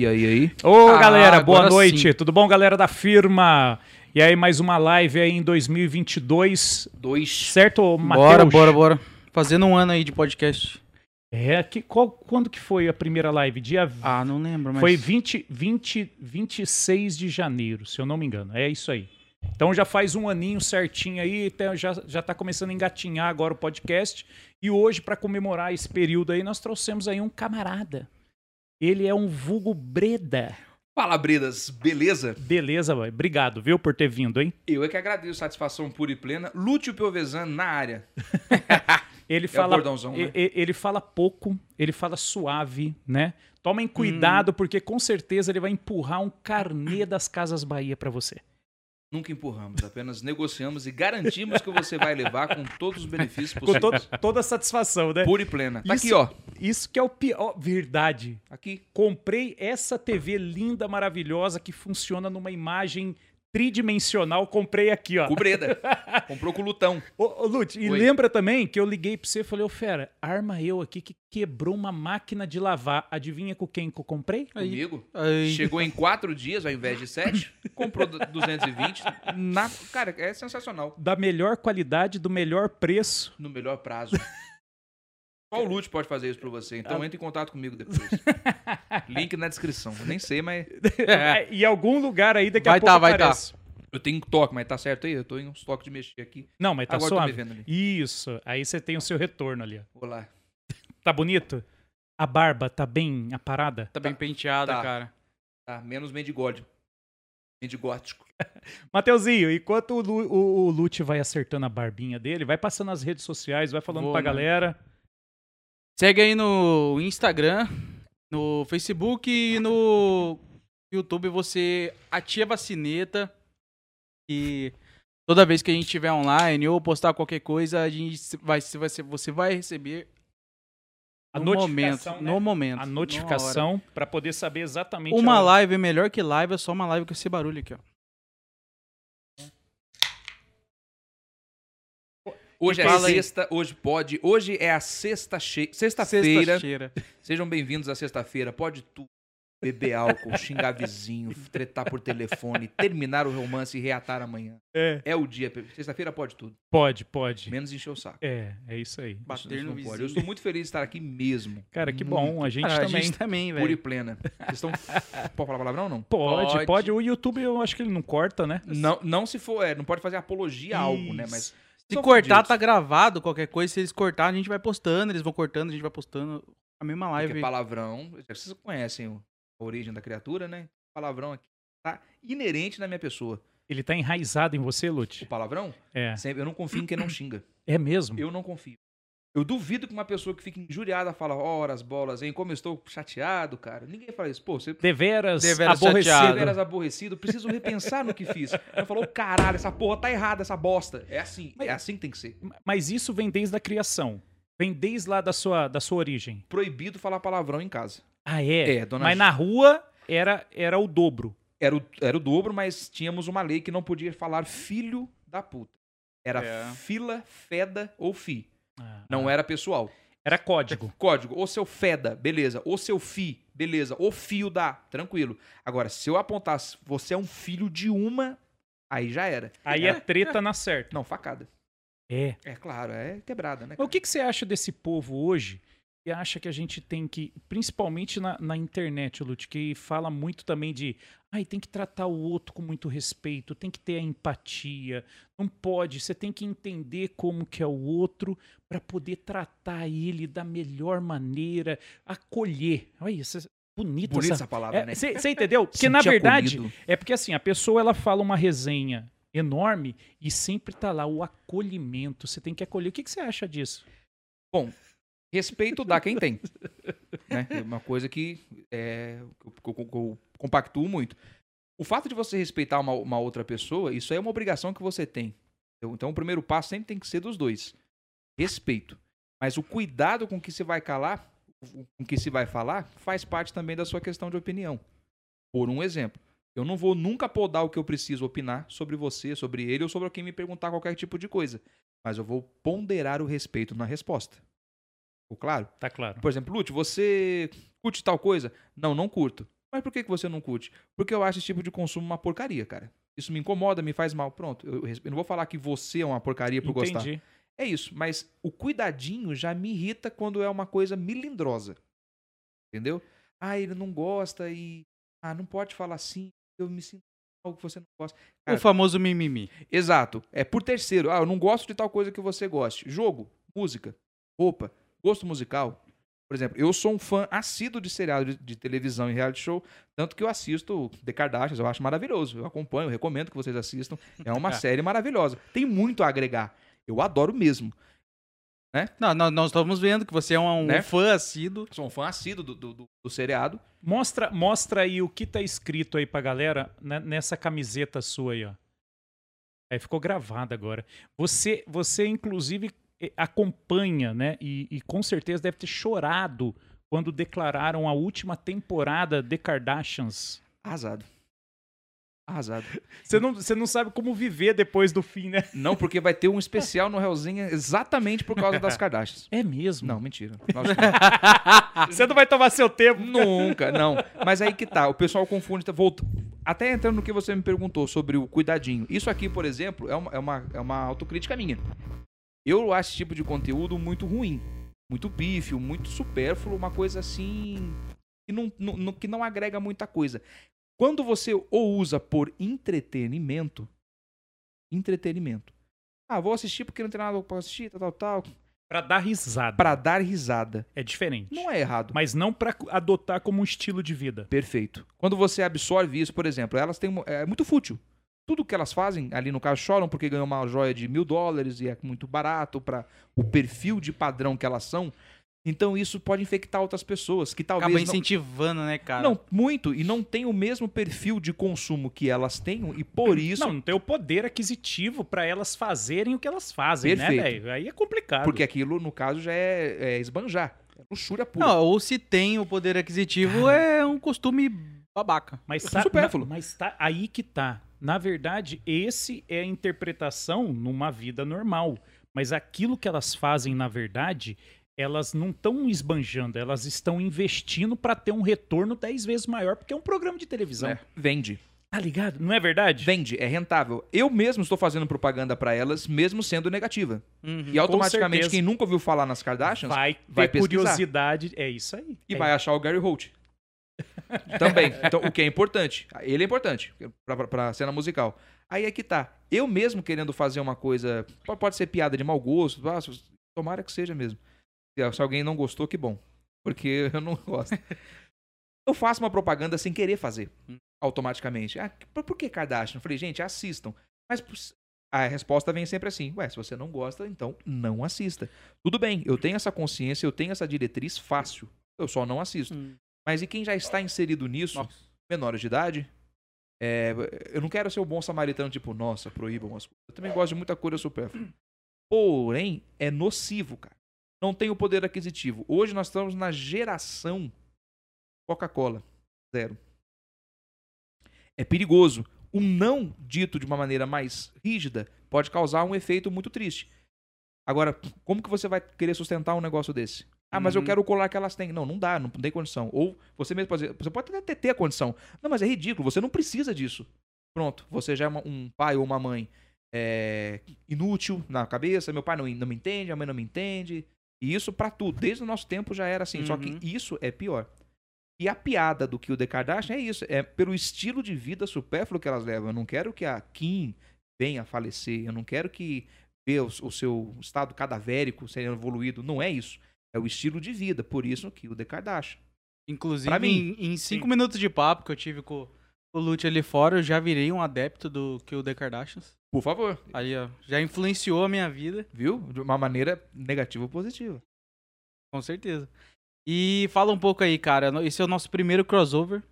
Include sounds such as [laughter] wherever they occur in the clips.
E aí, aí? Ô, Ah, galera, boa noite. sim. Tudo bom, galera da firma? E aí, mais uma live aí em 2022, Dois. certo, Matheus? Bora, bora, bora. Fazendo um ano aí de podcast. É, que, qual, quando que foi a primeira live? Dia... Ah, não lembro, mas... Foi 20, 20, 26 de janeiro, se eu não me engano. É isso aí. Então já faz um aninho certinho aí, até já, já tá começando a engatinhar agora o podcast. E hoje, para comemorar esse período aí, nós trouxemos aí um camarada. Ele é um vulgo Breda. Fala, Bredas, beleza? Beleza, boy. Obrigado, viu, por ter vindo, hein? Eu é que agradeço, satisfação pura e plena. Lúcio Piovesan na área. [laughs] Ele o fala, bordãozão, né? ele fala pouco, ele fala suave, né? Tomem Hum. cuidado, porque com certeza ele vai empurrar um carnê das Casas Bahia pra você. Nunca empurramos, apenas negociamos e garantimos que você vai levar com todos os benefícios Com possíveis. to- toda a satisfação, né? Pura e plena. Tá Isso- aqui, ó. Isso que é o pior. Verdade. Aqui. Comprei essa TV linda, maravilhosa, que funciona numa imagem tridimensional. Comprei aqui, ó. Com o Breda. [laughs] Comprou com o Lutão. Ô, ô Lute, e Oi. lembra também que eu liguei pra você e falei, ô Fera, arma eu aqui que quebrou uma máquina de lavar. Adivinha com quem que eu comprei? Comigo. Aí. Chegou em quatro dias ao invés de sete. Comprou du- 220. Na... Cara, é sensacional. Da melhor qualidade, do melhor preço. No melhor prazo. [laughs] Só o Lute pode fazer isso pra você. Ah. Então entre em contato comigo depois. [laughs] Link na descrição. Nem sei, mas É, em algum lugar aí daqui Vai a pouco tá, vai tá. eu tenho toque, mas tá certo aí? Eu tô em uns toques de mexer aqui. Não, mas tá Agora eu tô me suave. vendo ali. Isso. Aí você tem o seu retorno ali. ó. Vou lá. Tá bonito? A barba tá bem aparada? Tá bem penteada, Tá. cara. Tá, menos mendigódio. Mendigótico. [laughs] Mateuzinho, enquanto o, o, o Lute vai acertando a barbinha dele, vai passando nas redes sociais, vai falando Vou, pra né? galera. Segue aí no Instagram, no Facebook e no YouTube. Você ativa a sineta e toda vez que a gente estiver online ou postar qualquer coisa, a gente vai, você vai, você vai receber A no notificação, momento, né? no momento, A notificação pra poder saber exatamente. Uma live melhor que live, é só uma live com esse barulho aqui, ó. Hoje é sexta, hoje pode. Hoje é a sexta che... sexta-feira. Sexta-feira. Sejam bem-vindos à sexta-feira. Pode tudo. Beber álcool, xingar vizinho, tretar por telefone, terminar o romance e reatar amanhã. É, É o dia. Sexta-feira pode tudo. pode, pode. Menos encher o saco. É, é isso aí. Bater Isso no não vizinho. pode. Eu estou muito feliz de estar aqui mesmo. Cara, que bom. A gente Cara, também. A gente também, Pura e velho. plena. Vocês estão. [laughs] Pode falar palavrão ou não? Pode, pode, Pode. O YouTube eu acho que ele não corta, né? Não, não se for. É, não pode fazer apologia a algo, né? Mas. Se cortar, tá gravado, qualquer coisa. Se eles cortarem, a gente vai postando, eles vão cortando, a gente vai postando a mesma Porque live. palavrão. Vocês conhecem o- a origem da criatura, né? Palavrão aqui tá inerente na minha pessoa. Ele tá enraizado em você, O Lute? palavrão, É. sempre, eu não confio em quem não xinga. É mesmo? Eu não confio. Eu duvido que uma pessoa que fica injuriada fala, horas, bolas, hein? Como eu estou chateado, cara. Ninguém fala isso. Pô, você Deveras, Deveras aborrecido. chateado. deveras aborrecido, preciso repensar no que fiz. Eu falou, caralho, essa porra tá errada, essa bosta. É assim, é assim que tem que ser. Mas isso vem desde a criação. Vem desde lá da sua, da sua origem. Proibido falar palavrão em casa. Ah, é? É, dona Mas Gi- na rua era, era o dobro. Era o, era o dobro, mas tínhamos uma lei que não podia falar filho da puta. Era É. fila, feda ou fi. Ah, Não ah. era pessoal. Era código. Código, ou seu feda, beleza. Ou seu fi, beleza. Ou fio da, tranquilo. Agora, se eu apontasse, você é um filho de uma, aí já era. Aí a treta na certa. Não, facada. É. É claro, é quebrada, né? O que, que você acha desse povo hoje acha que a gente tem que, principalmente na, na internet, Lute, que fala muito também de ai, tem que tratar o outro com muito respeito, tem que ter a empatia, não pode, você tem que entender como que é o outro para poder tratar ele da melhor maneira, acolher. Olha isso, é Bonita essa... essa palavra, né? Você entendeu? [laughs] Porque na verdade, acolhido. é porque assim, a pessoa ela fala uma resenha enorme e sempre tá lá o acolhimento. Você tem que acolher. O que, que você acha disso? Respeito dá quem tem. né? É uma coisa que é, eu, eu- compactuo muito. O fato de você respeitar uma, uma outra pessoa, isso aí é uma obrigação que você tem. Então o primeiro passo sempre tem que ser dos dois. Respeito. Mas o cuidado com que se vai calar, com que se vai falar, faz parte também da sua questão de opinião. Por um exemplo, eu não vou nunca podar o que eu preciso opinar sobre você, sobre ele ou sobre quem me perguntar qualquer tipo de coisa. Mas eu vou ponderar o respeito na resposta. Ficou claro? Tá claro. Por exemplo, Lute, você curte tal coisa? Não, não curto. Mas por que, que você não curte? Porque eu acho esse tipo de consumo uma porcaria, cara. Isso me incomoda, me faz mal. Pronto, eu, eu não vou falar que você é uma porcaria por gostar. Entendi. É isso, mas o cuidadinho já me irrita quando é uma coisa milindrosa. Entendeu? Ah, ele não gosta e. Ah, não pode falar assim, eu me sinto mal que você não gosta. Cara, O famoso mimimi. Exato. É por terceiro. Ah, eu não gosto de tal coisa que você goste. Jogo, música, roupa, gosto musical. Por exemplo, eu sou um fã assíduo de seriado de, de televisão e reality show, tanto que eu assisto The Kardashians, eu acho maravilhoso. Eu acompanho, eu recomendo que vocês assistam. É uma [laughs] série maravilhosa. Tem muito a agregar. Eu adoro mesmo. Não, nós, nós estamos vendo que você é um, um Né? fã assíduo. Sou um fã assíduo do, do, do- do seriado. Mostra, mostra aí o que tá escrito aí pra galera né, nessa camiseta sua aí, ó. Aí ficou gravado agora. Você, você inclusive, acompanha, né? E, e com certeza deve ter chorado quando declararam a última temporada de Kardashians. Arrasado. Arrasado. [laughs] Você não, você não sabe como viver depois do fim, né? Não, porque vai ter um [laughs] especial no Realzinha exatamente por causa das Kardashians. É mesmo? Não, mentira. [laughs] Você não vai tomar seu tempo. Nunca, não. Mas aí que tá, o pessoal confunde. tá, Volta. Até entrando no que você me perguntou sobre o cuidadinho. Isso aqui, por exemplo, é uma, é uma, é uma autocrítica minha. Eu acho esse tipo de conteúdo muito ruim. Muito pífio, muito supérfluo, uma coisa assim. Que não, não- que não agrega muita coisa. Quando você o usa por entretenimento. Entretenimento. Ah, vou assistir porque não tem nada pra assistir, tal, tal, tal. Pra dar risada. Pra dar risada. É diferente. Não é errado. Mas não pra adotar como um estilo de vida. Perfeito. Quando você absorve isso, por exemplo, elas têm. É muito fútil. Tudo que elas fazem, ali no caso, choram porque ganham uma joia de mil dólares e é muito barato para o perfil de padrão que elas são. Então isso pode infectar outras pessoas que talvez. Acaba não- incentivando, né, cara? Não, muito. E não tem o mesmo perfil de consumo que elas têm, e por isso. Não, não tem o poder aquisitivo pra elas fazerem o que elas fazem, né, Perfeito. velho? Aí é complicado. Porque aquilo, no caso, já é, é esbanjar. É luxúria pura. Não, ou se tem o poder aquisitivo, é um costume babaca. Mas, É tá, supérfluo. mas tá aí que tá. Na verdade, esse é a interpretação numa vida normal. Mas aquilo que elas fazem, na verdade, elas não estão esbanjando, elas estão investindo pra ter um retorno 10 vezes maior, porque é um programa de televisão. É, vende. Tá ligado? Não é verdade? Vende, é rentável. Eu mesmo estou fazendo propaganda para elas, mesmo sendo negativa. Uhum. E automaticamente, quem nunca ouviu falar nas Kardashians Vai ter vai pesquisar. curiosidade. É isso aí. e É vai achar o Gary Holt. Também. Então, o que é importante. Ele é importante pra, pra cena musical. Aí é que tá. Eu mesmo querendo fazer uma coisa. po- Pode ser piada de mau gosto. ah, Tomara que seja mesmo. Se alguém não gostou, que bom. Porque [laughs] eu não gosto. Eu faço uma propaganda sem querer fazer. Automaticamente. Ah, por que Kardashian? Eu falei, gente, assistam. Mas a resposta vem sempre assim. Ué, se você não gosta, então não assista. Tudo bem, eu tenho essa consciência, eu tenho essa diretriz fácil. Eu só não assisto. Hum. Mas e quem já está inserido nisso, Nossa. menores de idade? é, eu não quero ser o bom samaritano, tipo, nossa, proíbam as coisas. Eu também gosto de muita coisa supérflua. [clears throat] Porém, é nocivo, cara. Não tem o poder aquisitivo. Hoje nós estamos na geração Coca-Cola. Zero. É perigoso. O não dito de uma maneira mais rígida pode causar um efeito muito triste. Agora, como que você vai querer sustentar um negócio desse? Ah, mas eu Uhum. quero o colar que elas têm. Não, não dá, não tem condição. Ou você mesmo pode dizer, você pode até ter a condição. Não, mas é ridículo, você não precisa disso. Pronto, você já é uma- um pai ou uma mãe é, inútil na cabeça, meu pai não, não me entende, a mãe não me entende. E isso pra tudo, desde o nosso tempo já era assim. Só que Uhum. isso é pior. E a piada do que o The Kardashian é isso, é pelo estilo de vida supérfluo que elas levam. Eu não quero que a Kim venha a falecer, eu não quero que ver o, o seu estado cadavérico sendo evoluído. Não é isso. É o estilo de vida. Por isso que o The Kardashian. Inclusive, mim. em, em cinco minutos de papo que eu tive com o Lute ali fora, eu já virei um adepto do que o The Kardashians. Por favor. Aí, ó, já influenciou a minha vida, Viu? De uma maneira negativa ou positiva. com certeza. E fala um pouco aí, cara. Esse é o nosso primeiro crossover.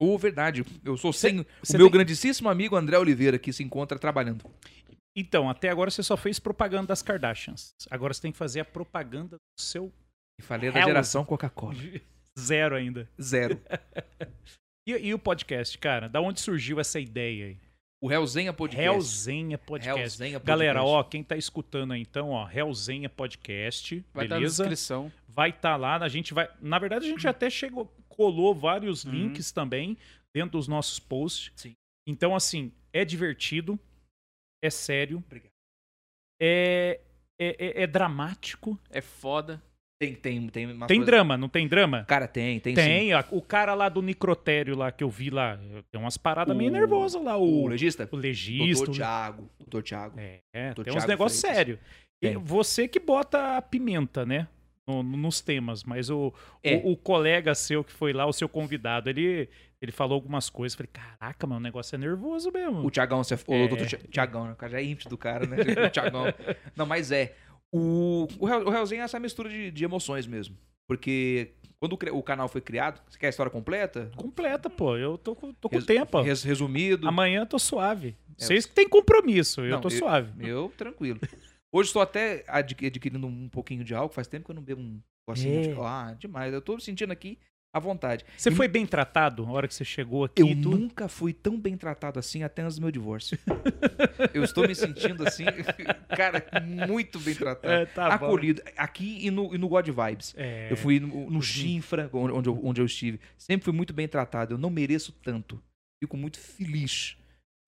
Ou verdade, eu sou sem o Você meu tem- grandíssimo amigo André Oliveira, que se encontra trabalhando. Então, até agora você só fez propaganda das Kardashians. Agora você tem que fazer a propaganda do seu E falei da geração Coca-Cola. [laughs] zero ainda. Zero. [laughs] E, e o podcast, cara? Da onde surgiu essa ideia aí? O Hellzenha Podcast. Helzenha Podcast. Hellzenha Podcast. Galera, ó, quem tá escutando aí então, ó, Helzenha Podcast, Vai estar na beleza? descrição. vai estar lá, a gente vai, na verdade a gente até chegou colou vários Uhum. links também dentro dos nossos posts. Sim. Então, assim, é divertido, é sério, Obrigado. é, é, é- é dramático. É foda. Tem, tem, tem uma Tem coisa- drama, não tem drama? Cara, tem, tem, sim. Tem, o cara lá do necrotério lá que eu vi lá, tem umas paradas meio O- nervosas lá, O o, legista? o legista. Doutor o- Tiago. Doutor Tiago. É, é, Doutor tem uns Thiago negócios Freitas. sérios. E você que bota a pimenta, né? no- no- nos temas, mas o, É. o, o colega seu que foi lá, o seu convidado, ele, ele falou algumas coisas. Eu Falei, caraca, mano, o negócio é nervoso mesmo. O Tiagão, você... É. o doutor Ti- Tiagão, né? O cara já é íntimo do cara, né? [laughs] O Tiagão. Não, mas é. O, o, Realzinho é essa mistura de, de emoções mesmo. Porque quando o, o canal foi criado, você quer a história completa? Completa, pô. Eu tô, com- tô com Res- tempo. res- resumido. Amanhã eu tô suave. É, Vocês que têm compromisso, eu Não, tô eu- suave. Eu, tranquilo. Hoje estou até adqui- adquirindo um pouquinho de álcool. Faz tempo que eu não bebo um negocinho de... É. Ah, demais. Eu tô sentindo aqui à vontade. Você E foi bem tratado na hora que você chegou aqui? Eu tudo? nunca fui tão bem tratado assim até antes do meu divórcio. [laughs] eu estou me sentindo assim, [laughs] cara, muito bem tratado. É, tá bom. acolhido. Aqui e no, e no God Vibes. É, Eu fui no, no Chinfra, onde eu, onde eu estive. Sempre fui muito bem tratado. Eu não mereço tanto. Fico muito feliz.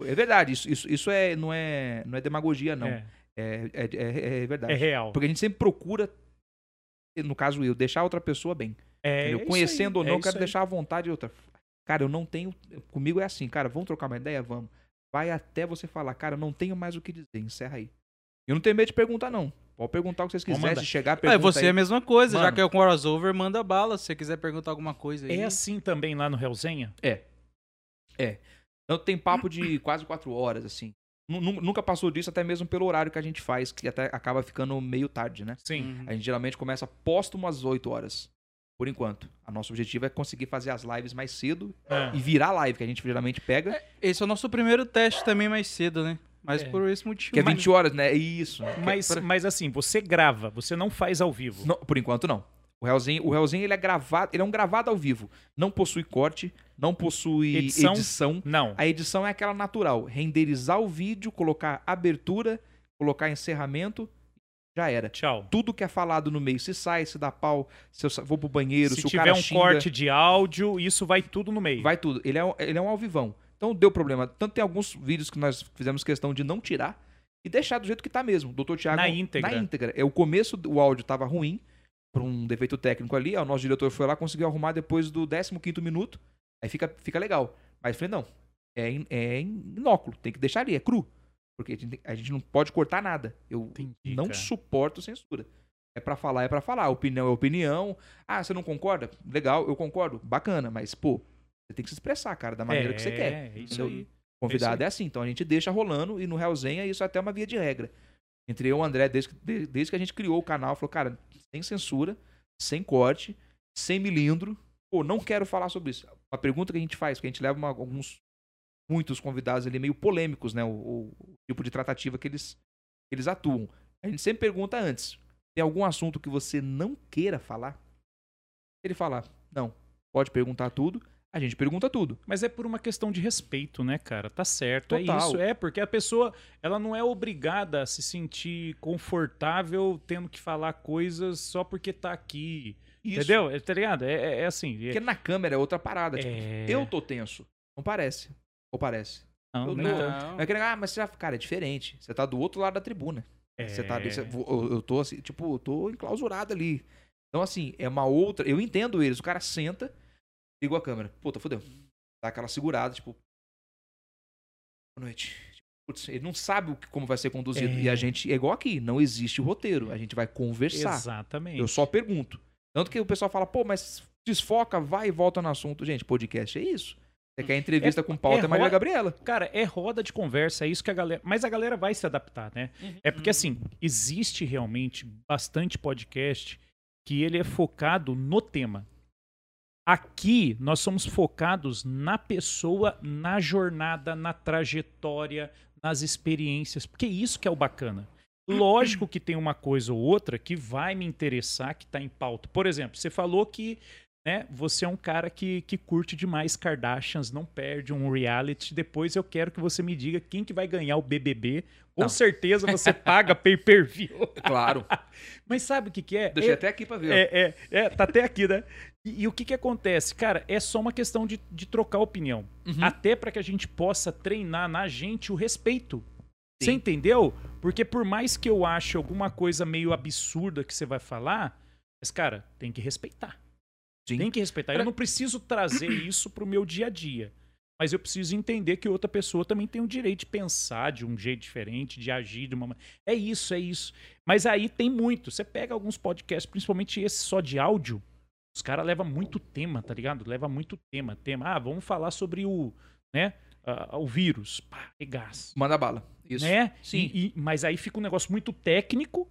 É verdade, isso, isso, isso é, não, é, não é demagogia, não. é, É, é, é- é verdade. é real. Porque a gente sempre procura, no caso eu, deixar a outra pessoa bem. É, é Conhecendo aí, ou não, é eu quero deixar à vontade outra. Cara, eu não tenho. Comigo é assim, cara, vamos trocar uma ideia? Vamos. Vai até você falar, cara, eu não tenho mais o que dizer, encerra aí. Eu não tenho medo de perguntar, não. Pode perguntar o que vocês quiserem, chegar, É, pergunta você aí. é a mesma coisa, já Mano. que é o crossover, manda bala. Se você quiser perguntar alguma coisa aí. É assim também lá no Realzenha? Então tem papo de [coughs] quase quatro horas, assim. Nu- nu- Nunca passou disso, até mesmo pelo horário que a gente faz, que até acaba ficando meio tarde, né? Sim. Uhum. A gente geralmente começa póstumo às 8 horas. Por enquanto. A nosso objetivo é conseguir fazer as lives mais cedo É. e virar live, que a gente geralmente pega. Esse é o nosso primeiro teste também mais cedo, né? Mas É. por esse motivo. Que é Mas- 20 horas, né? Isso. Mas, pra- mas assim, você grava, você não faz ao vivo. Não, por enquanto não. O Realzinho, o Realzinho ele é gravado, ele é um gravado ao vivo. Não possui corte, não possui Edição? edição. Não. A edição é aquela natural, renderizar o vídeo, colocar abertura, colocar encerramento, já era. Tchau. Tudo que é falado no meio, se sai, se dá pau, se eu vou pro banheiro, se, Se o tiver um xinga, corte de áudio, isso vai tudo no meio. vai tudo. Ele é, um- ele é um alvivão. Então deu problema. Tanto tem alguns vídeos que nós fizemos questão de não tirar e deixar do jeito que tá mesmo. Doutor Thiago Na íntegra. Na íntegra. É o começo do áudio tava ruim por um defeito técnico ali. O nosso diretor foi lá, conseguiu arrumar depois do 15º minuto. Aí fica, fica legal. Mas eu falei, não. É, é inóculo. Tem que deixar ali, é cru. Porque a gente, a gente não pode cortar nada. Eu Entendi, não cara. suporto censura. É pra falar, é pra falar. Opinião é opinião. Ah, você não concorda? Legal, eu concordo. Bacana, mas, pô, você tem que se expressar, cara, da maneira que você quer. É, isso aí. Convidado aí. é assim, então a gente deixa rolando e no Realzenha isso é até uma via de regra. Entre eu e o André, desde, que- de- desde que a gente criou o canal, falou, cara, sem censura, sem corte, sem milindro, pô, não quero falar sobre isso. Uma pergunta que a gente faz, que a gente leva uma- alguns, muitos convidados ali meio polêmicos, né, o, o- o tipo de tratativa que eles, que eles atuam. A gente sempre pergunta antes, tem algum assunto que você não queira falar? Ele falar, não, pode perguntar tudo, a gente pergunta tudo. Mas é por uma questão de respeito, né, cara? Tá certo. É Total. isso. É, porque a pessoa, ela não é obrigada a se sentir confortável tendo que falar coisas só porque tá aqui. Isso. Entendeu? É, Tá ligado? É, é- é assim. É, Porque na câmera é outra parada. tipo, é- eu tô tenso. Não parece. Ou parece? Não, eu nem não. Vai querer, ah, mas você já. Cara, é diferente. Você tá do outro lado da tribuna. Você tá ali. É. você- eu, eu tô assim, tipo, eu tô enclausurado ali. Então, assim, é uma outra. Eu entendo eles. O cara senta, ligou a câmera. Puta, fodeu. Dá aquela segurada, tipo. Boa noite. Putz, ele não sabe o que- como vai ser conduzido. É. E a gente, é igual aqui, não existe roteiro. A gente vai conversar. Exatamente. Eu só pergunto. Tanto que o pessoal fala, pô, mas desfoca, vai e volta no assunto. Gente, podcast é isso. Você quer entrevista É- com pauta, é é Maria Gabriela. Cara, é roda de conversa, é isso que a galera. Mas a galera vai se adaptar, né? É porque, assim, existe realmente bastante podcast que ele é focado no tema. Aqui, nós somos focados na pessoa, na jornada, na trajetória, nas experiências, porque isso que é o bacana. Lógico [clears throat] que tem uma coisa ou outra que vai me interessar, que está em pauta. Por exemplo, você falou que né? Você é um cara que, que curte demais Kardashians, não perde um reality. Depois eu quero que você me diga quem que vai ganhar o BBB. Com Não. certeza você paga pay-per-view. [laughs] Claro. [laughs] Mas sabe o que, que é? Deixei é, até aqui pra ver. é, é, é, tá até aqui, né? E, e o que que acontece? Cara, é só uma questão de, de trocar opinião. Uhum. Até para que a gente possa treinar na gente o respeito. Você Sim. entendeu? Porque por mais que eu ache alguma coisa meio absurda que você vai falar, mas, cara, tem que respeitar. Sim. Tem que respeitar. Eu não preciso trazer [clears throat] isso pro meu dia a dia. Mas eu preciso entender que outra pessoa também tem o direito de pensar de um jeito diferente, de agir de uma maneira. É isso, é isso. Mas aí tem muito. Você pega alguns podcasts, principalmente esse só de áudio, os caras levam muito tema, tá ligado? Leva muito tema. Tema. Ah, vamos falar sobre o, né, ah, o vírus. Pá, regaça. Manda bala. Isso. Né? Sim. E- e- mas aí fica um negócio muito técnico.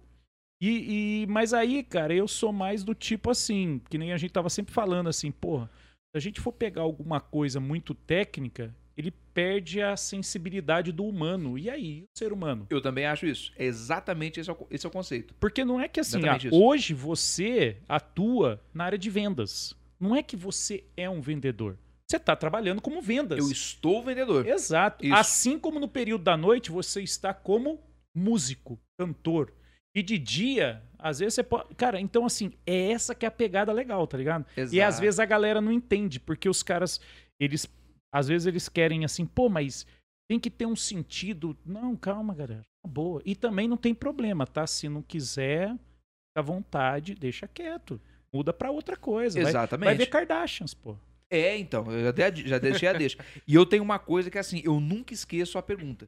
E, e- mas aí, cara, eu sou mais do tipo assim, que nem a gente tava sempre falando assim, porra, se a gente for pegar alguma coisa muito técnica, ele perde a sensibilidade do humano. E aí, o ser humano? Eu também acho isso. É exatamente esse é o, esse é o conceito. Porque não é que assim, ah, hoje você atua na área de vendas. Não é que você é um vendedor. Você tá trabalhando como vendas. Eu estou vendedor. Exato. Isso. Assim como no período da noite você está como músico, cantor. E de dia, às vezes você pode. Cara, então assim, é essa que é a pegada legal, tá ligado? E às Exato. vezes a galera não entende, porque os caras, eles. Às vezes eles querem assim, pô, mas tem que ter um sentido. Não, calma, galera. Tá boa. E também não tem problema, tá? Se não quiser, fica à vontade, deixa quieto. Muda pra outra coisa. Vai, Exatamente. vai ver Kardashians, pô. É, então, eu já, deixei a deixa. E eu tenho uma coisa que é assim, eu nunca esqueço a pergunta.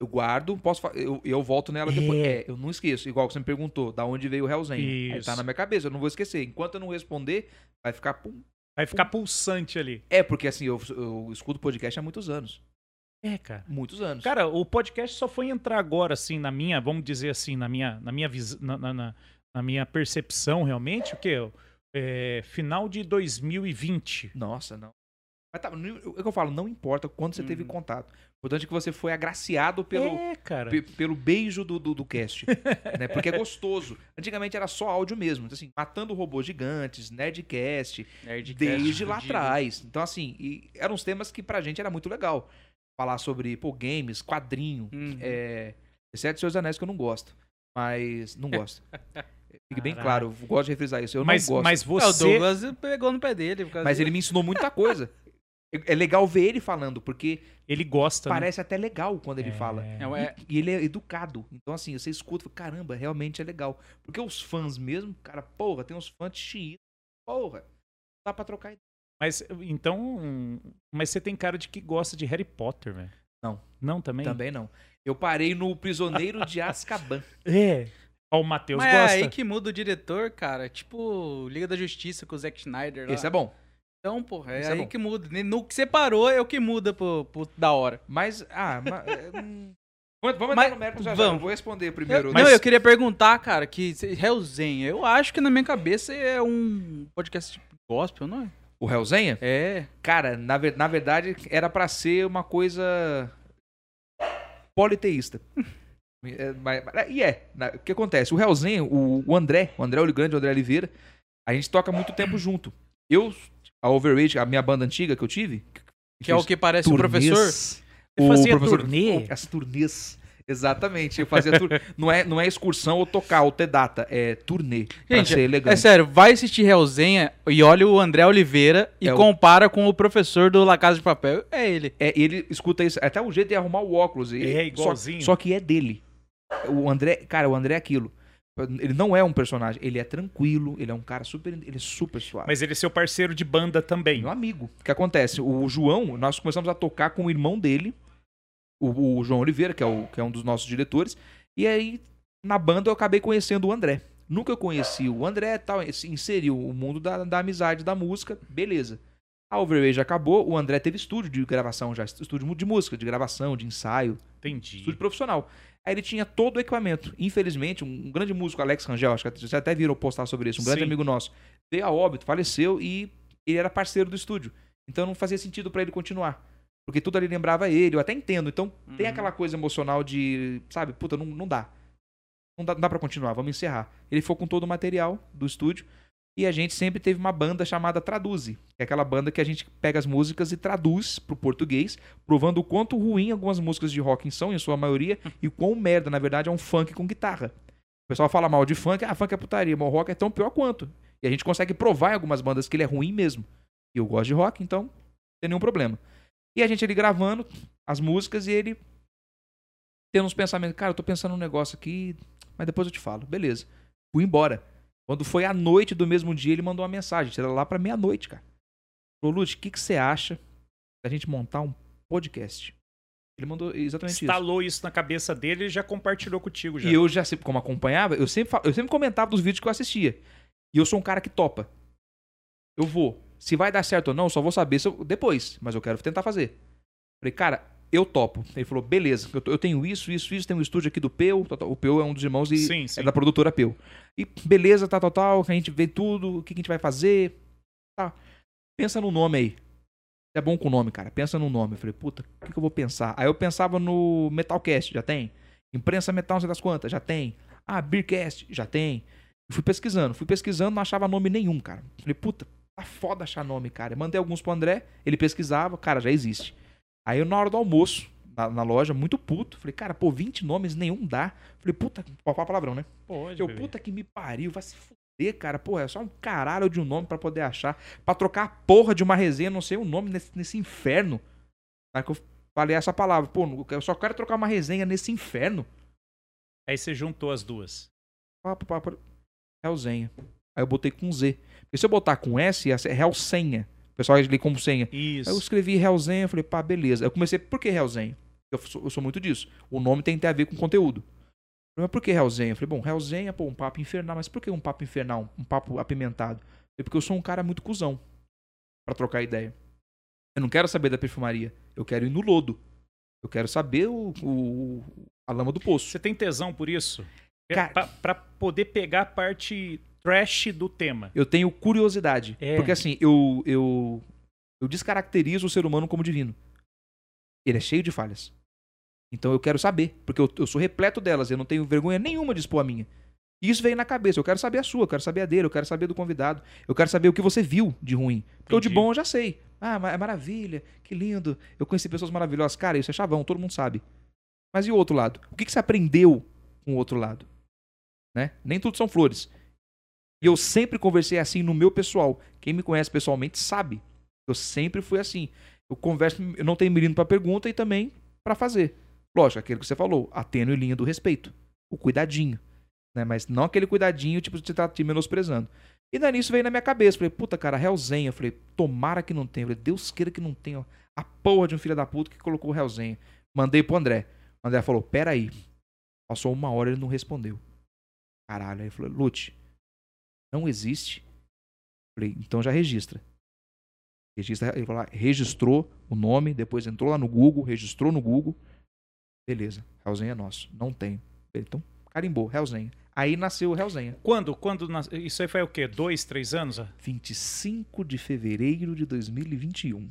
Eu guardo, posso eu, eu volto nela depois. É. É, eu não esqueço. Igual que você me perguntou, da onde veio o Hellzen. Aí tá na minha cabeça, eu não vou esquecer. Enquanto eu não responder, vai ficar. pum. Vai ficar pulsante ali. É, porque assim, eu, eu escuto podcast há muitos anos. É, cara. Muitos anos. Cara, o podcast só foi entrar agora, assim, na minha, vamos dizer assim, na minha, na minha, na, na- na- minha percepção, realmente, o quê? É, final de 2020. Nossa, não. Mas tá, não- é o que eu falo, não importa quando você teve Uhum. contato. O importante é que você foi agraciado pelo, É, pelo beijo do, do, do cast. né? Porque é gostoso. Antigamente era só áudio mesmo. Então, assim, matando robôs gigantes, Nerdcast, Nerdcast desde lá atrás. Então, assim, e eram uns temas que pra gente era muito legal. Falar sobre, pô, games, quadrinho. Uhum. É, exceto Seus Anéis que eu não gosto. Mas não gosto. [laughs] Fique bem claro, eu gosto de refrisar isso. Eu mas, não gosto. mas É, você. o Douglas pegou no pé dele. por causa Mas ele disso. me ensinou muita coisa. [laughs] É é legal ver ele falando, porque Ele gosta. né? parece até legal quando ele É. fala. É, é- E, e ele é educado. Então, assim, você escuta e fala, caramba, realmente é legal. Porque os fãs mesmo, cara, porra, tem uns fãs de xiita. Porra, dá pra trocar ideia. Mas então. Mas você tem cara de que gosta de Harry Potter, velho. Não. Não também? Também não. Eu parei no Prisioneiro de Azkaban. [laughs] É. Ó, o Matheus Mas é gosta. aí que muda o diretor, cara. Tipo, Liga da Justiça com o Zack Snyder lá. Esse é bom. Então, porra, é é aí bom. que muda. No que separou é o que muda pro, pro da hora. Mas, ah, ma- é, hum, [laughs] vamos vamos Mas- entrar no mérito já, já. vamos. Eu vou responder primeiro. Eu- Mas- Não, eu queria perguntar, cara, que se- Hellzen, eu acho que na minha cabeça é um podcast tipo gospel, não é? O Hellzenha? É. Cara, na, na verdade, era pra ser uma coisa politeísta. [laughs] É, mas- mas- e é. na- o que acontece? O Hellzen, o, o André, o André Oligrande, o André Oliveira, a gente toca muito tempo junto. Eu, a Overrage, a minha banda antiga que eu tive. Que é o que parece o turnês, professor. Ele o fazia professor- turnê? As turnês. Exatamente. Eu fazia tur... [laughs] não, é, não é excursão ou tocar ou ter data, é turnê. Pra Gente, ser É elegante. sério, vai assistir Hellzenha e olha o André Oliveira e É o- compara com o professor do La Casa de Papel. É ele. É, ele escuta isso, até o jeito de arrumar o óculos. e- É, igualzinho. Só, só que é dele. O André, cara, o André é aquilo. Ele não é um personagem, ele é tranquilo, ele é um cara super, ele é super suave. Mas ele é seu parceiro de banda também. meu amigo. O que acontece? O João, nós começamos a tocar com o irmão dele, o, o João Oliveira, que é, o, que é um dos nossos diretores, e aí na banda eu acabei conhecendo o André. Nunca conheci o André e tal, se inseriu o mundo da, da amizade, da música, beleza. A Overage acabou, o André teve estúdio de gravação já, estúdio de música, de gravação, de ensaio, Entendi. estúdio profissional. Aí ele tinha todo o equipamento. Infelizmente, um, grande músico, Alex Rangel, acho que vocês até viram postar sobre isso, um grande Sim. amigo nosso, veio a óbito, faleceu e ele era parceiro do estúdio. Então não fazia sentido pra ele continuar. Porque tudo ali lembrava ele, eu até entendo. Então tem Uhum. aquela coisa emocional de, sabe, puta, não, não dá. Não dá, não dá pra continuar, vamos encerrar. Ele foi com todo o material do estúdio. E a gente sempre teve uma banda chamada Traduze, que é aquela banda que a gente pega as músicas e traduz pro português, provando o quanto ruim algumas músicas de rock são, em sua maioria, [laughs] e quão merda, na verdade, é um funk com guitarra. O pessoal fala mal de funk, ah, funk é putaria, mas o rock é tão pior quanto. E a gente consegue provar em algumas bandas que ele é ruim mesmo. E eu gosto de rock, então não tem nenhum problema. E a gente ali gravando as músicas e ele tendo uns pensamentos, cara, eu tô pensando num negócio aqui, mas depois eu te falo. Beleza. Fui embora. Quando foi à noite do mesmo dia, ele mandou uma mensagem. Era lá pra meia-noite, cara. Falou, Lute, o que, que você acha da gente montar um podcast? Ele mandou exatamente isso. Instalou isso na cabeça dele e já compartilhou contigo. Já. E eu já, como acompanhava, eu sempre, eu sempre comentava dos vídeos que eu assistia. E eu sou um cara que topa. Eu vou. Se vai dar certo ou não, eu só vou saber eu- depois. Mas eu quero tentar fazer. Falei, cara, eu topo. Ele falou, beleza, eu, eu tenho isso, isso, isso. Tem um estúdio aqui do Peu. tal, tal. O Peu é um dos irmãos e Sim, sim. é da produtora Peu. E beleza, tal, tal, tal. A gente vê tudo, o que, que a gente vai fazer. Tá. Pensa no nome aí. É bom com o nome, cara. Pensa no nome. Eu falei, puta, o que, que eu vou pensar? Aí eu pensava no Metalcast, já tem. Imprensa Metal, não sei das quantas, já tem. Ah, Beercast, já tem. Eu fui pesquisando, fui pesquisando, não achava nome nenhum, cara. Falei, puta, tá foda achar nome, cara. Eu mandei alguns pro André, ele pesquisava, cara, já existe. Aí eu, na hora do almoço, na, na loja, muito puto, falei, cara, pô, 20 nomes, nenhum dá. Falei, puta, falar palavrão, né? Pode, Eu, bebê. puta que me pariu, vai se fuder, cara. Porra, é só um caralho de um nome pra poder achar. Pra trocar a porra de uma resenha, não sei o nome nesse, nesse inferno. Aí que eu falei essa palavra. Pô, eu só quero trocar uma resenha nesse inferno. Aí você juntou as duas. Papo, papo. Realzenha. Aí eu botei com Z. Porque se eu botar com S, ia ser Realsenha. Pessoal ler como senha. Isso. Aí eu escrevi Realzenha, falei, pá, beleza. Eu comecei, por que Realzenha? Eu sou, eu sou muito disso. O nome tem que ter a ver com conteúdo. Falei, Mas por que Realzenha? Eu falei, bom, Realzenha, pô, um papo infernal. Mas por que um papo infernal? Um papo apimentado? Falei, porque eu sou um cara muito cuzão. Pra trocar ideia. Eu não quero saber da perfumaria. Eu quero ir no lodo. Eu quero saber o, o- a lama do poço. Você tem tesão por isso? É Cara- Pra, pra poder pegar a parte trash do tema. Eu tenho curiosidade. É. Porque assim, eu, eu, eu descaracterizo o ser humano como divino. Ele é cheio de falhas. Então eu quero saber, porque eu, eu sou repleto delas, eu não tenho vergonha nenhuma de expor a minha. E isso veio na cabeça, eu quero saber a sua, eu quero saber a dele, eu quero saber do convidado, eu quero saber o que você viu de ruim. Porque o de bom eu já sei. Ah, é maravilha, que lindo. Eu conheci pessoas maravilhosas. Cara, isso é chavão, todo mundo sabe. Mas e o outro lado? O que, que você aprendeu com o outro lado? Né? Nem tudo são flores. E eu sempre conversei assim no meu pessoal. Quem me conhece pessoalmente sabe. Eu sempre fui assim. Eu converso, eu não tenho menino pra pergunta e também pra fazer. Lógico, aquilo que você falou, a tênue linha do respeito. O cuidadinho. Né? Mas não aquele cuidadinho, tipo, você tá te menosprezando. E daí nisso veio na minha cabeça. Falei, puta, cara, Hellzenha. Falei, tomara que não tenha. Falei, Deus queira que não tenha. A porra de um filho da puta que colocou Hellzenha. Mandei pro André. O André falou, peraí. Passou uma hora e ele não respondeu. Caralho. Aí falou, Lute, não existe. Falei, então já registra. Registra, ele falou, lá, registrou o nome, depois entrou lá no Google, registrou no Google. Beleza, Hellzenha é nosso. Não tem. Então, carimbou, Hellzenha. Aí nasceu o Hellzenha. Quando? Quando nas- Isso aí foi o quê? Dois, três anos? 25 de fevereiro de 2021.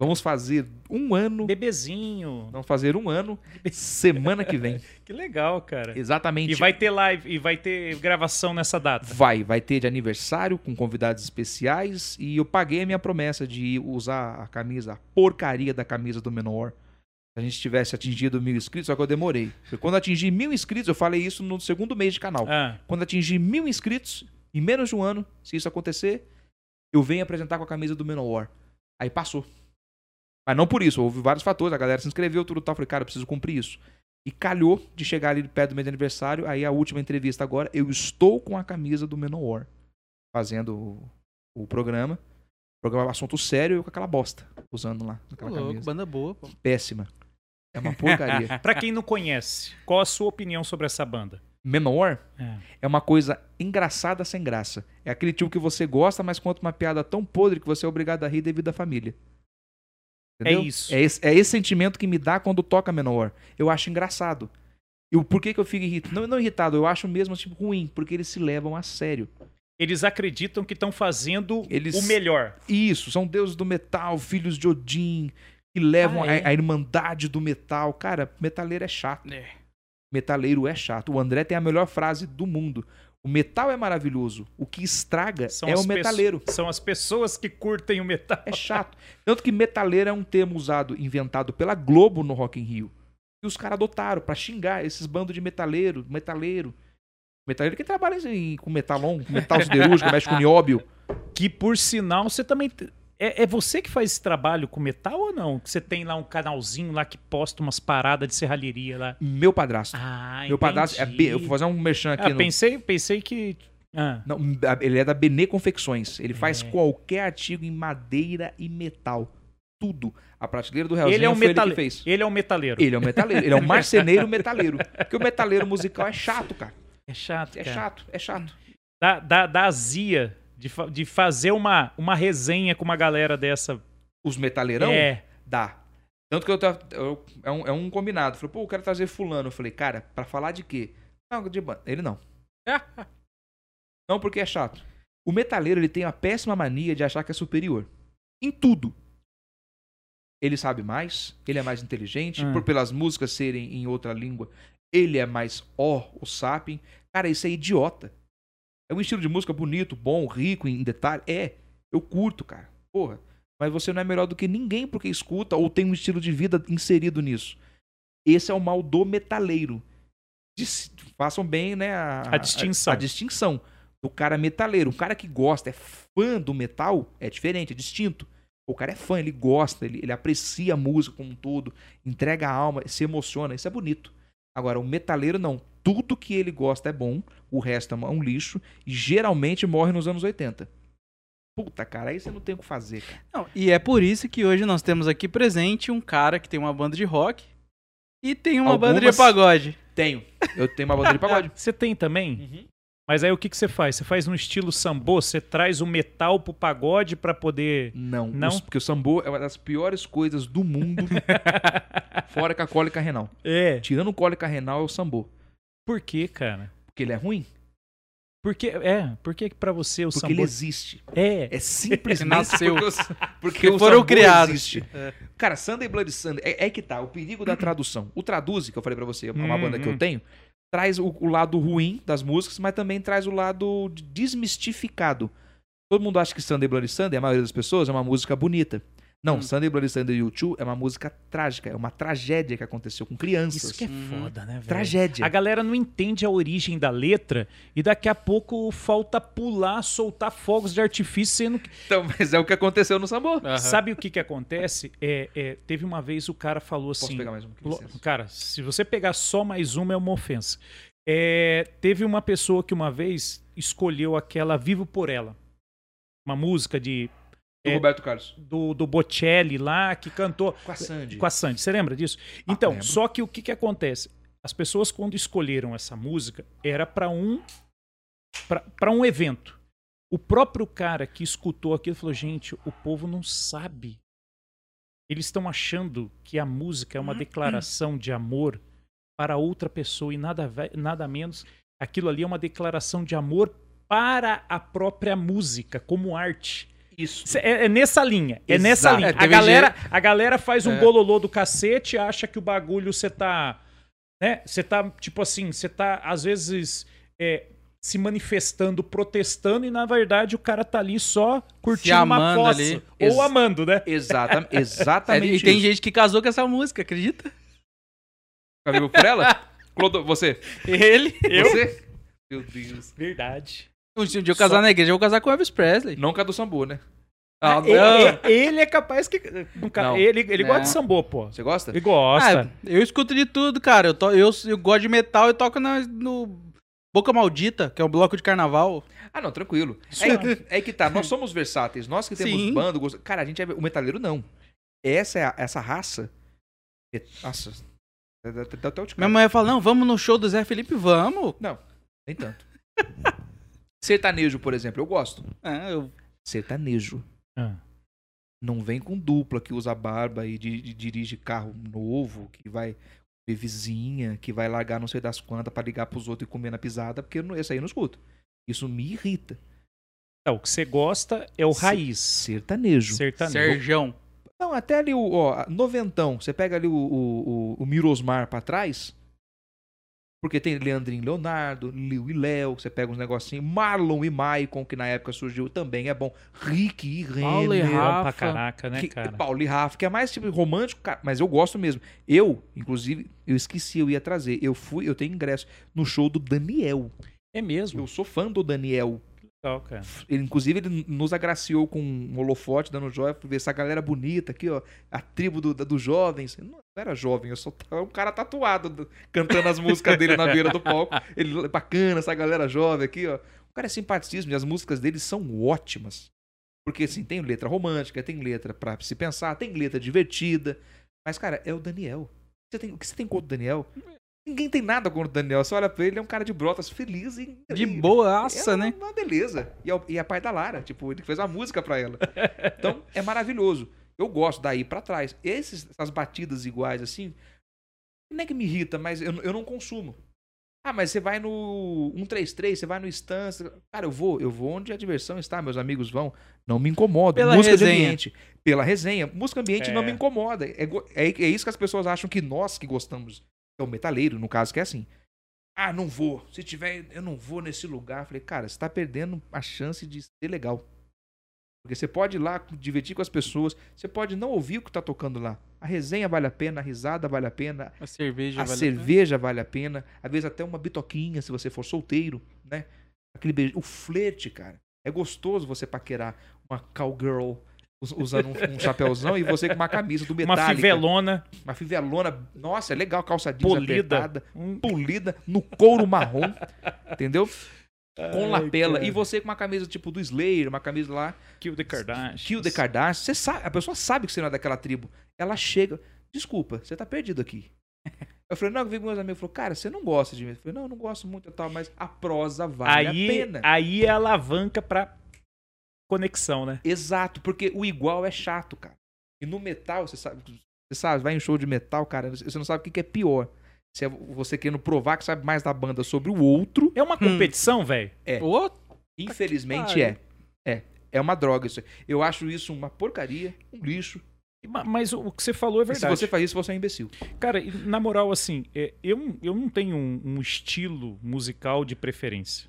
Vamos fazer um ano. Bebezinho. Vamos fazer um ano semana que vem. [laughs] Que legal, cara. Exatamente. E vai ter live, e vai ter gravação nessa data. Vai, vai ter de aniversário com convidados especiais e eu paguei a minha promessa de usar a camisa, a porcaria da camisa do Menor. Se a gente tivesse atingido mil inscritos, só que eu demorei. Porque quando atingir mil inscritos, eu falei isso no segundo mês de canal. Ah, Quando atingir mil inscritos, em menos de um ano, se isso acontecer, eu venho apresentar com a camisa do Menor. Aí passou. Mas não por isso, houve vários fatores, a galera se inscreveu, tudo tal. Falei, cara, eu preciso cumprir isso. E calhou de chegar ali perto do meu aniversário, aí a última entrevista agora, eu estou com a camisa do Menor, fazendo o, o programa. Programa assunto sério, eu com aquela bosta, usando lá, aquela Ô, louco, camisa. banda boa, pô. Péssima. É uma porcaria. [laughs] pra quem não conhece, qual a sua opinião sobre essa banda? Menor É. é uma coisa engraçada sem graça. É aquele tio que você gosta, mas conta uma piada tão podre que você é obrigado a rir devido à família. Entendeu? É isso. É esse, é esse sentimento que me dá quando toca Menor. Eu acho engraçado. E o porquê que eu fico irritado? Não, não irritado, eu acho mesmo tipo ruim, porque eles se levam a sério. Eles acreditam que estão fazendo Eles- o melhor. Isso, são deuses do metal, filhos de Odin, que levam Ah, é? a, a irmandade do metal. Cara, metaleiro é chato. É. Metaleiro é chato. O André tem a melhor frase do mundo. O metal é maravilhoso. O que estraga São é o metaleiro. São as pessoas que curtem o metal. É chato. Tanto que metaleiro é um termo usado, inventado pela Globo no Rock in Rio. E os caras adotaram pra xingar esses bandos de metaleiro, metaleiro. Metaleiro que trabalha em- com metalon, com metal siderúrgico, mexe com nióbio. [laughs] Que por sinal, você também. É, é você que faz esse trabalho com metal ou não? Que Você tem lá um canalzinho lá que posta umas paradas de serralheria lá. Meu padrasto. Ah, Meu padrasto é. Eu vou fazer um merchan aqui Ah, no. pensei, pensei que. Ah, Não, ele é da Benê Confecções. Ele faz É. qualquer artigo em madeira e metal. Tudo. A prateleira do Realzinho ele é um foi ele fez. Ele é um metaleiro. Ele é um metaleiro. Ele é um marceneiro [laughs] metaleiro. Porque o metaleiro musical é chato, cara. É chato, É cara. chato, é chato. Dá, dá, dá azia de, fa- de fazer uma, uma resenha com uma galera dessa. Os metaleirão, É. dá. Tanto que eu, tava- eu- é, um, é um combinado. Falei, pô, eu quero trazer fulano. Eu falei, cara, pra falar de quê? Não, de banda. Ele não. [laughs] Não, porque é chato. O metaleiro, ele tem a péssima mania de achar que é superior. Em tudo. Ele sabe mais, ele é mais inteligente, Hum. por pelas músicas serem em outra língua, ele é mais ó, o sapien. Cara, isso é idiota. É um estilo de música bonito, bom, rico em detalhe. É, eu curto, cara. Porra. Mas você não é melhor do que ninguém porque escuta ou tem um estilo de vida inserido nisso. Esse é o mal do metaleiro. Dis- Façam bem, né? A, A distinção. A, distinção do cara metaleiro. O cara que gosta, é fã do metal, é diferente, é distinto. O cara é fã, ele gosta, ele, ele aprecia a música como um todo, entrega a alma, se emociona, isso é bonito. Agora, o metaleiro não. Tudo que ele gosta é bom, o resto é um lixo, e geralmente morre nos anos 80. Puta, cara, aí você não tem o que fazer, cara. Não, e é por isso que hoje nós temos aqui presente um cara que tem uma banda de rock e tem uma banda de Algumas- pagode. Tenho. Eu tenho uma banda de pagode. [laughs] Você tem também? Mas aí o que, que você faz? Você faz no estilo sambô? Você traz o metal pro pagode pra poder. Não, Não? os- porque o sambo é uma das piores coisas do mundo, [laughs] fora com a cólica renal. É. Tirando cólica renal é o sambo. Por quê, cara? Porque ele é ruim? Por que, é, por que que pra você o Porque sambô... ele existe. É, É simplesmente Nasceu. porque, os- [laughs] porque Que o foram criados. existe. Cara, Sunday Bloody Sunday, é, é que tá, o perigo da tradução. O Traduze, que eu falei pra você, é uma Hum, banda que hum. eu tenho, traz o, o lado ruim das músicas, mas também traz o lado desmistificado. Todo mundo acha que Sunday Bloody Sunday, a maioria das pessoas, é uma música bonita. Não, Hum. Sunday Bloody Sunday U2 é uma música trágica, é uma tragédia que aconteceu com crianças. isso que é Uhum. foda, né, velho? Tragédia. A galera não entende a origem da letra e daqui a pouco falta pular, soltar fogos de artifício, sendo que. Então, mas é o que aconteceu no sambo. Aham. Sabe o que que acontece? É, é, teve uma vez o cara falou Posso assim. pegar mais um? Lo- licença. Cara, se você pegar só mais uma é uma ofensa. É, teve uma pessoa que uma vez escolheu aquela Vivo por Ela. Uma música de Do é, Roberto Carlos. do, do Bocelli lá, que cantou Com a Sandy. com a Sandy. Você lembra disso? Ah, Então, lembro. só que o que, que acontece? As pessoas, quando escolheram essa música, era para um para um evento. O próprio cara que escutou aquilo falou: gente, o povo não sabe. Eles estão achando que a música é uma declaração de amor para outra pessoa e nada, nada menos. Aquilo ali é uma declaração de amor para a própria música, como arte. Isso. Cê- É, é nessa linha. É nessa linha. É, a, galera, a galera faz um É. bololô do cacete, acha que o bagulho você tá. Né? Você tá, tipo assim, você tá, às vezes, é, se manifestando, protestando, e na verdade o cara tá ali só curtindo uma fossa. ali. Ou Ex- amando, né? Exata, [laughs] É, exatamente e tem isso. gente que casou com essa música, acredita? Viu por ela? [laughs] Clodo, você? Ele. Você? Meu Deus. Verdade. Um dia eu casar na igreja, eu vou casar com o Elvis Presley. Não com a do Sambu, né? Ah, ele, não. ele- ele é capaz que. um Não. Ele, ele gosta Não. de sambô, pô. Você gosta? Ele gosta. Ah, eu escuto de tudo, cara. Eu, to- eu, eu gosto de metal e toco na- no Boca Maldita, que é um bloco de carnaval. Ah, não, tranquilo. É, é que tá, nós somos versáteis. Nós que temos Sim. bando, gosto- cara, a gente é o metaleiro não. Essa é a- essa raça. é- Nossa. Dá, dá- dá até o de Minha mãe fala, não, vamos no show do Zé Felipe, vamos. Nem tanto. Sertanejo, por exemplo, eu gosto. Ah, eu- Sertanejo. Ah. Não vem com dupla que usa barba e di- di- dirige carro novo, que vai ver vizinha, que vai largar não sei das quantas pra ligar pros outros e comer na pisada, porque eu não- esse aí eu não escuto. Isso me irrita. Então, o que você gosta é o Se- raiz. Sertanejo. Sertanejo. Serjão. Não, até ali o ó, noventão. Você pega ali o, o, o, o Mirosmar pra trás. Porque tem Leandrinho Leonardo, Liu e Léo, você pega uns negocinhos. Marlon e Maicon, que na época surgiu, também é bom. Rick e Paulo e Renner. Rafa. Pra caraca, né, que- cara? Paulo e Rafa, que é mais tipo romântico, cara, mas eu gosto mesmo. Eu, inclusive, eu esqueci, eu ia trazer. Eu fui, eu tenho ingresso no show do Daniel. É mesmo. Eu sou fã do Daniel. Ele, inclusive, ele nos agraciou com um holofote dando joia pra ver essa galera bonita aqui, ó. A tribo do- dos jovens. Não era jovem, eu sou ta- um cara tatuado do- cantando as músicas dele na beira do palco. Ele bacana, essa galera jovem aqui, ó. O cara é simpaticíssimo e as músicas dele são ótimas. Porque, assim, tem letra romântica, tem letra pra se pensar, tem letra divertida. Mas, cara, é o Daniel. Você tem, o que você tem contra o Daniel? Ninguém tem nada contra o Daniel. Você olha pra ele, ele é um cara de brotas feliz e. De boaça, é né? Uma beleza. E é, e é pai da Lara, tipo, ele fez uma música pra ela. [laughs] Então, é maravilhoso. Eu gosto daí pra trás. Esses, essas batidas iguais, assim, não é que me irrita, mas eu, eu não consumo. Ah, mas você vai no 133, você vai no Stance. Cara, eu vou, eu vou onde a diversão está, meus amigos vão. Não me incomoda. Pela Música de resenha. ambiente. Pela resenha. Música ambiente não É. me incomoda. É, é, é isso que as pessoas acham que nós que gostamos. É o metaleiro, no caso, que é assim. Ah, não vou. Se tiver, eu não vou nesse lugar. Falei, cara, você tá perdendo a chance de ser legal. Porque você pode ir lá divertir com as pessoas, você pode não ouvir o que tá tocando lá. A resenha vale a pena, a risada vale a pena, A cerveja a vale cerveja vale a pena, às vezes até uma bitoquinha se você for solteiro, né? Aquele beijo, o flerte, cara. É gostoso você paquerar uma cowgirl usando um, um chapéuzão e você com uma camisa do Uma Metallica. fivelona Uma fivelona. Nossa, é legal, calça jeans polida. apertada, polida, no couro marrom, entendeu? Com Ai, lapela. cara. E você com uma camisa tipo do Slayer, uma camisa lá, Kill the Kardashians. Kill the Kardashian. Você sabe, a pessoa sabe que você não é daquela tribo. Ela chega, desculpa, você tá perdido aqui. [laughs] Eu falei, não, eu vi com meus amigos. Falou, cara, você não gosta de mim. Eu falei, não, eu não gosto muito e tal, mas a prosa vale aí, a pena. aí é a alavanca pra conexão, né? Exato, porque o igual é chato, cara. E no metal, você sabe, você sabe, vai em show de metal, cara, você não sabe o que que é pior. Se é você querendo provar que sabe mais da banda sobre o outro, É uma competição, velho. É. Ô, infelizmente pariu. é. É. É uma droga isso. aí. Eu acho isso uma porcaria, um lixo. Ma- Mas o o que você falou é E se verdade. você faz isso, você é um imbecil. Cara, e na moral, assim, é, eu, eu não tenho um, um estilo musical de preferência.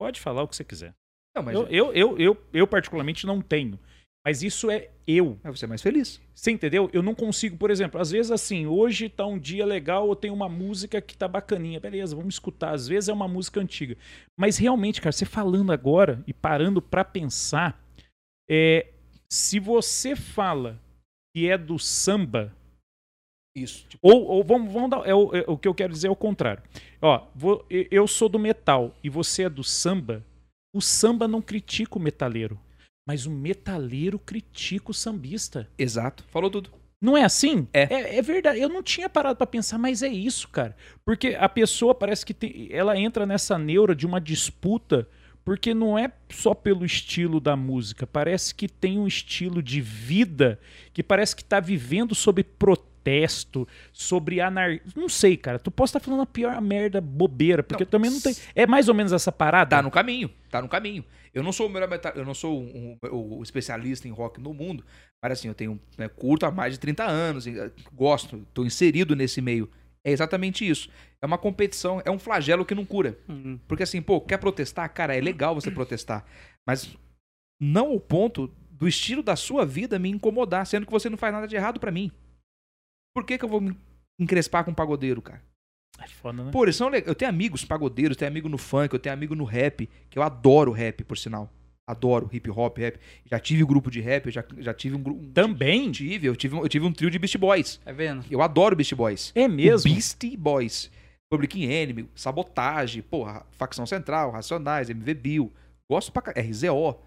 Pode falar o que você quiser. Não, mas Eu, eu, eu, eu, eu, particularmente, não tenho. Mas isso é eu. é você é mais feliz. Você entendeu? Eu não consigo, por exemplo, às vezes assim, hoje tá um dia legal, eu tenho uma música que tá bacaninha, beleza, vamos escutar. Às vezes é uma música antiga. Mas realmente, cara, você falando agora e parando pra pensar, é, se você fala que é do samba, Isso. Tipo, ou, ou vamos, vamos dar. é o, é o que eu quero dizer é o contrário. Ó, vou- eu sou do metal e você é do samba. O samba não critica o metaleiro, mas o metaleiro critica o sambista. exato. Falou tudo. Não é assim? É. é. verdade. Eu não tinha parado pra pensar, mas é isso, cara. Porque a pessoa parece que tem, ela entra nessa neura de uma disputa, porque não é só pelo estilo da música. Parece que tem um estilo de vida que parece que tá vivendo sob protesto, sobre anar... Não sei, cara. Tu pode estar falando a pior merda bobeira, porque Não, também não tem. É mais ou menos essa parada? Tá no caminho, tá no caminho. Eu não sou o melhor metal, eu não sou um, um- o especialista em rock no mundo, mas assim, eu tenho né, curto há mais de 30 anos, e, eh, gosto, tô inserido nesse meio. É exatamente isso. É uma competição, é um flagelo que não cura. hum, Porque assim, pô, quer protestar? Cara, é legal você protestar, mas não ao ponto do estilo da sua vida me incomodar, sendo que você não faz nada de errado pra mim. Por que que eu vou me encrespar com um pagodeiro, cara? É foda, né? Pô, eles são legais. Eu tenho amigos pagodeiros, tenho amigo no funk, eu tenho amigo no rap, que eu adoro rap, por sinal. Adoro hip hop, rap. Já tive grupo de rap, eu já, já tive um grupo. Também? Tive, eu tive, um- eu tive um trio de Beast Boys. tá vendo? Eu adoro Beast Boys. É mesmo? O Beastie Boys. Public Enemy, Sabotagem, porra, Facção Central, Racionais, MV Bill. Gosto pra RZO.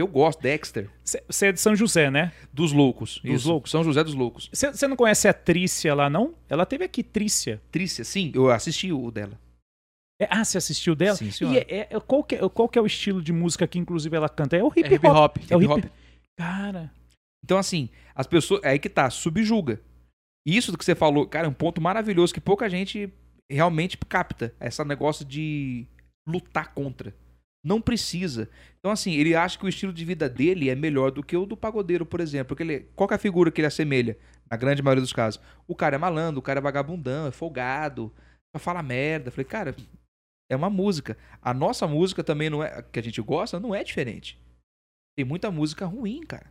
Eu gosto, Dexter. Você é de São José, né? Dos Loucos. Dos Isso, Loucos. São José dos Loucos. Você não conhece a Trícia lá, não? Ela teve aqui, Trícia. Trícia, sim, eu assisti o dela. É- ah, você assistiu dela? Sim, E senhora. é, é- qual, que é, qual que é o estilo de música que, inclusive, ela canta? É o hip É hip hop. hop. É o Hip hip hop. Cara, Então, assim, as pessoas. É aí que tá, subjuga. Isso que você falou, cara, é um ponto maravilhoso que pouca gente realmente capta. Esse negócio de lutar contra. Não precisa. Então, assim, ele acha que o estilo de vida dele é melhor do que o do pagodeiro, por exemplo. Porque ele, qual que é a figura que ele assemelha? Na grande maioria dos casos. O cara é malandro, o cara é vagabundão, é folgado. Só fala merda. Falei, cara, é uma música. A nossa música também não é. que a gente gosta, não é diferente. Tem muita música ruim, cara.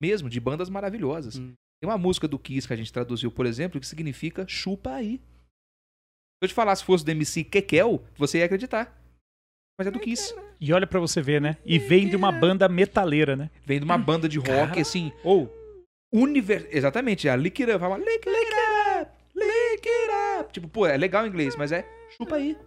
Mesmo, de bandas maravilhosas. Hum. Tem uma música do Kiss que a gente traduziu, por exemplo, que significa chupa aí. Se eu te falar se fosse do MC Kekel, você ia acreditar. Mas é do Kiss. E olha pra você ver, né? E vem de uma banda metaleira, né? Vem de uma banda de rock, Cara. assim, Ou, univer... Exatamente, é a Lick It Up. Fala, lick, lick it up, lick it up. Tipo, pô, é legal em inglês, mas é chupa aí.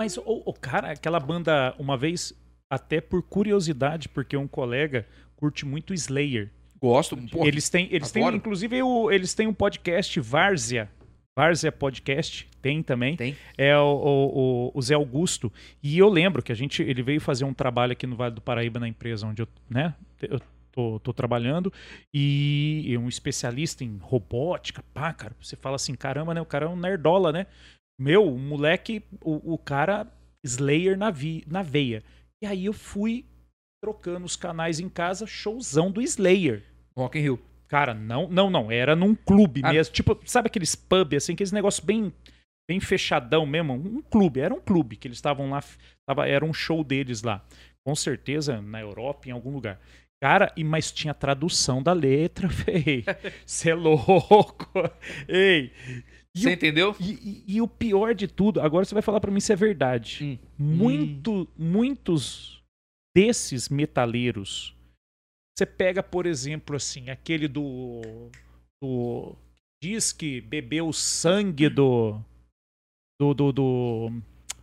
mas o, o cara, aquela banda, uma vez, até por curiosidade, porque um colega curte muito Slayer. Gosto. Pô, eles têm, eles têm, inclusive, o, eles têm um podcast, Várzea. Várzea Podcast, tem também. Tem. É o, o, o- Zé Augusto. E eu lembro que a gente, ele veio fazer um trabalho aqui no Vale do Paraíba, na empresa onde eu, né, eu tô, tô trabalhando. E um especialista em robótica, pá, cara. Você fala assim, caramba, né? O cara é um nerdola, né? Meu, o moleque, o, o cara Slayer na, vi, na veia. E aí eu fui trocando os canais em casa, showzão do Slayer. Rock in Rio. Cara, não, não, não. Era num clube Ah. mesmo. Tipo, sabe aqueles pub, assim, aqueles negócios bem, bem fechadão mesmo? Um clube, era um clube que eles estavam lá. Tava, era um show deles lá. Com certeza na Europa, em algum lugar. Cara, e, mas tinha tradução da letra, [laughs] véi. Você é louco. Ei. Você o, entendeu? e, e- e o pior de tudo, agora você vai falar pra mim se é verdade. Hum. Muito, muitos desses metaleiros. Você pega, por exemplo, assim, aquele do. do diz que bebeu o sangue do. do. do. do,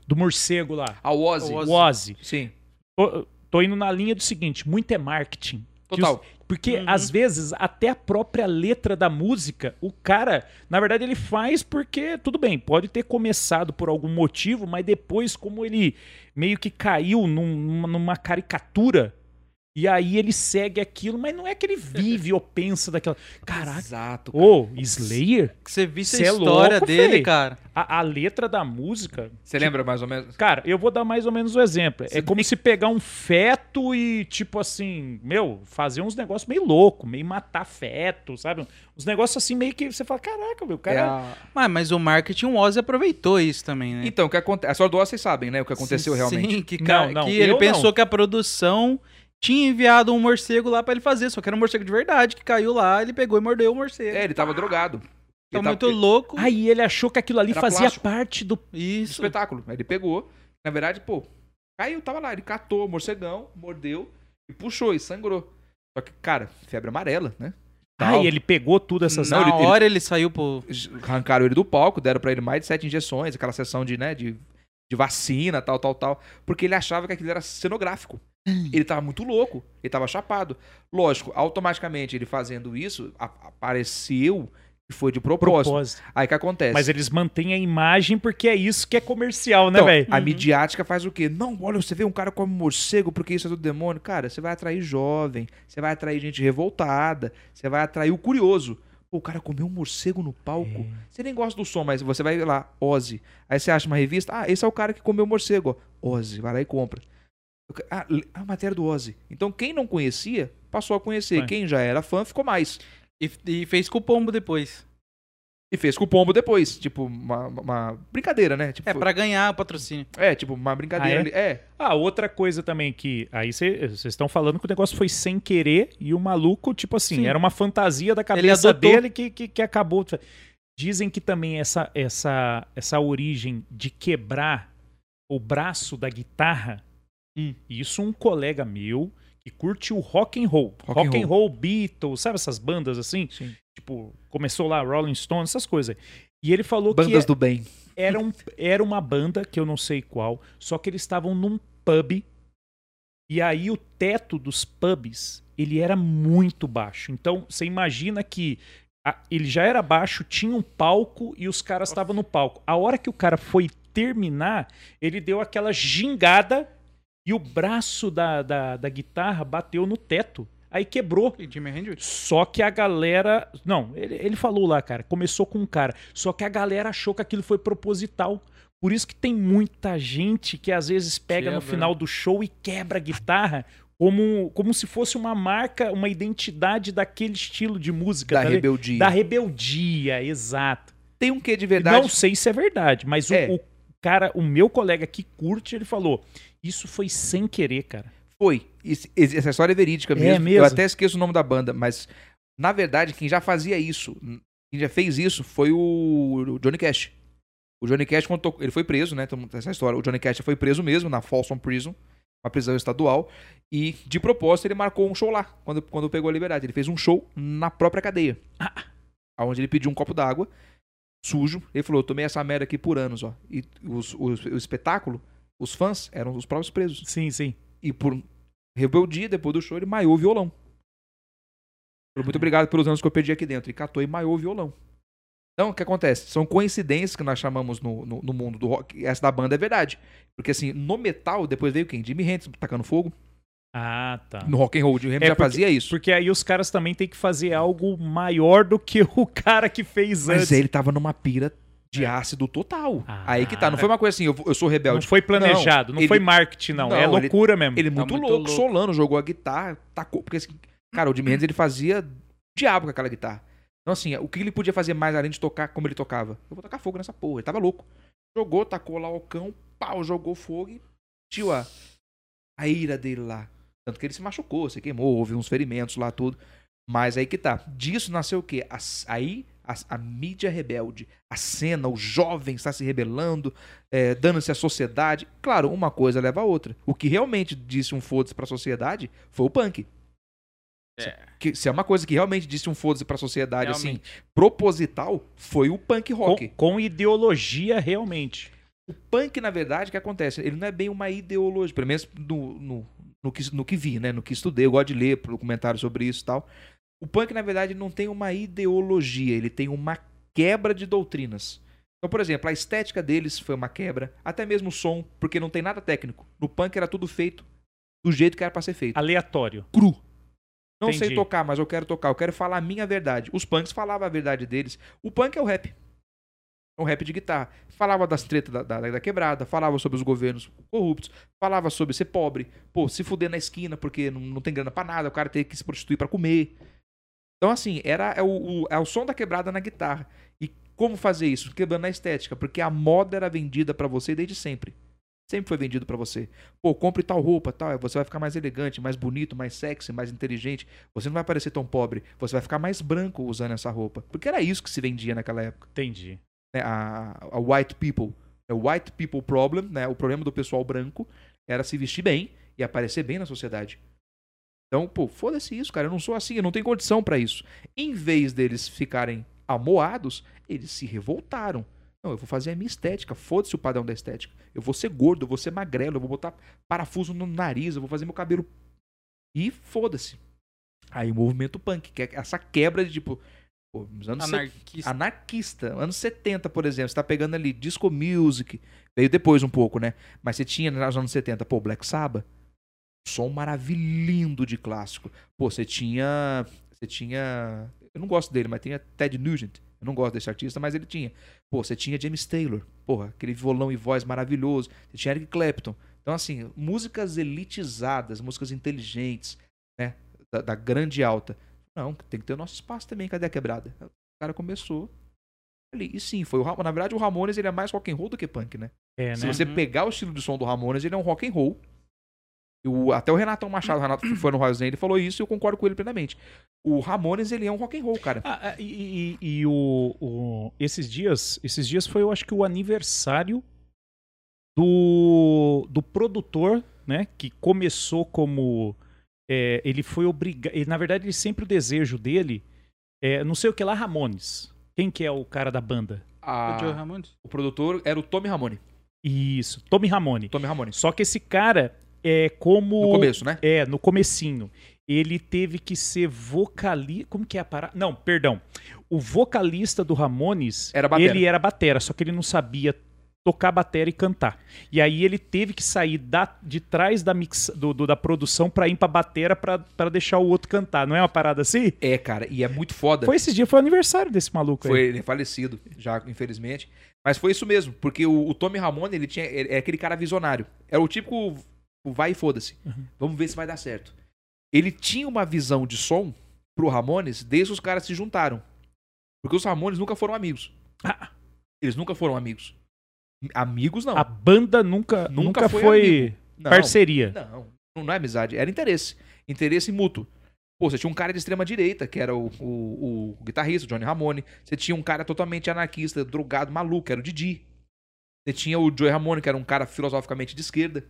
do morcego lá. A Ozzy. O O Ozzy. Sim. Tô, tô indo na linha do seguinte: muito é marketing. Os- Total. porque Uhum. às vezes até a própria letra da música, o cara, na verdade, ele faz porque, tudo bem, pode ter começado por algum motivo, mas depois, como ele meio que caiu num- numa caricatura, e aí ele segue aquilo, mas não é que ele vive ou pensa daquela. Caraca, Exato. cara. ô, Slayer? Que você visse Cê a é história louco, dele, cara. A, a letra da música. Você lembra mais ou menos? Cara, eu vou dar mais ou menos o exemplo. Se é como se pegar um feto e, tipo assim, meu, fazer uns negócios meio louco, meio matar feto, sabe? Uns negócios assim meio que você fala, caraca, meu, o cara. É a- Mas, mas o marketing, o Ozzy aproveitou isso também, né? Então, o que acontece? A sua do Ozzy, vocês sabem, né? O que aconteceu Sim, realmente. Sim, que, ca- Não, não, que ele eu pensou não. que a produção tinha enviado um morcego lá pra ele fazer, só que era um morcego de verdade, que caiu lá, ele pegou e mordeu o morcego. É, ele tava drogado. Tá Ele muito tava... louco. Aí ele achou que aquilo ali Era fazia plástico. parte do. Isso. espetáculo. Aí ele pegou. Na verdade, pô, caiu, tava lá. Ele catou o morcegão, mordeu e puxou e sangrou. Só que, cara, febre amarela, né? Tal. Aí ele pegou tudo essas. Na Não, ele- hora ele, saiu pro... Arrancaram ele do palco, deram pra ele mais de sete injeções, aquela sessão de, né, de, de vacina, tal, tal, tal. Porque ele achava que aquilo era cenográfico. Ele tava muito louco, ele tava chapado. Lógico, automaticamente ele fazendo isso, apareceu que foi de propósito. propósito. Aí o que acontece? Mas eles mantêm a imagem porque é isso que é comercial, né, Então, velho? a Uhum. midiática faz o quê? Não, olha, você vê um cara como morcego porque isso é do demônio. Cara, você vai atrair jovem, você vai atrair gente revoltada, você vai atrair o curioso. Pô, o cara comeu um morcego no palco. É. Você nem gosta do som, mas você vai lá, Ozzy. Aí você acha uma revista, ah, esse é o cara que comeu morcego. ó. Ozzy, vai lá e compra. Ah, a matéria do Ozzy. Então quem não conhecia, passou a conhecer. Vai. Quem já era fã, ficou mais. E, e fez com o pombo depois. E fez com o pombo depois. Tipo, uma, uma brincadeira, né? Tipo, É, pra ganhar o patrocínio. é, tipo, uma brincadeira Ah, é? É, Ah, outra coisa também que. Aí vocês estão falando que o negócio foi sem querer e o maluco, tipo assim, Sim. era uma fantasia da cabeça adotou. dele que, que, que acabou. Dizem que também essa, essa, essa origem de quebrar o braço da guitarra, Hum. isso um colega meu que curte o rock and roll. Rock Rock, and and roll, Beatles, sabe essas bandas assim? sim. Tipo, começou lá Rolling Stones, essas coisas. E ele falou Bandas que do bem. era, um, era uma banda, que eu não sei qual, só que eles estavam num pub. E aí o teto dos pubs, ele era muito baixo. Então, você imagina que a- ele já era baixo, tinha um palco e os caras estavam no palco. A hora que o cara foi terminar, ele deu aquela gingada e o braço da, da, da guitarra bateu no teto. Aí quebrou. E Jimi Hendrix. Só que a galera. Não, ele, ele falou lá, cara. Começou com um cara. Só que a galera achou que aquilo foi proposital. Por isso que tem muita gente que às vezes pega no Quebra. final do show e quebra a guitarra como, como se fosse uma marca, uma identidade daquele estilo de música. Da tá ligado? rebeldia. Da rebeldia, exato. tem um quê de verdade. Não sei se é verdade, mas o- É. o, cara, o meu colega que curte, ele falou: Isso foi sem querer, cara. Foi. Isso- essa história é verídica É mesmo. mesmo? Eu até esqueço o nome da banda, mas na verdade, quem já fazia isso, quem já fez isso, foi o Johnny Cash. O Johnny Cash, quando tocou- ele foi preso, né? Então, essa história. O Johnny Cash foi preso mesmo na Folsom Prison, uma prisão estadual, e de propósito ele marcou um show lá, quando, quando pegou a liberdade. Ele fez um show na própria cadeia. [laughs] Onde ele pediu um copo d'água, sujo. Ele falou: Eu tomei essa merda aqui por anos, ó. E os- os- o espetáculo, os fãs, eram os próprios presos. Sim, sim. E por rebeldia, depois do show, ele maiou o violão. Falou, muito obrigado pelos anos que eu perdi aqui dentro. E catou e maiou o violão. Então, o que acontece? São coincidências que nós chamamos no, no, no mundo do rock. Essa da banda é verdade. Porque assim, no metal, depois veio quem? Jimi Hendrix tacando fogo. Ah, tá. No rock and roll, o Jimi Hendrix É, já porque- fazia isso. Porque aí os caras também têm que fazer algo maior do que o [laughs] cara que fez Mas antes. ele tava numa pira de É. ácido total. Ah. Aí que tá. Não foi uma coisa assim, eu, eu sou Não rebelde. foi planejado, não, ele- foi marketing, não. Não, é ele- loucura mesmo. Ele Tá muito, muito louco, louco. solando, jogou a guitarra, tacou. Porque, assim, cara, o Jimi Hendrix ele fazia diabo com aquela guitarra. Então, assim, o que ele podia fazer mais além de tocar como ele tocava? Eu vou tacar fogo nessa porra. Ele tava louco. Jogou, tacou lá o cão, pau, jogou fogo e tio a, a ira dele lá. Tanto que ele se machucou, se queimou, houve uns ferimentos lá, tudo. Mas aí que tá. Disso nasceu o quê? As- aí a, a mídia rebelde, a cena, o jovem está se rebelando, é, dando-se à sociedade. Claro, uma coisa leva a outra. O que realmente disse um foda-se pra sociedade foi o punk. É. Que, se é uma coisa que realmente disse um foda-se pra sociedade, assim, Realmente. proposital, foi o punk rock. Com, com ideologia, realmente. O punk, na verdade, o que acontece? Ele não é bem uma ideologia, pelo menos no, no, no, que, no que vi, né? No que estudei, eu gosto de ler documentários sobre isso e tal. O punk, na verdade, não tem uma ideologia, ele tem uma quebra de doutrinas. Então, por exemplo, a estética deles foi uma quebra, até mesmo o som, porque não tem nada técnico. No punk era tudo feito do jeito que era pra ser feito. Aleatório. Cru. Não sei Entendi. tocar, mas eu quero tocar, eu quero falar a minha verdade. Os punks falavam a verdade deles. O punk é o rap. É um rap de guitarra. Falava das tretas da, da, da quebrada, falava sobre os governos corruptos, falava sobre ser pobre, pô, se fuder na esquina porque não, não tem grana pra nada, o cara tem que se prostituir pra comer. Então, assim, era é o, o- é o som da quebrada na guitarra. E como fazer isso? Quebrando a estética, porque a moda era vendida pra você desde sempre. Sempre foi vendido pra você. Pô, compre tal roupa, tal, você vai ficar mais elegante, mais bonito, mais sexy, mais inteligente. Você não vai parecer tão pobre, você vai ficar mais branco usando essa roupa. Porque era isso que se vendia naquela época Entendi. né, a, a white people, o white people problem, né, o problema do pessoal branco era se vestir bem e aparecer bem na sociedade. Então, pô, foda-se isso, cara, eu não sou assim, eu não tenho condição pra isso. Em vez deles ficarem amoados, eles se revoltaram. Não, eu vou fazer a minha estética, foda-se o padrão da estética. Eu vou ser gordo, eu vou ser magrelo, eu vou botar parafuso no nariz, eu vou fazer meu cabelo. E foda-se. Aí o movimento punk, que é essa quebra de tipo. Pô, nos anos Anarquista. anarquista. Anos 70, por exemplo, você tá pegando ali disco music, veio depois um pouco, né? Mas você tinha nos anos 70, pô, Black Sabbath, som maravilhoso de clássico. Pô, você tinha, você tinha, eu não gosto dele, mas tinha Ted Nugent. Eu não gosto desse artista, mas ele tinha. Pô, você tinha James Taylor, porra, aquele violão e voz maravilhoso. Você tinha Eric Clapton. Então, assim, músicas elitizadas, músicas inteligentes, né? Da, da grande alta. Não, tem que ter o nosso espaço também. Cadê a quebrada? O cara começou ali. E sim, foi o Ra- Na verdade, o Ramones ele é mais rock and roll do que punk, né? É, Se né? você Uhum. pegar o estilo de som do Ramones, ele é um rock and roll. E o- até o Renatão Machado, o Renato que foi no Royal ele falou isso e eu concordo com ele plenamente. O Ramones, ele é um rock and roll, cara. Ah, ah, e e- e o, o- esses dias, esses dias foi, eu acho que o aniversário do, do produtor, né? Que começou como é, ele foi obrigado. Na verdade, ele sempre o desejo dele, é, não sei o que lá, Ramones. Quem que é o cara da banda? A- O Joe Ramones. o produtor era o Tommy Ramone. Isso, Tommy Ramone. Tommy Ramone. Só que esse cara é como No começo, né? É, no comecinho. Ele teve que ser vocalista. Como que é a parada? Não, perdão. O vocalista do Ramones, Era batera. ele era batera, só que ele não sabia tocar batera e cantar. E aí ele teve que sair da- de trás da, mix, do, do- da produção pra ir pra batera pra, pra deixar o outro cantar. Não é uma parada assim? É, cara, e é muito foda. Foi esse dia, foi o aniversário desse maluco Foi, aí. ele é falecido, já, infelizmente. Mas foi isso mesmo, porque o, o Tommy Ramone, ele tinha. ele É aquele cara visionário. Era o típico. O vai e foda-se. Uhum. Vamos ver se vai dar certo. Ele tinha uma visão de som pro Ramones desde os caras se juntaram. Porque os Ramones nunca foram amigos. Ah. Eles nunca foram amigos. Amigos não. A banda nunca, Nunca nunca, foi foi, Não. parceria. Não, não é amizade, era interesse. Interesse mútuo. Pô, você tinha um cara de extrema direita, que era o, o, o guitarrista, o Johnny Ramone. Você tinha um cara totalmente anarquista, drogado, maluco, era o Didi. Você tinha o Joey Ramone, que era um cara filosoficamente de esquerda.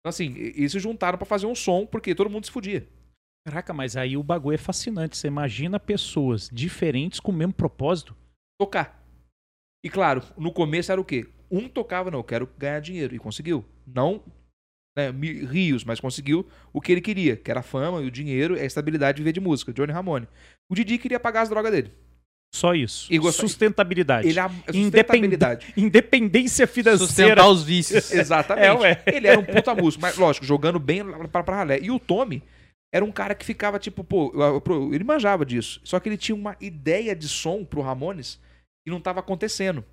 Então, assim, eles se juntaram pra fazer um som, porque todo mundo se fudia. Caraca, mas aí o bagulho é fascinante. Você imagina pessoas diferentes com o mesmo propósito. Tocar. E claro, no começo era o quê? Um tocava, não, eu quero ganhar dinheiro. E conseguiu. Não né, rios, mas conseguiu o que ele queria, que era a fama e o dinheiro e a estabilidade de viver de música. Johnny Ramone. O Didi queria pagar as drogas dele. Só isso. E gosta- Sustentabilidade. Ele a Independ- sustentabilidade. Independência financeira. Sustentar os vícios. [laughs] Exatamente. É. Ele era um puta músico, mas lógico, jogando bem pra, pra ralé. E o Tommy era um cara que ficava tipo, pô, ele manjava disso. Só que ele tinha uma ideia de som pro Ramones que não tava acontecendo.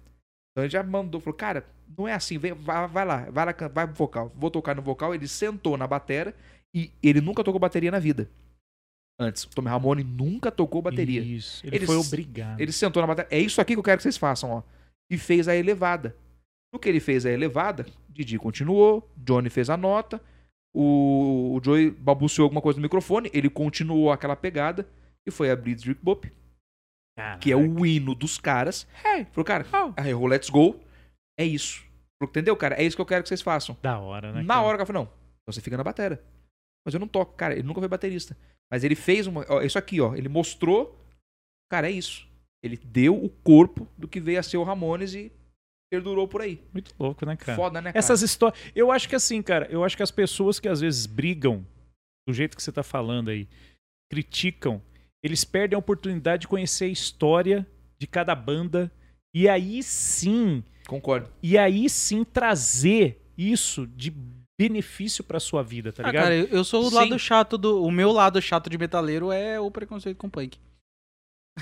Então ele já mandou, falou, cara, não é assim, vem, vai, vai lá, vai lá, vai pro vocal. Vou tocar no vocal. Ele sentou na batera e ele nunca tocou bateria na vida. Antes, o Tommy Ramone nunca tocou bateria. Isso. Ele Eles- foi obrigado. Ele sentou na bateria. É isso aqui que eu quero que vocês façam, ó. E fez a elevada. No que ele fez a elevada, Didi continuou, Johnny fez a nota, o, o Joey balbuciou alguma coisa no microfone, ele continuou aquela pegada e foi a Blitzkrieg Bop, que é o hino dos caras. Hey, falou, cara, errou Let's Go. É isso. Falou, entendeu, cara? É isso que eu quero que vocês façam. Da hora, né? Na cara? hora o cara falou, não, você fica na batera. Mas eu não toco, cara, ele nunca foi baterista. Mas ele fez uma. Ó, isso aqui, ó. Ele mostrou. Cara, é isso. Ele deu o corpo do que veio a ser o Ramones e perdurou por aí. Muito louco, né, cara? Foda, né, cara? Essas histórias. Eu acho que assim, cara, eu acho que as pessoas que às vezes brigam do jeito que você tá falando aí, criticam, eles perdem a oportunidade de conhecer a história de cada banda e aí sim, Concordo. e aí sim trazer isso de benefício pra sua vida, tá Ah, ligado? cara, eu sou o Sim. lado chato do. O meu lado chato de metaleiro é o preconceito com punk.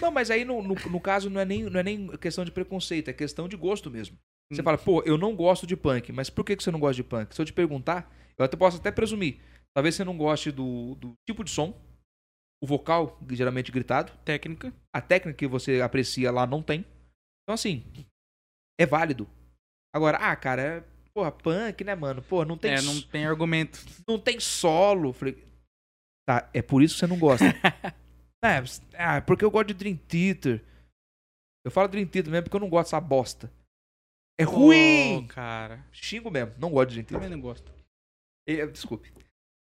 Não, mas aí no, no, no caso não é, nem, não é nem questão de preconceito, é questão de gosto mesmo. Você Hum. fala, pô, eu não gosto de punk, mas por que, que você não gosta de punk? Se eu te perguntar, eu até posso até presumir. Talvez você não goste do, do tipo de som, o vocal, geralmente gritado, Técnica. a técnica que você aprecia lá não tem. Então, assim, é válido. Agora, ah, cara, é, porra, punk, né, mano? Pô, não tem, é, não tem argumento. não tem solo. Falei, tá, é por isso que você não gosta. [laughs] é, ah, porque eu gosto de Dream Theater. Eu falo Dream Theater mesmo porque eu não gosto dessa bosta. É ruim! Ô, cara. Xingo mesmo, não gosto de Dream Theater. Também não gosto. É, Desculpe.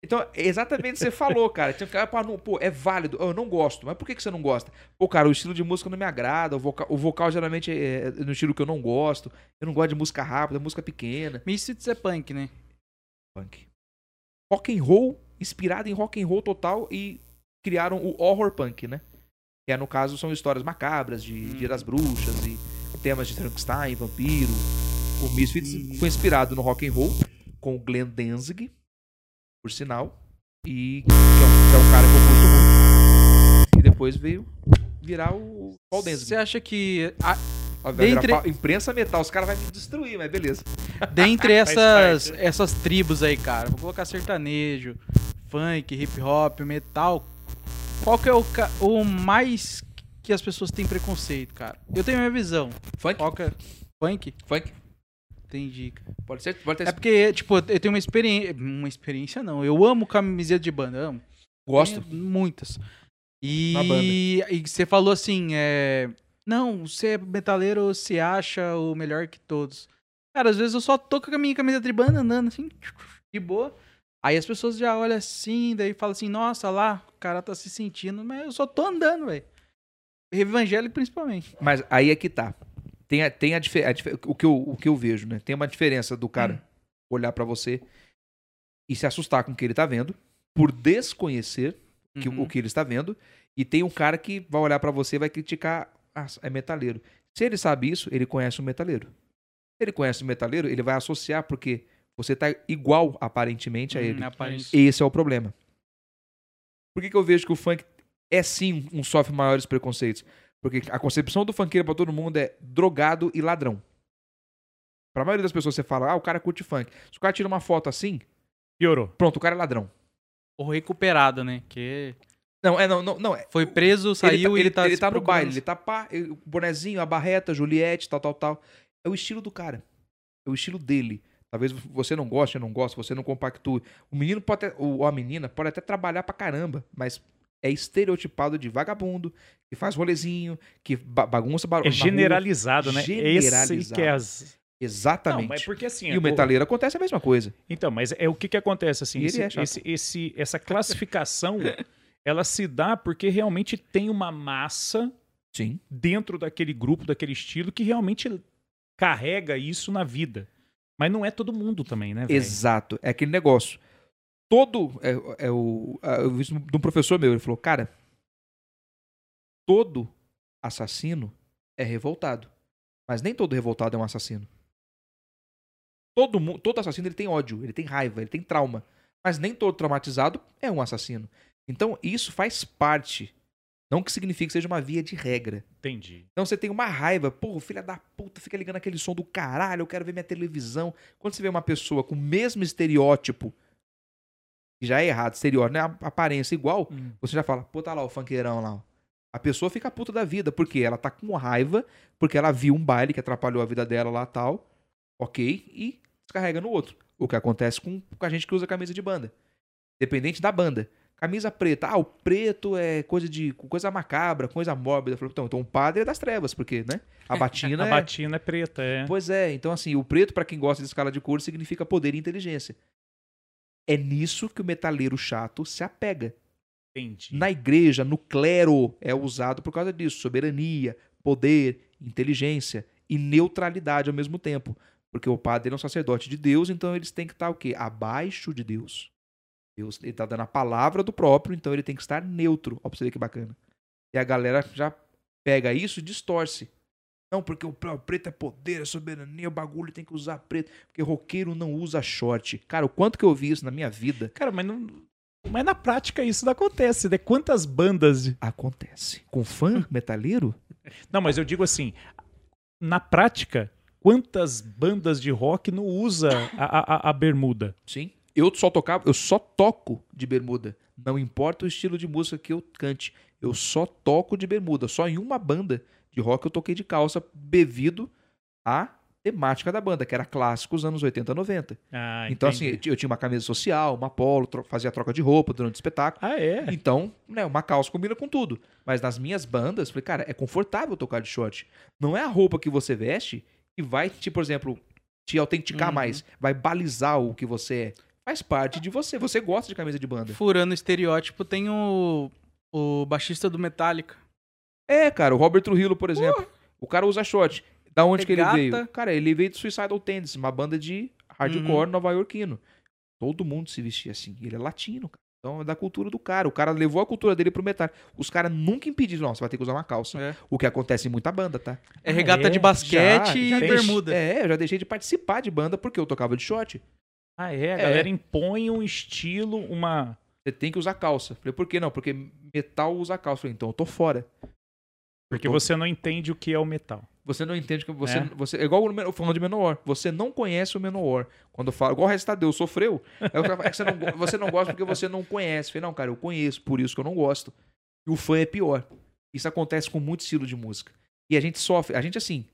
Então, é exatamente o que você falou, cara. Tinha que ficar, pô, não- pô, é válido. Eu não gosto. Mas por que, que você não gosta? Pô, cara, o estilo de música não me agrada. O vocal, o vocal geralmente é no estilo que eu não gosto. Eu não gosto de música rápida, música pequena. Misfits é punk, né? Punk. Rock and roll, inspirado em rock and roll total e criaram o horror punk, né? Que é, no caso, são histórias macabras de Hum. Dia das Bruxas e temas de Frankenstein, vampiro. O Misfits Hum. foi inspirado no rock and roll com o Glenn Danzig, por sinal, e que é um, que é um cara que eu curto muito. E depois veio virar o Paul. Você acha que a- Ó, dentre- imprensa metal, os caras vão me destruir, mas beleza. dentre [laughs] essas, parte. essas tribos aí, cara, vou colocar sertanejo, funk, hip hop, metal, qual que é o, ca- o mais que as pessoas têm preconceito, cara? Eu tenho a minha visão. Funk? Qual que é? Funk? Funk? Entendi. Pode ser, pode ter É porque, tipo, eu tenho uma experiência. Uma experiência não. Eu amo camiseta de banda, amo. Gosto. Tenho muitas. E, e você falou assim, é. Não, você é metaleiro, você acha o melhor que todos. Cara, às vezes eu só tô com a minha camiseta de banda andando assim, de boa. Aí as pessoas já olham assim, daí falam assim, nossa, lá, o cara tá se sentindo, mas eu só tô andando, velho. Evangélico principalmente. Mas aí é que tá. Tem, a, tem a, dife- a dife- o, que eu, o que eu vejo, né? Tem uma diferença do cara olhar pra você e se assustar com o que ele tá vendo, por desconhecer que- Uhum. o que ele está vendo, e tem um cara que vai olhar pra você e vai criticar, ah, é metaleiro. Se ele sabe isso, ele conhece o metaleiro. Se ele conhece o metaleiro, ele vai associar porque você tá igual aparentemente a ele. Hum, aparência. Esse é o problema. Por que, que eu vejo que o funk é sim um sofre maiores preconceitos? Porque a concepção do funkeiro pra todo mundo é drogado e ladrão. Pra maioria das pessoas você fala, ah, o cara curte funk. Se o cara tira uma foto assim, Piorou. pronto, o cara é ladrão. Ou recuperado, né? Que Não, é, não, não, não. É, Foi preso, saiu ele, e ele tá ele se tá no procurando. baile, ele tá pá, o bonezinho, a barreta, Juliette, tal, tal, tal. É o estilo do cara. É o estilo dele. Talvez você não goste, eu não gosto, você não compactue. O menino pode até, ou a menina pode até trabalhar pra caramba, mas é estereotipado de vagabundo, que faz rolezinho, que ba- bagunça barulho. É generalizado, né? Esse Generalizado. que é as... Exatamente. Não, mas porque assim... E o metaleiro acontece a mesma coisa. Então, mas é o que que acontece assim, esse- é esse- esse- essa classificação, [laughs] ela se dá porque realmente tem uma massa Sim. dentro daquele grupo, daquele estilo que realmente carrega isso na vida. Mas não é todo mundo também, né, velho? Exato. É aquele negócio. Todo. É, é o, a- eu vi isso de um professor meu. Ele falou, cara, todo assassino é revoltado. Mas nem todo revoltado é um assassino. Todo, todo assassino ele tem ódio, ele tem raiva, ele tem trauma. Mas nem todo traumatizado é um assassino. Então isso faz parte. Não que signifique que seja uma via de regra. Entendi. Então você tem uma raiva, pô, filha da puta, fica ligando aquele som do caralho, eu quero ver minha televisão. Quando você vê uma pessoa com o mesmo estereótipo, que já é errado, estereótipo, né? A aparência igual, você já fala, pô, tá lá o funkeirão lá. A pessoa fica puta da vida, porque ela tá com raiva, porque ela viu um baile que atrapalhou a vida dela lá tal, ok, e descarrega no outro. O que acontece com, com a gente que usa camisa de banda. Dependente da banda. Camisa preta. Ah, o preto é coisa de coisa macabra, coisa mórbida. Falei, então, então o padre é das trevas, porque, né? A batina [laughs] A é... batina é preta, é. Pois é, então assim, o preto, pra quem gosta de escala de cor, significa poder e inteligência. É nisso que o metaleiro chato se apega. Entendi. Na igreja, no clero, é usado por causa disso. Soberania, poder, inteligência e neutralidade ao mesmo tempo. Porque o padre é um sacerdote de Deus, então eles têm que estar o quê? Abaixo de Deus. Deus ele tá dando a palavra do próprio, então ele tem que estar neutro. Ó, pra você ver que bacana. E a galera já pega isso e distorce. Não, porque o pre- o preto é poder, é soberania, o bagulho tem que usar preto. Porque roqueiro não usa short. Cara, o quanto que eu vi isso na minha vida Cara, mas não. Mas na prática isso não acontece, né? Quantas bandas. de- acontece. Com fã [laughs] metaleiro? Não, mas eu digo assim, na prática, quantas bandas de rock não usa a, a, a bermuda? Sim. Eu só tocava, eu só toco de bermuda. Não importa o estilo de música que eu cante. Eu só toco de bermuda. Só em uma banda de rock eu toquei de calça devido à temática da banda, que era clássicos anos 80, 90. Ah, então, entendi. assim, eu tinha uma camisa social, uma polo, tro- fazia troca de roupa durante o espetáculo. Ah, é? Então, né, uma calça combina com tudo. Mas nas minhas bandas, falei, cara, é confortável tocar de short. Não é a roupa que você veste que vai, te, por exemplo, te autenticar Uhum. mais, vai balizar o que você é. Faz parte de você. Você gosta de camisa de banda. Furando estereótipo, tem o, o baixista do Metallica. É, cara, o Robert Trujillo, por exemplo. O cara usa short. Da onde que ele Regata. veio? Cara, ele veio do Suicidal Tendencies, uma banda de hardcore nova-iorquino. Todo mundo se vestia assim. Ele é latino, cara. Então é da cultura do cara. O cara levou a cultura dele pro metal. Os caras nunca impediram, não, você vai ter que usar uma calça. É, O que acontece em muita banda, tá? É regata é? de basquete Já, e já bermuda. É, eu já deixei de participar de banda porque eu tocava de short. Ah, é? A galera impõe um estilo, uma. Você tem que usar calça. Falei, por que não? Porque metal usa calça. Falei, então eu tô fora. Porque você não entende o que é o metal. Você não entende que você. É. você é igual o falando de Menor. Você não conhece o Menor. Quando eu falo, igual o resto Deus sofreu. É, fala, é que você, não, você não gosta porque você não conhece. Eu falei, não, cara, eu conheço, por isso que eu não gosto. E o fã é pior. Isso acontece com muito estilo de música. E a gente sofre. A gente, assim,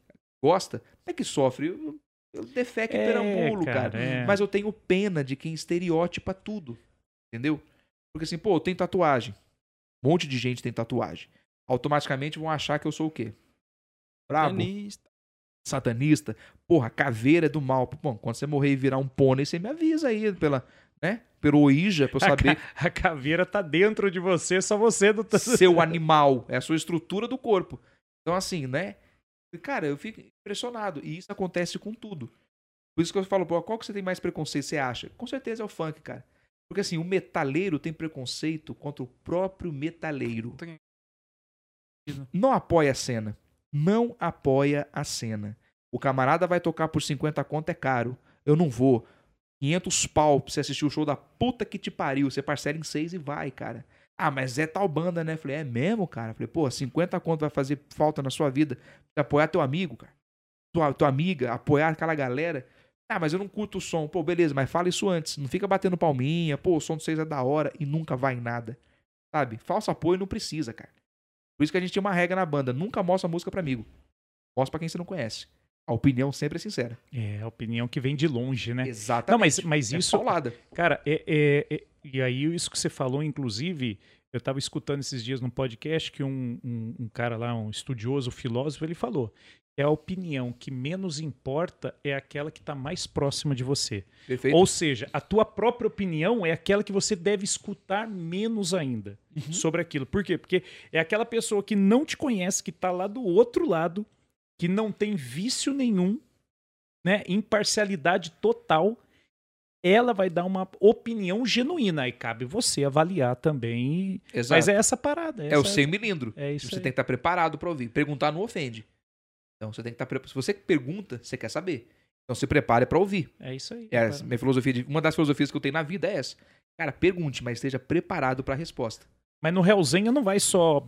gosta. É que sofre. Eu, eu defeco É, perambulo, cara. cara, é. Mas eu tenho pena de quem estereotipa tudo. Entendeu? Porque assim, pô, eu tenho tatuagem. Um monte de gente tem tatuagem. Automaticamente vão achar que eu sou o quê? Brabo Tenista. satanista, porra, caveira é do mal. Bom, quando você morrer e virar um pônei, você me avisa aí pela, né? Pelo Ouija, pra eu saber [laughs] A caveira tá dentro de você, só você não tá. seu [laughs] animal, é a sua estrutura do corpo. Então, assim, né? Cara, eu fico impressionado. E isso acontece com tudo. Por isso que eu falo, pô, qual que você tem mais preconceito, você acha? Com certeza é o funk, cara. Porque assim, o metaleiro tem preconceito contra o próprio metaleiro. Não apoia a cena. Não apoia a cena. O camarada vai tocar por 50 conto, é caro. Eu não vou. 500 pau pra você assistir o show da puta que te pariu. Você parcela em seis e vai, cara. Ah, mas é tal banda, né? Falei, é mesmo, cara? Falei, pô, 50 conto vai fazer falta na sua vida. Apoiar teu amigo, cara. Tua, tua amiga, apoiar aquela galera. Ah, mas eu não curto o som. Pô, beleza, mas fala isso antes. Não fica batendo palminha. Pô, o som de vocês é da hora e nunca vai em nada. sabe? Falso apoio não precisa, cara. Por isso que a gente tinha uma regra na banda: nunca mostra a música pra amigo. Mostra pra quem você não conhece. A opinião sempre é sincera. É, a opinião que vem de longe, né? Exatamente. Não, mas, mas É isso, paulada. Cara, é, é- é- e aí isso que você falou, inclusive, eu estava escutando esses dias num podcast que um, um- um cara lá, um estudioso, filósofo, ele falou que a opinião que menos importa é aquela que está mais próxima de você. Perfeito. Ou seja, a tua própria opinião é aquela que você deve escutar menos ainda Uhum. sobre aquilo. Por quê? Porque é aquela pessoa que não te conhece, que está lá do outro lado, que não tem vício nenhum, né? Imparcialidade total. Ela vai dar uma opinião genuína. Aí cabe você avaliar também. Exato. Mas é essa parada. É o essa- sem milindro. É isso Você aí. tem que estar preparado pra ouvir. Perguntar não ofende. Então você tem que estar preparado. Se você pergunta, você quer saber. Então se prepare pra ouvir. É isso aí. É minha filosofia de- uma das filosofias que eu tenho na vida é essa. Cara, pergunte, mas esteja preparado pra resposta. Mas no Hellzenha não vai só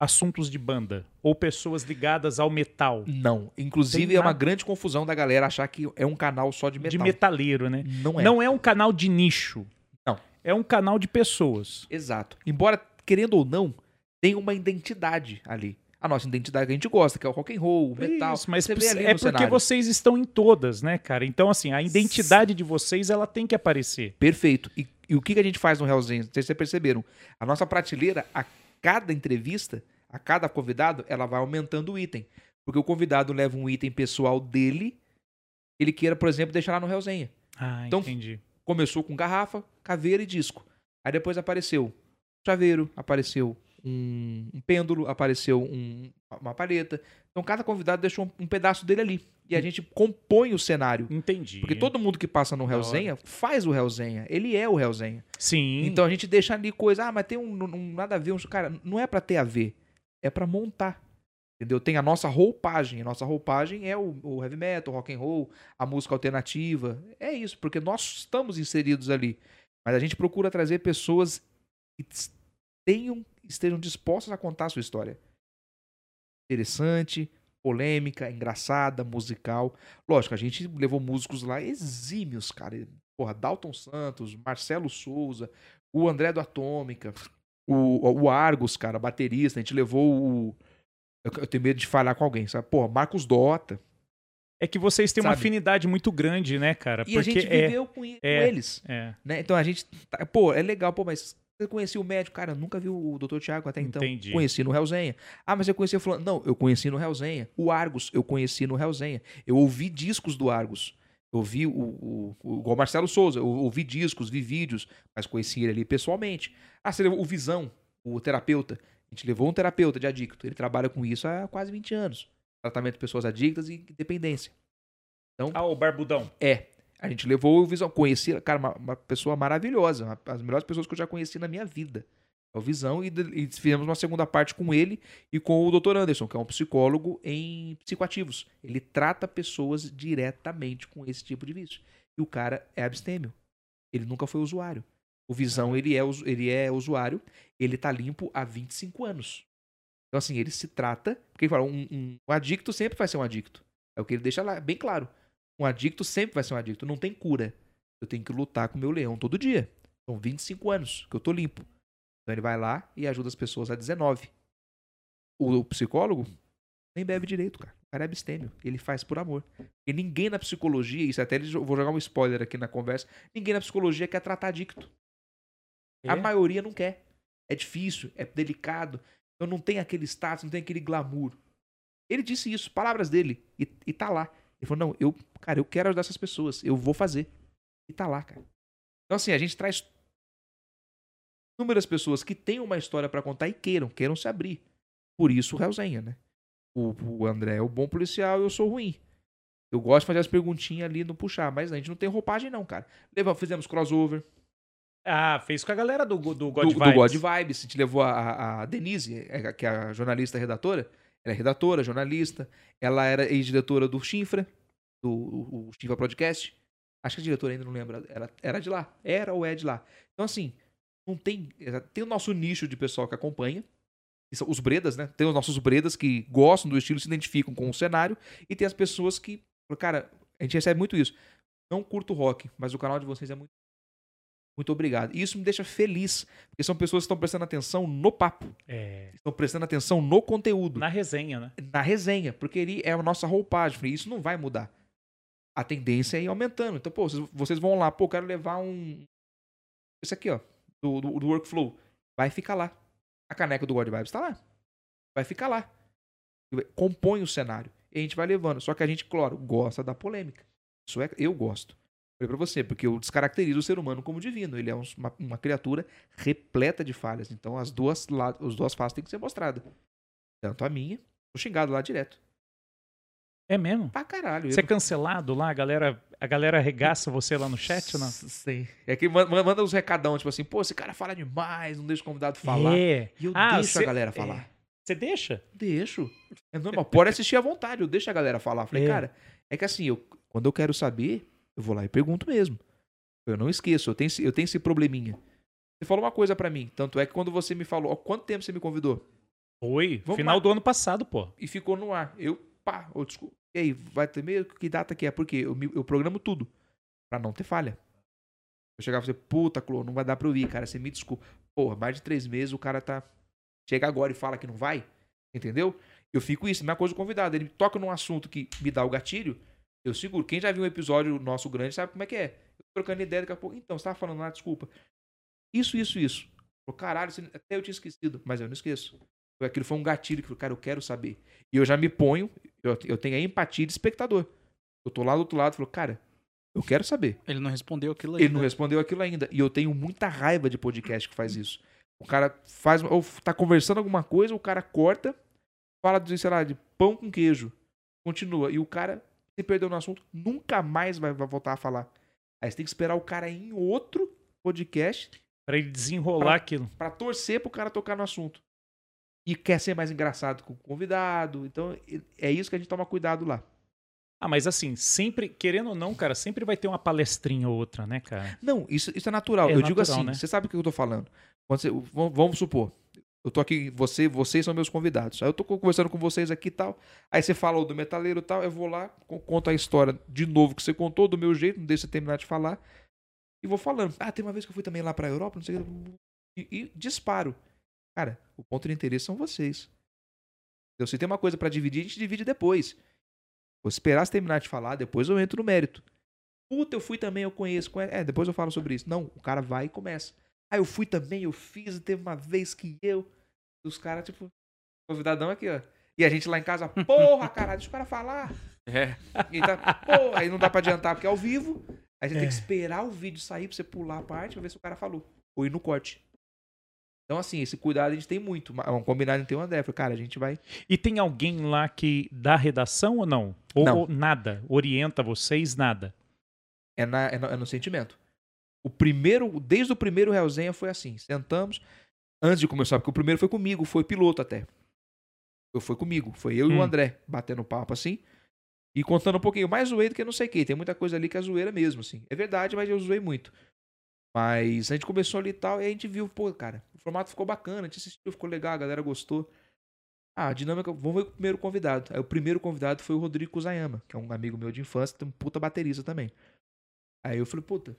assuntos de banda ou pessoas ligadas ao metal. Não. Inclusive, Tem é uma grande confusão da galera achar que é um canal só de De metal. metaleiro, né? Não é. Não é um canal de nicho. Não. É um canal de pessoas. Exato. Embora, querendo ou não, tem uma identidade ali. A nossa identidade que a gente gosta, que é o rock and roll, o metal. Isso, mas é porque cenário. vocês estão em todas, né, cara? Então, assim, a identidade de vocês, ela tem que aparecer. Perfeito. E, e o que que a gente faz no Hellzinho? Vocês perceberam. A nossa prateleira, a cada entrevista, a cada convidado, ela vai aumentando o item. Porque o convidado leva um item pessoal dele, ele queira, por exemplo, deixar lá no Hellzinha. Ah, Então, entendi. Começou com garrafa, caveira e disco. Aí depois apareceu chaveiro, apareceu um, um pêndulo, apareceu um- uma palheta. Então cada convidado deixou um, um pedaço dele ali. E a gente compõe o cenário. Entendi. Porque todo mundo que passa no. Hellzenha faz o Hellzenha. Ele é o Hellzenha. Sim. Então a gente deixa ali coisa, ah, mas tem um, um- nada a ver. Um, cara, não é pra ter a ver. É pra montar. Entendeu? Tem a nossa roupagem. A nossa roupagem é o, o heavy metal, o rock and roll, a música alternativa. É isso, porque nós estamos inseridos ali. Mas a gente procura trazer pessoas que tenham, estejam dispostas a contar a sua história. Interessante, polêmica, engraçada, musical. Lógico, a gente levou músicos lá exímios, cara. Porra, Dalton Santos, Marcelo Souza, o André do Atômica, o, o Argos, cara, baterista. A gente levou o. Eu, tenho medo de falhar com alguém, sabe? Porra, Marcos Dota. É que vocês têm uma Sabe? afinidade muito grande, né, cara? E a gente é, viveu com, i- com é. eles. é, Né? Então a gente. tá- pô, é legal, pô, mas você conhecia o médico? Cara, nunca vi o Dr. Tiago até então. Entendi. Conheci no Hellzenha. Ah, mas eu conhecia fulano. Não, eu conheci no Hellzenha. O Argos, eu conheci no Hellzenha. Eu ouvi discos do Argos. Eu ouvi o, o, o, igual o Marcelo Souza, eu ouvi discos, vi vídeos, mas conheci ele ali pessoalmente. Ah, você levou o Visão, o terapeuta. A gente levou um terapeuta de adicto. Ele trabalha com isso há quase 20 anos. Tratamento de pessoas adictas e dependência. Ah, o Barbudão. É. A gente levou o Visão. Conheci, cara, uma, uma pessoa maravilhosa. Uma, as melhores pessoas que eu já conheci na minha vida. É o Visão. E, e fizemos uma segunda parte com ele e com o Dr. Anderson, que é um psicólogo em psicoativos. Ele trata pessoas diretamente com esse tipo de vício. E o cara é abstêmio. Ele nunca foi usuário. O Visão, ele é, ele é usuário. Ele tá limpo há 25 anos. Então, assim, ele se trata. Porque ele fala, um, um- um adicto sempre vai ser um adicto. É o que ele deixa lá, bem claro. Um adicto sempre vai ser um adicto. Não tem cura. Eu tenho que lutar com o meu leão todo dia. São 25 anos que eu tô limpo. Então ele vai lá e ajuda as pessoas a 19. O psicólogo nem bebe direito, cara. O cara é abstêmio. Ele faz por amor. E ninguém na psicologia, isso até eles- vou jogar um spoiler aqui na conversa, ninguém na psicologia quer tratar adicto. A É? maioria não quer. É difícil, é delicado. Então não tem aquele status, não tem aquele glamour. Ele disse isso, palavras dele, e, e tá lá. Ele falou: não, eu, cara, eu quero ajudar essas pessoas, eu vou fazer. E tá lá, cara. Então, assim, a gente traz inúmeras pessoas que têm uma história pra contar e queiram, queiram se abrir. Por isso o Hellzenha, né? O, o André é o bom policial eu sou ruim. Eu gosto de fazer as perguntinhas ali no puxar, mas a gente não tem roupagem, não, cara. Leva, fizemos crossover Ah, fez com a galera do, do God do, Vibes. do God Vibes. A gente levou a, a Denise, é, que é a jornalista redatora. Ela é redatora, jornalista. Ela era ex-diretora do Chinfra, do o, o Chinfra Podcast. Acho que a diretora ainda não lembra. Ela era de lá. Era ou é de lá. Então, assim, não tem. Tem o nosso nicho de pessoal que acompanha. que são os bredas, né? Tem os nossos bredas que gostam do estilo, se identificam com o cenário. E tem as pessoas que. Cara, a gente recebe muito isso. Não curto rock, mas o canal de vocês é muito Muito obrigado. E isso me deixa feliz, porque são pessoas que estão prestando atenção no papo, É, estão prestando atenção no conteúdo, na, na resenha, né? resenha, porque ele é a nossa roupagem. Falei, Isso não vai mudar. A tendência é ir aumentando. Então, pô, vocês, vão lá, pô, quero levar um. Esse aqui, ó, do, do, do workflow. Vai ficar lá. A caneca do God Vibes tá lá. Vai ficar lá. Compõe o cenário. E a gente vai levando. Só que a gente, claro, gosta da polêmica. Isso é, eu gosto. Falei pra você, porque eu descaracterizo o ser humano como divino. Ele é um- uma, uma criatura repleta de falhas. Então as duas, la- as duas faces têm que ser mostradas. Tanto a minha, tô xingado lá direto. É mesmo? Pra caralho. Você é eu- cancelado lá? A galera, a galera arregaça [laughs] você lá no chat não? Sim. É que man- man- manda uns recadão, tipo assim, pô, esse cara fala demais, não deixa o convidado falar. É. E eu Ah, deixo a galera falar. Você deixa? Deixo. É normal. Pode assistir à vontade, eu deixo a galera falar. Falei, É. cara, é que assim, eu, quando eu quero saber, eu vou lá e pergunto mesmo. Eu não esqueço, eu tenho, esse- eu tenho esse probleminha. Você falou uma coisa pra mim, tanto é que quando você me falou, ó, quanto tempo você me convidou? Foi. Vamos Final do ano passado, pô. E ficou no ar. Eu, pá, ô, desculpa. E aí, vai ter meio? Que data que é? Porque eu, eu programo tudo pra não ter falha. Eu chegava e falei, puta, Clô, não vai dar pra eu ir, cara. Você me desculpa. Porra, mais de três meses o cara tá. Chega agora e fala que não vai. Entendeu? Eu fico isso, mesma coisa do convidado. Ele toca num assunto que me dá o gatilho, eu seguro. Quem já viu um episódio nosso grande sabe como é que é. Eu tô trocando ideia daqui a pouco. Então, você tava falando lá, desculpa. Isso, isso, isso. Falei, Caralho, até eu tinha esquecido, mas eu não esqueço. Aquilo foi um gatilho que eu falei, cara, eu quero saber. E eu já me ponho, eu, eu tenho a empatia de espectador. Eu tô lá do outro lado e falo, cara, eu quero saber. Ele não respondeu aquilo Ele ainda. não respondeu aquilo ainda. E eu tenho muita raiva de podcast que faz isso. O cara faz. Ou tá conversando alguma coisa, o cara corta, fala de, sei lá, de pão com queijo. Continua. E o cara se perdeu no assunto, nunca mais vai, vai voltar a falar. Aí você tem que esperar o cara ir em outro podcast Pra ele desenrolar aquilo. pra torcer pro cara tocar no assunto. E quer ser mais engraçado com o convidado. Então, é isso que a gente toma cuidado lá. Ah, mas assim, sempre, querendo ou não, cara, sempre vai ter uma palestrinha ou outra, né, cara? Não, isso, isso é natural. É eu digo natural, assim, né? você sabe o que eu tô falando. Você- vamos supor, eu tô aqui, você, vocês são meus convidados. Aí eu tô conversando com vocês aqui e tal. Aí você fala do metaleiro e tal, eu vou lá, co- conto a história de novo que você contou, do meu jeito, não deixa você terminar de falar. E vou falando. Ah, tem uma vez que eu fui também lá pra Europa, não sei o que. E, disparo. Cara, o ponto de interesse são vocês. Então, se tem uma coisa pra dividir, a gente divide depois. Vou esperar você terminar de falar, depois eu entro no mérito. Puta, eu fui também, eu conheço. conhe- É, depois eu falo sobre isso. Não, o cara vai e começa. Ah, eu fui também, eu fiz, teve uma vez que eu. Os caras, tipo, convidadão aqui, ó. E a gente lá em casa, porra, [laughs] cara, deixa o cara falar. É. E tá, porra, aí não dá pra adiantar porque é ao vivo. Aí você tem É. que esperar o vídeo sair pra você pular a parte pra ver se o cara falou. Ou ir no corte. Então, assim, esse cuidado a gente tem muito. Um combinado tem o André. Falei, cara, a gente vai. E tem alguém lá que dá redação ou não? Ou, Não. nada? Orienta vocês, nada? É, na, é, no, é no sentimento. O primeiro, desde o primeiro Realzenha foi assim. Sentamos, antes de começar, porque o primeiro foi comigo, foi piloto até. Eu foi comigo, foi eu e Hum. o André batendo papo assim. E contando um pouquinho mais zoeiro que não sei o que. Tem muita coisa ali que é zoeira mesmo, assim. É verdade, mas eu zoei muito. Mas a gente começou ali e tal, e a gente viu, pô, cara, o formato ficou bacana, a gente assistiu, ficou legal, a galera gostou. Ah, a dinâmica, vamos ver o primeiro convidado. Aí o primeiro convidado foi o Rodrigo Zayama, que é um amigo meu de infância, tem um puta baterista também. Aí eu falei, puta,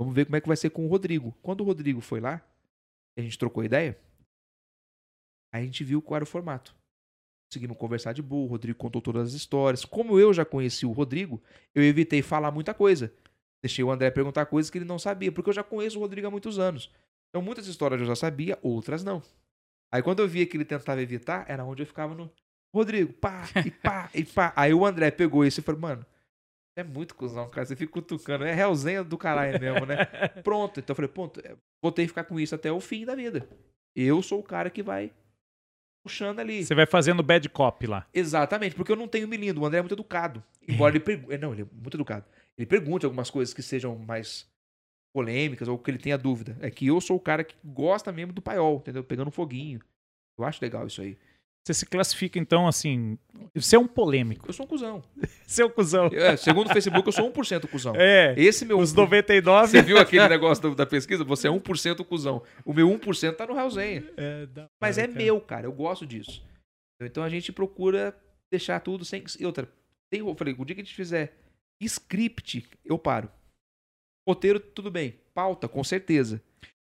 vamos ver como é que vai ser com o Rodrigo. Quando o Rodrigo foi lá, a gente trocou ideia, a gente viu qual era o formato. Conseguimos conversar de boa, o Rodrigo contou todas as histórias. Como eu já conheci o Rodrigo, eu evitei falar muita coisa. Deixei o André perguntar coisas que ele não sabia, porque eu já conheço o Rodrigo há muitos anos. Então muitas histórias eu já sabia, outras não. Aí quando eu via que ele tentava evitar, era onde eu ficava no. Rodrigo, pá, e pá, e pá. Aí o André pegou isso e falou, mano, é muito cuzão, cara. Você fica cutucando. É realzinha do caralho mesmo, né? [laughs] Pronto. Então eu falei, ponto, é, vou ter que ficar com isso até o fim da vida. Eu sou o cara que vai puxando ali. Você vai fazendo bad cop lá. Exatamente, porque eu não tenho melindo. O André é muito educado. Embora ele pergunte. Não, ele é muito educado. Ele pergunte algumas coisas que sejam mais polêmicas ou que ele tenha dúvida. É que eu sou o cara que gosta mesmo do paiol, entendeu? Pegando foguinho. Eu acho legal isso aí. Você se classifica, então, assim. Você é um polêmico. Eu sou um cuzão. [laughs] Você é um cuzão. É, segundo o Facebook, eu sou 1% cuzão. É. Esse meu. Os 99. Você viu aquele negócio da pesquisa? Você é 1% cuzão. O meu 1% tá no Realzenha. É, Mas é cara. meu, cara. Eu gosto disso. Então a gente procura deixar tudo sem. E outra, tem, eu falei, o dia que a gente fizer script, eu paro. Roteiro, tudo bem. pauta, com certeza.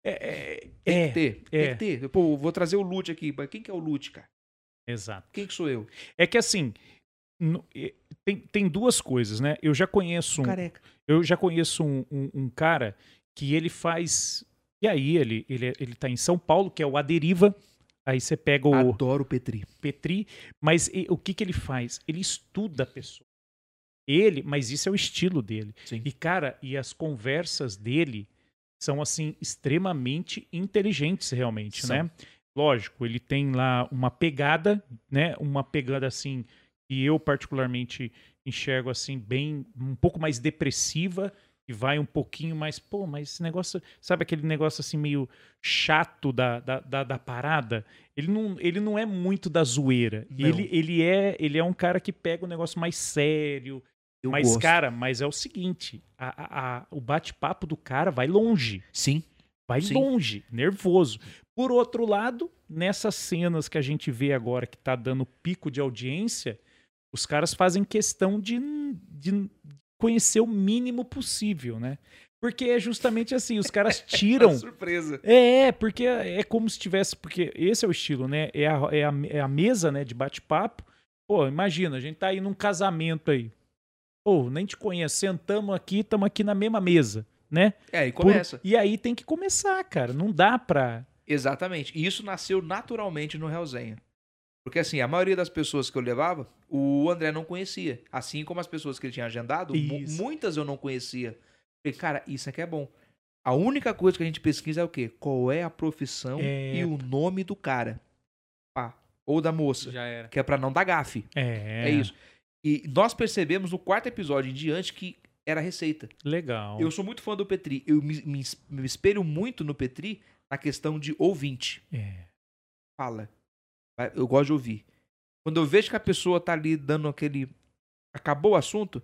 É, Tem é, que ter. é. Tem que ter. Pô, vou trazer o Lute aqui. Mas quem que é o Lute, cara? Exato. Quem que sou eu? É que assim, tem, tem duas coisas, né? Eu já conheço um, Careca. eu já conheço um, um- um cara que ele faz. E aí, ele, ele, ele tá em São Paulo, que é o Aderiva. Aí você pega o Adoro o Petri. Petri, mas e- o que, que ele faz? Ele estuda a pessoa. Ele, mas isso é o estilo dele. Sim. E, cara, e as conversas dele são, assim, extremamente inteligentes, realmente, São. né? Lógico, ele tem lá uma pegada, né? Uma pegada, assim, que eu particularmente enxergo, assim, bem, um pouco mais depressiva, e vai um pouquinho mais, pô, mas esse negócio, sabe aquele negócio, assim, meio chato da, da, da, da parada? Ele não, ele não é muito da zoeira. Não. Ele, ele, é, ele é um cara que pega o negócio mais sério, Eu mas, gosto. cara, mas é o seguinte: a- a- a- o bate-papo do cara vai longe. Sim. Vai Sim. longe, nervoso. Por outro lado, nessas cenas que a gente vê agora que tá dando pico de audiência, os caras fazem questão de, de conhecer o mínimo possível, né? Porque é justamente assim, os caras [laughs] tiram. surpresa. É, porque é como se tivesse. Porque esse é o estilo, né? É a, é a, é a mesa né, de bate-papo. Pô, imagina, a gente tá aí num casamento aí. Pô, nem te conheço. Sentamos aqui, estamos aqui na mesma mesa, né? É, e Por- começa. E aí tem que começar, cara. Não dá pra. Exatamente. E isso nasceu naturalmente no Realzenha. Porque assim, a maioria das pessoas que eu levava, o André não conhecia. Assim como as pessoas que ele tinha agendado, muitas eu não conhecia. Falei, cara, isso aqui é bom. A única coisa que a gente pesquisa é o quê? Qual é a profissão É. e o nome do cara. Pá. Ou da moça. Já era. Que é pra não dar gafe. É. É. isso. E nós percebemos no quarto episódio em diante que era receita. Legal. Eu sou muito fã do Petri. Eu me, me, me espelho muito no Petri na questão de ouvinte É. fala. Eu gosto de ouvir. Quando eu vejo que a pessoa tá ali dando aquele. Acabou o assunto,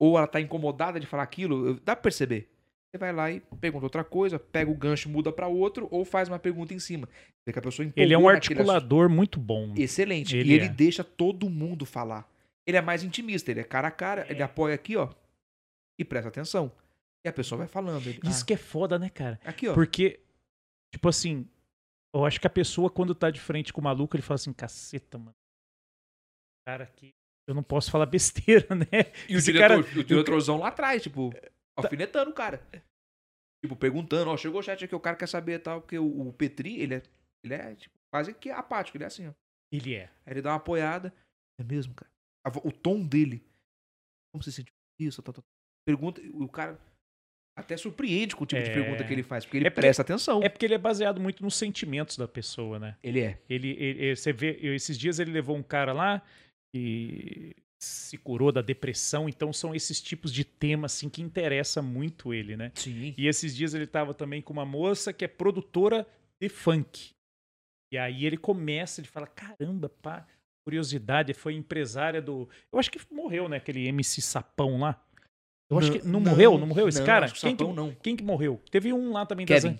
ou ela tá incomodada de falar aquilo, eu- dá pra perceber. Você vai lá e pergunta outra coisa, pega o gancho, muda pra outro, ou faz uma pergunta em cima. Vê que a pessoa Ele é um articulador muito bom. Excelente. Ele e ele é. deixa todo mundo falar. Ele é mais intimista, ele é cara a cara, ele apoia aqui, ó. E presta atenção. E a pessoa vai falando. Ele, Isso ah, que é foda, né, cara? aqui, ó. Porque, tipo assim, eu acho que a pessoa, quando tá de frente com o maluco, ele fala assim, caceta, mano. Cara, aqui. Eu não posso falar [laughs] besteira, né? E o Esse diretor, cara- o diretorzão lá atrás, tipo, alfinetando o cara. Tipo, perguntando, ó, chegou o chat aqui, o cara quer saber e tal, porque o, o Petri, ele é, ele é, tipo, quase que apático, ele é assim, ó. Ele é. Aí ele dá uma apoiada. É mesmo, cara. O tom dele. Como você sentiu isso? Tal, tal, tal. Pergunta, o cara até surpreende com o tipo de É. pergunta que ele faz, porque ele É porque- presta atenção. É porque ele é baseado muito nos sentimentos da pessoa, né? Ele é. Ele, ele- ele- você vê, esses dias ele levou um cara lá e se curou da depressão, então são esses tipos de temas assim que interessa muito ele, né? Sim. E esses dias ele tava também com uma moça que é produtora de funk. E aí ele começa, ele fala: "Caramba, pá, curiosidade, foi empresária do, eu acho que morreu, né, aquele MC Sapão lá. Eu acho que não, morreu, não morreu esse não, cara? Quem que, não. quem que morreu? Teve um lá também das Kevin.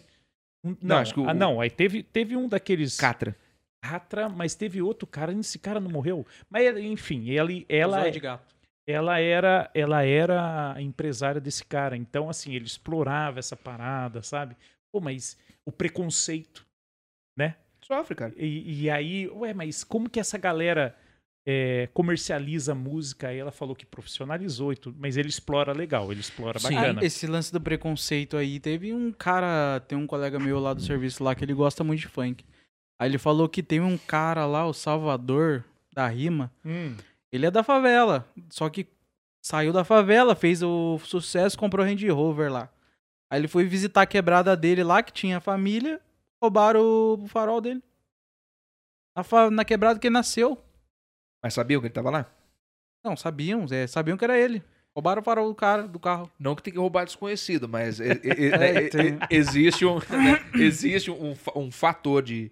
um- Não, não, acho que o- ah, não, aí teve, teve um daqueles Catra. Catra, mas teve outro cara, esse cara não morreu. Mas enfim, ele, ela, gato. ela era, ela era empresária desse cara. Então assim, ele explorava essa parada, sabe? Pô, mas o preconceito, né? Sofre, cara. E, e aí, ué, mas como que essa galera é, comercializa a música? Aí ela falou que profissionalizou e tudo, mas ele explora legal, ele explora Sim. bacana. Ah, esse lance do preconceito aí, teve um cara, tem um colega meu lá do serviço lá que ele gosta muito de funk. Aí ele falou que tem um cara lá, o Salvador da Rima, Hum, ele é da favela, só que saiu da favela, fez o sucesso, comprou Range Rover lá. Aí ele foi visitar a quebrada dele lá, que tinha família, roubaram o farol dele. Na, fa- na quebrada que ele nasceu. Mas sabiam que ele tava lá? Não, sabiam, é, sabiam que era ele. Roubaram o farol do cara, do carro. Não que tem que roubar desconhecido, mas [laughs] é- é- existe um, né, existe um, um fator de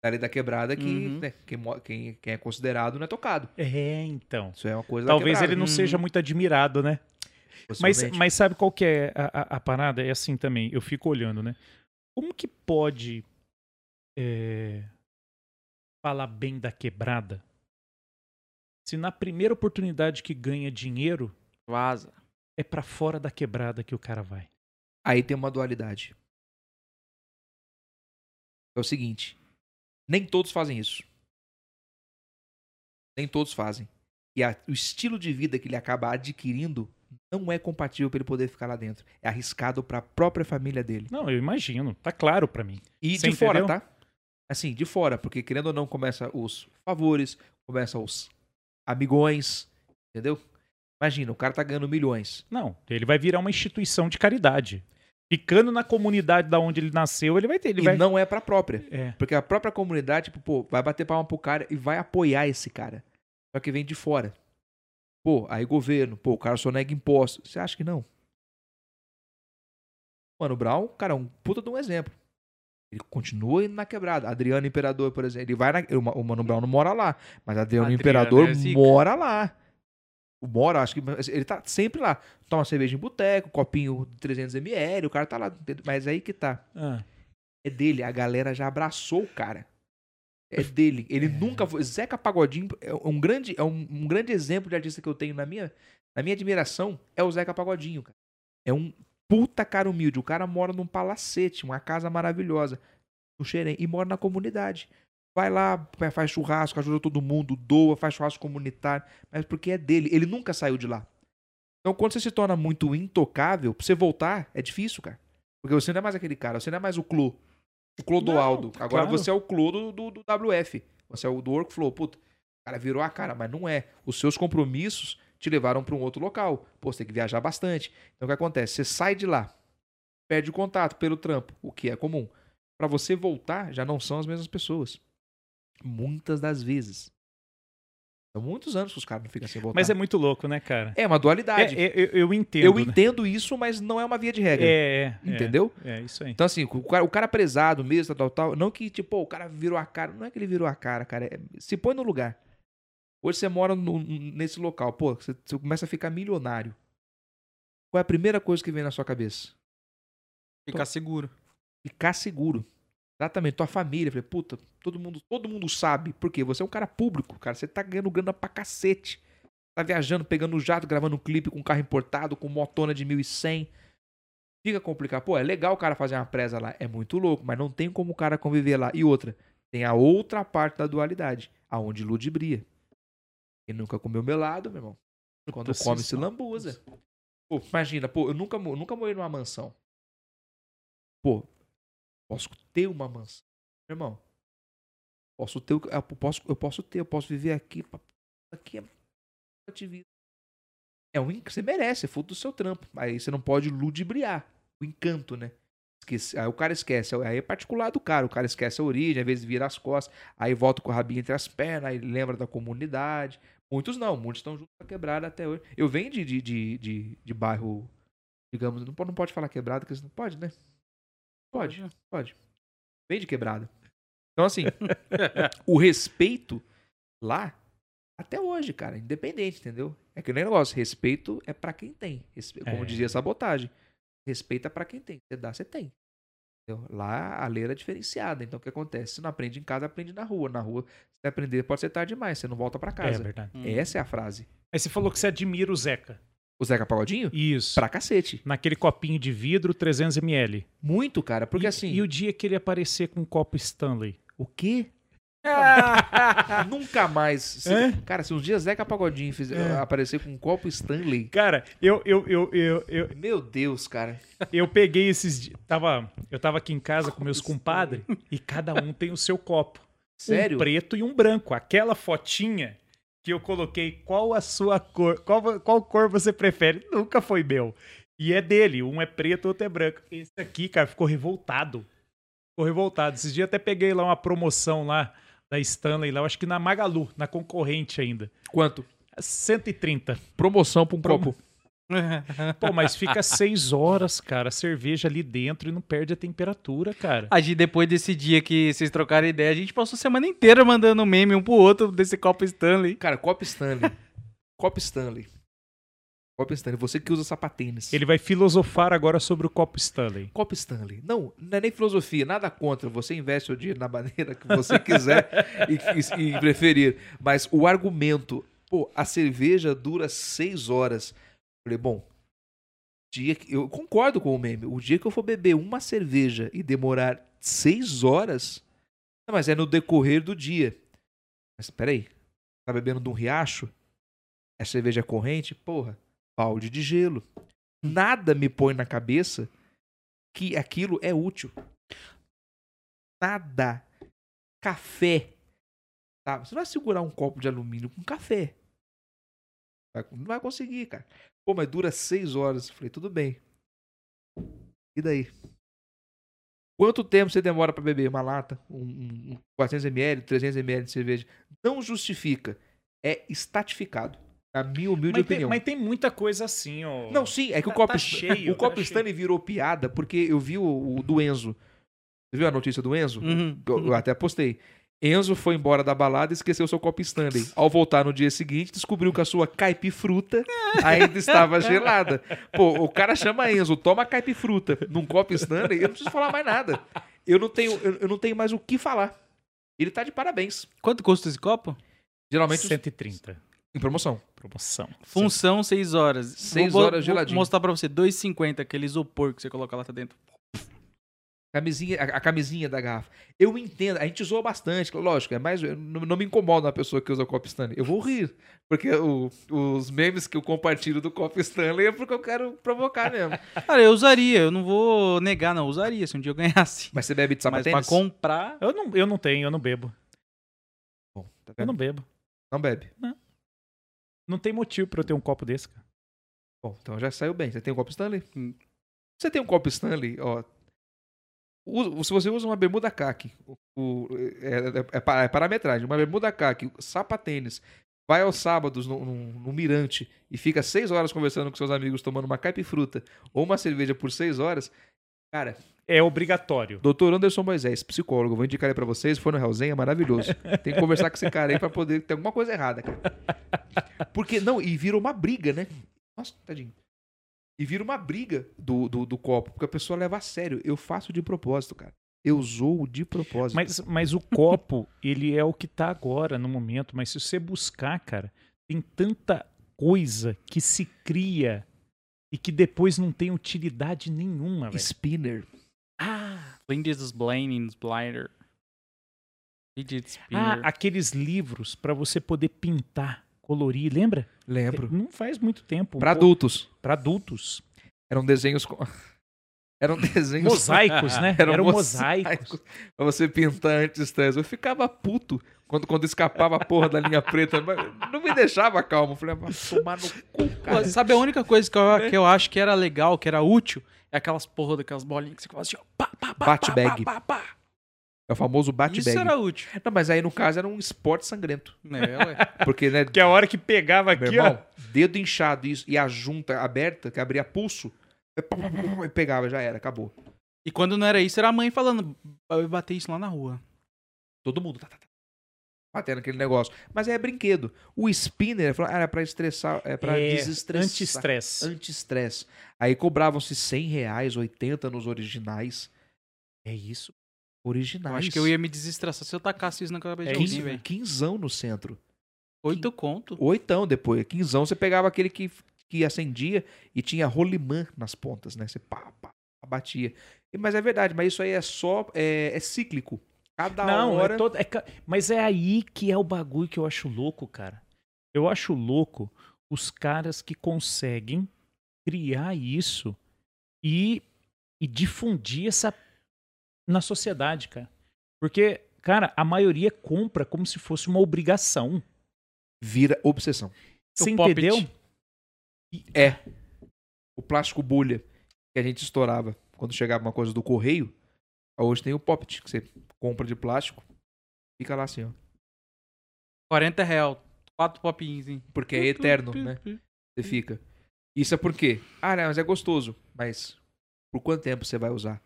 da lei da quebrada que Uhum. né, quem, quem, quem é considerado não é tocado. é, então. Isso é uma coisa Talvez ele não Uhum. seja muito admirado, né? Mas, mas sabe qual que é a, a- a parada? É assim também, eu fico olhando, né? Como que pode é, falar bem da quebrada se na primeira oportunidade que ganha dinheiro Vaza. é pra fora da quebrada que o cara vai? Aí tem uma dualidade. É o seguinte: nem todos fazem isso. Nem todos fazem. E a- o estilo de vida que ele acaba adquirindo não é compatível para ele poder ficar lá dentro. É arriscado para a própria família dele. Não, eu imagino. Tá claro pra mim. E Você de fora, entendeu? tá? Assim, de fora, porque querendo ou não, começa os favores, começa os amigões, entendeu? Imagina, o cara tá ganhando milhões. Não, ele vai virar uma instituição de caridade. Ficando na comunidade da onde ele nasceu, ele vai ter. Ele e vai... não é pra própria. É. Porque a própria comunidade, tipo, pô, vai bater palma pro cara e vai apoiar esse cara. Só que vem de fora. Pô, aí governo, pô, o cara só nega impostos. Você acha que não? Mano, o Brown, cara, é um puta de um exemplo. Ele continua indo na quebrada. Adriano Imperador, por exemplo. Ele vai na. O Mano Brown não mora lá. Mas Adriano, Adriano Imperador é mora lá. Mora, acho que. Ele tá sempre lá. Toma cerveja em boteco, copinho de 300ml, o cara tá lá. Mas aí que tá. Ah, É dele. A galera já abraçou o cara. É dele. Ele É. nunca foi. Zeca Pagodinho é um grande, é um, um grande exemplo de artista que eu tenho na minha, na minha admiração. É o Zeca Pagodinho, cara. É um puta cara humilde. O cara mora num palacete, uma casa maravilhosa, no Xerém, e mora na comunidade. Vai lá, faz churrasco, ajuda todo mundo, doa, faz churrasco comunitário, mas porque é dele. Ele nunca saiu de lá. Então, quando você se torna muito intocável, pra você voltar, é difícil, cara. Porque você não é mais aquele cara, você não é mais o Clô. O Clô do Não, Aldo. Agora claro. você é o Clô do, do, do WF. Você é o do Workflow. Puta, o cara virou a cara, mas não é. Os seus compromissos te levaram pra um outro local. Pô, você tem que viajar bastante. Então o que acontece? Você sai de lá, perde o contato pelo trampo, o que é comum. Pra você voltar, já não são as mesmas pessoas. Muitas das vezes. São muitos anos que os caras não ficam sem voltar. Mas é muito louco, né, cara? É uma dualidade. É, é, eu, eu entendo. eu né? entendo isso, mas não é uma via de regra. É, é, é. Entendeu? É, isso aí. Então, assim, o cara, o cara prezado mesmo, tal, tal, não que, tipo, o cara virou a cara. Não é que ele virou a cara, cara. é- se põe no lugar. Hoje você mora no- nesse local, pô, você, você começa a ficar milionário. Qual é a primeira coisa que vem na sua cabeça? Ficar seguro. Ficar seguro. Exatamente, tua família. Falei, puta, todo mundo, todo mundo sabe. Por quê? Você é um cara público, cara. Você tá ganhando grana pra cacete. Tá viajando, pegando jato, gravando um clipe com carro importado, com motona de 1100. Fica complicado. Pô, é legal o cara fazer uma presa lá. É muito louco, mas não tem como o cara conviver lá. E outra, tem a outra parte da dualidade, aonde ludibria. Quem nunca comeu melado, meu irmão? [laughs] Quando come, se lambuza. Pô, imagina, pô, eu nunca, nunca morei numa mansão. Pô, posso ter uma mansão. Meu irmão, posso ter, eu posso, eu posso ter, eu posso viver aqui. Aqui é ativismo. É um, en- você merece, é fruto do seu trampo. Aí você não pode ludibriar o encanto, né? Esquece, aí o cara esquece, aí é particular do cara, o cara esquece a origem, às vezes vira as costas, aí volta com o rabinho entre as pernas, aí lembra da comunidade. Muitos não, muitos estão juntos com a quebrada até hoje. Eu venho de, de, de, de, de bairro, digamos, não pode, não pode falar quebrada, porque não pode, né? Pode, pode. Vem de quebrada. Então, assim, [laughs] o respeito lá, até hoje, cara, independente, entendeu? É que nem negócio, respeito é pra quem tem. Como É. dizia sabotagem. Respeito é pra quem tem. Você dá, você tem. Entendeu? Lá a lei era diferenciada. Então o que acontece? Se não aprende em casa, aprende na rua. Na rua, se aprender, pode ser tarde demais. Você não volta pra É casa. verdade. Hum. Essa é a frase. Aí você falou que você admira o Zeca. O Zeca Pagodinho? Isso. Pra cacete. Naquele copinho de vidro, 300ml. Muito, cara. Porque e, assim. E o dia que ele aparecer com um copo Stanley? O quê? [laughs] Nunca mais. Se- É? Cara, se um dia Zeca Pagodinho fizer, É. aparecer com um copo Stanley. Cara, eu, eu, eu, eu, eu, Meu Deus, cara. eu peguei esses dias. Tava, eu tava aqui em casa com meus compadres e cada um tem o seu copo. Sério? Um preto e um branco. Aquela fotinha que eu coloquei, qual a sua cor? Qual, qual cor você prefere? Nunca foi meu. E é dele. Um é preto, outro é branco. Esse aqui, cara, ficou revoltado. Ficou revoltado. Esses dias até peguei lá uma promoção lá da Stanley, lá, eu acho que na Magalu, na concorrente ainda. Quanto? 130. Promoção pra um Promo- copo. [laughs] Pô, mas fica seis horas, cara, a cerveja ali dentro e não perde a temperatura, cara. A gente, depois desse dia que vocês trocaram ideia, a gente passou a semana inteira mandando meme um pro outro desse copo Stanley. Cara, copo Stanley. [laughs] copo Stanley. Copo Stanley. Você que usa sapatênis. Ele vai filosofar agora sobre o copo Stanley. Copo Stanley. Não, não é nem filosofia, nada contra. Você investe o dinheiro na [laughs] maneira que você quiser e, e- e preferir. Mas o argumento, pô, a cerveja dura seis horas. Falei, bom, dia que, eu concordo com o meme. O dia que eu for beber uma cerveja e demorar seis horas, não, mas é no decorrer do dia. Mas peraí, tá bebendo de um riacho? É cerveja corrente? Porra, balde de gelo. Nada me põe na cabeça que aquilo é útil. Nada. Café. Tá? Você não vai segurar um copo de alumínio com café. Não vai conseguir, cara. Pô, mas dura seis horas. Eu Falei, tudo bem. E daí? Quanto tempo você demora pra beber uma lata? Um- um 400ml, 300ml de cerveja? Não justifica. É estatificado. Na minha humilde Mas tem, opinião. mas tem muita coisa assim, ó. Não, sim, é que o Tá- copo, tá cheio, o copo tá Stanley virou piada porque eu vi o, o do Enzo. Você viu a notícia do Enzo? Uhum. Eu, eu até postei. Enzo foi embora da balada e esqueceu seu copo Stanley. Ao voltar no dia seguinte, descobriu que a sua caipifruta [laughs] ainda estava gelada. Pô, o cara chama Enzo, toma caipifruta num copo Stanley, eu não preciso falar mais nada. Eu não tenho, eu, eu não tenho mais o que falar. Ele tá de parabéns. Quanto custa esse copo? Geralmente os- 130. Em promoção. Promoção. Função 6 horas. Seis Vou bo- horas vou geladinho. mostrar pra você, 2,50, aquele isopor que você coloca lá dentro. Camisinha, a, a camisinha da garrafa. Eu entendo, a gente zoa bastante, lógico, é mais, não, não me incomoda uma pessoa que usa copo Stanley. Eu vou rir, porque o- os memes que eu compartilho do copo Stanley é porque eu quero provocar mesmo. [laughs] Cara, eu usaria, eu não vou negar, não. Eu usaria se um dia eu ganhasse. Mas você bebe de Mas pra sapatênis? comprar. Eu não, eu não tenho, eu não bebo. Bom, tá Eu não bebo. Não bebe. Não tem motivo pra eu ter um copo desse, cara. Bom, então já saiu bem. Você tem um copo Stanley? Hum. Você tem um copo Stanley, ó. Se você usa uma bermuda caque, é, é- é é parametragem, uma bermuda caque, sapatênis, vai aos sábados no, no- no Mirante e fica seis horas conversando com seus amigos tomando uma caipifruta ou uma cerveja por seis horas, cara, É obrigatório. Doutor Anderson Moisés, psicólogo, vou indicar ele pra vocês, foi no Hellzen, é maravilhoso. Tem que conversar com esse cara aí pra poder ter alguma coisa errada, cara. Porque, não, e vira uma briga, né? Nossa, tadinho. E vira uma briga do, do, do copo, porque a pessoa leva a sério. Eu faço de propósito, cara. Eu zoo de propósito. Mas, mas o copo, [laughs] ele é o que tá agora no momento. Mas se você buscar, cara, tem tanta coisa que se cria e que depois não tem utilidade nenhuma, velho. Spinner. Ah, Flindes Blinding Blinder. Ah, aqueles livros pra você poder pintar, colorir, lembra? Lembro. Não faz muito tempo. um Pra pouco- adultos. Pra adultos. Eram desenhos. [laughs] Eram [laughs] desenhos. Mosaicos, né? Eram, Eram mosaicos. mosaicos. Pra você pintar anti-stress. Eu ficava puto quando, quando escapava a porra da linha preta. Mas não me deixava calmo. Eu falei, vai tomar no cu, cara. Sabe a única coisa que eu, que eu acho que era legal, que era útil? É aquelas porra daquelas bolinhas que você faz assim, ó. Pá, pá, pá, Bate pá, bag. pá, pá, pá. É o famoso Isso bate-bag. era útil. Não, mas aí no caso era um esporte sangrento. É, ué. [laughs] Porque, né, Que a hora que pegava meu aqui, irmão, ó. dedo inchado isso, e a junta aberta, que abria pulso, e pegava, já era, acabou. E quando não era isso, era a mãe falando, eu bater isso lá na rua. Todo mundo tá, tá, tá, batendo aquele negócio. Mas é brinquedo. O spinner ah, era pra estressar, é pra É, desestressar. Anti-estresse. Anti-estresse. Aí cobravam-se 100 reais, 80 nos originais. É isso. Eu Originais. acho que eu ia me desestressar se eu tacasse isso na cabeça É de alguém, velho. Quinzão no centro. Oito conto. Oitão depois. Quinzão você pegava aquele que, que acendia e tinha rolimã nas pontas, né? Você pá, pá, batia. E- Mas é verdade, mas isso aí é só. É, é cíclico. Cada Não, hora. é todo, é mas é aí que é o bagulho que eu acho louco, cara. Eu acho louco os caras que conseguem criar isso e, e difundir essa na sociedade, cara. Porque, cara, a maioria compra como se fosse uma obrigação. Vira obsessão. Você Poppet. Entendeu? É. O plástico bolha que a gente estourava quando chegava uma coisa do correio. Hoje tem o Poppet, que você compra de plástico. Fica lá assim, ó. 40 real. Quatro popinhos, hein? Porque é eterno, né? Você fica. Isso é por quê? Ah, não, mas é gostoso. Mas por quanto tempo você vai usar?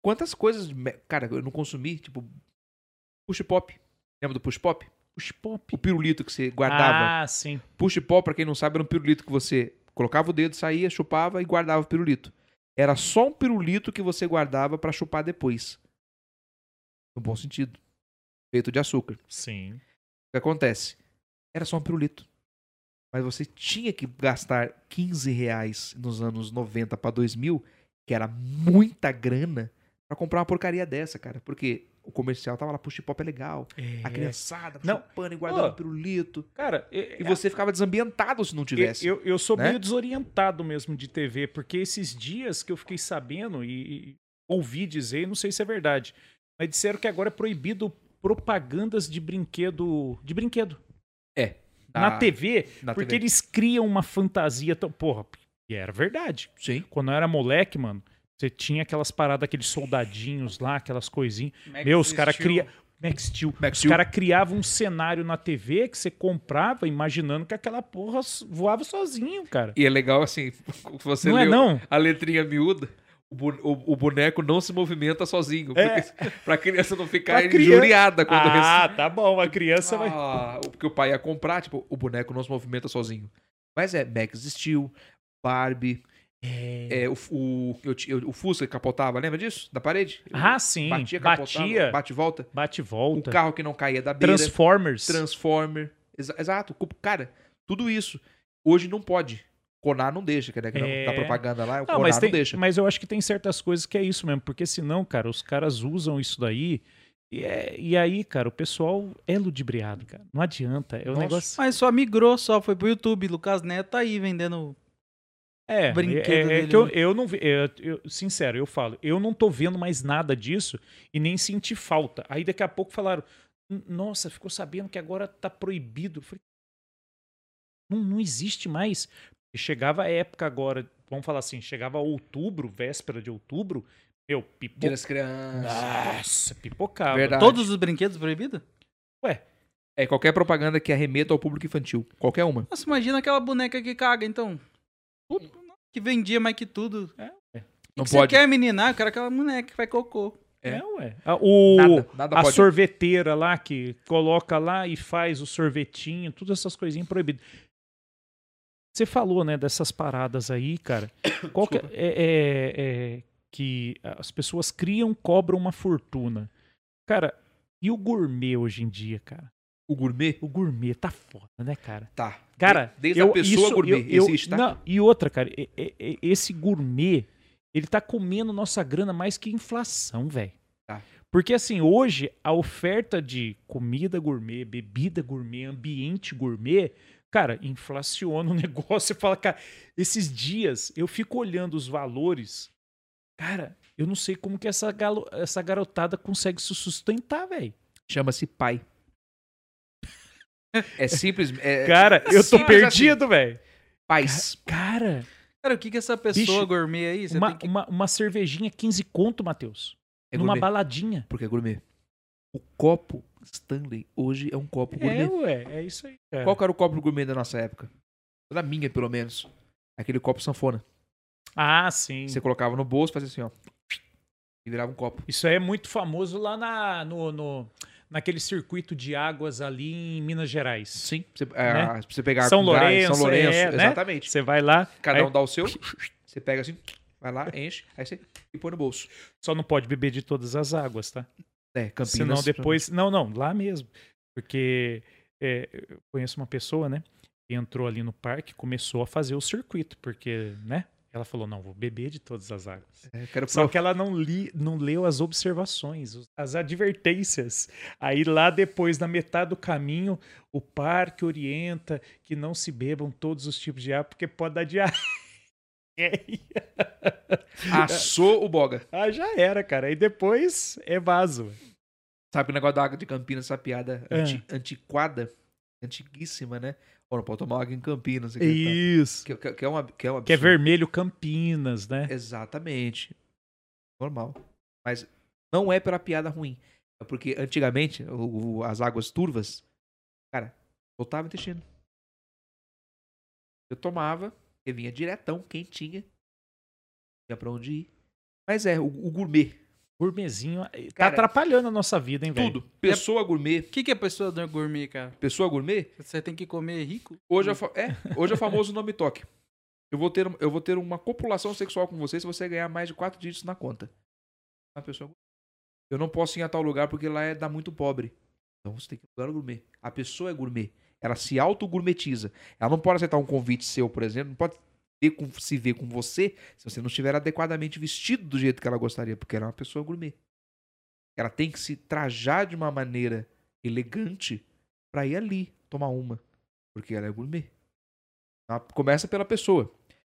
Quantas coisas. Cara, eu não consumi, tipo. Push pop. Lembra do push pop? Push pop. O pirulito que você guardava. Ah, sim. Push pop, pra quem não sabe, era um pirulito que você colocava o dedo, saía, chupava e guardava o pirulito. Era só um pirulito que você guardava pra chupar depois. No bom sentido. Feito de açúcar. O Sim. que acontece? Era só um pirulito. Mas você tinha que gastar 15 reais nos anos 90 pra 2000, que era muita grana, pra comprar uma porcaria dessa, cara. Porque o comercial tava lá, puxa, pop é legal. A criançada Não. chupando e guardando Ô, pirulito. Cara, e, E você ficava desambientado se não tivesse. Eu, eu sou né? meio desorientado mesmo de TV, porque esses dias que eu fiquei sabendo e, e ouvi dizer, não sei se é verdade, mas disseram que agora é proibido propagandas de brinquedo. De brinquedo. Na Da- TV, na porque TV. eles criam uma fantasia tão. Porra, e era verdade. Sim. Quando eu era moleque, mano, você tinha aquelas paradas, aqueles soldadinhos lá, aquelas coisinhas. Meu, os caras criam. Max Steel. Max Os caras criavam um cenário na TV que você comprava imaginando que aquela porra voava sozinho, cara. E é legal assim, [laughs] você Não é leu não? a letrinha miúda, o, boneco não se movimenta sozinho. É. Pra criança não ficar criança- injuriada quando Ah, tá bom, a criança vai. Ah, porque o pai ia comprar, tipo, o boneco não se movimenta sozinho. Mas é Max Steel, Barbie, É. é, o, o, eu eu- o Fusca capotava, lembra disso? Da parede? Ah, sim. Batia, Batia, capotava, bate e volta. bate e O volta. carro que não caía da beira. Transformers. Transformer. Exa- exato. Cara, tudo isso. Hoje não pode. Conar não deixa, que né, que É. da propaganda lá, o Não, Conar mas, não tem- deixa. mas eu acho que tem certas coisas que é isso mesmo, porque senão, cara, os caras usam isso daí e, é- e aí, cara, o pessoal é ludibriado, cara. Não adianta. É um negócio. Mas só migrou, só foi pro YouTube. Lucas Neto tá aí vendendo. É, brinquedo é, é dele, que eu, né? eu não vi, eu- eu- sincero, eu falo, eu não tô vendo mais nada disso e nem senti falta. Aí daqui a pouco falaram, "N- nossa, ficou sabendo que agora tá proibido. Eu falei, não, não existe mais. E chegava a época agora, vamos falar assim, chegava outubro, véspera de outubro, meu, pipoca. das crianças. Nossa, pipocava. Verdade. Todos os brinquedos proibidos? Ué, É qualquer propaganda que arremeta ao público infantil. Qualquer uma. Nossa, imagina aquela boneca que caga, então. Tudo. Que vendia mais que tudo. Não que pode. Você quer meninar, eu quero aquela boneca que vai cocô. É. é, ué. Ah, O, Nada, nada a pode. sorveteira lá que coloca lá e faz o sorvetinho, todas essas coisinhas proibidas. Você falou, né, dessas paradas aí, cara. [coughs] Qual que é, é- é- é que as pessoas criam, cobram uma fortuna. Cara, e o gourmet hoje em dia, cara? O gourmet? O gourmet tá foda, né, cara? Tá. Cara, De- desde eu- a pessoa isso- gourmet eu- eu- existe, tá? não, e outra, cara, esse gourmet, ele tá comendo nossa grana mais que inflação, velho. Tá. Porque assim, hoje a oferta de comida gourmet, bebida gourmet, ambiente gourmet, cara, inflaciona o [laughs] negócio. Você fala, cara, esses dias eu fico olhando os valores, cara, eu não sei como que essa, galo- essa garotada consegue se sustentar, velho. Chama-se pai. É simples. É, [laughs] Cara, eu tô simples perdido, velho. assim. Pais. Cara, Cara, o que que essa pessoa Bicho, gourmet aí? Você uma, tem que... uma, uma cervejinha 15 conto, Matheus. É numa gourmet. baladinha. Porque é gourmet. O copo Stanley hoje é um copo gourmet. É, ué, é isso aí, cara. Qual que era o copo gourmet da nossa época? Da minha, pelo menos. Aquele copo sanfona. Ah, sim. Você colocava no bolso, fazia assim, ó. E virava um copo. Isso aí é muito famoso lá na, no, no- naquele circuito de águas ali em Minas Gerais. Sim. Você, é, Né? você pegar São Lourenço, São Lourenço, é, né? exatamente. Você vai lá, Cada aí um dá o seu. [laughs] Você pega assim, vai lá, enche, aí você e põe no bolso. só não pode beber de todas as águas, tá? É, Campinas. Senão depois. Não, não, lá mesmo. Porque é, eu conheço uma pessoa, né? Que entrou ali no parque começou a fazer o circuito, porque, né? Ela falou: não, vou beber de todas as águas. É, Só prova. que ela não, li, não leu as observações, as advertências. Aí lá depois, na metade do caminho, o parque orienta que não se bebam todos os tipos de água, porque pode dar diarreia. [laughs] Assou o boga. ah, já era, cara. Aí depois é vaso. Sabe o negócio da água de Campinas, essa piada É. anti- antiquada, antiguíssima, né? Ó, não pode tomar água em Campinas. aqui, Isso. tá? Que, que- que é uma, que é um Que é vermelho Campinas, né? Exatamente. Normal. Mas não é pela piada ruim. É porque antigamente, o- o- as águas turvas, cara, soltava o intestino. Eu tomava, eu vinha diretão, quentinha. Tinha pra onde ir. Mas é, o, o gourmet. Gourmetzinho eh, tá Cara, atrapalhando a nossa vida, hein, velho? Tudo. Pessoa gourmet. O que que é pessoa gourmet, cara? Pessoa gourmet, Você tem que comer rico? hoje é, é, hoje é o famoso nome toque. Eu vou, ter, eu vou ter uma copulação sexual com você se você ganhar mais de quatro dígitos na conta. Uma pessoa Eu não posso ir a tal lugar porque lá é dá muito pobre. Então você tem que ir lugar gourmet. A pessoa é gourmet. Ela se auto-gourmetiza. Ela não pode aceitar um convite seu, por exemplo, não pode ver com- se ver com você se você não estiver adequadamente vestido do jeito que ela gostaria, porque ela é uma pessoa gourmet. Ela tem que se trajar de uma maneira elegante pra ir ali tomar uma, porque ela é gourmet. Tá? Começa pela pessoa.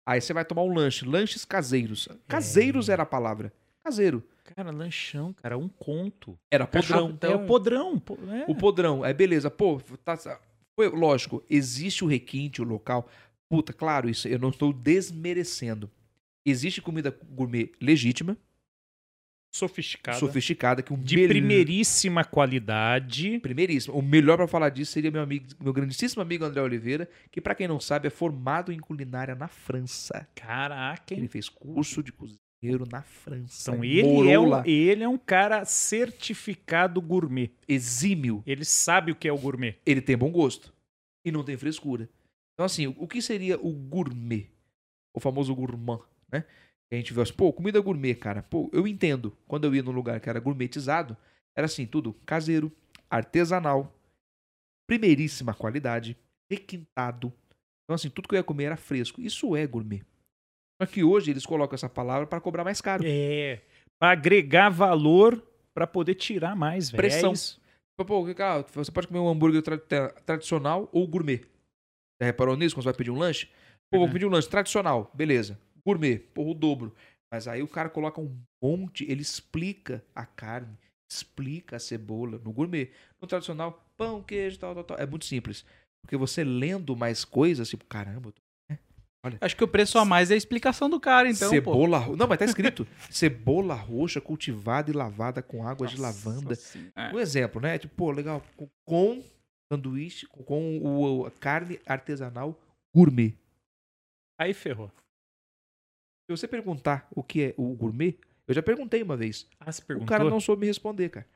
Aí você vai tomar um lanche, lanches caseiros. Caseiros É. era a palavra. Caseiro. Cara, lanchão, cara, um conto. Era podrão. é o podrão. po- é. O podrão, é beleza. Pô, tá, foi, lógico, existe o requinte, o local. Puta, claro, isso eu não estou desmerecendo. Existe comida gourmet legítima, Sofisticado. sofisticada, que um De mel- primeiríssima qualidade. Primeiríssimo. O melhor pra falar disso seria meu amigo, meu grandíssimo amigo André Oliveira, que pra quem não sabe é formado em culinária na França. Caraca, hein? Ele fez curso de cozinheiro na França. Então ele é, um, lá. ele é um cara certificado gourmet. exímio. Ele sabe o que é o gourmet. ele tem bom gosto e não tem frescura. Então, assim, o que seria o gourmet? O famoso gourmand, né? Que a gente vê assim, pô, comida gourmet, cara. Pô, eu entendo. Quando eu ia num lugar que era gourmetizado, era assim, tudo caseiro, artesanal, primeiríssima qualidade, requintado. Então, assim, tudo que eu ia comer era fresco. Isso é gourmet. Só que hoje eles colocam essa palavra para cobrar mais caro. É. Pra agregar valor pra poder tirar mais, velho. Pressão. É. Pô, cara, você pode comer um hambúrguer tra- tradicional ou gourmet. Já reparou nisso quando você vai pedir um lanche? Pô, vou Verdade. pedir um lanche tradicional, beleza. Gourmet, pô, o dobro. Mas aí o cara coloca um monte, ele explica a carne, explica a cebola no gourmet. No tradicional, pão, queijo, tal, tal, tal. É muito simples. Porque você lendo mais coisas, tipo, caramba, eu tô- Acho que o preço a mais é a explicação do cara, então, cebola. ro- Não, mas tá escrito. [laughs] cebola roxa cultivada e lavada com água de lavanda. É. Um exemplo, né? Tipo, pô, legal. Com sanduíche, com- o, a carne artesanal gourmet. Aí ferrou. Se você perguntar o que é o gourmet, eu já perguntei uma vez. Ah, você O perguntou? cara não soube me responder, cara.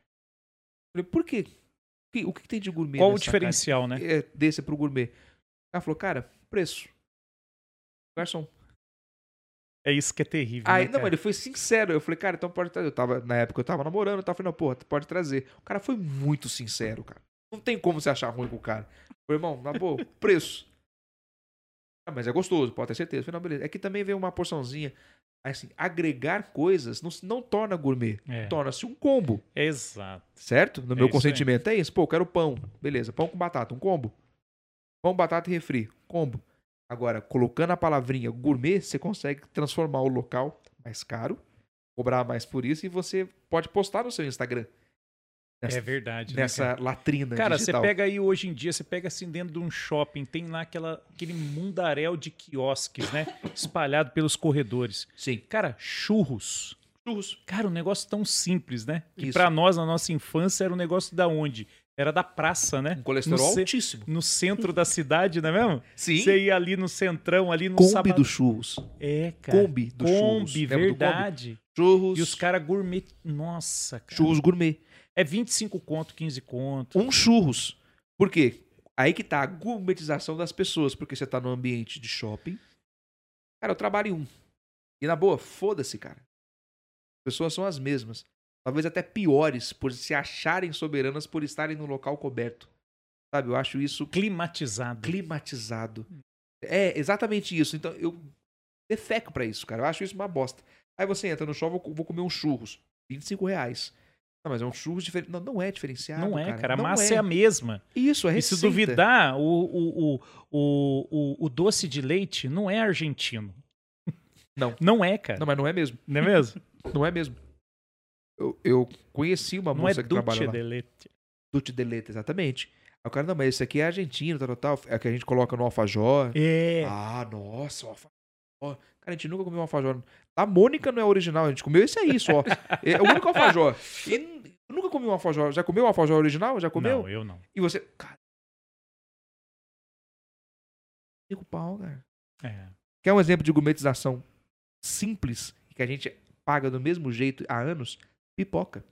Eu Falei, por quê? O que, o que tem de gourmet Qual o diferencial, né? carne, é, desse pro gourmet? O cara falou, cara, preço. Garçom. É isso que é terrível. Aí, né, não, ele foi sincero. Eu falei, cara, então pode trazer. Eu tava, na época eu tava namorando, eu tava falando, porra, pode trazer. O cara foi muito sincero, cara. Não tem como você achar ruim com o cara. Eu falei, irmão, na boa, [laughs] preço. Ah, mas é gostoso, pode ter certeza. Falei, não, beleza. É que também vem uma porçãozinha. Assim, agregar coisas não, se- não torna gourmet. É. Torna-se um combo, Exato. certo? No É meu aí. consentimento é isso. Pô, quero pão. Beleza, pão com batata, um combo. Pão, batata e refri, combo. Agora, colocando a palavrinha gourmet, você consegue transformar o local mais caro, cobrar mais por isso e você pode postar no seu Instagram. Nessa, É verdade. né, nessa cara? latrina Cara, você digital. pega aí hoje em dia, você pega assim dentro de um shopping, tem lá aquela, aquele mundaréu de quiosques, né? [laughs] Espalhado pelos corredores. Sim. Cara, churros. Churros. Cara, um negócio tão simples, né? Que pra nós, na nossa infância, era um negócio da onde? Era da praça, né? Um colesterol No altíssimo. No centro da cidade, não é mesmo? Sim. Você ia ali no centrão, ali no Kombi sábado. dos churros. É, cara. Kombi dos churros. Kombi, Lembra do Kombi? verdade. Churros. E os caras gourmet. Nossa, cara. Churros gourmet. É 25 conto, 15 conto. Um churros. Por quê? Aí que tá a gourmetização das pessoas, porque você tá no ambiente de shopping. Cara, eu trabalho em um. E na boa, foda-se, cara. As pessoas são as mesmas. Talvez até piores por se acharem soberanas por estarem no local coberto. Sabe, eu acho isso Climatizado. climatizado. É exatamente isso. Então eu defeco pra isso, cara. Eu acho isso uma bosta. Aí você entra no shopping, vou, vou comer uns churros. 25 reais. Não, mas é um churros diferente. Não, não é diferenciado. Não é, cara. A Não massa é. a mesma. Isso, é E se receita. duvidar, o, o, o, o, o, doce de leite não é argentino. [laughs] Não. Não é, cara. Não, mas não é mesmo. Não é mesmo? [laughs] Não é mesmo. Eu, eu conheci uma não é moça que trabalha lá. de leite. De leite, exatamente. Aí o cara, não, mas esse aqui é argentino, tal, tal, tal. É que a gente coloca no alfajor. É. Ah, nossa, o alfajor. Cara, a gente nunca comeu um alfajor. A Mônica não é original, a gente comeu esse aí só. [laughs] é o único alfajor. E n- eu nunca comi um alfajor. Já comeu um alfajor original? Já comeu? Não, eu não. E você. Cara. Cinco pau, cara. É. Quer um exemplo de gourmetização simples que a gente paga do mesmo jeito há anos? Pipoca.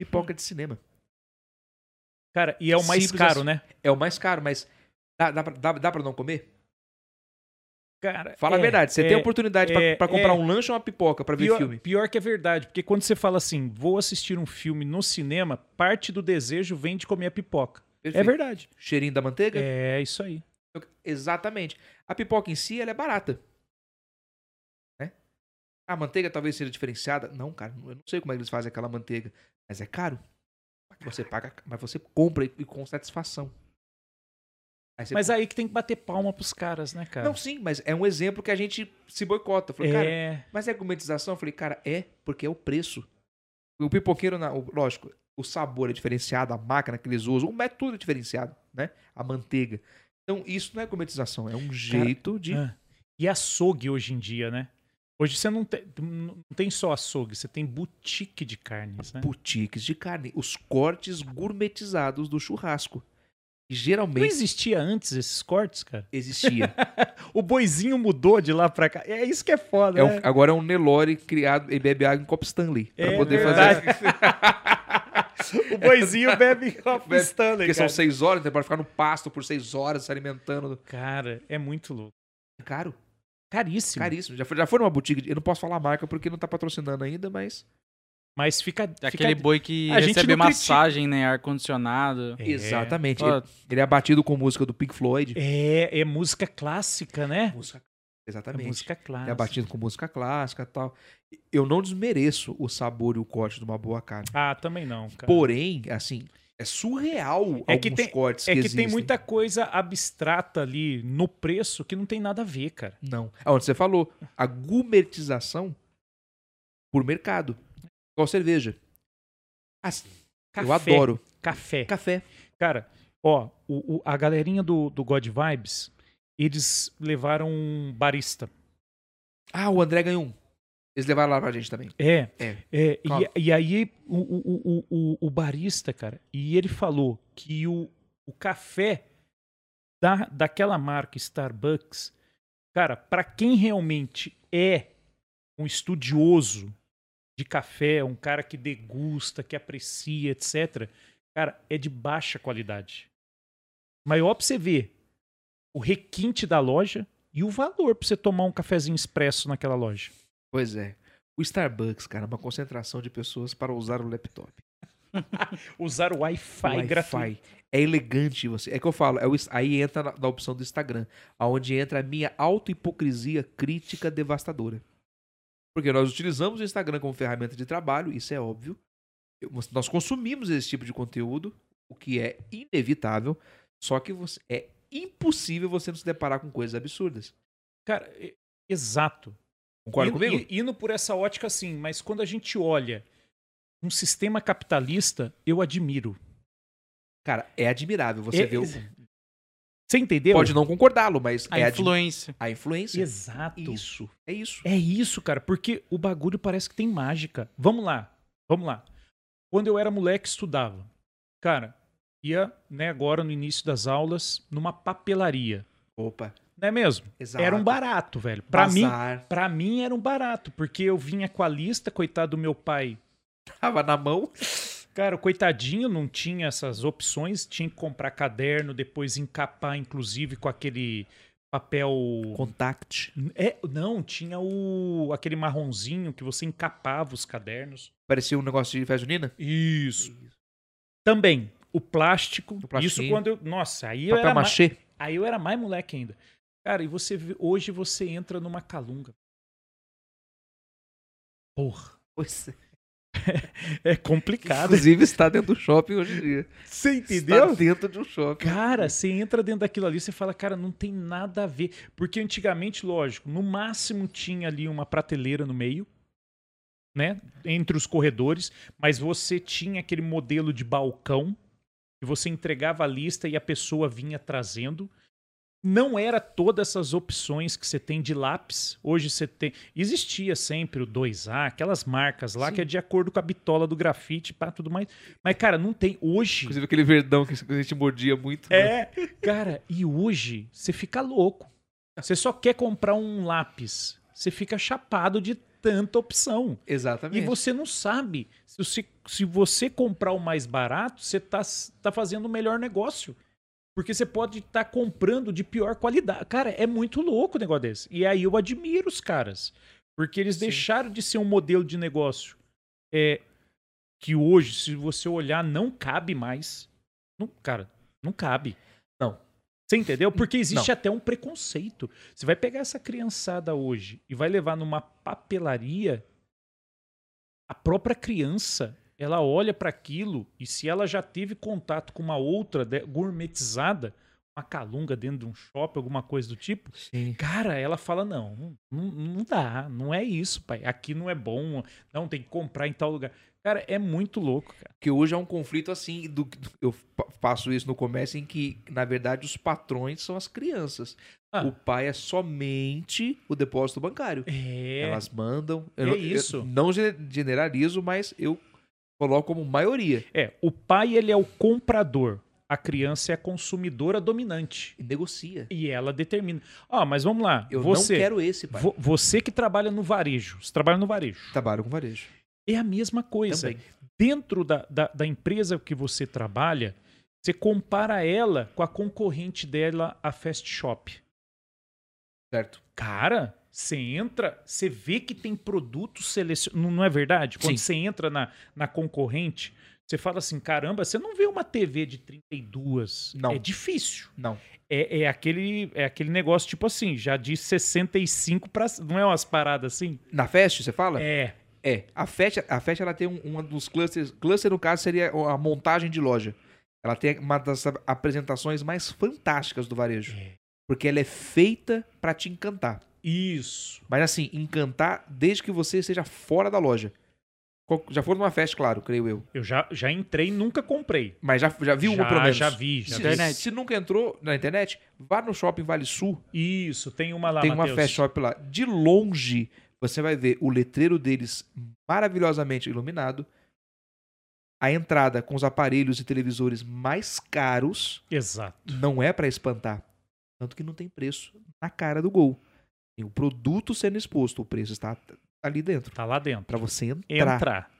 Pipoca de cinema. Cara, e é o mais Simples caro, assim. né? É o mais caro, mas dá, dá, pra, dá, dá pra não comer? Cara, Fala a é, verdade. Você é, tem oportunidade pra- é, pra comprar é. um lanche ou uma pipoca pra ver pior, filme? Pior que é verdade, porque quando você fala assim, vou assistir um filme no cinema, parte do desejo vem de comer a pipoca. É Perfeito. verdade. Cheirinho da manteiga? É isso aí. Exatamente. A pipoca em si, ela é barata. Né? A manteiga talvez seja diferenciada. Não, cara, eu não sei como é que eles fazem aquela manteiga. Mas é caro. Você paga, mas você compra e com satisfação. Aí você Mas aí que tem que bater palma pros caras, né, cara? Não, sim, mas é um exemplo que a gente se boicota. Eu falei, cara, é. mas é argumentização? Eu falei, cara, é, porque é o preço. O pipoqueiro, na- lógico, o sabor é diferenciado, a máquina que eles usam, o método é diferenciado, né? A manteiga. Então, isso não é argumentização, é um jeito de. Ah. E açougue hoje em dia, né? Hoje você não tem, não tem só açougue, você tem boutique de carnes, né? boutiques de carne, os cortes gourmetizados do churrasco. E Não geralmente existia antes esses cortes, cara? existia. [laughs] O boizinho mudou de lá pra cá. É isso que é foda, É né? um- agora é um Nelore criado e bebe água em copo Stanley. Pra É poder verdade. fazer. [laughs] o boizinho bebe copo [laughs] Bebe- Stanley, Porque são cara. seis horas, então pode ficar no pasto por seis horas se alimentando. Cara, é muito louco. É caro, Caríssimo. caríssimo. Já foi, já foi numa boutique. de- Eu não posso falar a marca porque não tá patrocinando ainda, mas. Mas fica. É fica... Aquele boi que A gente recebe não critica. massagem, né? Ar-condicionado. É. Exatamente. Ele, ele é abatido com música do Pink Floyd. É, é música clássica, né? Música. É Exatamente. música Ele é clássica. abatido com música clássica e tal. Eu não desmereço o sabor e o corte de uma boa carne. Ah, também não, cara. Porém, assim, é surreal É que alguns tem- cortes é que, que tem existem. muita coisa abstrata ali no preço que não tem nada a ver, cara. Não. É onde você falou. A gourmetização por mercado. Igual cerveja. As- Eu Café, adoro. Café. Café. Cara, ó, o, o- a galerinha do, do God Vibes, eles levaram um barista. Ah, o André ganhou um. Eles levaram lá pra gente também. É. É. é e, e aí, o, o, o, o, barista, cara, e ele falou que o, o café da, daquela marca Starbucks, cara, pra quem realmente é um estudioso de café, um cara que degusta, que aprecia, etc., cara, é de baixa qualidade. Mas ó, pra você ver o requinte da loja e o valor pra você tomar um cafezinho expresso naquela loja. Pois é. O Starbucks, cara, é uma concentração de pessoas para usar o laptop. [laughs] Usar o Wi-Fi, Wi-Fi. gratuito. É elegante você. É que eu falo, é o, aí entra na, na opção do Instagram, aonde entra a minha auto-hipocrisia crítica devastadora. Porque nós utilizamos o Instagram como ferramenta de trabalho, isso é óbvio. Nós consumimos esse tipo de conteúdo, o que é inevitável, só que você, é impossível você não se deparar com coisas absurdas. Cara, exato. Concorda Indo- comigo? Indo por essa ótica, sim, mas quando a gente olha um sistema capitalista, eu admiro. Cara, é admirável você É- ver o... Você entendeu? Pode não concordá-lo, mas A é influência. a influência. Exato. Isso, é isso. É isso, cara, porque o bagulho parece que tem mágica. Vamos lá, vamos lá. Quando eu era moleque, estudava. Cara, ia, né, agora no início das aulas, numa papelaria. Opa, Não é mesmo? exato. Era um barato, velho. Pra mim, pra mim era um barato, porque eu vinha com a lista, coitado do meu pai. Tava na mão. Cara, o coitadinho não tinha essas opções, tinha que comprar caderno, depois encapar, inclusive, com aquele papel. Contact. É, não, tinha o aquele marronzinho que você encapava os cadernos. Parecia um negócio de festa junina. Isso. Também, o plástico. O isso quando eu. Nossa, aí eu, Papel era mais, machê. aí eu era mais moleque ainda. Cara, e você hoje você entra numa calunga. Porra. Pois é. É complicado. Inclusive está dentro do shopping hoje em dia. Você entendeu? Está dentro de um shopping. Cara, você entra dentro daquilo ali, você fala, cara, não tem nada a ver. Porque antigamente, lógico, no máximo tinha ali uma prateleira no meio, né? Entre os corredores, mas você tinha aquele modelo de balcão que você entregava a lista e a pessoa vinha trazendo. Não era todas essas opções que você tem de lápis. Hoje você tem. Existia sempre o 2A, aquelas marcas lá Sim. que é de acordo com a bitola do grafite e tudo mais. Mas, cara, não tem. Hoje. Inclusive aquele verdão que a gente mordia muito. né? É, cara, e hoje você fica louco. Você só quer comprar um lápis. Você fica chapado de tanta opção. Exatamente. E você não sabe se você, se você comprar o mais barato, você tá, tá fazendo o melhor negócio. Porque você pode estar comprando de pior qualidade. Cara, é muito louco o negócio desse. E aí eu admiro os caras. Porque eles Sim. deixaram de ser um modelo de negócio é, que hoje, se você olhar, não cabe mais. Não, cara, Não cabe. Não. Você entendeu? Porque existe Não. até um preconceito. Você vai pegar essa criançada hoje e vai levar numa papelaria, a própria criança, ela olha para aquilo e se ela já teve contato com uma outra gourmetizada, uma calunga dentro de um shopping, alguma coisa do tipo, Sim. Cara, ela fala: não, não, não dá, não é isso, pai. Aqui não é bom, não, tem que comprar em tal lugar. Cara, é muito louco, cara. Que hoje é um conflito assim, do, do- eu fa- faço isso no comércio em que, na verdade, os patrões são as crianças. Ah. O pai é somente o depósito bancário. É. Elas mandam. É Eu, não- eu isso. não ge- generalizo, mas eu coloco como maioria. É, o pai, ele é o comprador. A criança é a consumidora dominante. E negocia. E ela determina. Ó, mas vamos lá. Eu você, não quero esse, pai. vo- você que trabalha no varejo. Você trabalha no varejo. Trabalho com varejo. É a mesma coisa. Também. Dentro da, da, da empresa que você trabalha, você compara ela com a concorrente dela, a Fast Shop. Certo. Cara, você entra, você vê que tem produtos selecionados. Não, é verdade? Quando Sim. você entra na, na concorrente, você fala assim: caramba, você não vê uma TV de 32. Não. É difícil. Não. É, é, aquele, é aquele negócio tipo assim, já de 65 para. Não é umas paradas assim? Na Fest, você fala? É. É, a Fest, a Fest ela tem um, um dos clusters. Cluster, no caso, seria a montagem de loja. Ela tem uma das apresentações mais fantásticas do varejo. É. Porque ela é feita pra te encantar. Isso. Mas assim, encantar desde que você esteja fora da loja. Já foi numa Fest, claro, creio eu. Eu já, já entrei e nunca comprei. Mas já, já viu uma já, pelo menos? já vi. Já Se, vi. se nunca entrou na internet, vá no shopping Vale Sul. Isso, tem uma lá, tem uma Matheus. Fast Shop lá. De longe, você vai ver o letreiro deles maravilhosamente iluminado. A entrada com os aparelhos e televisores mais caros Exato. não é pra espantar. Tanto que não tem preço na cara do gol. Tem o produto sendo exposto, o preço está ali dentro. Tá lá dentro. Pra você entrar. Entrar.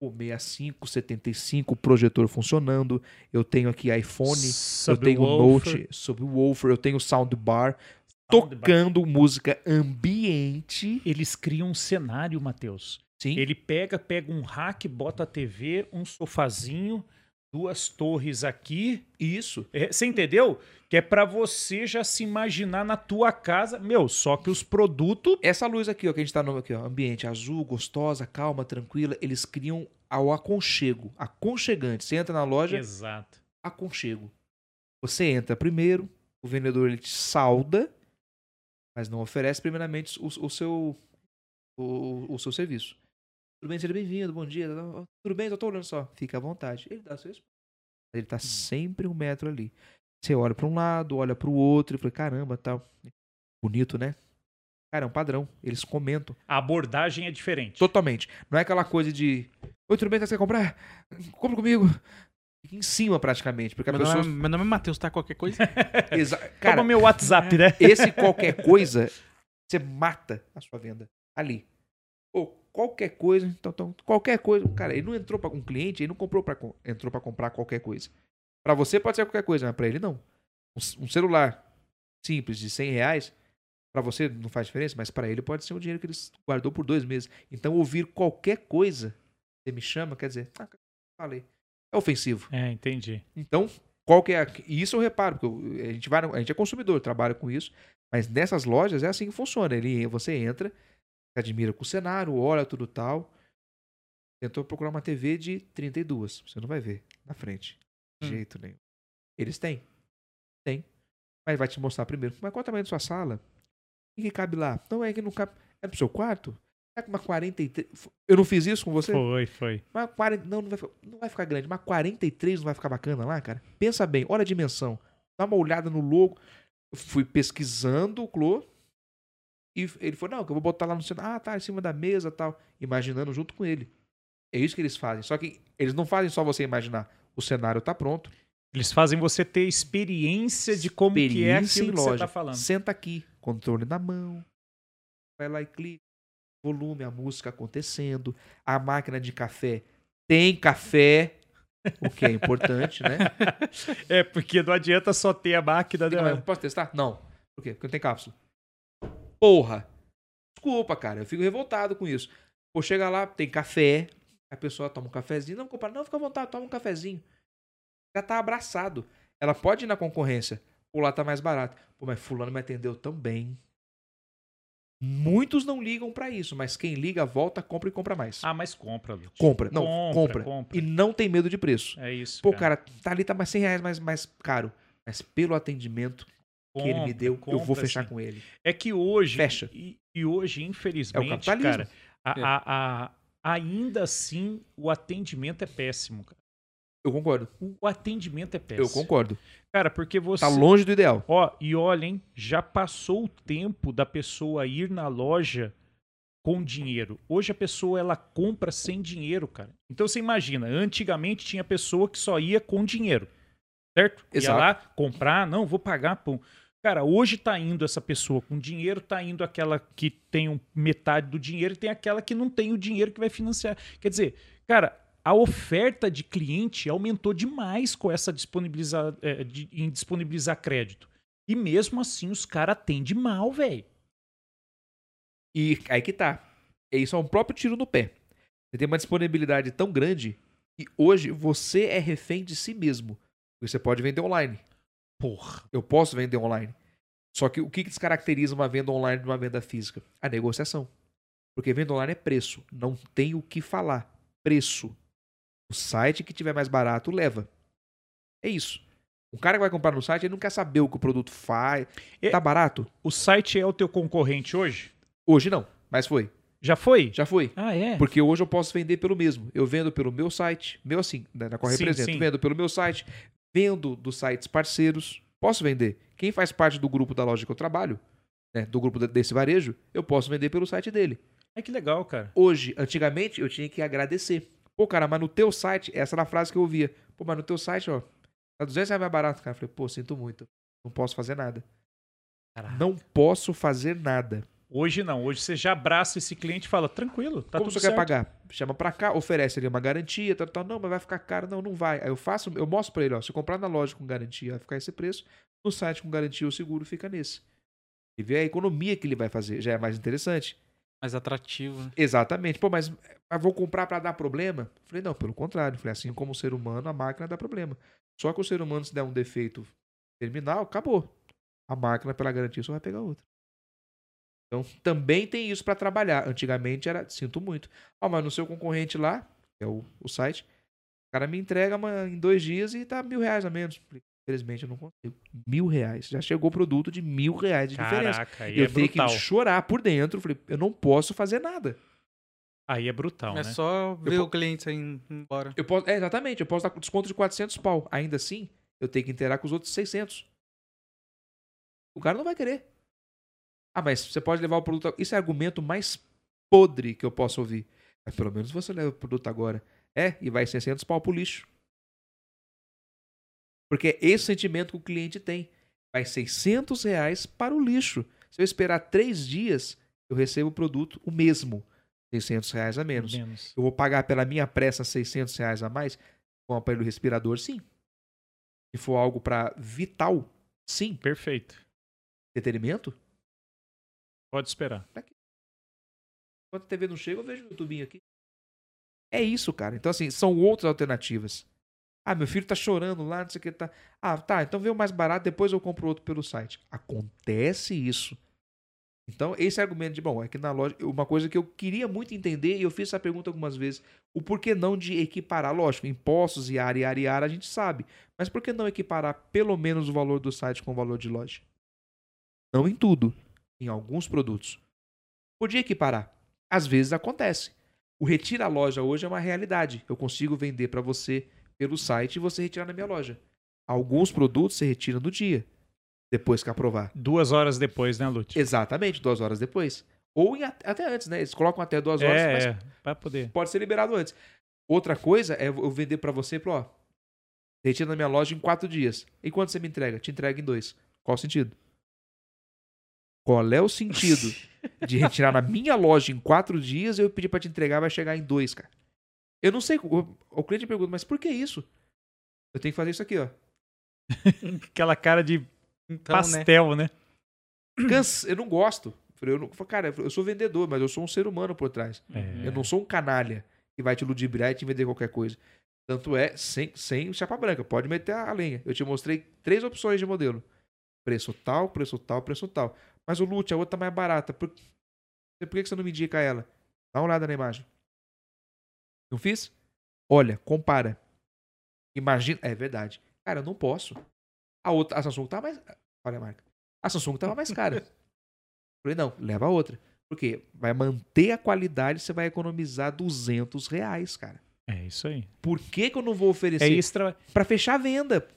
O 65, 75, o projetor funcionando. Eu tenho aqui iPhone, eu tenho Subwoofer. Note, subwoofer, eu tenho soundbar, Soundbar. tocando música ambiente. Eles criam um cenário, Matheus. Sim. Ele pega, pega um rack, bota a TV, um sofazinho, duas torres aqui. Isso. É, Você entendeu? Que é pra você já se imaginar na tua casa. Meu, só que os produtos. Essa luz aqui, ó, que a gente tá no aqui, ó, ambiente azul, gostosa, calma, tranquila, eles criam ao aconchego, aconchegante. Você entra na loja, Exato. aconchego. Você entra primeiro, o vendedor ele te salda, mas não oferece primeiramente o, o seu o, o seu serviço. Tudo bem, seja bem-vindo, bom dia. Tudo bem, tô olhando só. Fica à vontade. Ele dá seu espaço. Ele tá sempre um metro ali. Você olha pra um lado, olha pro outro e fala, caramba, tal. Bonito, né? Cara, é um padrão. Eles comentam. A abordagem é diferente. Totalmente. Não é aquela coisa de. Oi, tudo bem? Você quer comprar? Compra comigo. Fica em cima, praticamente. Porque a Meu pessoa. nome, é- meu nome é Matheus, tá? Qualquer coisa. [laughs] Exa- Toma Cara, meu WhatsApp, né? esse qualquer coisa, você mata a sua venda ali. Ou qualquer coisa, então, então, qualquer coisa. Cara, ele não entrou para um cliente, ele não comprou para entrou para comprar qualquer coisa. Para você pode ser qualquer coisa, mas para ele não. Um, um celular simples de 100 reais, para você não faz diferença, mas para ele pode ser o dinheiro que ele guardou por dois meses. Então ouvir qualquer coisa, você me chama, quer dizer, ah, falei, é ofensivo. É, entendi. Então, qual que é a... E isso eu reparo, porque a gente, vai, a gente é consumidor, trabalha com isso, mas nessas lojas é assim que funciona. Ele, você entra, admira com o cenário, olha tudo tal. Tentou procurar uma TV de 32, você não vai ver na frente. De Hum. jeito nenhum. Eles têm. Tem. Mas vai te mostrar primeiro. Mas qual é o tamanho da sua sala? O que, cabe lá? Não é que não cabe. É pro seu quarto? É com uma 43. Eu não fiz isso com você? Foi, foi. Mas 40, não, não vai, ficar, não vai ficar grande. Mas 43 não vai ficar bacana lá, cara? Pensa bem, olha a dimensão. Dá uma olhada no logo. Eu fui pesquisando o Clô. E ele falou, não, que eu vou botar lá no centro. Ah, tá, em cima da mesa tal. Imaginando junto com ele. É isso que eles fazem. Só que eles não fazem só você imaginar. O cenário tá pronto. Eles fazem você ter experiência de como que é Experiência aquilo que você tá falando. Senta aqui, controle na mão. Vai lá e clica. Volume, a música acontecendo. A máquina de café tem café. O que é importante, né? [laughs] É, porque não adianta só ter a máquina dela. eu posso testar? Não. Por quê? Porque não tem cápsula. Porra! Desculpa, cara. Eu fico revoltado com isso. Pô, chega lá, tem café. A pessoa toma um cafezinho. Não, compadre, não, fica à vontade, toma um cafezinho. Já tá abraçado. Ela pode ir na concorrência. Pô, lá tá mais barato. Pô, mas fulano me atendeu tão bem. Muitos não ligam pra isso, mas quem liga, volta, compra e compra mais. Ah, mas compra, Lute. compra. Não, compra, compra. compra. E não tem medo de preço. É isso. Pô, cara, tá ali, tá mais 100 reais mais, mais caro. Mas pelo atendimento que ele me Compra, deu, eu vou compra, fechar sim. com ele. É que hoje. Fecha. E, e hoje, É o infelizmente, capitalismo. cara, a- É. a- a- ainda assim o atendimento é péssimo, cara. Eu concordo. O atendimento é péssimo. Eu concordo. Cara, porque você. Tá longe do ideal. Ó, e olha, hein, já passou o tempo da pessoa ir na loja com dinheiro. Hoje a pessoa ela compra sem dinheiro, cara. Então você imagina, antigamente tinha pessoa que só ia com dinheiro, certo? Ia Exato. lá comprar, não, vou pagar, pum. Cara, hoje tá indo essa pessoa com dinheiro, tá indo aquela que tem metade do dinheiro e tem aquela que não tem o dinheiro que vai financiar. Quer dizer, cara, a oferta de cliente aumentou demais com essa disponibilizar, é, de- em disponibilizar crédito. E mesmo assim os caras atendem mal, velho. E aí que tá. É Isso é um próprio tiro no pé. Você tem uma disponibilidade tão grande que hoje você é refém de si mesmo. Você pode vender online. Porra. Eu posso vender online. Só que o que descaracteriza uma venda online de uma venda física? A negociação. Porque venda online é preço. Não tem o que falar. Preço. O site que tiver mais barato leva. É isso. Um cara que vai comprar no site, ele não quer saber o que o produto faz. É- Tá barato? O site é o teu concorrente hoje? Hoje não, mas foi. Já foi? Já foi. Ah, é? Porque hoje eu posso vender pelo mesmo. Eu vendo pelo meu site, meu assim, né, na qual Sim, represento. sim. Vendo pelo meu site, vendo dos sites parceiros. Posso vender. Quem faz parte do grupo da loja que eu trabalho, né, do grupo de- desse varejo, eu posso vender pelo site dele. Ai, que legal, cara. Hoje, antigamente, eu tinha que agradecer. Pô, cara, mas no teu site, essa era a frase que eu ouvia. Pô, mas no teu site, ó, tá 200 reais mais barato, cara. Eu falei, pô, sinto muito. Não posso fazer nada. Caraca. Não posso fazer nada. Hoje não. Hoje você já abraça esse cliente e fala, tranquilo, tá Como tudo você quer pagar? Chama pra cá, oferece ali uma garantia, tal, tal. Não, mas vai ficar caro. Não, não vai. Aí eu faço, eu mostro pra ele, ó. Se comprar na loja com garantia, vai ficar esse preço. No site com garantia, o seguro fica nesse. E vê a economia que ele vai fazer. Já é mais interessante. Mais atrativo. né? Exatamente. Pô, mas mas vou comprar pra dar problema? Falei, não, pelo contrário. Falei, assim como o ser humano, a máquina dá problema. Só que o ser humano, se der um defeito terminal, acabou. A máquina, pela garantia, só vai pegar outra. Então, também tem isso pra trabalhar. Antigamente era, sinto muito. Ah, mas no seu concorrente lá, que é o, o site, o cara me entrega uma- em dois dias e tá mil reais a menos. Falei, Infelizmente eu não consigo. Mil reais. Já chegou o produto de mil reais de diferença. Caraca, aí eu é tenho brutal. que chorar por dentro. Falei, eu não posso fazer nada. Aí é brutal, é né? só ver po- o cliente sair embora. Eu posso, é, exatamente, eu posso dar desconto de 400 pau. Ainda assim, eu tenho que inteirar com os outros 600. O cara não vai querer. Ah, mas você pode levar o produto. Isso é argumento mais podre que eu posso ouvir. Mas pelo menos você leva o produto agora. É, e vai 600 pau pro lixo. Porque é esse sentimento que o cliente tem. Vai 600 reais para o lixo. Se eu esperar três dias, eu recebo o produto o mesmo. 600 reais a menos. Menos. Eu vou pagar pela minha pressa 600 reais a mais com o aparelho respirador? Sim. Se for algo para vital, sim. Perfeito. Entretenimento? Pode esperar. Enquanto a TV não chega, eu vejo o YouTubinho aqui. É isso, cara. Então, assim, são outras alternativas. Ah, meu filho tá chorando lá, não sei o que tá. Ah, tá, então vê o mais barato, depois eu compro outro pelo site. Acontece isso. Então, esse argumento de, bom, é que na loja, uma coisa que eu queria muito entender, e eu fiz essa pergunta algumas vezes, o porquê não de equiparar, lógico, impostos e área, área e área a gente sabe, mas por que não equiparar pelo menos o valor do site com o valor de loja? Não em tudo, em alguns produtos. Podia equiparar. Às vezes acontece. O retira a loja hoje é uma realidade. Eu consigo vender para você pelo site e você retirar na minha loja. Alguns produtos você retira no dia, depois que aprovar. Duas horas depois, né, Lute? Exatamente, duas horas depois. Ou em at- até antes, né? Eles colocam até duas horas, É, mas é, pra poder. pode ser liberado antes. Outra coisa é eu vender para você, pro, ó, retira na minha loja em quatro dias. E quando você me entrega? Te entrega em dois. Qual o sentido? Qual é o sentido [laughs] de retirar na minha loja em quatro dias e eu pedir para te entregar vai chegar em dois, cara? Eu não sei. O, o cliente pergunta, mas por que isso? Eu tenho que fazer isso aqui, ó. [laughs] Aquela cara de Então, né? pastel, né? Cansa, eu não gosto. Eu não, falei, cara, eu sou vendedor, mas eu sou um ser humano por trás. É. Eu não sou um canalha que vai te ludibriar e te vender qualquer coisa. Tanto é, sem, sem chapa branca, pode meter a lenha. Eu te mostrei três opções de modelo. Preço tal, preço tal, preço tal. Mas o Lute, a outra tá mais barata. Por, por que você não me indica ela? Dá uma olhada na imagem. Não fiz? Olha, compara. Imagina. É verdade. Cara, eu não posso. A outra, a Samsung tá mais. Olha a marca. A Samsung tava mais cara. [laughs] Falei, não, leva a outra. Porque vai manter a qualidade, você vai economizar 200 reais, cara. É isso aí. Por que, que eu não vou É oferecer? extra. Pra fechar a venda.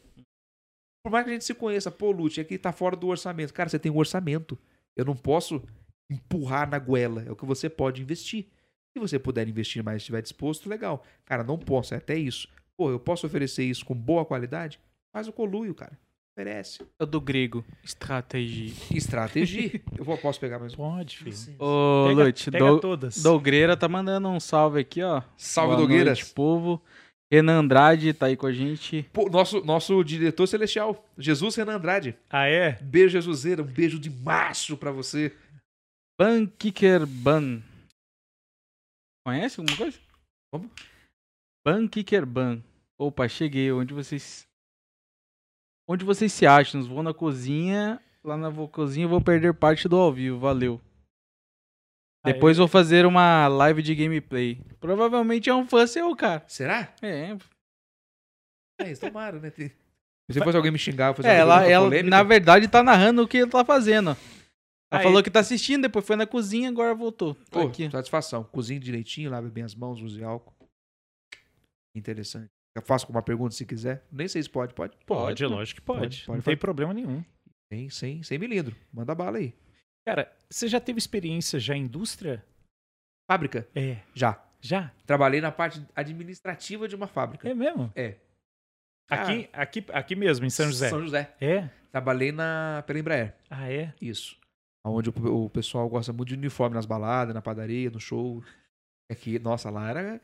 Por mais que a gente se conheça, pô, Lute, aqui tá fora do orçamento. Cara, você tem um orçamento. Eu não posso empurrar na goela. É o que você pode investir. Se você puder investir mais e estiver disposto, legal. Cara, não posso, é até isso. Pô, eu posso oferecer isso com boa qualidade? Faz o coluio, cara. Oferece. É do grego. Estratégia. Estratégia. [laughs] eu vou, posso pegar mais um. Pode, filho. Ô, Pega, Lute, pega do, todas. Dogreira tá mandando um salve aqui, ó. Salve, Boa Dogueiras. noite, povo. Renan Andrade tá aí com a gente. Pô, nosso, nosso diretor celestial, Jesus Renan Andrade. Ah, é? Beijo, Jesuseira. Um beijo de macho pra você. Ban Kicker Ban. Conhece alguma coisa? Como? Ban Kicker Ban. Opa, cheguei. Onde vocês. Onde vocês se acham? Vou na cozinha. Lá na cozinha eu vou perder parte do ao vivo. Valeu. Depois vou fazer uma live de gameplay. Provavelmente é um fã seu, cara. Será? É. É, isso, tomara, né? Se depois alguém me xingar, eu fazer É, uma ela, ela polêmica, na verdade tá narrando o que ele tá fazendo. Ela Aí- falou que tá assistindo, depois foi na cozinha, agora voltou. Tô Pô, aqui. satisfação. Cozinhe direitinho, lave bem as mãos, use álcool. Interessante. Eu faço uma pergunta se quiser. Nem sei se pode, pode. Pode, lógico que pode. Pode, pode, não tem pode. problema nenhum. Sem, sem, sem milindro. Manda bala aí. Cara, você já teve experiência já em indústria? Fábrica? É. Já. Já? Trabalhei na parte administrativa de uma fábrica. É mesmo? É. Aqui, aqui, aqui mesmo, em São José. São José. É? Trabalhei na, pela Embraer. Ah, é? Isso. Onde o, o pessoal gosta muito de uniforme nas baladas, na padaria, no show. É que, nossa, lá era.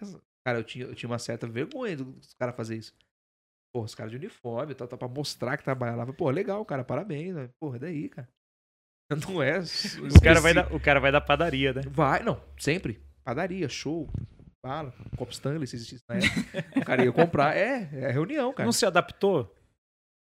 Cara, eu tinha, eu tinha uma certa vergonha dos caras fazer isso. Pô, os caras de uniforme, tá, tá pra mostrar que trabalha lá. Pô, legal, cara, parabéns. Né? Porra, daí, cara. [laughs] Não é. O cara, vai da, o cara vai da padaria, né? Vai, não, sempre. Padaria, show, bala, copo Stanley, se existisse na época. O cara ia comprar. É, é reunião, cara. Não se adaptou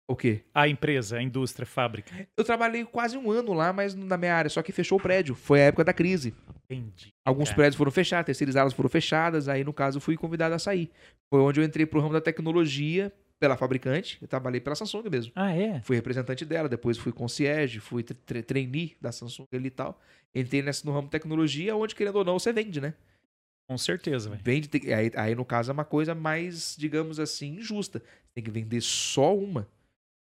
O quê? à empresa, à indústria, à fábrica? Eu trabalhei quase um ano lá, mas na minha área, só que fechou o prédio. Foi a época da crise. Entendi. Alguns cara. prédios foram fechados, terceirizadas foram fechadas, aí no caso eu fui convidado a sair. Foi onde eu entrei pro ramo da tecnologia pela fabricante, eu trabalhei pela Samsung mesmo. Ah, é? Fui representante dela, depois fui concierge, fui tre- trainee da Samsung ali e tal. Entrei nessa, no ramo tecnologia, onde querendo ou não você vende, né? Com certeza, velho. Vende, aí, aí no caso é uma coisa mais, digamos assim, injusta. Você tem que vender só uma.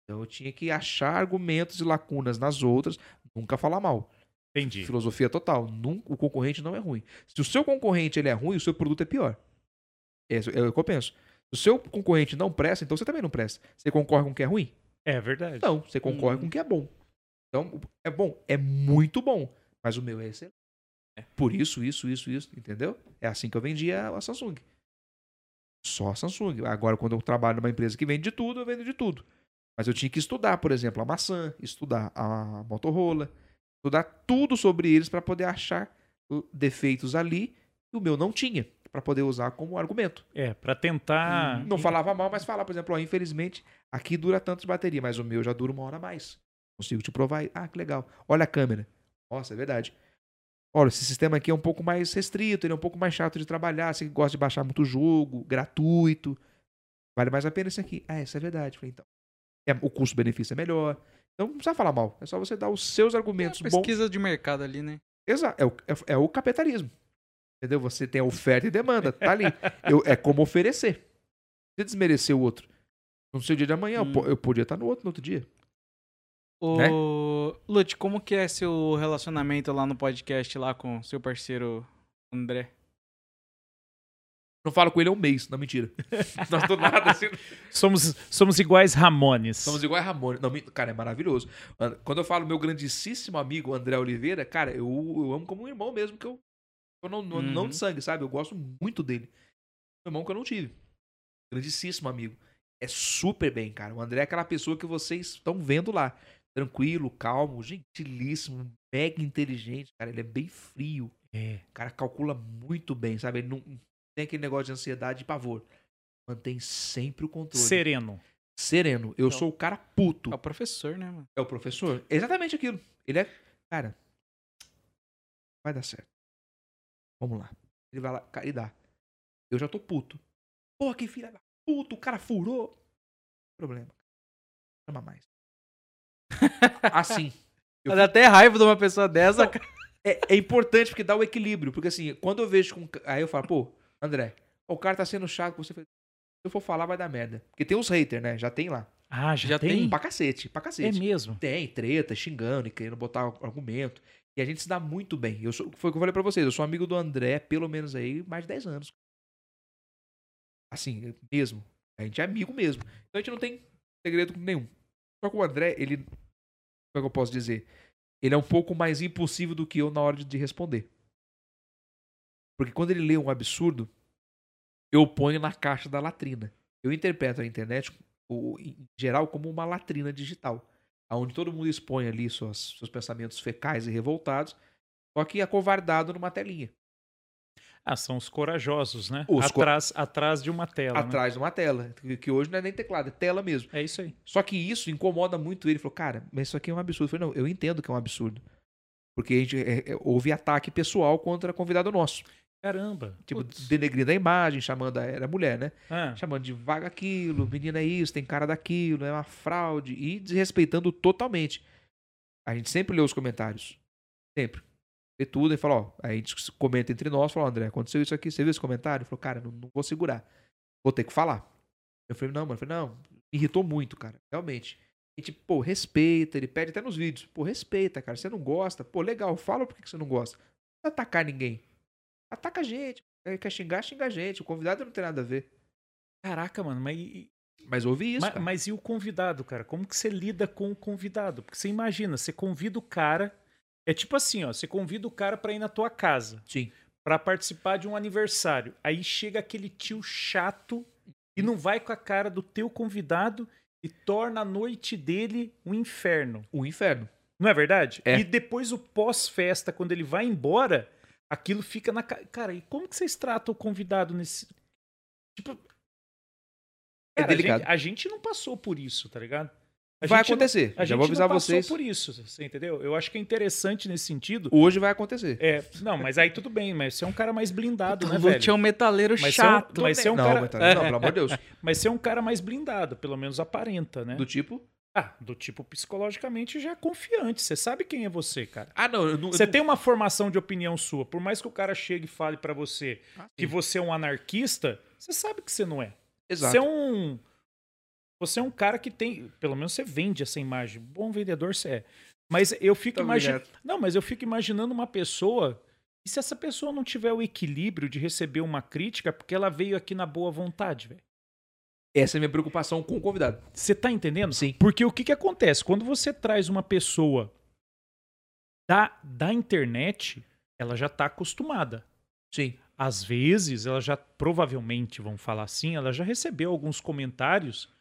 Então eu tinha que achar argumentos e lacunas nas outras, nunca falar mal. Entendi. Filosofia total. Nun- o concorrente não é ruim. Se o seu concorrente ele é ruim, o seu produto é pior. É, é o que eu penso. Se o seu concorrente não presta, então você também não presta. Você concorre com o que é ruim? É verdade. Não, você concorre Hum. com o que é bom. Então, é bom, é muito bom, mas o meu é excelente. Por isso, isso, isso, isso, entendeu? É assim que eu vendia a Samsung. Só a Samsung. Agora, quando eu trabalho numa empresa que vende de tudo, eu vendo de tudo. Mas eu tinha que estudar, por exemplo, a maçã, estudar a Motorola, estudar tudo sobre eles para poder achar uh, defeitos ali que o meu não tinha, para poder usar como argumento. É, pra tentar. Não falava mal, mas falava, por exemplo, ó, infelizmente, aqui dura tanto de bateria, mas o meu já dura uma hora a mais. Consigo te provar. Ah, que legal. Olha a câmera. Nossa, é verdade. Olha, esse sistema aqui é um pouco mais restrito, ele é um pouco mais chato de trabalhar. Você gosta de baixar muito jogo, gratuito. Vale mais a pena esse aqui. Ah, isso é verdade. Falei, então. É, o custo-benefício é melhor. Então não precisa falar mal. É só você dar os seus argumentos bons. Pesquisa de mercado ali, né? Exato. É o, é, é o capitalismo. Entendeu? Você tem a oferta e demanda. Tá ali. Eu- é como oferecer. Você desmerecer o outro. No seu dia de amanhã, eu Hum. po- eu podia estar no outro no outro dia. Ô, Né? Lute, como que é seu relacionamento lá no podcast lá com seu parceiro André? Não falo com ele há um mês. Não, mentira. [laughs] Nós do nada, assim. Somos, somos iguais Ramones. Somos igual a Ramone. Não, cara, é maravilhoso. An- Quando eu falo meu grandíssimo amigo André Oliveira, cara, eu, eu amo como um irmão mesmo, que eu, eu não, não, não Uhum. de sangue, sabe? Eu gosto muito dele. Um irmão que eu não tive. Grandíssimo amigo. É super bem, cara. O André é aquela pessoa que vocês estão vendo lá. Tranquilo, calmo, gentilíssimo, mega inteligente, cara. Ele é bem frio. É. O cara calcula muito bem, sabe? Ele não não tem aquele negócio de ansiedade e pavor. mantém sempre o controle. Sereno. Sereno. Eu Então- sou o cara puto. É o professor, né, mano? É o professor? Exatamente aquilo. Ele é. Cara, vai dar certo. Vamos lá. Ele vai lá, e dá. Eu já tô puto. Pô, que filha da puta, o cara furou. Problema. Chama mais. [laughs] Assim. Eu Mas dá até raiva de uma pessoa dessa, Não, cara. É, é importante porque dá o equilíbrio. Porque assim, quando eu vejo com. Aí eu falo, pô, André, o cara tá sendo chato. Você fez- Se eu for falar, vai dar merda. Porque tem uns haters, né? Já tem lá. Ah, já, Já tem? tem? Pra cacete, pra É cacete. mesmo. Tem, treta, xingando e querendo botar argumento. E a gente se dá muito bem. Eu sou, foi o que eu falei pra vocês. Eu sou amigo do André, pelo menos aí, mais de 10 anos. Assim, mesmo. A gente é amigo mesmo. Então a gente não tem segredo nenhum. Só que o André, ele. Como é que eu posso dizer? Ele é um pouco mais impulsivo do que eu na hora de- de responder. Porque quando ele lê um absurdo, eu ponho na caixa da latrina. Eu interpreto a internet, em geral, como uma latrina digital onde todo mundo expõe ali suas- seus pensamentos fecais e revoltados, só que acovardado numa telinha, Ah, são os corajosos, né? Os co- atrás, atrás de uma tela. né? atrás de uma tela, que- que hoje não é nem teclado, é tela mesmo. É isso aí. Só que isso incomoda muito ele. Ele falou, cara, mas isso aqui é um absurdo. Eu falei, não, eu entendo que é um absurdo. Porque a gente, é, é, houve ataque pessoal contra convidado nosso. Caramba. Tipo, Putz. denegrindo a imagem, chamando a. Era mulher, né? Ah, Chamando de vaga aquilo, menina é isso, tem cara daquilo, é uma fraude. E desrespeitando totalmente. A gente sempre lê os comentários. Sempre. Vê tudo e fala, ó. Aí a gente comenta entre nós, fala, André, aconteceu isso aqui, você viu esse comentário? Ele falou, cara, não, não vou segurar. Vou ter que falar. Eu falei, não, mano, eu falei, não, irritou muito, cara. Realmente. A gente, pô, respeita, ele pede até nos vídeos. Pô, respeita, cara. Você não gosta? Pô, legal, fala por que você não gosta. Não precisa atacar ninguém. Ataca a gente. Quer xingar, xinga a gente. O convidado não tem nada a ver. caraca, mano, mas, Mas ouvi isso. ma- cara. mas e o convidado, cara? Como que você lida com o convidado? Porque você imagina, você convida o cara. É tipo assim, ó, você convida o cara pra ir na tua casa, Sim. pra participar de um aniversário. Aí chega aquele tio chato e não vai com a cara do teu convidado e torna a noite dele um inferno. O inferno. Não é verdade? É. E depois o pós-festa, quando ele vai embora, aquilo fica na ca- Cara, e como que vocês tratam o convidado nesse. Tipo. É Cara, a delicado. gente- A gente, não passou por isso, tá ligado? A vai gente não- acontecer. a Já vou gente avisar não passou vocês. por isso, você entendeu? Eu acho que é interessante nesse sentido. Hoje vai acontecer. É, não, mas aí tudo bem, mas você é um cara mais blindado, né, O velho? Lute é um metaleiro Mas você é um- chato. mas você é um não, cara- tá- não, pelo amor de Deus. [laughs] Mas você é um cara mais blindado, pelo menos aparenta, né? Do tipo. Ah, do tipo psicologicamente já confiante. Você sabe quem é você, cara. Ah, não. Eu não, eu Você não- tem uma formação de opinião sua, por mais que o cara chegue e fale pra você Ah, que você é um anarquista, você sabe que você não é. Exato. Você é um você é um cara que tem, pelo menos você vende essa imagem. Bom vendedor você é. Mas eu fico imaginando, não, mas eu fico imaginando uma pessoa e se essa pessoa não tiver o equilíbrio de receber uma crítica porque ela veio aqui na boa vontade, velho. Essa é a minha preocupação com o convidado. Você tá entendendo? Sim. Porque o que que acontece? Quando você traz uma pessoa da, da internet, ela já tá acostumada. Sim. Às vezes, ela já, provavelmente, vamos falar assim, ela já recebeu alguns comentários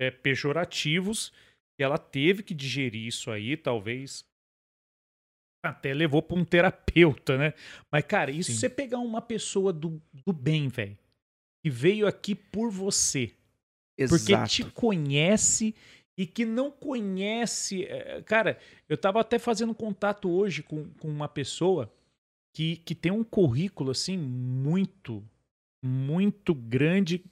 é, pejorativos e ela teve que digerir isso aí, talvez até levou pra um terapeuta, né? Mas, cara, isso Sim. você pegar uma pessoa do, do bem, velho, que veio aqui por você, porque Exato. te conhece e que não conhece. é, Cara, eu tava até fazendo contato hoje com, com uma pessoa que, que tem um currículo assim muito, muito grande.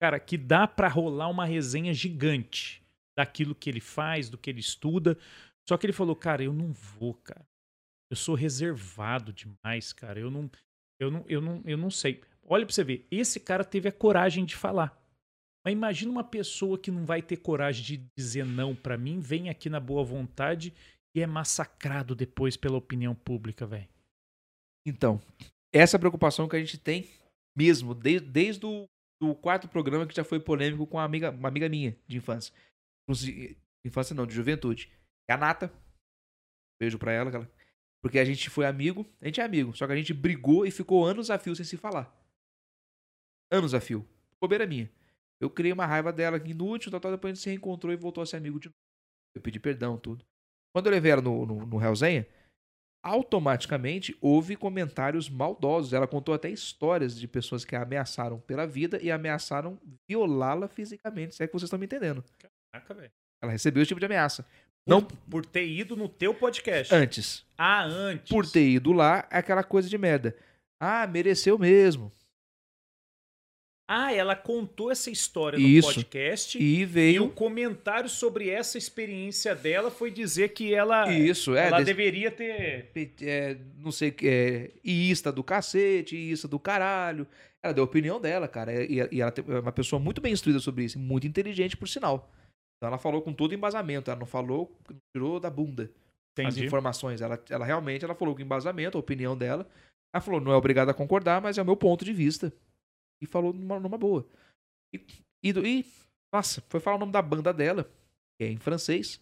Cara, que dá pra rolar uma resenha gigante daquilo que ele faz, do que ele estuda. Só que ele falou, cara, eu não vou, cara. Eu sou reservado demais, cara. Eu não, eu não, eu não, eu não sei. Olha pra você ver, esse cara teve a coragem de falar. Mas imagina uma pessoa que não vai ter coragem de dizer não pra mim, vem aqui na boa vontade e é massacrado depois pela opinião pública, velho. Então, essa é preocupação que a gente tem mesmo, desde, desde o do quarto programa que já foi polêmico com uma amiga, uma amiga minha de infância. Infância não, de juventude. É a Nata. Beijo pra ela, ela- Porque a gente foi amigo, a gente é amigo, só que a gente brigou e ficou anos a fio sem se falar. Anos a fio. Bobeira minha. Eu criei uma raiva dela inútil, tal, tal, depois a gente se reencontrou e voltou a ser amigo de novo. Eu pedi perdão, tudo. Quando eu levei ela no, no, no Hellzenha, automaticamente houve comentários maldosos. Ela contou até histórias de pessoas que a ameaçaram pela vida e ameaçaram violá-la fisicamente, se é que vocês estão me entendendo. Caraca, velho. Ela recebeu esse tipo de ameaça. Por, Não por ter ido no teu podcast. antes. Ah, antes. Por ter ido lá, é aquela coisa de merda. Ah, mereceu mesmo. Ah, ela contou essa história no Isso. podcast. E E veio. o comentário sobre essa experiência dela foi dizer que ela, Isso, é. ela desse- deveria ter. é, não sei, é, iísta do cacete, iísta do caralho. Ela deu a opinião dela, cara. E, e ela é uma pessoa muito bem instruída sobre isso, e muito inteligente, por sinal. Então ela falou com todo embasamento, ela não falou, tirou da bunda as Entendi. informações. Ela, ela realmente ela falou com embasamento, a opinião dela. Ela falou, não é obrigada a concordar, mas é o meu ponto de vista. E falou numa, numa boa. E, e, e, nossa, foi falar o nome da banda dela, que é em francês.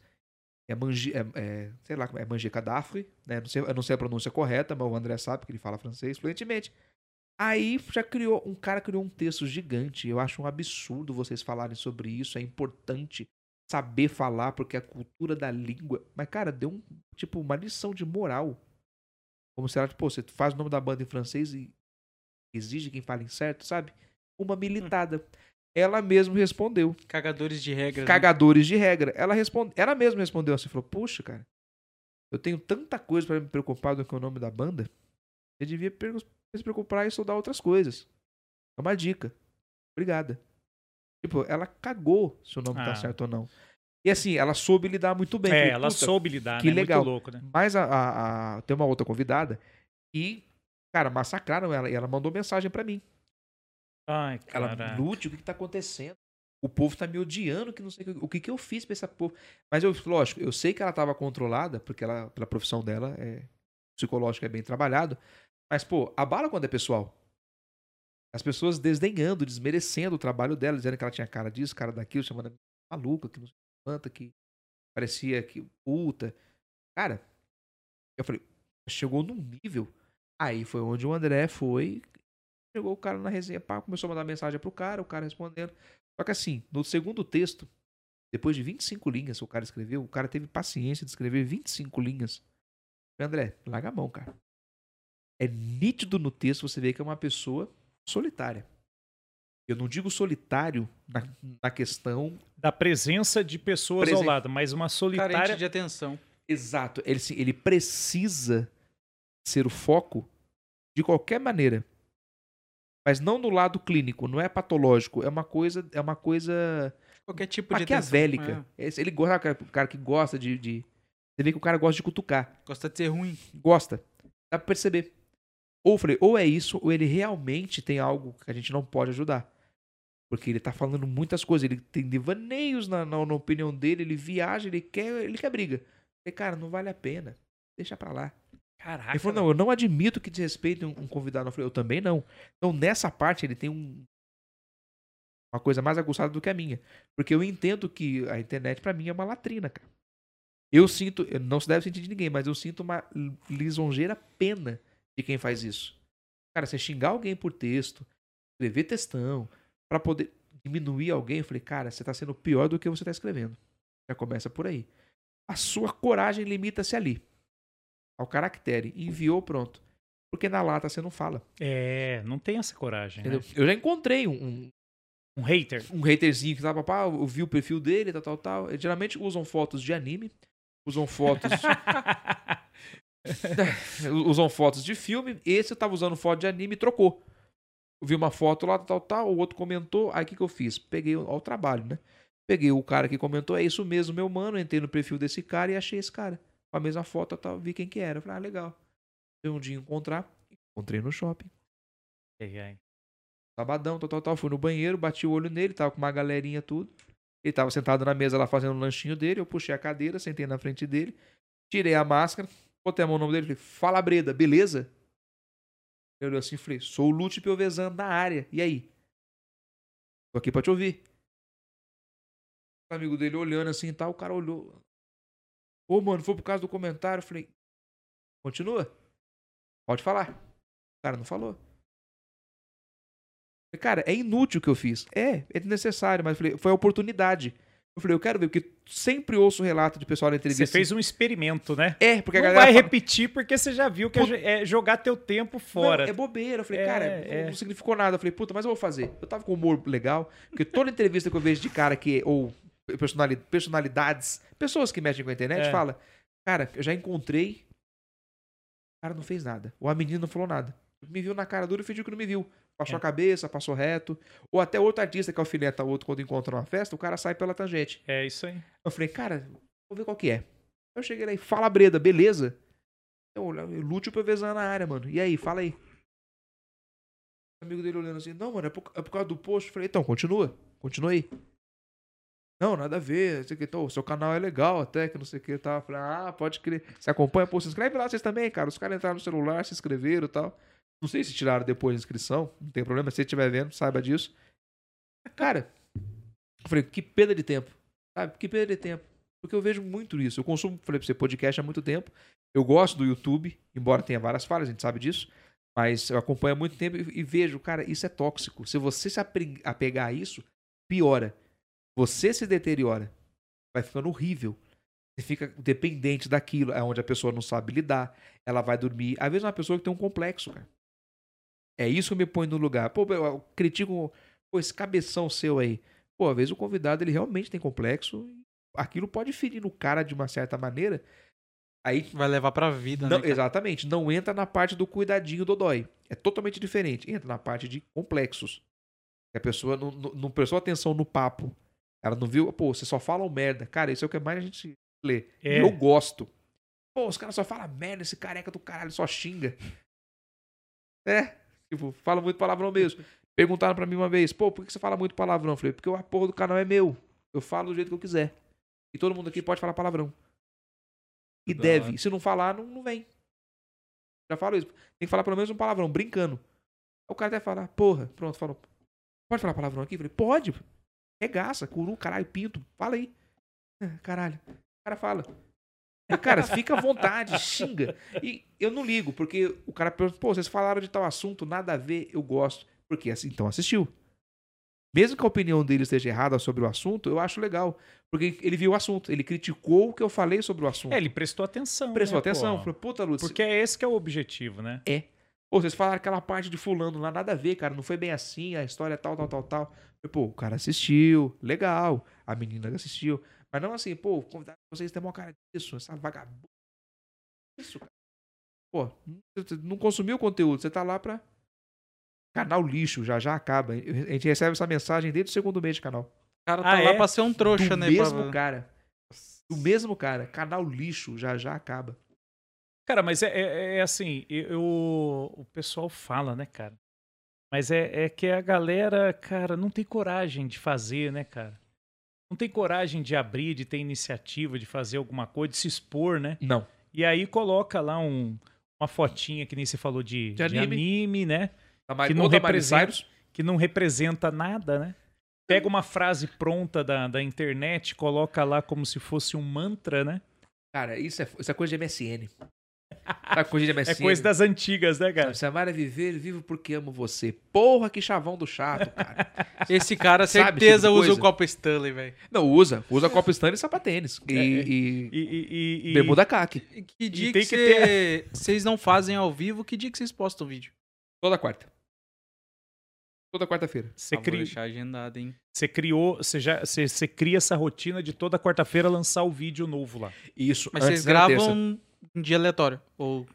É, Mangi, é, é, sei lá, é Manger Cadafre, né? Não sei, eu não sei a pronúncia correta, mas o André sabe que ele fala francês fluentemente. Aí já criou, um cara criou um texto gigante. Eu acho um absurdo vocês falarem sobre isso. É importante saber falar, porque a cultura da língua. Mas, cara, deu um, tipo, uma lição de moral. Como se ela, tipo, você faz o nome da banda em francês e exige quem fale certo, sabe? Uma militada. Ela mesma respondeu. Cagadores de regras. né? Cagadores de regra. Ela responde, ela mesma respondeu assim, falou: "Puxa, cara, eu tenho tanta coisa pra me preocupar do que o nome da banda. Eu devia se preocupar em estudar outras coisas." É uma dica. Obrigada. Tipo, ela cagou se o nome tá Ah. certo ou não. E assim, ela soube lidar muito bem. É, Falei, ela "Puta, soube lidar, que né? legal. Muito louco, né? mas a, a- a- tem uma outra convidada e, cara, massacraram ela. E ela mandou mensagem pra mim. Ai, Ela, cara. Lúcio, o que, que tá acontecendo? O povo tá me odiando, que não sei o que, que, eu fiz pra esse povo. Mas eu, lógico, eu sei que ela tava controlada, porque ela, pela profissão dela, é psicológico é bem trabalhado. Mas, pô, abala quando é pessoal. As pessoas desdenhando, desmerecendo o trabalho dela, dizendo que ela tinha cara disso, cara daquilo, chamando ela maluca, que não sei quanta, que parecia que puta. Cara, eu falei, chegou num nível. Aí foi onde o André foi. Chegou o cara na resenha, pá, começou a mandar mensagem pro cara, o cara respondendo. Só que assim, no segundo texto, depois de 25 linhas que o cara escreveu, o cara teve paciência de escrever 25 linhas. André, larga a mão, cara. É nítido no texto você vê que é uma pessoa solitária. Eu não digo solitário na, na questão Da presença de pessoas ao Presen- lado, mas uma solitária. Carente de atenção. Exato. Ele, se- ele precisa ser o foco de qualquer maneira. Mas não do lado clínico, não é patológico. É uma coisa, é uma coisa Qualquer tipo de maquiavélica. Esse- Ele gosta, o cara que gosta de, de- Você vê que o cara gosta de cutucar. É, gosta de ser ruim. Gosta. Dá pra perceber. Ou eu falei, ou é isso, ou ele realmente tem algo que a gente não pode ajudar. Porque ele tá falando muitas coisas. Ele tem devaneios na, na, na opinião dele, ele viaja, ele quer, ele quer briga. Falei, cara, não vale a pena. Deixa pra lá. Caraca. Ele falou, não, eu não admito que desrespeitem um, convidado. Eu falei, eu também não. Então, nessa parte, ele tem um. Uma coisa mais aguçada do que a minha. Porque eu entendo que a internet, pra mim, é uma latrina, cara. Eu sinto, não se deve sentir de ninguém, mas eu sinto uma lisonjeira pena de quem faz isso. Cara, você xingar alguém por texto, escrever textão, pra poder diminuir alguém, eu falei, cara, você tá sendo pior do que você tá escrevendo. Já começa por aí. A sua coragem limita-se ali. Ao caractere. Enviou, pronto. Porque na lata você não fala. É, não tem essa coragem. né? Eu já encontrei um, um, Um hater. um haterzinho que tava, pá, eu vi o perfil dele, tal, tal, tal. Eles geralmente usam fotos de anime, usam fotos, [laughs] [laughs] usam fotos de filme. Esse eu tava usando foto de anime e trocou. Eu vi uma foto lá, tal, tal, o outro comentou. Aí o que, que eu fiz? Peguei ao trabalho, né? Peguei o cara que comentou, é isso mesmo, meu mano. Entrei no perfil desse cara e achei esse cara. Com a mesma foto, tal, vi quem que era. Eu falei, ah, legal. Fui um dia encontrar. Encontrei no shopping. Sabadão, tal, tal, tal. Fui no banheiro, bati o olho nele, tava com uma galerinha, tudo. Ele tava sentado na mesa lá fazendo o lanchinho dele. Eu puxei a cadeira, sentei na frente dele, tirei a máscara, botei a mão no nome dele e falei: Fala, Breda, beleza? Ele olhou assim e falei: Sou o Lute Piovesan na área. E aí? Tô aqui pra te ouvir. O amigo dele olhando assim e tal, o cara olhou. Ô, mano, foi por causa do comentário. Eu falei: Continua. Pode falar. O cara não falou. Falei, Cara, é inútil o que eu fiz. É, é desnecessário, mas falei, foi a oportunidade. Eu falei, eu quero ver, porque sempre ouço relato de pessoal na Você entrevista. fez um experimento, né? É, porque a Não galera. vai fala, repetir porque você já viu que é jo- é jogar teu tempo "Não, fora. é bobeira. Eu falei, É, cara, é. não, não significou nada. Eu falei, puta, mas eu vou fazer. Eu tava com humor legal, porque toda entrevista que eu vejo de cara que, ou personali- personalidades, pessoas que mexem com a internet, É. fala, cara, eu já encontrei, o cara não fez nada. Ou a menina não falou nada. Me viu na cara dura e fingiu que não me viu. Passou É. a cabeça, passou reto. Ou até outro artista que alfineta o outro quando encontra numa festa, o cara sai pela tangente. É isso aí. Eu falei, cara, vou ver qual que é. Eu cheguei lá e fala Breda, beleza? Eu, eu lute o PVzão na área, mano. E aí, fala aí. O amigo dele olhando assim, não, mano, é por, é por causa do post. Eu falei, então, continua. Continua aí. Não, nada a ver. não sei o que, então, seu canal é legal até, que não sei o que. Eu falei, ah, pode crer. Você acompanha, pô, se inscreve lá vocês também, cara. Os caras entraram no celular, se inscreveram e tal. Não sei se tiraram depois da inscrição, não tem problema. Se você estiver vendo, saiba disso. Cara, eu falei, que perda de tempo. Sabe? Que perda de tempo. Porque eu vejo muito isso. Eu consumo, falei pra você, podcast há muito tempo. Eu gosto do YouTube, embora tenha várias falhas, a gente sabe disso. Mas eu acompanho há muito tempo e, e vejo, cara, isso é tóxico. Se você se apegar a isso, piora. Você se deteriora. Vai ficando horrível. Você fica dependente daquilo. É onde a pessoa não sabe lidar. Ela vai dormir. Às vezes é uma pessoa que tem um complexo, cara. É isso que me ponho no lugar. Pô, eu eu critico pô, esse cabeção seu aí. Pô, às vezes o convidado ele realmente tem complexo. Aquilo pode ferir no cara de uma certa maneira. Aí Vai levar pra vida, não, né? cara? exatamente. Não entra na parte do cuidadinho do dói. É totalmente diferente. Entra na parte de complexos. A pessoa não, não, não prestou atenção no papo. Ela não viu. Pô, você só fala merda. Cara, isso é o que mais a gente lê. É. Eu gosto. Pô, os caras só falam merda. Esse careca do caralho só xinga. É. Tipo, fala muito palavrão mesmo. [laughs] Perguntaram pra mim uma vez, pô, por que você fala muito palavrão? Eu falei, porque a porra do canal é meu. Eu falo do jeito que eu quiser. E todo mundo aqui pode falar palavrão. E Da deve. hora. Se não falar, não, não vem. Já falo isso. Tem que falar pelo menos um palavrão, brincando. O cara até fala, porra, pronto, falou. Pode falar palavrão aqui? Eu falei, pode. Regaça, curu, caralho, pinto. Fala aí. "Ah, Caralho. O cara fala. E, cara, fica à vontade, [laughs] xinga. E eu não ligo, porque o cara pergunta, pô, vocês falaram de tal assunto, nada a ver, eu gosto. Porque assim, então assistiu. Mesmo que a opinião dele esteja errada sobre o assunto, eu acho legal. Porque ele viu o assunto, ele criticou o que eu falei sobre o assunto. É, ele prestou atenção. prestou né, atenção. pô? Falou, puta, Lutz, Porque é esse que é o objetivo, né? Pô, vocês falaram aquela parte de fulano lá, nada a ver, cara. Não foi bem assim, a história é tal, tal, tal, tal. Eu, Pô, o cara assistiu, legal. A menina assistiu. Mas não assim, pô, convidado vocês têm uma cara disso, essa vagabunda. Isso, cara. Pô, você não consumiu o conteúdo, você tá lá pra. Canal lixo, já já acaba. A gente recebe essa mensagem desde o segundo mês de canal. O cara tá Ah, lá é? pra ser um trouxa, Do né? mesmo pra- cara. Do mesmo cara. Canal lixo, já já acaba. Cara, mas é, é- é assim, eu, o pessoal fala, né, cara? Mas é, é que a galera, cara, não tem coragem de fazer, né, cara? Não tem coragem de abrir, de ter iniciativa, de fazer alguma coisa, de se expor, né? Não. E aí coloca lá um, uma fotinha, que nem você falou de, De de anime. anime, né? Tá Que não Miley representa-. Que não representa nada, né? Pega uma frase pronta da, da internet, coloca lá como se fosse um mantra, né? Cara, isso é, isso é coisa de MSN. Sabe coisa de MSN? É coisa das antigas, né, cara? Se amar é viver, vivo porque amo você. Porra, que chavão do chato, cara. [laughs] Esse cara, Sabe, certeza, tipo de usa o copo Stanley, velho. Não, usa. Usa copo stand e sapatênis. E, É, é. e E, e, e- e- bermuda caque. Que dia tem que que cê- vocês não fazem ao vivo? Que dia que vocês postam o vídeo? Toda quarta. Toda quarta-feira. Você, Ah, vou cri- deixar agendado, hein? você criou, você já, você, você cria essa rotina de toda quarta-feira lançar o vídeo novo lá. Isso. Mas vocês terça. gravam em dia aleatório? Ou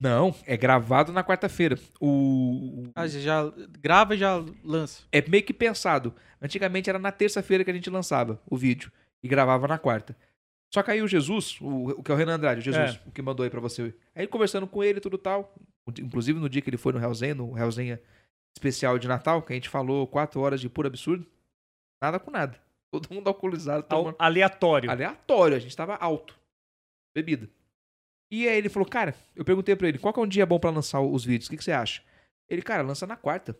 Não, é gravado na quarta-feira. O... ah, você já grava e já lança? É meio que pensado. Antigamente era na terça-feira que a gente lançava o vídeo e gravava na quarta. Só que aí o Jesus, o, o que é o Renan Andrade, o Jesus, o que mandou aí pra você. Aí conversando com ele e tudo tal. Inclusive no dia que ele foi no Hellzen, no Hellzenha especial de Natal, que a gente falou quatro horas de puro absurdo. Nada com nada. Todo mundo alcoolizado, tomando. aleatório. Aleatório, a gente tava alto. Bebida. E aí ele falou, cara, eu perguntei pra ele, qual que é um dia bom pra lançar os vídeos? O que, que você acha? Ele, cara, lança na quarta.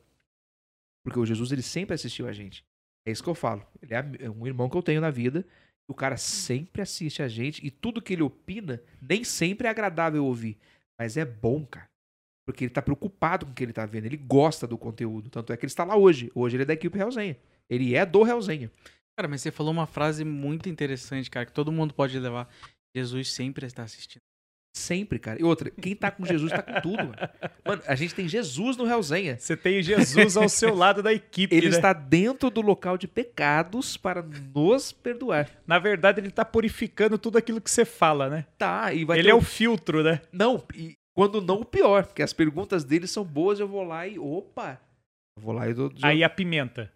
Porque o Jesus, ele sempre assistiu a gente. É isso que eu falo. Ele é é um irmão que eu tenho na vida. O cara sempre assiste a gente. E tudo que ele opina, nem sempre é agradável ouvir. Mas é bom, cara. Porque ele tá preocupado com o que ele tá vendo. Ele gosta do conteúdo. Tanto é que ele está lá hoje. Hoje ele é da equipe Realzenha. Ele é do Realzenha. Cara, mas você falou uma frase muito interessante, cara, que todo mundo pode levar. Jesus sempre está assistindo. Sempre, cara. E outra, quem tá com Jesus tá com tudo, mano. Mano, a gente tem Jesus no Realzenha. Você tem Jesus ao seu lado da equipe, Ele né? está dentro do local de pecados para nos perdoar. Na verdade, ele tá purificando tudo aquilo que você fala, né? Tá, e vai ele ter é o- filtro, né? Não, e quando não o pior, porque as perguntas dele são boas, eu vou lá e. Opa! Vou lá e dou. Aí a pimenta.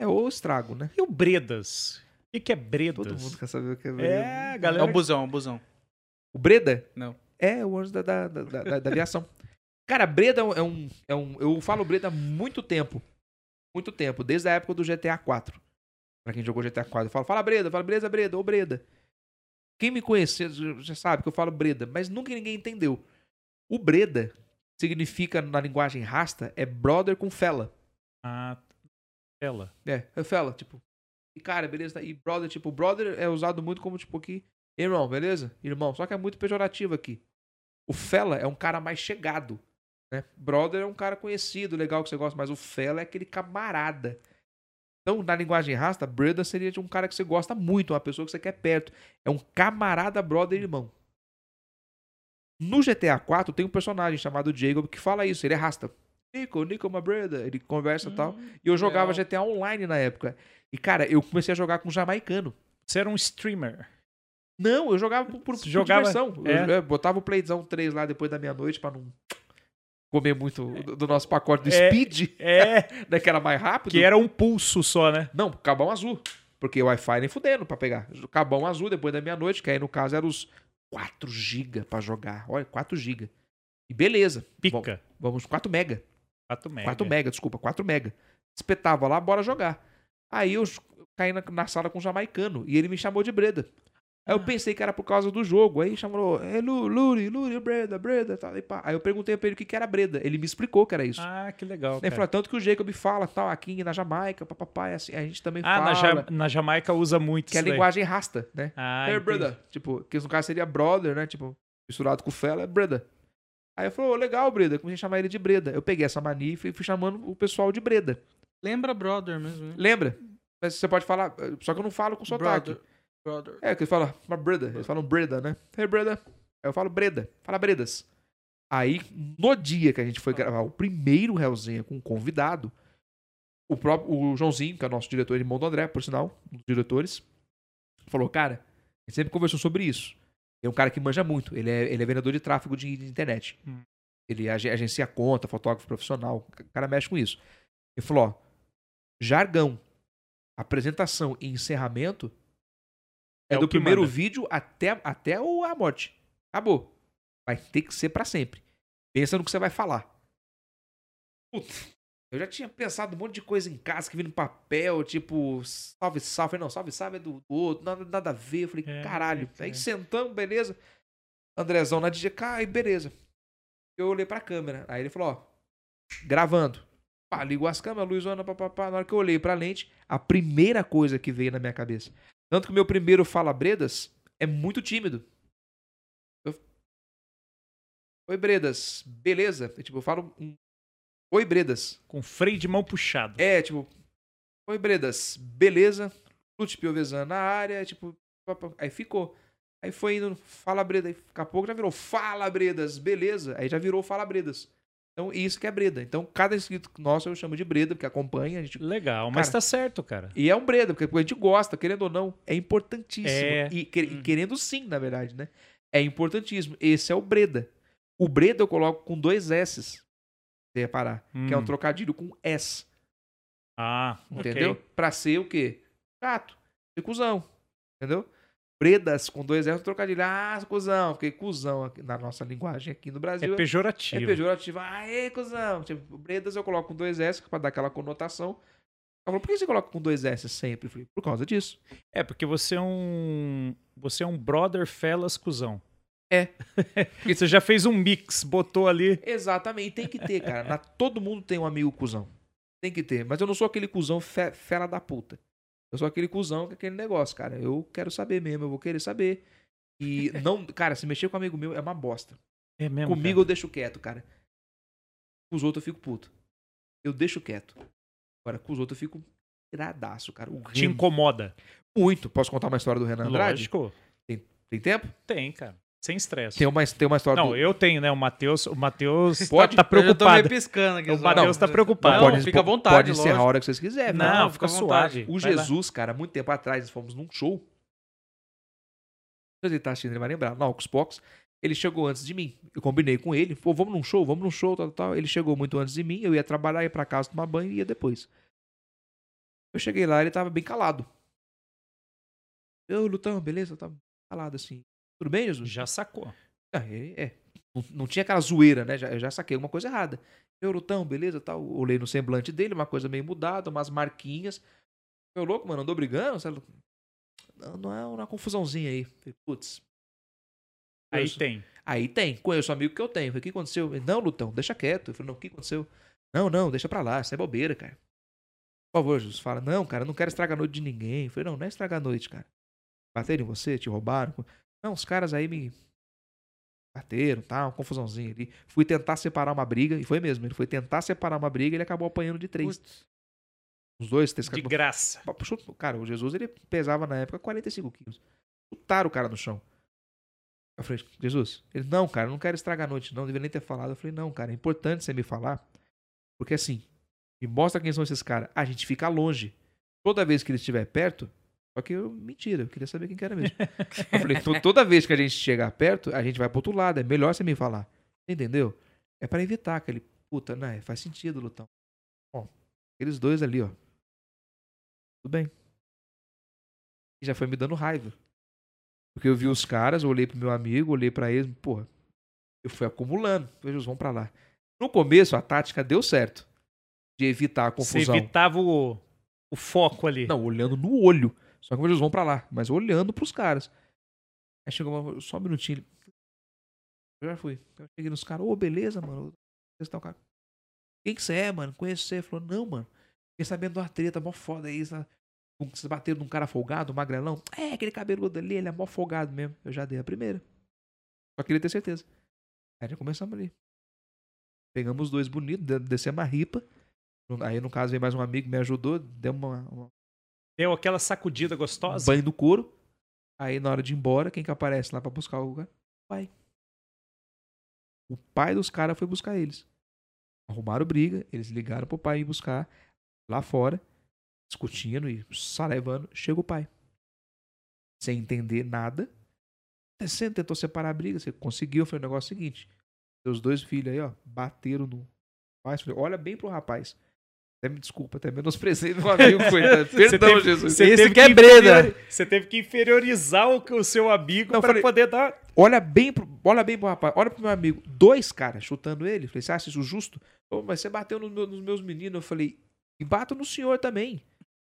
É o estrago, né? E o Bredas? O que, que é Bredas? Todo mundo quer saber o que é. É, a É galera. o busão, é o busão. O Breda? Não. É o anjo da, da, da, da- da aviação. Cara, Breda é um, é um. Eu falo Breda há muito tempo. Muito tempo, desde a época do GTA 4. Pra quem jogou GTA 4, eu falo, fala Breda, fala Breda, Breda, ô Breda. Quem me conhece já sabe que eu falo Breda, mas nunca ninguém entendeu. O Breda significa, na linguagem rasta, é brother com fella. Ah, ela. É, é fella, tipo. E cara, beleza? E brother, tipo, brother é usado muito como, tipo, aqui, irmão, beleza? Irmão, só que é muito pejorativo aqui. O fella é um cara mais chegado, né? Brother é um cara conhecido, legal que você gosta, mas o fella é aquele camarada. Então, na linguagem rasta, brother seria de um cara que você gosta muito, uma pessoa que você quer perto. É um camarada, brother, irmão. No GTA 4 tem um personagem chamado Jacob que fala isso, ele é rasta. Nico, Nico, my brother. Ele conversa e tal. E eu jogava legal. GTA Online na época. E, cara, eu comecei a jogar com um jamaicano. Você era um streamer. Não, eu jogava por, por, por Jogava- diversão. Eu, é. eu botava o Playzão 3 lá depois da meia-noite pra não comer muito do, do nosso pacote do É. Speed, É, [laughs] né, que era mais rápido. que era um pulso só, né? Não, cabão azul. Porque o Wi-Fi nem fudendo pra pegar. Cabão azul depois da meia-noite, que aí no caso era os 4 GB pra jogar. Olha, 4 GB. E beleza. Pica. Vamos, 4 mega. 4 mega. 4 mega, desculpa, 4 mega. Espetava lá, bora jogar. Aí eu caí na, na sala com um jamaicano e ele me chamou de Breda. Aí eu pensei que era por causa do jogo. Aí chamou, é Lu- Luri, Luri, Breda, Breda. Tal, e pá. Aí eu perguntei pra ele o que, que era Breda. Ele me explicou que era isso. Ah, que legal. Ele Cara. falou, tanto que o Jacob fala tal, aqui na Jamaica, papapá, assim, a gente também Ah, fala. na, Ja- na Jamaica usa muito Que é a linguagem rasta, né? Ah, hey, entendi. brother. Tipo, que no caso seria brother, né? Tipo, misturado com fella, é Breda. Aí eu falei, ô, legal, Breda. Comecei a chamar ele de Breda. Eu peguei essa mania e fui, fui chamando o pessoal de Breda. Lembra brother mesmo, né? Lembra? Mas você pode falar, só que eu não falo com sotaque. Brother. Brother. É, que eles falam, uma Breda. Eles falam Breda, né? Hey, Breda. Eu falo Breda. Fala Bredas. Aí, no dia que a gente foi gravar o primeiro Hellzinha com um convidado, o próprio o Joãozinho, que é o nosso diretor, irmão do André, por sinal, um dos diretores, falou, cara, a gente sempre conversou sobre isso. É um cara que manja muito. Ele é, ele é vendedor de tráfego de, de internet. Hum. Ele ag- agencia conta, fotógrafo profissional. O cara mexe com isso. Ele falou, ó, jargão, apresentação e encerramento é, É do primeiro manda. vídeo até, até o, a morte. Acabou. Vai ter que ser pra sempre. Pensa no que você vai falar. Puta, eu já tinha pensado um monte de coisa em casa que vinha no papel, tipo, salve, salve. Falei, Não, salve, salve é do, do outro, nada, nada a ver. Eu falei, É, caralho. é, Aí sentamos, beleza. Andrezão na DJ, cai, beleza. Eu olhei pra câmera. Aí ele falou, ó, gravando. Pá, ligou as câmeras, luzona, papapá. Na hora que eu olhei pra lente, a primeira coisa que veio na minha cabeça. Tanto que o meu primeiro Fala Bredas é muito tímido. Eu- Oi, Bredas, beleza? Eu, tipo, eu falo um... Oi, Bredas. Com freio de mão puxado. É, tipo, Oi, Bredas, beleza? Lute Piovesan na área, tipo, aí ficou. Aí foi indo, fala Breda, aí daqui a pouco já virou fala Bredas, beleza? Aí já virou fala Bredas. Então, isso que é Breda. Então, cada inscrito nosso eu chamo de Breda, porque acompanha, a gente Legal, mas Cara, tá certo, cara. e é um Breda, porque a gente gosta, querendo ou não, é importantíssimo. É. E, que- Uhum. querendo sim, na verdade, né? É importantíssimo. Esse é o Breda. O Breda eu coloco com dois S. Você reparar. Que é um Hum. trocadilho com S. Ah, Entendeu? ok. Pra ser o quê? Chato. Ser cuzão. Entendeu? Bredas com dois S, é um trocadilho. Ah, cuzão. Porque cuzão aqui, na nossa linguagem aqui no Brasil É é, pejorativo. é pejorativo. Aê, cuzão. Tipo, Bredas eu coloco com dois S pra dar aquela conotação. Ela falou, por que você coloca com dois S sempre? Eu falei, por causa disso. É, porque você é um. Você é um brother fellas cuzão. É. [laughs] Porque você já fez um mix, botou ali. Exatamente, tem que ter, cara. Na- todo mundo tem um amigo cuzão. Tem que ter. Mas eu não sou aquele cuzão fe, fera da puta. Eu sou aquele cuzão com aquele negócio, cara. Eu quero saber mesmo, eu vou querer saber. E [laughs] não, cara, se mexer com um amigo meu é uma bosta. É mesmo. Comigo eu deixo quieto, cara. Com os outros eu fico puto. Eu deixo quieto. Agora, com os outros eu fico iradaço, cara. O Te incomoda. muito. Posso contar uma história do Renan Andrade? Lógico. Tem tempo? Tem, cara. Sem estresse. Tem uma, tem uma história Não, do... eu tenho, né? O Matheus, o Matheus Pode? tá, tá Eu preocupado. piscando aqui. O. Matheus tá preocupado. Não, pode, fica à vontade, Pode encerrar lógico. a hora que vocês quiserem. Não, Não, fica fica à vontade. suave. O Vai lá. Jesus, cara, muito tempo atrás, nós fomos num show. Se ele tá assistindo, ele vai lembrar. Na Ocus Box, ele chegou antes de mim. Eu combinei com ele. Pô, vamos num show, vamos num show, tal, tal. Ele chegou muito antes de mim. Eu ia trabalhar, ia pra casa tomar banho e ia depois. Eu cheguei lá, ele tava bem calado. Eu, Lutão, beleza? Tava calado assim. Tudo bem, Jesus? Já sacou. Ah, ele- é. Não, não tinha aquela zoeira, né? Já, eu já saquei alguma coisa errada. Eu, Lutão, beleza, tal. Olhei no semblante dele, uma coisa meio mudada, umas marquinhas. Eu, louco, mano, andou brigando? Sabe? Não, não é uma confusãozinha aí. Falei, Putz. Aí Conheço- tem. Aí tem, conheço um amigo que eu tenho. Falei, o que aconteceu? Não, Lutão, deixa quieto. Eu falei, não, o que aconteceu? Não, não, deixa pra lá, isso é bobeira, cara. Por favor, Jesus, fala, não, cara, não quero estragar a noite de ninguém. Eu falei, não, não é estragar a noite, cara. Bateram em você, te roubaram. Não, os caras aí me bateram, tá, uma confusãozinha ali. Fui tentar separar uma briga, e foi mesmo, ele foi tentar separar uma briga e ele acabou apanhando de três. Putz. Os dois, três De graça. Cara, o Jesus ele pesava na época 45 quilos. Chutaram o cara no chão. Eu falei, Jesus, ele, não, cara, eu não quero estragar a noite, não, não devia nem ter falado. Eu falei, não, cara, é importante você me falar, porque assim, me mostra quem são esses caras. A gente fica longe. Toda vez que ele estiver perto, só que eu, mentira, eu queria saber quem que era mesmo. [laughs] eu falei, "To- toda vez que a gente chegar perto, a gente vai pro outro lado, é melhor você me falar. Você entendeu? É pra evitar aquele, puta, né, faz sentido, Lutão. Bom, aqueles dois ali, ó. Tudo bem. E já foi me dando raiva. Porque eu vi os caras, eu olhei pro meu amigo, olhei pra eles, porra. Eu fui acumulando. Jesus, vamos pra lá. No começo, a tática deu certo. De evitar a Você confusão. evitava o, o foco ali. Não, olhando no olho. Só que eles vão pra lá, mas olhando pros caras. Aí chegou uma, só um minutinho. Ele... Eu já fui. Eu cheguei nos caras, ô, beleza, mano. Estão, cara. Quem que você é, mano? Conheço você. Ele falou, não, mano. Fiquei sabendo de uma treta, mó foda aí. Sabe? Vocês bateram num cara folgado, um magrelão. É, aquele cabeludo ali, ele é mó folgado mesmo. Eu já dei a primeira. Só queria ter certeza. Aí já começamos ali. Pegamos os dois bonitos, de- descemos a ripa. Aí, no caso, veio mais um amigo, me ajudou. Demos uma, uma Deu aquela sacudida gostosa. banho do couro. Aí na hora de ir embora, quem que aparece lá pra buscar o cara? O pai. O pai dos caras foi buscar eles. Arrumaram briga, eles ligaram pro pai ir buscar lá fora, discutindo e só levando. Chega o pai. Sem entender nada. Você tentou separar a briga, você conseguiu. Falei, o negócio é seguinte: seus dois filhos aí, ó, bateram no olha bem pro rapaz. Até me desculpa, até menosprezei meu amigo, [laughs] coitado. Perdão, teve- Jesus. Você Esse teve que é breda. Você teve que inferiorizar o, o seu amigo falei- poder dar. Olha bem, pro, olha bem pro rapaz, olha pro meu amigo. Dois caras chutando ele. Falei, você acha isso justo? Ô, mas você bateu no meu- nos meus meninos. Eu falei, e bato no senhor também.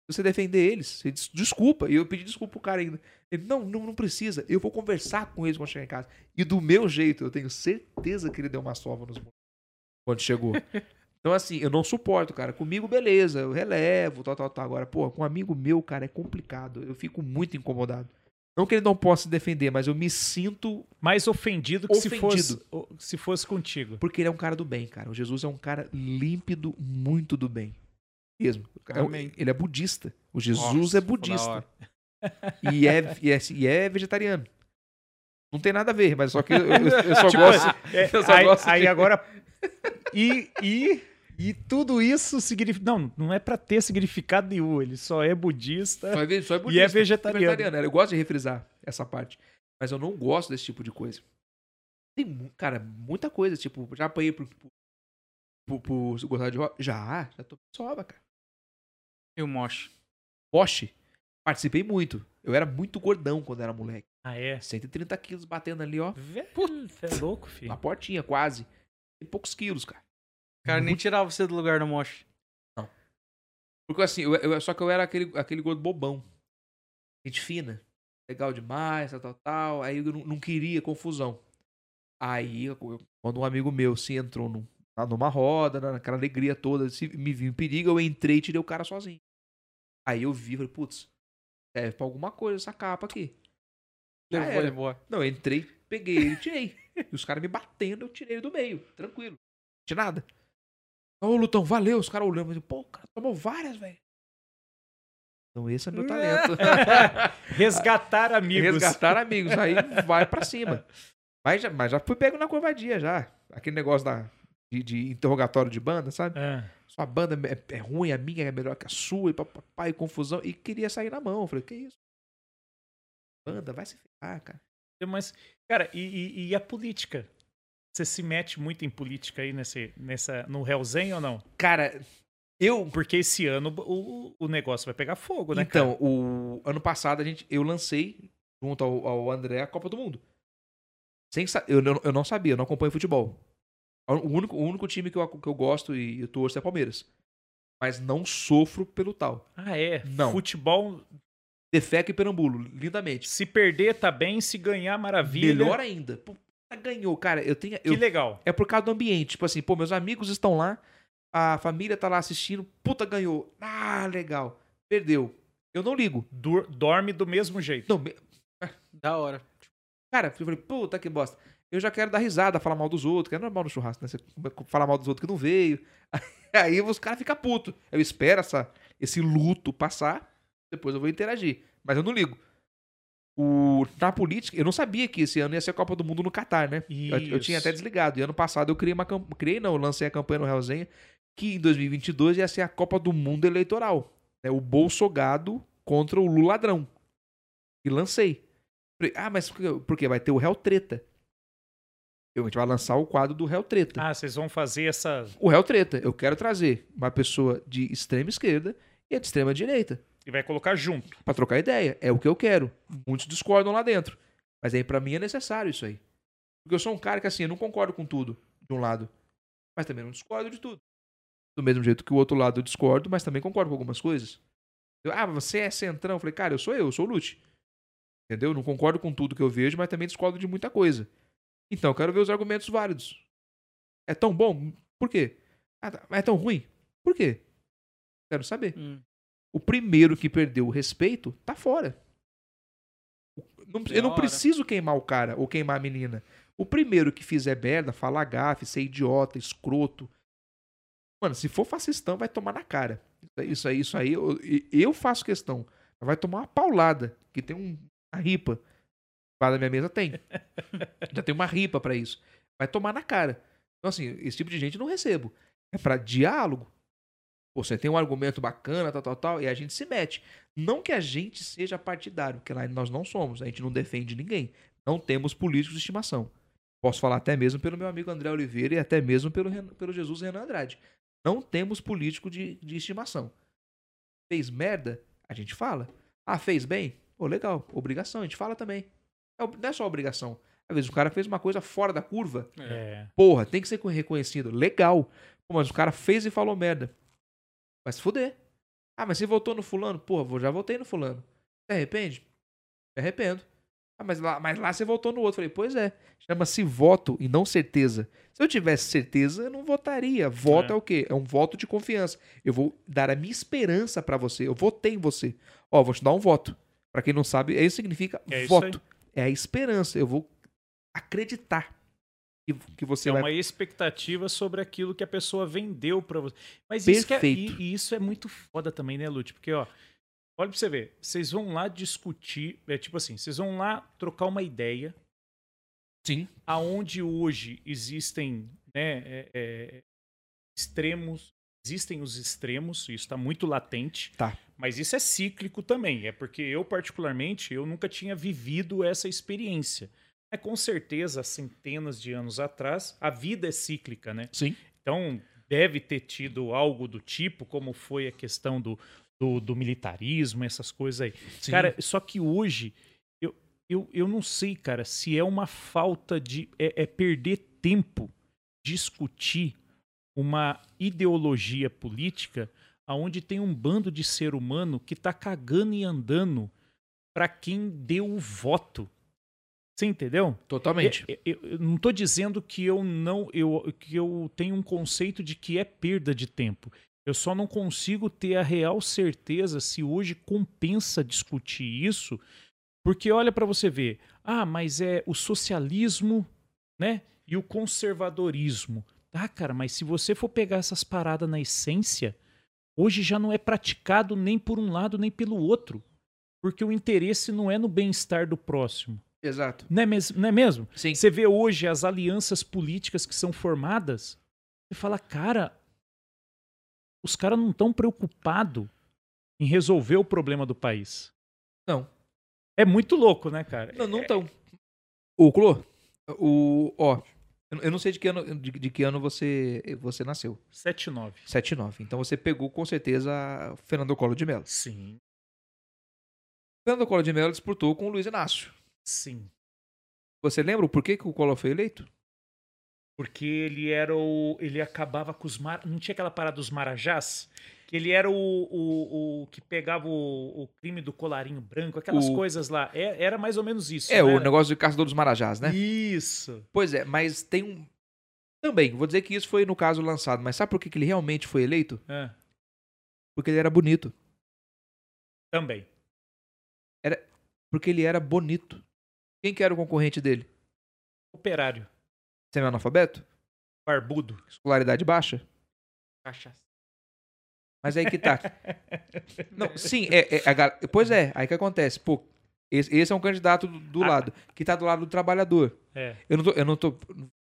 Se você defender eles, você des- desculpa. E eu pedi desculpa pro cara ainda. Ele, não, não, não precisa. Eu vou conversar com eles quando chegar em casa. E do meu jeito, eu tenho certeza que ele deu uma sova nos quando chegou. Então, assim, eu não suporto, cara. Comigo, beleza, eu relevo, tal, tal, tal. Agora, pô, com um amigo meu, cara, é complicado. Eu fico muito incomodado. Não que ele não possa se defender, mas eu me sinto Mais ofendido que se Ofendido. fosse, o- se fosse contigo. Porque ele é um cara do bem, cara. O Jesus é um cara límpido, muito do bem. Mesmo. É Amém. Ele é budista. O Jesus Nossa, é budista. E é, e, é, e é vegetariano. Não tem nada a ver, mas só que eu, eu- eu só [laughs] Tipo, gosto. É, eu só aí, gosto aí de- agora. [laughs] E, e, e tudo isso significa. Não, não é pra ter significado nenhum. Ele só é budista. Só é, só é E budista. é vegetariano. Eu gosto de refrisar essa parte. Mas eu não gosto desse tipo de coisa. Tem, cara, muita coisa. Tipo, já apanhei por, por, por, gostar de rock? Já, já tô sova, cara. E o Mosh? Bosch, participei muito. Eu era muito gordão quando era moleque. Ah, é? 130 quilos batendo ali, ó. Velho, você é louco, filho. Na portinha, quase. Tem poucos quilos, cara. O cara nem tirava você do lugar do Mosh. Porque assim, eu, eu- só que eu era aquele, aquele gordo bobão. Gente fina. Legal demais, tal, tal, tal. Aí eu não, não queria confusão. Aí, eu- quando um amigo meu se entrou num- numa roda, naquela alegria toda, se me viu em perigo, eu entrei e tirei o cara sozinho. Aí eu vi, falei, putz, serve pra alguma coisa essa capa aqui. Levou. Não, eu entrei, peguei ele e tirei. e os caras me batendo, eu tirei do meio, tranquilo. Não tinha nada. Ô, Lutão, valeu. Os caras olhando, mas, pô, o cara tomou várias, velho. Então esse é meu talento. [laughs] Resgatar amigos. Resgatar amigos. Aí vai pra cima. Mas já, mas já fui pego na covardia já. Aquele negócio da, de, de interrogatório de banda, sabe? Ah, Sua banda é, é ruim, a minha é melhor que a sua, e papai, confusão. E queria sair na mão. Eu falei, que isso? Banda, vai se ferrar, cara. mas, cara, e, e- e a política? Você se mete muito em política aí nesse, nessa, no Hellzen ou não? Cara, eu. Porque esse ano o, o negócio vai pegar fogo, né, Então, cara? o ano passado a gente, eu lancei, junto ao, ao André, a Copa do Mundo. Sem, eu, não- eu não sabia, eu não acompanho futebol. O único, o único time que eu, que eu gosto e eu torço é Palmeiras. Mas não sofro pelo tal. Ah, é? Não. Futebol, Defeco e perambulo, lindamente. se perder tá bem, se ganhar, maravilha. Melhor ainda. Ganhou, cara. Eu tenho. Que Eu, legal. é por causa do ambiente. Tipo assim, pô, meus amigos estão lá, a família tá lá assistindo, puta, ganhou. Ah, legal. Perdeu. Eu não ligo. Dur- dorme do mesmo jeito. Não, me- Da hora. Cara, eu falei, puta que bosta. Eu já quero dar risada, falar mal dos outros, que é normal no churrasco, né? Você falar mal dos outros que não veio. [laughs] Aí os caras ficam putos. Eu espero essa, esse luto passar, depois eu vou interagir. Mas eu não ligo. O, na política, eu não sabia que esse ano ia ser a Copa do Mundo no Catar, né? Eu, eu tinha até desligado. E ano passado eu criei uma. Criei, não, eu lancei a campanha no Realzenha, que em 2022 ia ser a Copa do Mundo eleitoral. Né? O Bolsogado contra o Lula ladrão. E lancei. Ah, mas por quê? Vai ter o Réu Treta. Eu, a gente vai lançar o quadro do Réu Treta. Ah, vocês vão fazer essa. O Réu Treta. Eu quero trazer uma pessoa de extrema esquerda e de extrema direita. E vai colocar junto. Pra trocar ideia. É o que eu quero. Muitos discordam lá dentro. Mas aí pra mim é necessário isso aí. Porque eu sou um cara que assim, eu não concordo com tudo de um lado. Mas também não discordo de tudo. Do mesmo jeito que o outro lado eu discordo, mas também concordo com algumas coisas. Eu, ah, você é centrão. Eu falei, cara, eu sou eu, eu sou o Lute. Entendeu? Eu não concordo com tudo que eu vejo, mas também discordo de muita coisa. Então, eu quero ver os argumentos válidos. É tão bom? Por quê? Ah, tá, mas é tão ruim? Por quê? Quero saber. Hum. O primeiro que perdeu o respeito tá fora. Não- eu não preciso queimar o cara ou queimar a menina. O primeiro que fizer merda, falar gafe, ser idiota, escroto. Mano, se for fascistão, vai tomar na cara. Isso aí, isso aí, eu, eu faço questão. Vai tomar uma paulada, que tem um, uma ripa. Lá na minha mesa tem. [laughs] Já tem uma ripa pra isso. Vai tomar na cara. Então, assim, esse tipo de gente eu não recebo. É pra diálogo. Pô, você tem um argumento bacana, tal, tal, tal, e a gente se mete. Não que a gente seja partidário, porque lá nós não somos, a gente não defende ninguém. Não temos políticos de estimação. Posso falar até mesmo pelo meu amigo André Oliveira e até mesmo pelo, pelo Jesus Renan Andrade. Não temos político de, de estimação. Fez merda? A gente fala. Ah, fez bem? Pô, legal. Obrigação, a gente fala também. É Não é só obrigação. Às vezes o cara fez uma coisa fora da curva. É. Porra, tem que ser reconhecido. Legal. Pô, mas o cara fez e falou merda. Vai se fuder. Ah, mas você votou no fulano? Porra, vou- já votei no fulano. Se arrepende? Me arrependo. Ah, mas lá, mas lá você votou no outro. Falei, pois é. Chama-se voto e não certeza. Se eu tivesse certeza, eu não votaria. Voto é. É. o quê? É um voto de confiança. Eu vou dar a minha esperança pra você. Eu votei em você. Ó, vou te dar um voto. Pra quem não sabe, isso significa É isso voto. É a esperança. Eu vou acreditar que, você é vai uma expectativa sobre aquilo que a pessoa vendeu pra você. Mas isso, que é, Perfeito. e, e isso é muito foda também, né, Lute? Porque, ó, olha pra você ver, vocês vão lá discutir, é tipo assim, vocês vão lá trocar uma ideia, Sim. aonde hoje existem, né, é, é, extremos, existem os extremos, isso está muito latente. Tá. Mas isso é cíclico também, é porque eu particularmente eu nunca tinha vivido essa experiência. É com certeza, centenas de anos atrás, a vida é cíclica, né? Sim. Então, deve ter tido algo do tipo, como foi a questão do, do, do militarismo, essas coisas aí. Sim. Cara, só que hoje, eu, eu, eu não sei, cara, se é uma falta de. É, é perder tempo discutir uma ideologia política aonde tem um bando de ser humano que tá cagando e andando pra quem deu o voto. Você entendeu? Totalmente. Eu, eu- eu não tô dizendo que eu não eu, que eu tenho um conceito de que é perda de tempo. Eu só não consigo ter a real certeza se hoje compensa discutir isso, porque olha para você ver, ah, mas é o socialismo, né? E o conservadorismo. Tá, cara, mas se você for pegar essas paradas na essência, hoje já não é praticado nem por um lado nem pelo outro. Porque o interesse não é no bem-estar do próximo. Exato. Não é, mes não é mesmo? Sim. Você vê hoje as alianças políticas que são formadas, você fala, cara, os caras não estão preocupados em resolver o problema do país. Não. É muito louco, né, cara? Não, não tão. O Clô, o. Ó, eu eu não sei de que ano, de, de que ano você, você nasceu. 7-9. 79. Então você pegou com certeza Fernando Collor de Mello. Sim, Fernando Collor de Mello disputou com o Luiz Inácio. Sim. Você lembra o porquê que o Collor foi eleito? Porque ele era o. Ele acabava com os. Mar... Não tinha aquela parada dos marajás? Que ele era o, o, o que pegava o, o crime do colarinho branco, aquelas O- coisas lá. É- era mais ou menos isso. é, né? o negócio de caçador dos Marajás, né? Isso. Pois é, mas tem um. Também, vou dizer que isso foi no caso lançado, mas sabe por que, que ele realmente foi eleito? É, Porque ele era bonito. também. Porque ele era bonito. Quem que era o concorrente dele? Operário. Semi-analfabeto? Barbudo. Escolaridade baixa? Cachaça. Mas aí que tá. [laughs] Não, sim, é, é, a pois é, aí que acontece. Pô, esse, esse é um candidato do, do Ah. lado, que tá do lado do trabalhador. É. Eu não tô, eu não tô.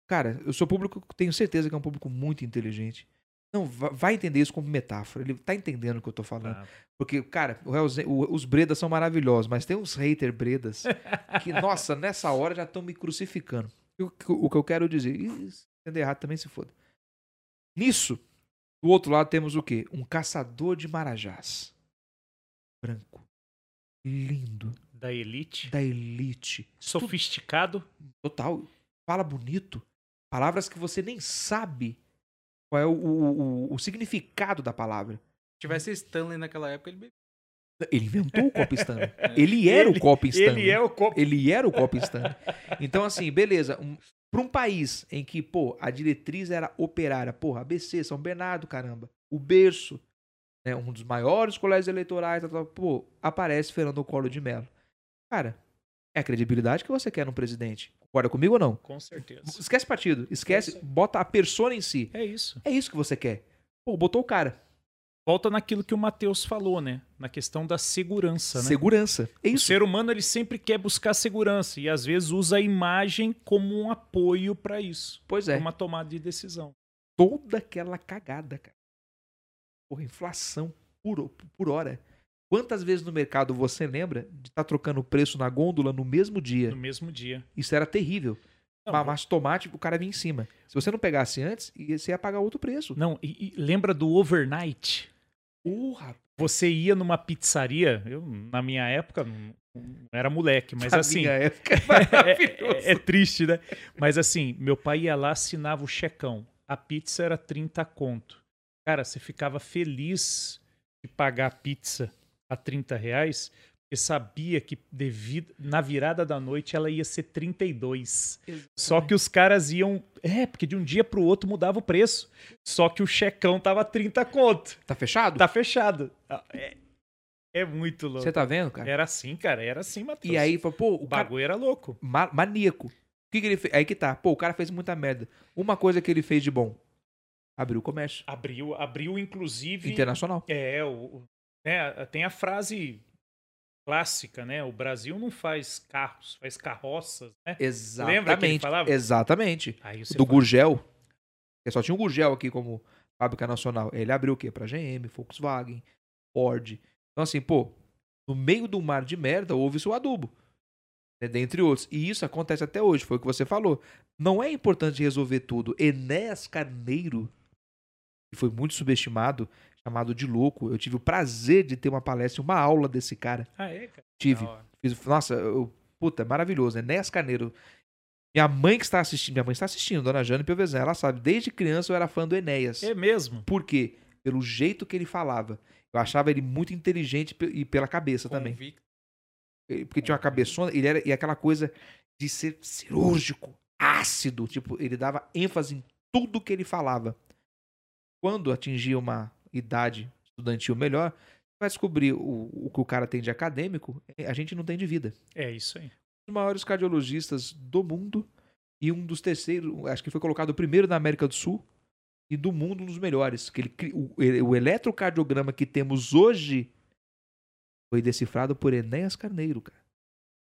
Cara, eu sou público, tenho certeza que é um público muito inteligente. Não, va- vai entender isso como metáfora. Ele tá entendendo o que eu tô falando. Ah, Porque, cara, o os Bredas são maravilhosos, mas tem uns hater Bredas que, [laughs] nossa, nessa hora já estão me crucificando. O, que- o que eu quero dizer, e se entender errado também se foda. Nisso, do outro lado temos o quê? Um caçador de marajás. Branco. Lindo. da elite. Da elite. Sofisticado. Total. Fala bonito. Palavras que você nem sabe qual é o, o, o- o significado da palavra. Se tivesse Stanley naquela época, ele bebia. Ele inventou o copo Stanley. [laughs] Ele era Ele- o copo Stanley. Ele é o copo. Ele era o copo Stanley. Então, assim, beleza. Um, para um país em que, pô, a diretriz era operária, porra, ABC, São Bernardo, caramba, o berço, né, um dos maiores colégios eleitorais, tal, tal, pô, aparece Fernando Collor de Mello. Cara, é a credibilidade que você quer no presidente. Concorda comigo ou não? Com certeza. Esquece partido, esquece, bota a persona em si. É isso. É isso que você quer. Pô, botou o cara. Volta naquilo que o Matheus falou, né? Na questão da segurança, né? Segurança. É O isso. ser humano ele sempre quer buscar segurança e às vezes usa a imagem como um apoio para isso, Pois é. uma tomada de decisão. toda aquela cagada, cara. Porra, inflação por, por hora. Quantas vezes no mercado você lembra de estar trocando o preço na gôndola no mesmo dia? No mesmo dia. Isso era terrível. Não, Ma- Mas tomate, o cara vinha em cima. Se você não pegasse antes, você ia pagar outro preço. não e, e lembra do overnight? Porra, Você ia numa pizzaria, eu na minha época era moleque, mas [laughs] na assim, minha época [laughs] é é, é- é triste, né? Mas assim, meu pai ia lá, assinava o checão. A pizza era 30 conto. Cara, você ficava feliz de pagar a pizza a 30 reais, porque sabia que devido, na virada da noite ela ia ser 32. Só que os caras iam. É, porque de um dia pro outro mudava o preço. Só que o checão tava 30 conto. Tá fechado? Tá fechado. Ah, É, é muito louco. Você tá vendo, cara? Era assim, cara. Era assim, Matheus. E aí, pô, o o cara, bagulho era louco. ma- maníaco. O que, que ele fez? Aí que tá. Pô, o cara fez muita merda. Uma coisa que ele fez de bom: abriu o comércio Abriu, abriu inclusive. internacional. É, o- né, tem a frase clássica, né? O Brasil não faz carros, faz carroças, né? Exatamente. Lembra que ele falava? Exatamente. Do fala, Gurgel. Porque só tinha o Gurgel aqui como fábrica nacional. Ele abriu o quê? Pra GM, Volkswagen, Ford. Então, assim, pô, no meio do mar de merda houve-se o adubo. né, Dentre outros. E isso acontece até hoje, foi o que você falou. Não é importante resolver tudo. Enéas Carneiro, que foi muito subestimado, chamado de louco. Eu tive o prazer de ter uma palestra, uma aula desse cara. Ah, é, cara. Tive. Fiz- nossa, eu, puta, maravilhoso. Enéas Carneiro. Minha mãe que está assistindo, minha mãe está assistindo, dona Jane Piovesan, ela sabe, desde criança eu era fã do Enéas. É mesmo. Por quê? Pelo jeito que ele falava. Eu achava ele muito inteligente e pela cabeça também. Convicto. Porque tinha uma cabeçona, ele era e aquela coisa de ser cirúrgico, ácido, tipo, ele dava ênfase em tudo que ele falava. Quando atingia uma idade estudantil melhor, vai descobrir o, o que o cara tem de acadêmico, eh, a gente não tem de vida É isso aí. dos maiores cardiologistas do mundo e um dos terceiros, acho que foi colocado o primeiro na América do Sul, e do mundo um dos melhores. Que ele, o, o eletrocardiograma que temos hoje foi decifrado por Enéas Carneiro, cara.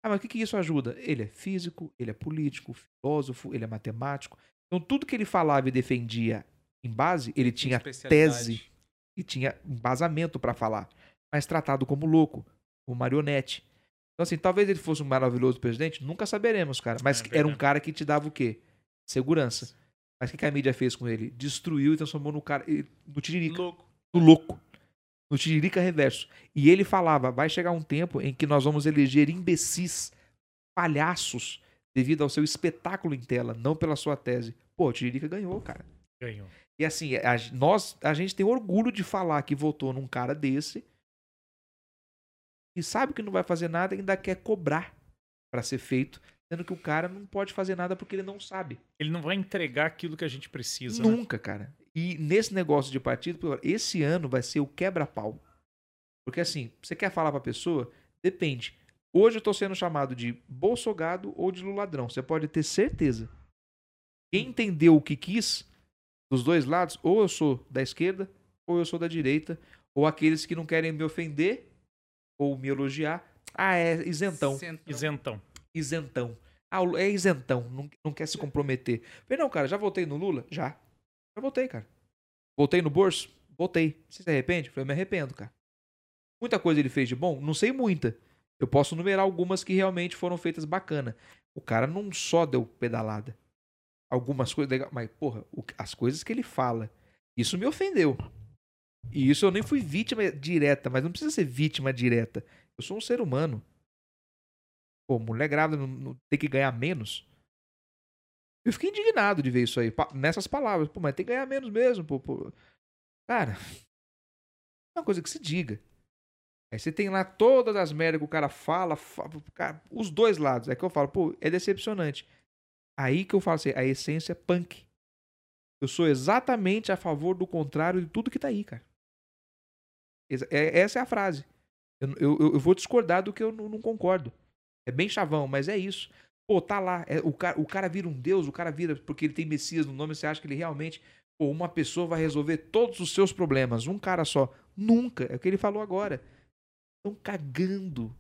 Ah, mas o que, que isso ajuda? Ele é físico, ele é político, filósofo, ele é matemático. Então, tudo que ele falava e defendia em base, ele tinha tese e tinha embasamento pra falar, mas tratado como louco, como marionete. Então, assim, talvez ele fosse um maravilhoso presidente, nunca saberemos, cara. Mas É era um cara que te dava o quê? Segurança. Mas o que a mídia fez com ele? Destruiu e transformou no cara. No tiririca. Louco. No louco. No tiririca reverso. E ele falava: vai chegar um tempo em que nós vamos eleger imbecis, palhaços, devido ao seu espetáculo em tela, não pela sua tese. Pô, o tiririca ganhou, cara. Ganhou. E assim, a, nós, a gente tem orgulho de falar que votou num cara desse e sabe que não vai fazer nada e ainda quer cobrar pra ser feito, sendo que o cara não pode fazer nada porque ele não sabe. Ele não vai entregar aquilo que a gente precisa. né? Nunca, cara. E nesse negócio de partido, esse ano vai ser o quebra-pau. Porque assim, você quer falar pra pessoa? Depende. Hoje eu tô sendo chamado de bolsogado ou de luladrão. Você pode ter certeza. Quem entendeu o que quis, dos dois lados, ou eu sou da esquerda, ou eu sou da direita, ou aqueles que não querem me ofender ou me elogiar. Ah, é isentão Isentão. isentão. Ah, é isentão, não, não quer se comprometer. Falei, não, cara, já votei no Lula? Já. Já votei, cara. Voltei no bolso? Votei. Você se arrepende? Falei, eu me arrependo, cara. Muita coisa ele fez de bom? Não sei muita. Eu posso numerar algumas que realmente foram feitas bacana. O cara não só deu pedalada. Algumas coisas legais, mas, porra, o- as coisas que ele fala, isso me ofendeu. E isso eu nem fui vítima direta, mas não precisa ser vítima direta. Eu sou um ser humano. Pô, mulher grávida não, não tem que ganhar menos? Eu fiquei indignado de ver isso aí, nessas palavras. Pô, mas tem que ganhar menos mesmo, pô. pô. Cara, é uma coisa que se diga. Aí você tem lá todas as merdas que o cara fala, fa- cara, os dois lados. É que eu falo, pô, é decepcionante. Aí que eu falo assim, a essência é punk. Eu sou exatamente a favor do contrário de tudo que tá aí, cara. É- Essa é a frase. Eu, eu, eu vou discordar do que eu não, não concordo. É bem chavão, mas é isso. Pô, tá lá. é, o, cara, o cara vira um deus, o cara vira porque ele tem Messias no nome, você acha que ele realmente. Pô, uma pessoa vai resolver todos os seus problemas. Um cara só. Nunca. É o que ele falou agora. Estão cagando.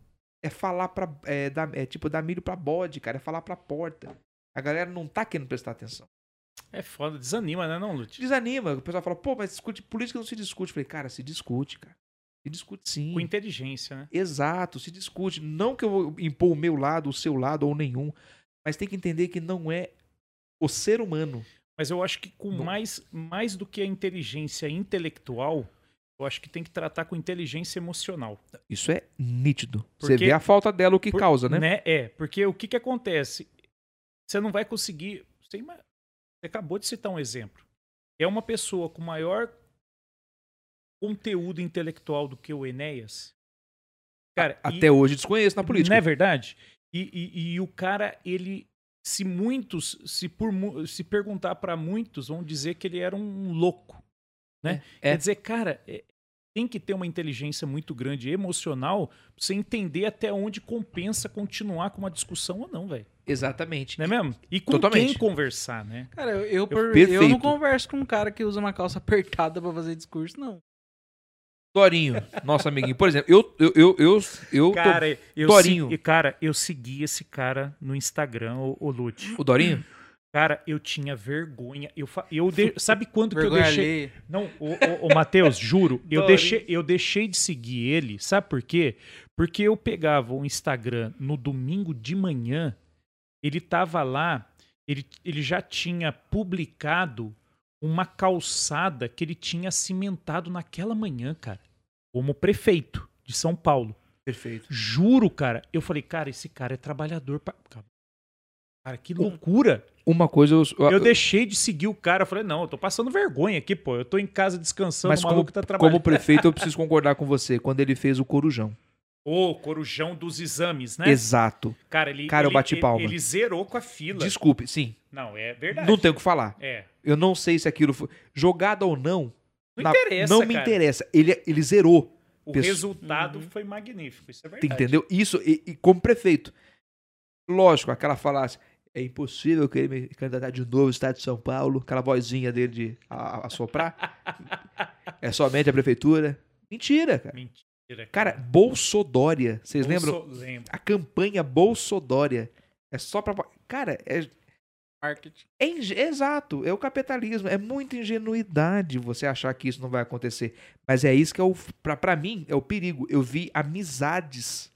É falar pra. É, dar, é tipo dar milho pra bode, cara. É falar pra porta. A galera não tá querendo prestar atenção. É foda, desanima, né, não, Lute? Desanima. O pessoal fala, pô, mas discute, política não se discute. Eu falei, cara, se discute, cara. Se discute sim. Com inteligência, né? Exato, se discute. Não que eu vou impor o meu lado, o seu lado ou nenhum, mas tem que entender que não é o ser humano. Mas eu acho que com Não. mais, mais do que a inteligência intelectual, eu acho que tem que tratar com inteligência emocional. Isso é nítido. Você Porque- vê a falta dela, o que Por- causa, né? É, porque o que, que acontece? Você não vai conseguir. Você, acabou de citar um exemplo. É uma pessoa com maior conteúdo intelectual do que o Enéas. Cara, e- Até hoje desconheço na política. Não é verdade? E, e- e o cara, ele. Se muitos, se, por, se perguntar pra muitos, vão dizer que ele era um louco. Né? É. Quer dizer, cara, é- tem que ter uma inteligência muito grande emocional pra você entender até onde compensa continuar com uma discussão ou não, velho. Exatamente. Não é mesmo? E com Totalmente. quem conversar, né? Cara, eu, eu, por- eu não converso com um cara que usa uma calça [laughs] apertada pra fazer discurso, não. Dorinho, nosso amiguinho. Por exemplo, eu, eu, eu, eu, eu tô- Cara, eu Dorinho. segui- cara, eu segui esse cara no Instagram, o, o Lute. O Dorinho? Cara, eu tinha vergonha. Eu, eu de- [laughs] Sabe quando que eu deixei. alheia. Não, ô, ô, ô Matheus, juro, eu deixei, eu deixei de seguir ele, sabe por quê? Porque eu pegava o Instagram no domingo de manhã, ele tava lá, ele, ele já tinha publicado uma calçada que ele tinha cimentado naquela manhã, cara, como prefeito de São Paulo. Perfeito. Juro, cara. Eu falei, cara, esse cara é trabalhador. Pra... Cara, que loucura. Uma coisa eu. Eu deixei de seguir o cara. Eu falei, não, eu tô passando vergonha aqui, pô. Eu tô em casa descansando, Mas o como, maluco tá trabalhando. como prefeito, eu [laughs] preciso concordar com você. Quando ele fez o Corujão. Ô, corujão dos exames, né? Exato. Cara, ele, Cara, eu ele- bati ele- palma. Ele zerou com a fila. Desculpe, sim. Não, é verdade. Não tenho o que falar. É. Eu não sei se aquilo foi. Jogada ou não. Não na- interessa, Não me cara. interessa. Ele, ele zerou. O Pesso- resultado foi magnífico. Isso é verdade. Entendeu? Isso, e, e como prefeito. Lógico, aquela falácia. É impossível que ele me candidatar de novo no estado de São Paulo. Aquela vozinha dele de assoprar. [laughs] é somente a prefeitura. Mentira, cara. Mentira. Cara, Bolsodória. Vocês lembram? Bolso- Lembro. A campanha Bolsodória. É só pra. Cara, é, Marketing. é inge- exato, é o capitalismo. É muita ingenuidade você achar que isso não vai acontecer. Mas é isso que é o. Pra, pra mim, é o perigo. Eu vi amizades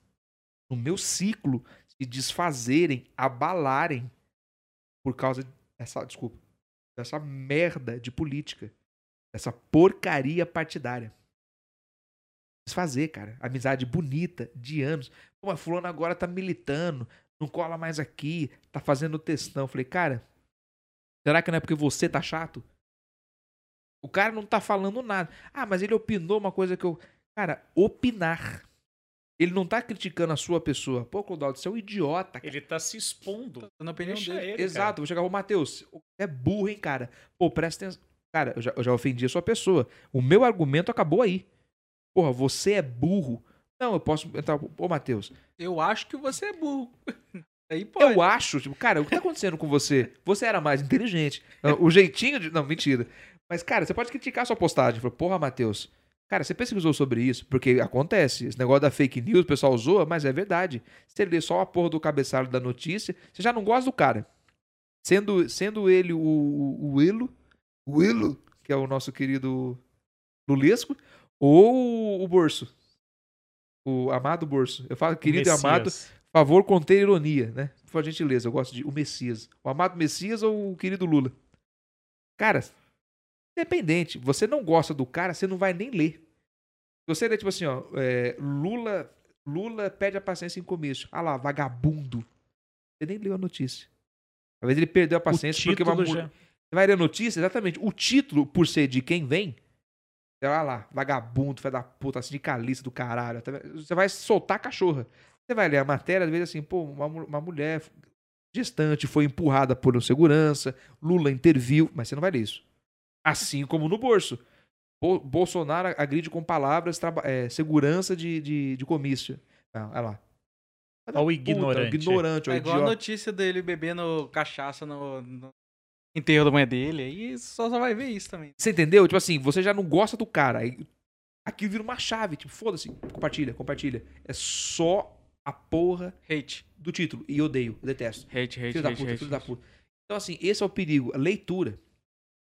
no meu ciclo se desfazerem, abalarem por causa dessa. Desculpa. Dessa merda de política. Dessa porcaria partidária. Desfazer, cara. Amizade bonita, de anos. Pô, mas fulano agora tá militando não cola mais aqui, tá fazendo textão. Falei, cara, será que não é porque você tá chato? O cara não tá falando nada. Ah, mas ele opinou uma coisa que eu. Cara, opinar. Ele não tá criticando a sua pessoa. Pô, Clodaldo, você é um idiota, cara. Ele tá se expondo. Tô na opinião Deixa dele. ele, Exato, vou chegar, ô Matheus, é burro, hein, cara? Pô, presta atenção. Cara, eu já, eu já ofendi a sua pessoa. O meu argumento acabou aí. Porra, você é burro. Não, eu posso entrar. Ô, Matheus, Eu acho que você é burro. [laughs] Aí pode. Eu acho, tipo, cara, o que tá acontecendo com você? Você era mais inteligente. Ah, O jeitinho de. Não, mentira. Mas, cara, você pode criticar a sua postagem. Porra, Matheus. Cara, você pesquisou sobre isso? Porque acontece. Esse negócio da fake news, o pessoal zoa, mas é verdade. Você lê só a porra do cabeçalho da notícia, você já não gosta do cara. Sendo, sendo ele o, o, o Elo, o Elo, que é o nosso querido Lulesco, ou o Borso. O amado Borso. Eu falo querido e amado, favor conter ironia, né? Por gentileza, eu gosto de o Messias. O amado Messias ou o querido Lula? Cara, independente, você não gosta do cara, você não vai nem ler. Você ler, tipo assim, ó, é, Lula, Lula pede a paciência em comício. Ah lá, vagabundo. Você nem leu a notícia. Talvez ele perdeu a paciência porque uma título mu- já... Você vai ler a notícia, exatamente. O título, por ser de quem vem, você vai lá, vagabundo, filho da puta, sindicalista do caralho. tá? Você vai soltar a cachorra. Você vai ler a matéria, às vezes assim, pô, uma, uma mulher gestante foi empurrada por um segurança, Lula interviu, mas você não vai ler isso. Assim como no bolso. Bo- Bolsonaro agride com palavras é, segurança de, de, de comício. Não, olha lá. Da Ó o puta, ignorante. ignorante, ó, É igual a idiota. notícia dele bebendo cachaça no, no enterro da mãe dele. Aí só, só vai ver isso também. Você entendeu? Tipo assim, você já não gosta do cara. Aí, aquilo vira uma chave. Tipo, foda-se. Compartilha, compartilha. É só a porra Hate. do título. E odeio, detesto. Hate, hate, Filho da hate, puta, hate, filho da hate. puta. Então, assim, esse é o perigo. Leitura.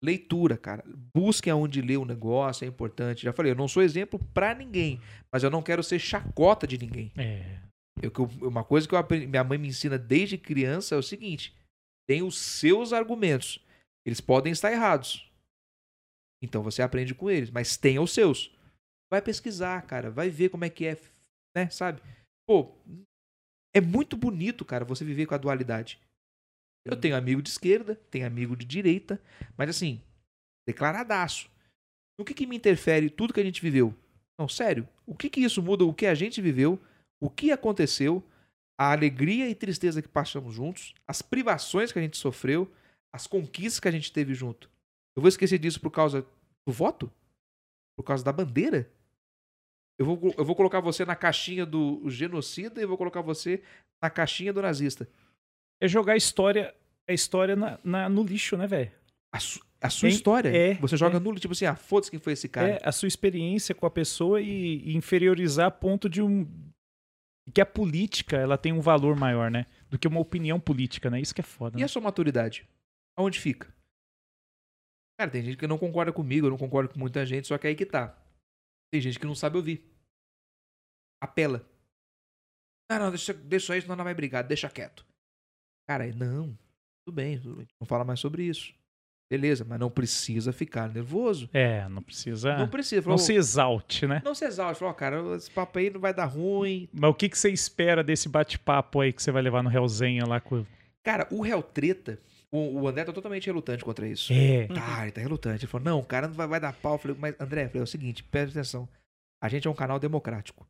Leitura, cara. Busquem aonde ler o negócio, é importante. Já falei, eu não sou exemplo pra ninguém. Mas eu não quero ser chacota de ninguém. É. Eu, uma coisa que eu aprendi- minha mãe me ensina desde criança é o seguinte: tem os seus argumentos. Eles podem estar errados. Então você aprende com eles, mas tenha os seus. Vai pesquisar, cara, vai ver como é que é, né, sabe? Pô, é muito bonito, cara, você viver com a dualidade. Eu tenho amigo de esquerda, tenho amigo de direita, mas assim, declaradaço. No que que me interfere tudo que a gente viveu? Não, sério, o que que isso muda o que a gente viveu? o que aconteceu, a alegria e tristeza que passamos juntos, as privações que a gente sofreu, as conquistas que a gente teve junto. Eu vou esquecer disso por causa do voto? Por causa da bandeira? Eu vou, eu vou colocar você na caixinha do genocida e vou colocar você na caixinha do nazista. É jogar a história, a história na, na- no lixo, né, velho? A, su- a sua Hein? história. É, você joga é. no tipo assim, ah, foda-se quem foi esse cara. É a sua experiência com a pessoa e, e inferiorizar a ponto de um. Que a política ela tem um valor maior, né? Do que uma opinião política, né? Isso que é foda. E Né? a sua maturidade? Aonde fica? Cara, tem gente que não concorda comigo, eu não concordo com muita gente, só que aí que tá. Tem gente que não sabe ouvir. Apela. Não, não, deixa, deixa isso, senão não vai brigar, deixa quieto. Cara, não. Tudo bem, tudo bem, não fala mais sobre isso. Beleza, mas não precisa ficar nervoso. É, não precisa. Não precisa. Não Falou, se exalte, né? não se exalte. Falou, ó, cara, esse papo aí não vai dar ruim. Mas o que, que você espera desse bate-papo aí que você vai levar no Hellzenha lá com. Cara, o réu treta, o, o André tá totalmente relutante contra isso. É. Tá, ele tá relutante. Ele falou, não, o cara não vai, vai dar pau. Eu falei, mas André, eu falei, é o seguinte, presta atenção. A gente é um canal democrático.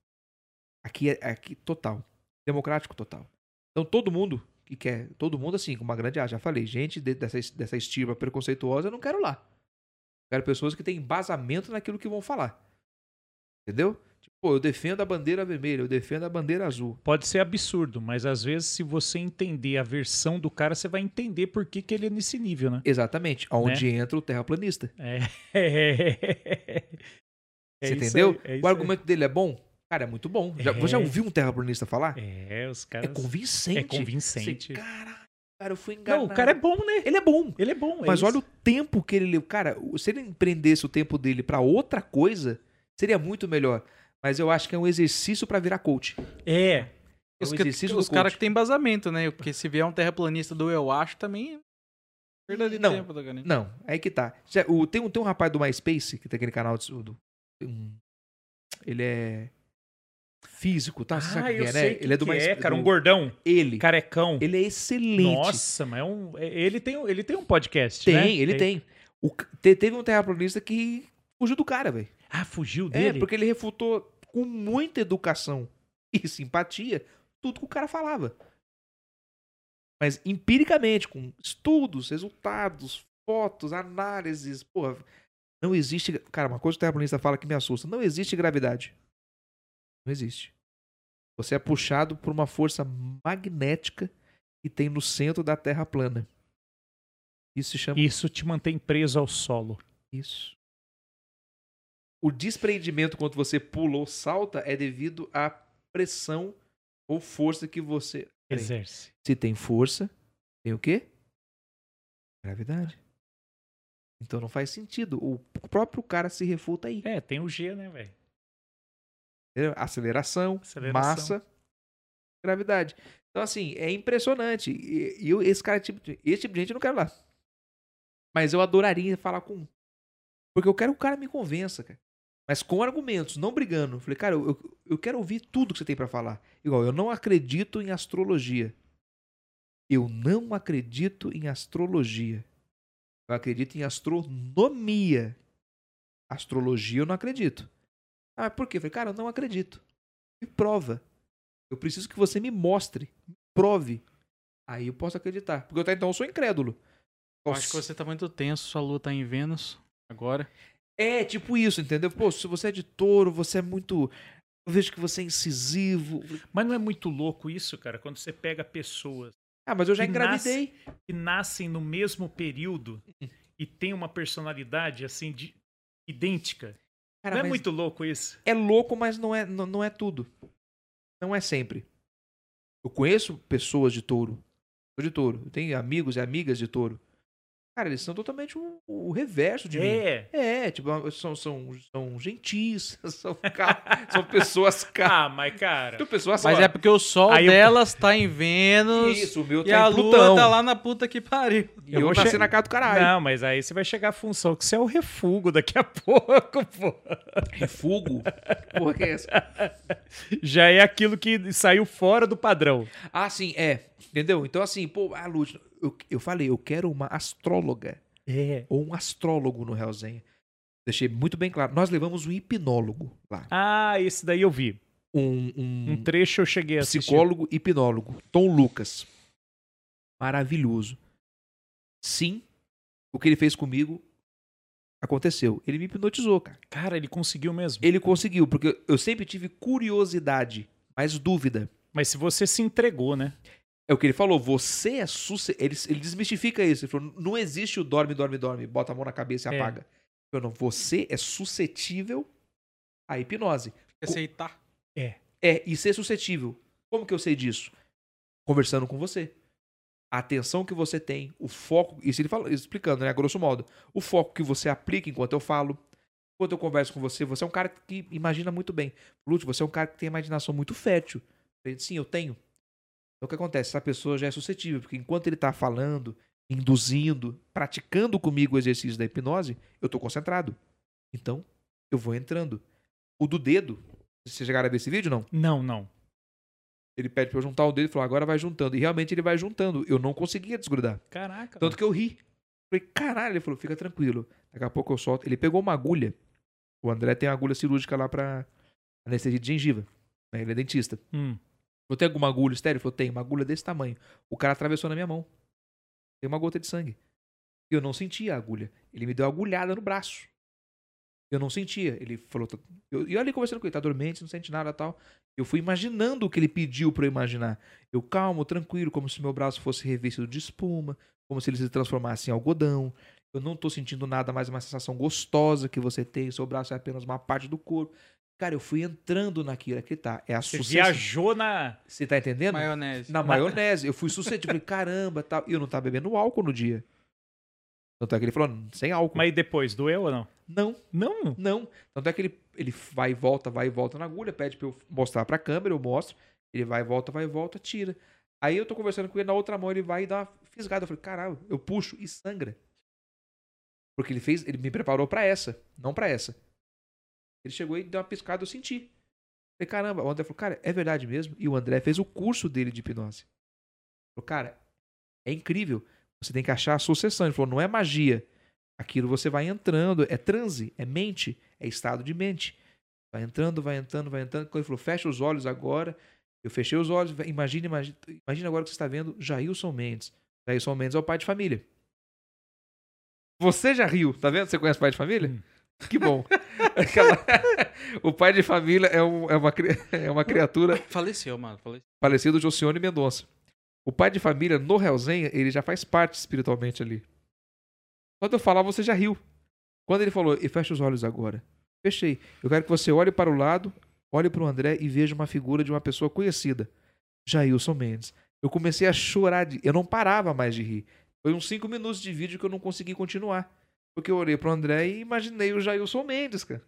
Aqui é aqui, total. Democrático total. Então todo mundo que quer, todo mundo assim, com uma grande arte, já falei, gente de- dessa, es- dessa estirpa preconceituosa, eu não quero lá. Quero pessoas que têm embasamento naquilo que vão falar. Entendeu? Tipo, Pô, eu defendo a bandeira vermelha, eu defendo a bandeira azul. Pode ser absurdo, mas às vezes, se você entender a versão do cara, você vai entender por que, que ele é nesse nível, né? Exatamente. Onde entra o terraplanista. É. [laughs] É Você entendeu? aí, é o isso aí. argumento dele é bom? Cara, é muito bom. Já, É. Você já ouviu um terraplanista falar? É, os É, caras. convincente. É convincente. Caralho, cara, eu fui enganado. Não, o cara é bom, né? Ele é bom. Ele é bom. é Mas isso. olha o tempo que ele leu. Cara, se ele empreendesse o tempo dele pra outra coisa, seria muito melhor. Mas eu acho que é um exercício pra virar coach. É. É Os, um que- exercício os do caras que tem embasamento, né? Porque se vier um terraplanista do eu acho, também. Perda de Não. tempo, tá? Não, aí que tá. O- tem, um, tem um rapaz do MySpace, que tem aquele canal de, do, um- ele é físico, tá? Você sabe ah, quem eu é, sei né? que ele é do MySpace. é, cara, um gordão, Ele. carecão. Ele é excelente. Nossa, mas é um, é- ele, tem, um- ele tem um podcast, tem, né? ele tem. O c- te- teve um terraplanista que fugiu do cara, velho. Ah, fugiu É, dele? porque ele refutou com muita educação e simpatia tudo que o cara falava. Mas empiricamente, com estudos, resultados, fotos, análises, porra, não existe. Cara, uma coisa que o terraplanista fala que me assusta: não existe gravidade. Não existe. Você é puxado por uma força magnética que tem no centro da Terra plana. Isso se chama Isso te mantém preso ao solo. isso. O despreendimento quando você pula ou salta é devido à pressão ou força que você. Exerce. Se tem força, tem o quê? Gravidade. Então não faz sentido. O próprio cara se refuta aí. É, tem o G, né, velho? Aceleração, Aceleração. massa, gravidade. Então, assim, é impressionante. E, eu, esse cara, tipo, esse tipo de gente eu não quero lá. Mas eu adoraria falar com. Porque eu quero que o cara me convença, cara. Mas com argumentos, não brigando. Falei, cara, eu, eu, eu quero ouvir tudo que você tem pra falar. Igual, eu não acredito em astrologia. Eu não acredito em astrologia. Eu acredito em astronomia. Astrologia eu não acredito. Ah, por quê? Eu falei, cara, eu não acredito. Me prova. Eu preciso que você me mostre. Me prove. Aí eu posso acreditar. Porque eu até então eu sou incrédulo. Eu acho que você tá muito tenso, sua lua tá em Vênus agora. É, tipo isso, entendeu? Pô, se você é de touro, você é muito. Eu vejo que você é incisivo. Mas não é muito louco isso, cara? Quando você pega pessoas Ah, mas eu já Que engravidei. que nascem no mesmo período e têm uma personalidade assim de idêntica. Cara, não é muito louco isso? é louco, mas não é, não, não é tudo. Não é sempre. Eu conheço pessoas de touro. Sou de touro. Eu tenho amigos e amigas de touro. Cara, eles são totalmente o, o reverso de mim. É. É, tipo, são, são, são gentis, [laughs] são, são pessoas calmas. Ah, mas cara. São pessoas Mas ó, é porque o sol Aí eu- delas tá em Vênus Isso, o meu e tá a em lua Plutão. tá lá na puta que pariu. E Eu eu, nasci che- na casa do caralho. Não, mas aí você vai chegar à função que você é o refugo daqui a [laughs] pouco, pô. Refugo? Porra, que é essa? Já é aquilo que saiu fora do padrão. Ah, sim, é. Entendeu? Então, assim, pô, a Lúcia, eu, eu falei, eu quero uma astróloga É. ou um astrólogo no Hellzenha. Deixei muito bem claro. Nós levamos um hipnólogo lá. Ah, esse daí eu vi. Um, um Um trecho eu cheguei a assistir. psicólogo hipnólogo. Tom Lucas. Maravilhoso. Sim, o que ele fez comigo aconteceu. Ele me hipnotizou, cara. Cara, ele conseguiu mesmo. Ele conseguiu, porque eu sempre tive curiosidade, mas dúvida. Mas se você se entregou, né? É o que ele falou, você é suscetível. Ele, ele desmistifica isso. Ele falou: não existe o dorme, dorme, dorme, bota a mão na cabeça e É. apaga. Eu não, você é suscetível à hipnose. Aceitar. É, e ser suscetível. Como que eu sei disso? Conversando com você. A atenção que você tem, o foco. Isso ele fala, explicando, né? A grosso modo. O foco que você aplica enquanto eu falo. Enquanto eu converso com você, você é um cara que imagina muito bem. Lúcio, você é um cara que tem imaginação muito fértil. Sim, eu tenho. Então o que acontece? Essa pessoa já é suscetível, porque enquanto ele tá falando, induzindo, praticando comigo o exercício da hipnose, eu tô concentrado. Então, eu vou entrando. O do dedo, vocês chegaram a ver esse vídeo, não? Não, não. Ele pede pra eu juntar o dedo e falou, agora vai juntando. E realmente ele vai juntando. Eu não conseguia desgrudar. Caraca. Tanto que eu ri. Falei, caralho, ele falou, fica tranquilo. Daqui a pouco eu solto. Ele pegou uma agulha. O André tem uma agulha cirúrgica lá pra anestesia de gengiva. né? Ele é dentista. Hum. Eu tenho alguma agulha estéreo? Ele falou, tem, uma agulha desse tamanho. O cara atravessou na minha mão. Tem uma gota de sangue. Eu não senti a agulha. Ele me deu uma agulhada no braço. Eu não sentia. Ele falou. "Tá-" Eu, eu ali conversando com ele, tá dormente, não sente nada tal. Eu fui imaginando o que ele pediu pra eu imaginar. Eu calmo, tranquilo, como se meu braço fosse revestido de espuma, como se ele se transformasse em algodão. Eu não tô sentindo nada mais uma sensação gostosa que você tem. Seu braço é apenas uma parte do corpo. Cara, eu fui entrando naquilo, acreditar. É a Você viajou na. Você tá entendendo? Maionese. Na maionese. Eu fui [laughs] suscetível. Falei, caramba, tal. E eu não tava bebendo álcool no dia. Tanto é que ele falou, sem álcool. Mas e depois, doeu ou não? Não, Não. não. Tanto é que ele, ele vai e volta, vai e volta na agulha, pede pra eu mostrar pra câmera, eu mostro. Ele vai e volta, vai e volta, tira. Aí eu tô conversando com ele, na outra mão ele vai e dá uma fisgada. Eu falei, caralho, eu puxo e sangra. Porque ele fez, ele me preparou pra essa, não pra essa. Ele chegou e deu uma piscada, eu senti. Falei, caramba, o André falou, cara, é verdade mesmo? E o André fez o curso dele de hipnose. Falou, cara, é incrível. Você tem que achar a sucessão. Ele falou, não é magia. Aquilo você vai entrando, é transe, é mente, é estado de mente. Vai entrando, vai entrando, vai entrando. Quando ele falou, fecha os olhos agora. Eu fechei os olhos, imagine, imagine, imagine agora que você está vendo Jailson Mendes. Jailson Mendes é o pai de família. Você já riu, tá vendo? Você conhece o pai de família? Hum. Que bom. [laughs] Aquela- o pai de família é, um- é uma, é uma criatura Faleceu, mano. Faleceu. falecido Josione Mendonça. O pai de família, no Realzenha, ele já faz parte espiritualmente ali. Quando eu falar, você já riu. Quando ele falou, e fecha os olhos agora. Fechei. Eu quero que você olhe para o lado, olhe para o André e veja uma figura de uma pessoa conhecida. Jailson Mendes. Eu comecei a chorar. De... Eu não parava mais de rir. Foi uns cinco minutos de vídeo que eu não consegui continuar. Porque eu olhei pro André e imaginei o Jailson Mendes, cara.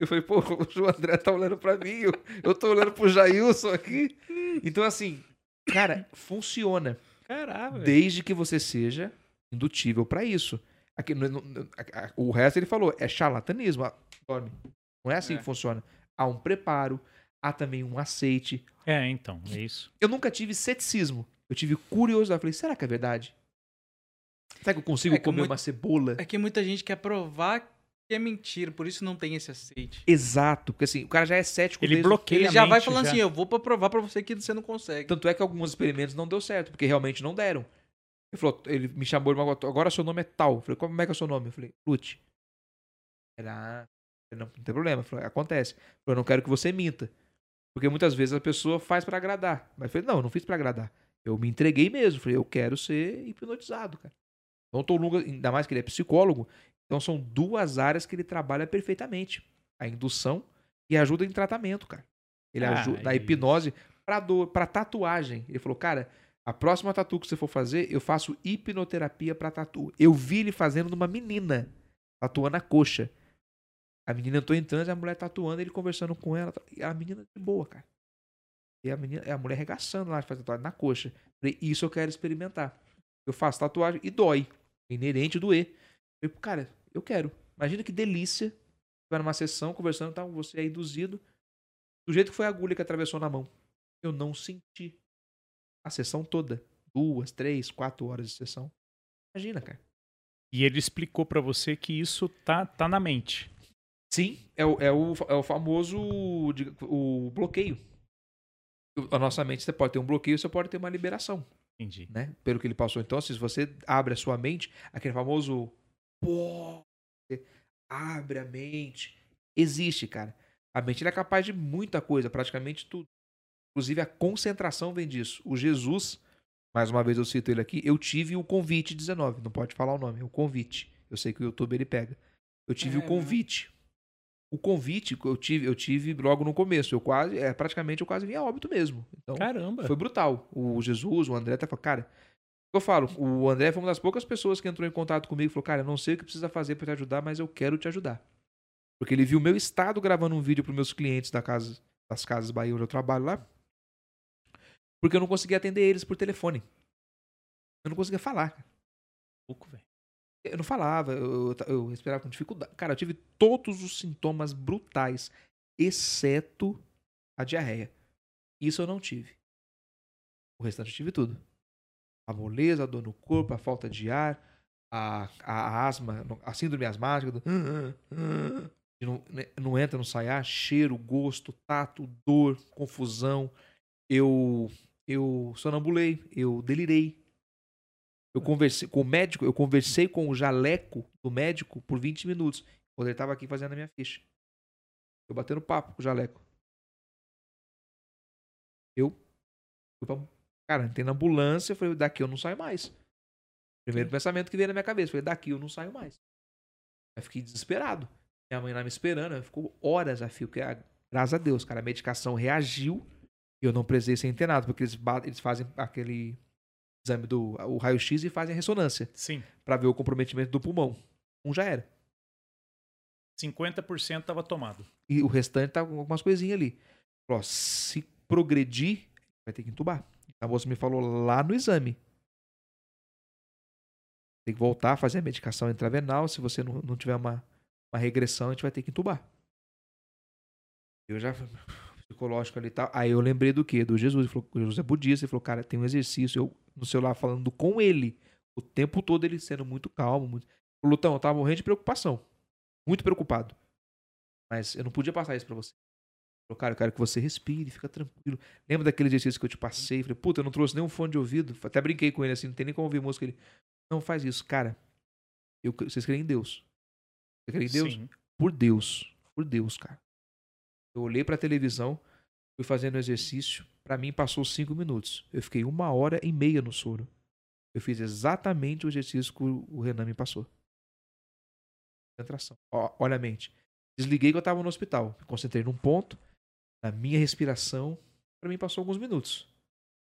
Eu falei, pô, [laughs] o André tá olhando pra mim, eu, eu tô olhando pro Jailson aqui. Então, assim, cara, funciona. Caralho. Desde que você seja indutível pra isso. Aqui, no- no- a- a- o resto ele falou, é charlatanismo. Dorme. Não é assim É. que funciona. Há um preparo, há também um aceite. É, então, é isso. Eu nunca tive ceticismo. Eu tive curiosidade. Eu falei, será que é verdade? Será que eu consigo É que comer muito- uma cebola? É que muita gente quer provar que é mentira, por isso não tem esse aceite. Exato, porque assim, o cara já é cético Ele desde- bloqueia Ele a já vai falando já. assim, eu vou pra provar pra você que você não consegue. Tanto é que alguns experimentos não deu certo, porque realmente não deram. Ele falou, ele me chamou, agora seu nome é tal. Eu falei, como é que é o seu nome? Eu falei, Lute. Era, não, não tem problema. Falei, acontece. Eu falei, eu não quero que você minta. Porque muitas vezes a pessoa faz pra agradar. Mas eu falei, não, eu não fiz pra agradar. Eu me entreguei mesmo. Eu falei, eu quero ser hipnotizado, cara. Então, o Tom Lunga, ainda mais que ele é psicólogo, então são duas áreas que ele trabalha perfeitamente. A indução e a ajuda em tratamento, cara. Ele Ah, ajuda na hipnose pra dor, pra tatuagem. Ele falou, cara, a próxima tatu que você for fazer, eu faço hipnoterapia pra tatu. Eu vi ele fazendo numa menina, tatuando a coxa. A menina entrou em transe, a mulher tatuando, ele conversando com ela. E a menina de boa, cara. E a, menina, a mulher arregaçando lá, faz tatuagem na coxa. Falei, isso eu quero experimentar. Eu faço tatuagem e dói. Inerente doer. Eu, cara, eu quero. Imagina que delícia. Vai numa sessão, conversando, tá, você é induzido. Do jeito que foi a agulha que atravessou na mão. Eu não senti. A sessão toda. Duas, três, quatro horas de sessão. Imagina, cara. E ele explicou pra você que isso tá, tá na mente. Sim, é o, é o, é o famoso o bloqueio. A nossa mente, você pode ter um bloqueio, você pode ter uma liberação, Entendi. né? Pelo que ele passou. Então, se você abre a sua mente, aquele famoso pô, você abre a mente. Existe, cara. A mente é capaz de muita coisa, praticamente tudo. Inclusive a concentração vem disso. O Jesus, mais uma vez eu cito ele aqui, eu tive o convite 19, não pode falar o nome, é o convite. Eu sei que o YouTube ele pega. Eu tive É, o convite. O convite que eu tive, eu tive logo no começo. Eu quase, é, praticamente eu quase vim a óbito mesmo. Então, Caramba. foi brutal. O Jesus, o André até falou, cara, eu falo, o André foi uma das poucas pessoas que entrou em contato comigo e falou, cara, eu não sei o que precisa fazer pra te ajudar, mas eu quero te ajudar. Porque ele viu meu estado gravando um vídeo pros meus clientes da casa, das casas Bahia onde eu trabalho lá. Porque eu não conseguia atender eles por telefone. Eu não conseguia falar. Pouco, velho. Eu não falava, eu, eu, respirava com dificuldade. Cara, eu tive todos os sintomas brutais, exceto a diarreia. Isso eu não tive. O restante eu tive tudo. A moleza, a dor no corpo, a falta de ar, a, a, asma, a síndrome asmática, do... não, né, não entra, não sai ar, cheiro, gosto, tato, dor, confusão. Eu, eu sonambulei, eu delirei. Eu conversei com o médico, eu conversei com o jaleco do médico por 20 minutos. Quando ele tava aqui fazendo a minha ficha. Eu batendo papo com o Jaleco. Eu fui pra, cara, entrei na ambulância, falei, daqui eu não saio mais. Primeiro pensamento que veio na minha cabeça, falei, daqui eu não saio mais. Aí fiquei desesperado. Minha mãe lá me esperando, ficou horas a fio, porque ah, graças a Deus, cara, a medicação reagiu e eu não precisei ser internado, porque eles, eles fazem aquele exame do o raio-x e fazem a ressonância Sim. pra ver o comprometimento do pulmão. Um já era. 50% tava tomado. E o restante tá com algumas coisinhas ali. Falou, ó, se progredir, vai ter que entubar. A moça me falou lá no exame. Tem que voltar a fazer a medicação intravenal. Se você não, não tiver uma, uma regressão, a gente vai ter que entubar. Eu já psicológico ali e tal. Aí eu lembrei do quê? Do Jesus. Ele falou, Jesus é budista. Ele falou, cara, tem um exercício. Eu no celular falando com ele. O tempo todo ele sendo muito calmo. Muito... Lutão, eu tava morrendo de preocupação. Muito preocupado. Mas eu não podia passar isso pra você. Falou, cara, eu quero que você respire, fica tranquilo. Lembra daquele exercício que eu te passei? Falei, puta, eu não trouxe nenhum fone de ouvido. Até brinquei com ele assim, não tem nem como ouvir música. Ele, não faz isso, cara. Eu, vocês creem em Deus. Você crê em Deus? Sim. Por Deus. Por Deus, cara. Eu olhei pra televisão, fui fazendo exercício. Pra mim passou cinco minutos. Eu fiquei uma hora e meia no soro. Eu fiz exatamente o exercício que o Renan me passou. Concentração. Olha a mente. Desliguei que eu tava no hospital. Me concentrei num ponto, na minha respiração. Pra mim passou alguns minutos.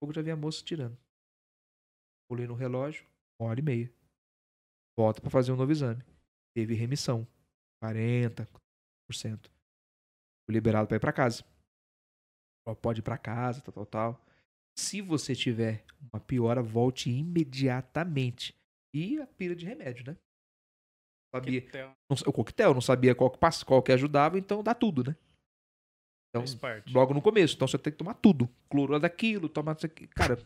Pouco já vi a moça tirando. Olhei no relógio, uma hora e meia. Volta pra fazer um novo exame. Teve remissão. 40%. Fui liberado pra ir pra casa. Pode ir pra casa, tal, tal, tal. Se você tiver uma piora, volte imediatamente. E a pira de remédio, né? Sabia. não- o coquetel, não sabia qual que, qual que ajudava, então dá tudo, né? Então, logo no começo. Então você tem que tomar tudo. Cloro daquilo, tomar isso aqui. Cara,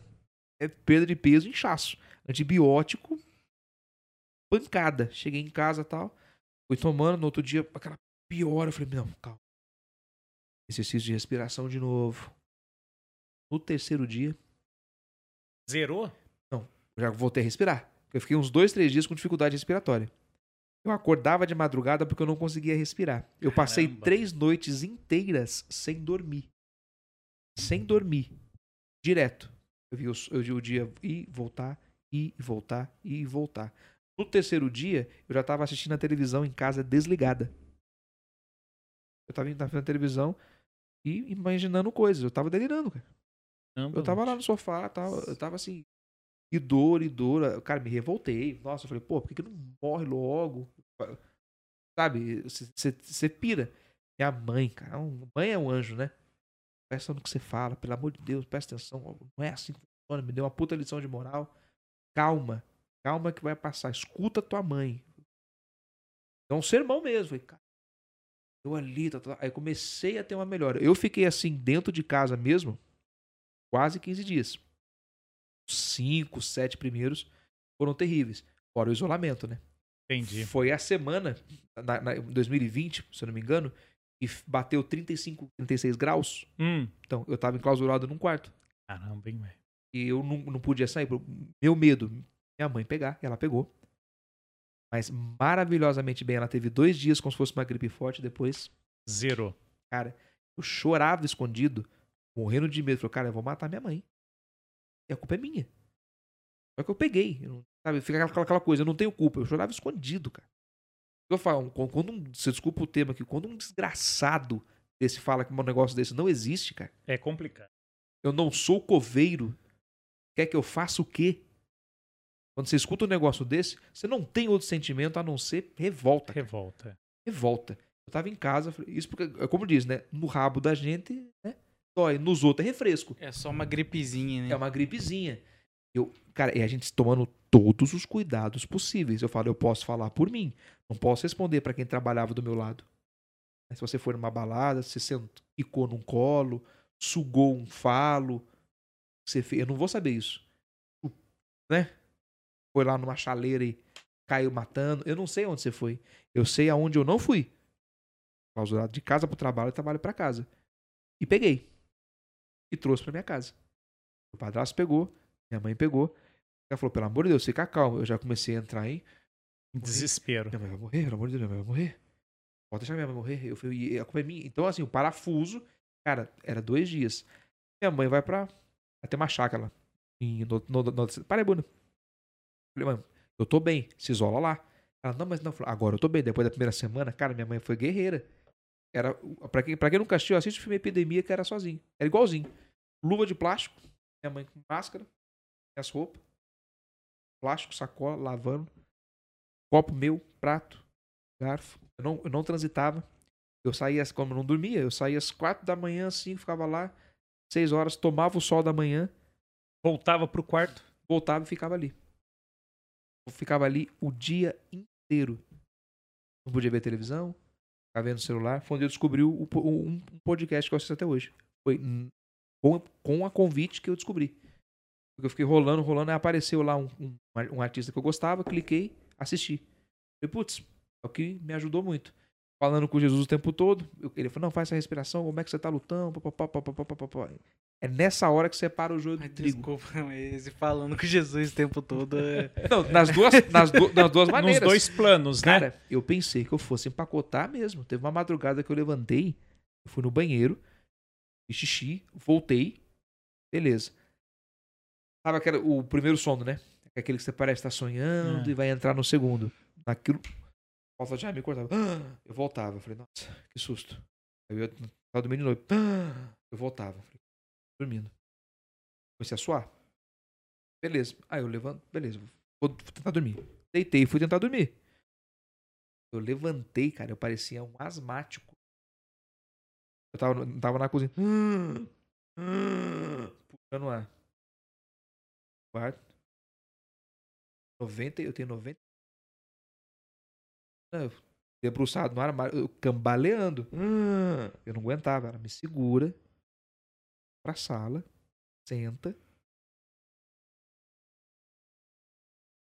é perda de peso, inchaço. Antibiótico, pancada. Cheguei em casa e tal. Fui tomando, no outro dia, aquela piora. Eu falei, não, calma. Exercício de respiração de novo. No terceiro dia, Zerou? eu já voltei a respirar. Eu fiquei uns dois, três dias com dificuldade respiratória. Eu acordava de madrugada porque eu não conseguia respirar. Eu passei Caramba. três noites inteiras sem dormir. Sem dormir. Direto. Eu vi, os- eu vi o dia ir, voltar, ir e voltar, ir e voltar. No terceiro dia, eu já estava assistindo a televisão em casa desligada. Eu estava vendo a televisão e imaginando coisas. Eu estava delirando, cara. Eu tava lá no sofá, tava, eu tava assim, e dor, e dor. Cara, me revoltei. Nossa, eu falei, pô, por que, que não morre logo? Sabe, você pira. Minha mãe, cara, mãe é um anjo, né? Presta no que você fala, pelo amor de Deus, presta atenção. Não é assim que funciona. Me deu uma puta lição de moral. Calma, calma que vai passar. Escuta tua mãe. É um sermão mesmo. Falei, cara, eu ali, tá, tá. aí comecei a ter uma melhora. Eu fiquei assim, dentro de casa mesmo, quase 15 dias. Cinco, sete primeiros foram terríveis. Fora o isolamento, né? Entendi. Foi a semana, na, na, em 2020, se eu não me engano, e bateu 35, 36 graus. Hum. Então, eu tava enclausurado num quarto. Caramba, hein, velho. E eu não, não podia sair. Meu medo, minha mãe pegar, e ela pegou. Mas maravilhosamente bem, ela teve dois dias como se fosse uma gripe forte. Depois, Zerou. cara, eu chorava escondido, morrendo de medo. Falei, cara, eu vou matar minha mãe. E a culpa é minha. Só que eu peguei. eu não- sabe, fica aquela, aquela coisa, eu não tenho culpa. Eu chorava escondido, cara. Eu falo, quando quando um, você desculpa o tema aqui, quando um desgraçado desse fala que um negócio desse não existe, cara, É complicado. eu não sou coveiro, quer que eu faça o quê? Quando você escuta um negócio desse, você não tem outro sentimento a não ser revolta. cara. Revolta. Revolta. Eu tava em casa, falei, isso porque, é como diz, né? No rabo da gente, né? Dói. Nos outros é refresco. É só uma gripezinha, né? É uma gripezinha. Eu, cara, e a gente tomando todos os cuidados possíveis. Eu falo, eu posso falar por mim. Não posso responder pra quem trabalhava do meu lado. Mas se você for numa balada, você sentou, ficou num colo, sugou um falo, você fez, eu não vou saber isso. Né? Foi lá numa chaleira e caiu matando. Eu não sei onde você foi. Eu sei aonde eu não fui. Clausurado de casa pro trabalho e trabalho pra casa. E peguei. E trouxe pra minha casa. O padrasto pegou, minha mãe pegou. Ela falou, pelo amor de Deus, fica calmo. Eu já comecei a entrar em. Desespero. Minha mãe vai morrer, pelo amor de Deus, minha mãe vai morrer. Pode deixar minha mãe morrer. Eu falei, "E a culpa é minha. Então, assim, o parafuso, cara, era dois dias. Minha mãe vai pra. Até uma chácara lá. Em, no, no, no, no Paraibuna. Falei, mano, eu tô bem, se isola lá. Ela, não, mas não, agora eu tô bem. Depois da primeira semana, cara, minha mãe foi guerreira. Era, pra, quem, pra quem nunca assistiu, assiste o filme Epidemia, que era sozinho. Era igualzinho. Luva de plástico, minha mãe com máscara, minhas roupas, plástico, sacola, lavando, copo meu, prato, garfo. Eu não, eu não transitava. Eu saía, como eu não dormia, eu saía às quatro da manhã, assim, ficava lá, seis horas, tomava o sol da manhã, Voltava pro quarto. voltava e ficava ali. Eu ficava ali o dia inteiro. Não podia ver televisão, ficava vendo celular. Foi onde eu descobri o, po- um, podcast que eu assisto até hoje. Foi com, com a convite que eu descobri. Porque eu fiquei rolando, rolando, aí apareceu lá um, um, um artista que eu gostava, cliquei, assisti. Falei, putz, é o que me ajudou muito. Falando com Jesus o tempo todo, ele falou, não, faz essa respiração, como é que você tá lutando, papapá, papapá, papapá. É nessa hora que separa o joio do Ai, trigo. desculpa, mas esse falando com Jesus o tempo todo é... [laughs] Não, nas duas, nas, du- nas duas maneiras. Nos dois planos, né? Cara, eu pensei que eu fosse empacotar mesmo. Teve uma madrugada que eu levantei, eu fui no banheiro, fiz xixi, voltei, beleza. Sabe aquele, o primeiro sono, né? É Aquele que você parece estar sonhando É. e vai entrar no segundo. Naquilo, falta de ar me cortava. [gasps] Eu voltava. Eu falei, nossa, que susto. Aí eu tava dormindo de noite. [gasps] Eu voltava. Falei, dormindo. Comecei a suar. Beleza. Aí eu levanto, beleza. Vou tentar dormir. Deitei e fui tentar dormir. Eu levantei, cara, eu parecia um asmático. Eu tava, tava na cozinha. Puxando ar. Quarto. 90, eu tenho 90. Não, eu debruçado no armário, eu cambaleando. Eu não aguentava, me segura pra sala, senta.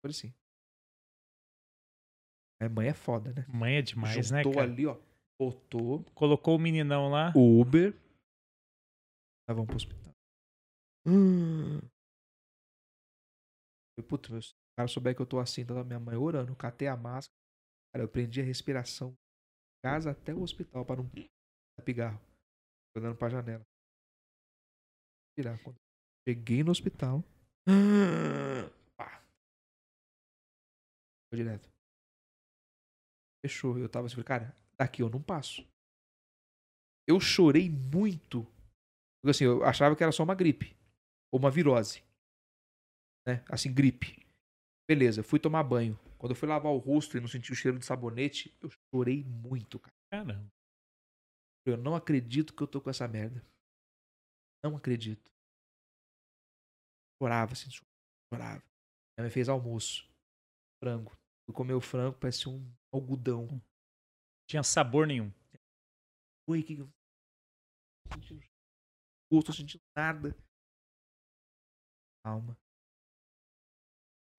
Foi assim. A mãe é foda, né? Mãe é demais, né, Juntou cara? ali, ó. Botou. Colocou o meninão lá. Uber. Aí vamos pro hospital. [gasps] Eu, puta, meu, se o cara souber que eu tô assim, tá minha mãe orando, eu catei a máscara. Cara, eu prendi a respiração. Casa até o hospital pra não pigarro. Olhando pra janela. Tirar. Quando cheguei no hospital. [gasps] Pá. Foi direto. Fechou. Eu tava assim, cara, daqui eu não passo. Eu chorei muito. Porque assim, eu achava que era só uma gripe. Ou uma virose. Né? Assim, gripe. Beleza, fui tomar banho. Quando eu fui lavar o rosto e não senti o cheiro de sabonete, eu chorei muito, cara. Caramba. Eu não acredito que eu tô com essa merda. Não acredito. Chorava, assim, chorava. Minha mãe fez almoço. Frango. Fui comer o frango, parecia um algodão. Tinha sabor nenhum. Oi, que. Tô sentindo gosto, sentindo nada. Calma.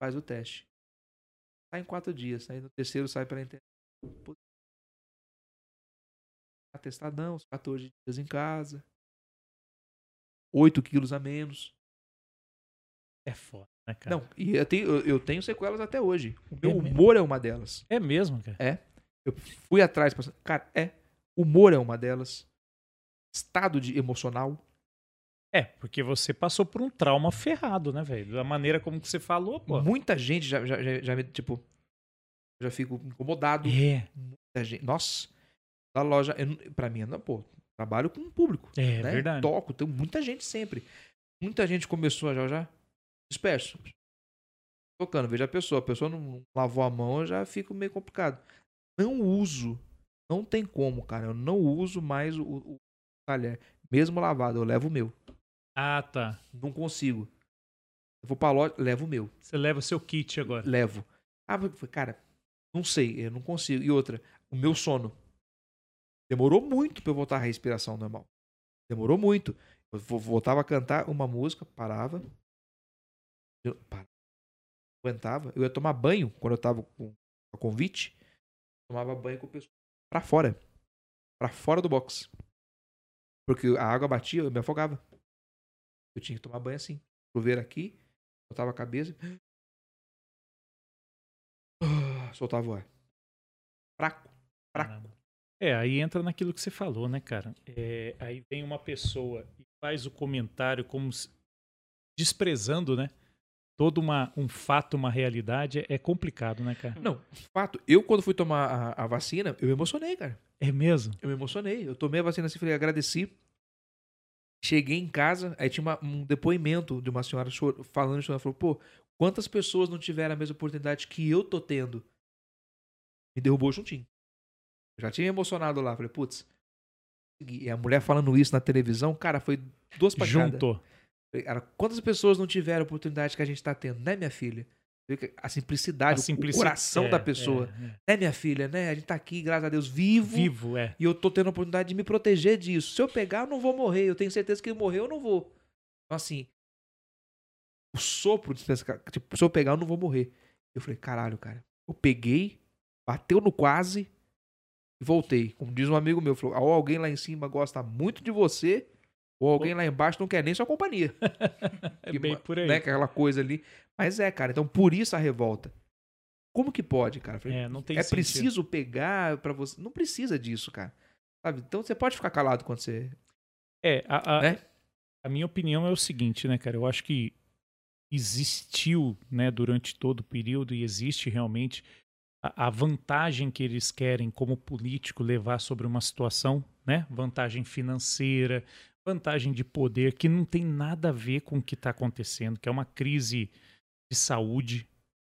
Faz o teste. Sai em quatro dias. Aí no terceiro sai pela internet. Atestadão, os 14 dias em casa. 8 quilos a menos. É foda, né, cara? Não, e eu tenho, eu- tenho sequelas até hoje. O meu É mesmo? humor é uma delas. É mesmo, cara. Eu fui atrás. Pra... Cara, é. Humor é uma delas. Estado de emocional. É, porque você passou por um trauma ferrado, né, velho? Da maneira como que você falou, pô. Muita gente já, já, já, já me, tipo, já fico incomodado. É, Muita gente. Nossa, da loja, eu, pra mim, não, pô, trabalho com o público. é né? verdade. Toco, tem muita gente sempre. Muita gente começou já, já disperso. Tocando, veja a pessoa. A pessoa não lavou a mão, eu já fico meio complicado. Não uso. Não tem como, cara. Eu não uso mais o, o talher. Mesmo lavado, eu levo o meu. Ah, tá. Não consigo. Eu vou pra loja, levo o meu. Você leva o seu kit agora. levo. Ah, cara, não sei, eu não consigo. E outra, o meu sono. Demorou muito pra eu voltar à respiração normal. Demorou muito. Eu vo- voltava a cantar uma música, parava. Eu parava. Aguentava. Eu ia tomar banho quando eu tava com a convite. Tomava banho com o pessoal pra fora. Pra fora do box. Porque a água batia, eu me afogava. Eu tinha que tomar banho assim. Chuveiro aqui, botava a cabeça. Ah, soltava o ar. Fraco. Fraco. É, aí entra naquilo que você falou, né, cara? É, aí vem uma pessoa e faz o comentário como se- desprezando, né? Todo uma, um fato, uma realidade, é, é complicado, né, cara? Não, fato, eu quando fui tomar a, a vacina, eu me emocionei, cara. É mesmo? Eu me emocionei. Eu tomei a vacina assim, falei, agradeci. Cheguei em casa, aí tinha uma- um depoimento de uma senhora chor- falando, ela falou, pô, quantas pessoas não tiveram a mesma oportunidade que eu tô tendo? Me derrubou juntinho. Eu já tinha emocionado lá, falei, putz. E a mulher falando isso na televisão, cara, foi duas pra cada. Juntou. Cara, quantas pessoas não tiveram a oportunidade que a gente tá tendo, né, minha filha? A simplicidade, A o- simplici- o coração é, da pessoa. é, é. Né, minha filha, né? A gente tá aqui, graças a Deus, vivo. Vivo, é. E eu tô tendo a oportunidade de me proteger disso. Se eu pegar, eu não vou morrer. Eu tenho certeza que eu morrer, eu não vou. Então, assim, o sopro de tipo, se eu pegar, eu não vou morrer. Eu falei, caralho, cara. Eu peguei, bateu no quase e voltei. Como diz um amigo meu, falou: ou alguém lá em cima gosta muito de você, ou alguém lá embaixo não quer nem sua companhia. [laughs] É Que bem por aí. Né, aquela coisa ali. Mas é, cara, então por isso a revolta. Como que pode, cara? Falei, É, não tem é sentido. preciso pegar pra você. Não precisa disso, cara. Sabe? Então você pode ficar calado quando você. É, a, a- Né? a minha opinião é o seguinte, né, cara? Eu acho que existiu, né, durante todo o período e existe realmente a, vantagem que eles querem como político levar sobre uma situação, né? Vantagem financeira, vantagem de poder que não tem nada a ver com o que está acontecendo, que é uma crise de saúde,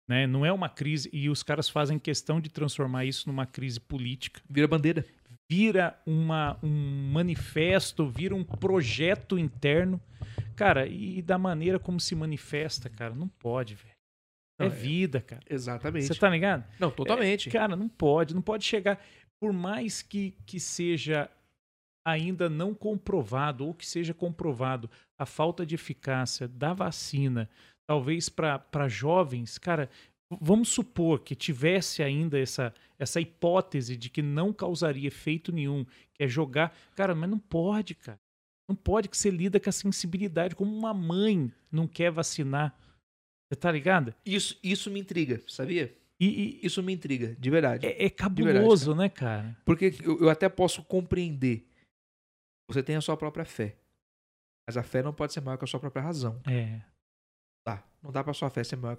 né? Não é uma crise e os caras fazem questão de transformar isso numa crise política Vira bandeira. vira uma, um manifesto, vira um projeto interno. Cara, e da maneira como se manifesta, cara, não pode, velho. Não, é é- vida, cara. Exatamente. Você tá ligado? Não, totalmente. Cara, não pode, não pode chegar. Por mais que, que seja ainda não comprovado, ou que seja comprovado a falta de eficácia da vacina, talvez para jovens, cara, vamos supor que tivesse ainda essa, essa hipótese de que não causaria efeito nenhum, que é jogar. Cara, mas não pode, cara. Não pode que você lida com a sensibilidade, como uma mãe não quer vacinar. Você tá ligado? Isso, isso me intriga, sabia? E, e- Isso me intriga, de verdade. é, é verdade, cabuloso, né, cara? Porque eu, eu até posso compreender. Você tem a sua própria fé. Mas a fé não pode ser maior que a sua própria razão. É. Tá. Não dá pra sua fé ser maior,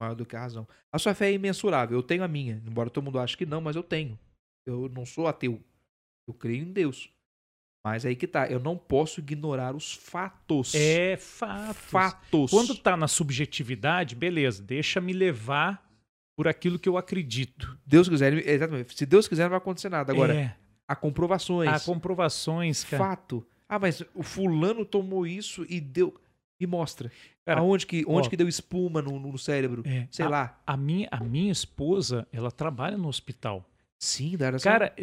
maior do que a razão. A sua fé é imensurável. Eu tenho a minha. Embora todo mundo ache que não, mas eu tenho. Eu não sou ateu. Eu creio em Deus. Mas aí que tá. Eu não posso ignorar os fatos. É fato. Fatos. Quando tá na subjetividade, beleza, deixa me levar por aquilo que eu acredito. Deus quiser, exatamente. Se Deus quiser, não vai acontecer nada. Agora, é, há comprovações. há comprovações, cara. Fato. Ah, mas o fulano tomou isso e deu. Me mostra. Cara, Aonde que, onde ó. que deu espuma no, no cérebro? É, Sei a, lá. A minha, a minha esposa, ela trabalha no hospital. Sim, da Cara,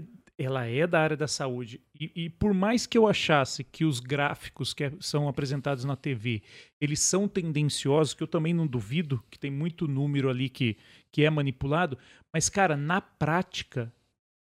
ela é da área da saúde. E, e por mais que eu achasse que os gráficos que são apresentados na TV, eles são tendenciosos, que eu também não duvido, que tem muito número ali que, que é manipulado, mas, cara, na prática,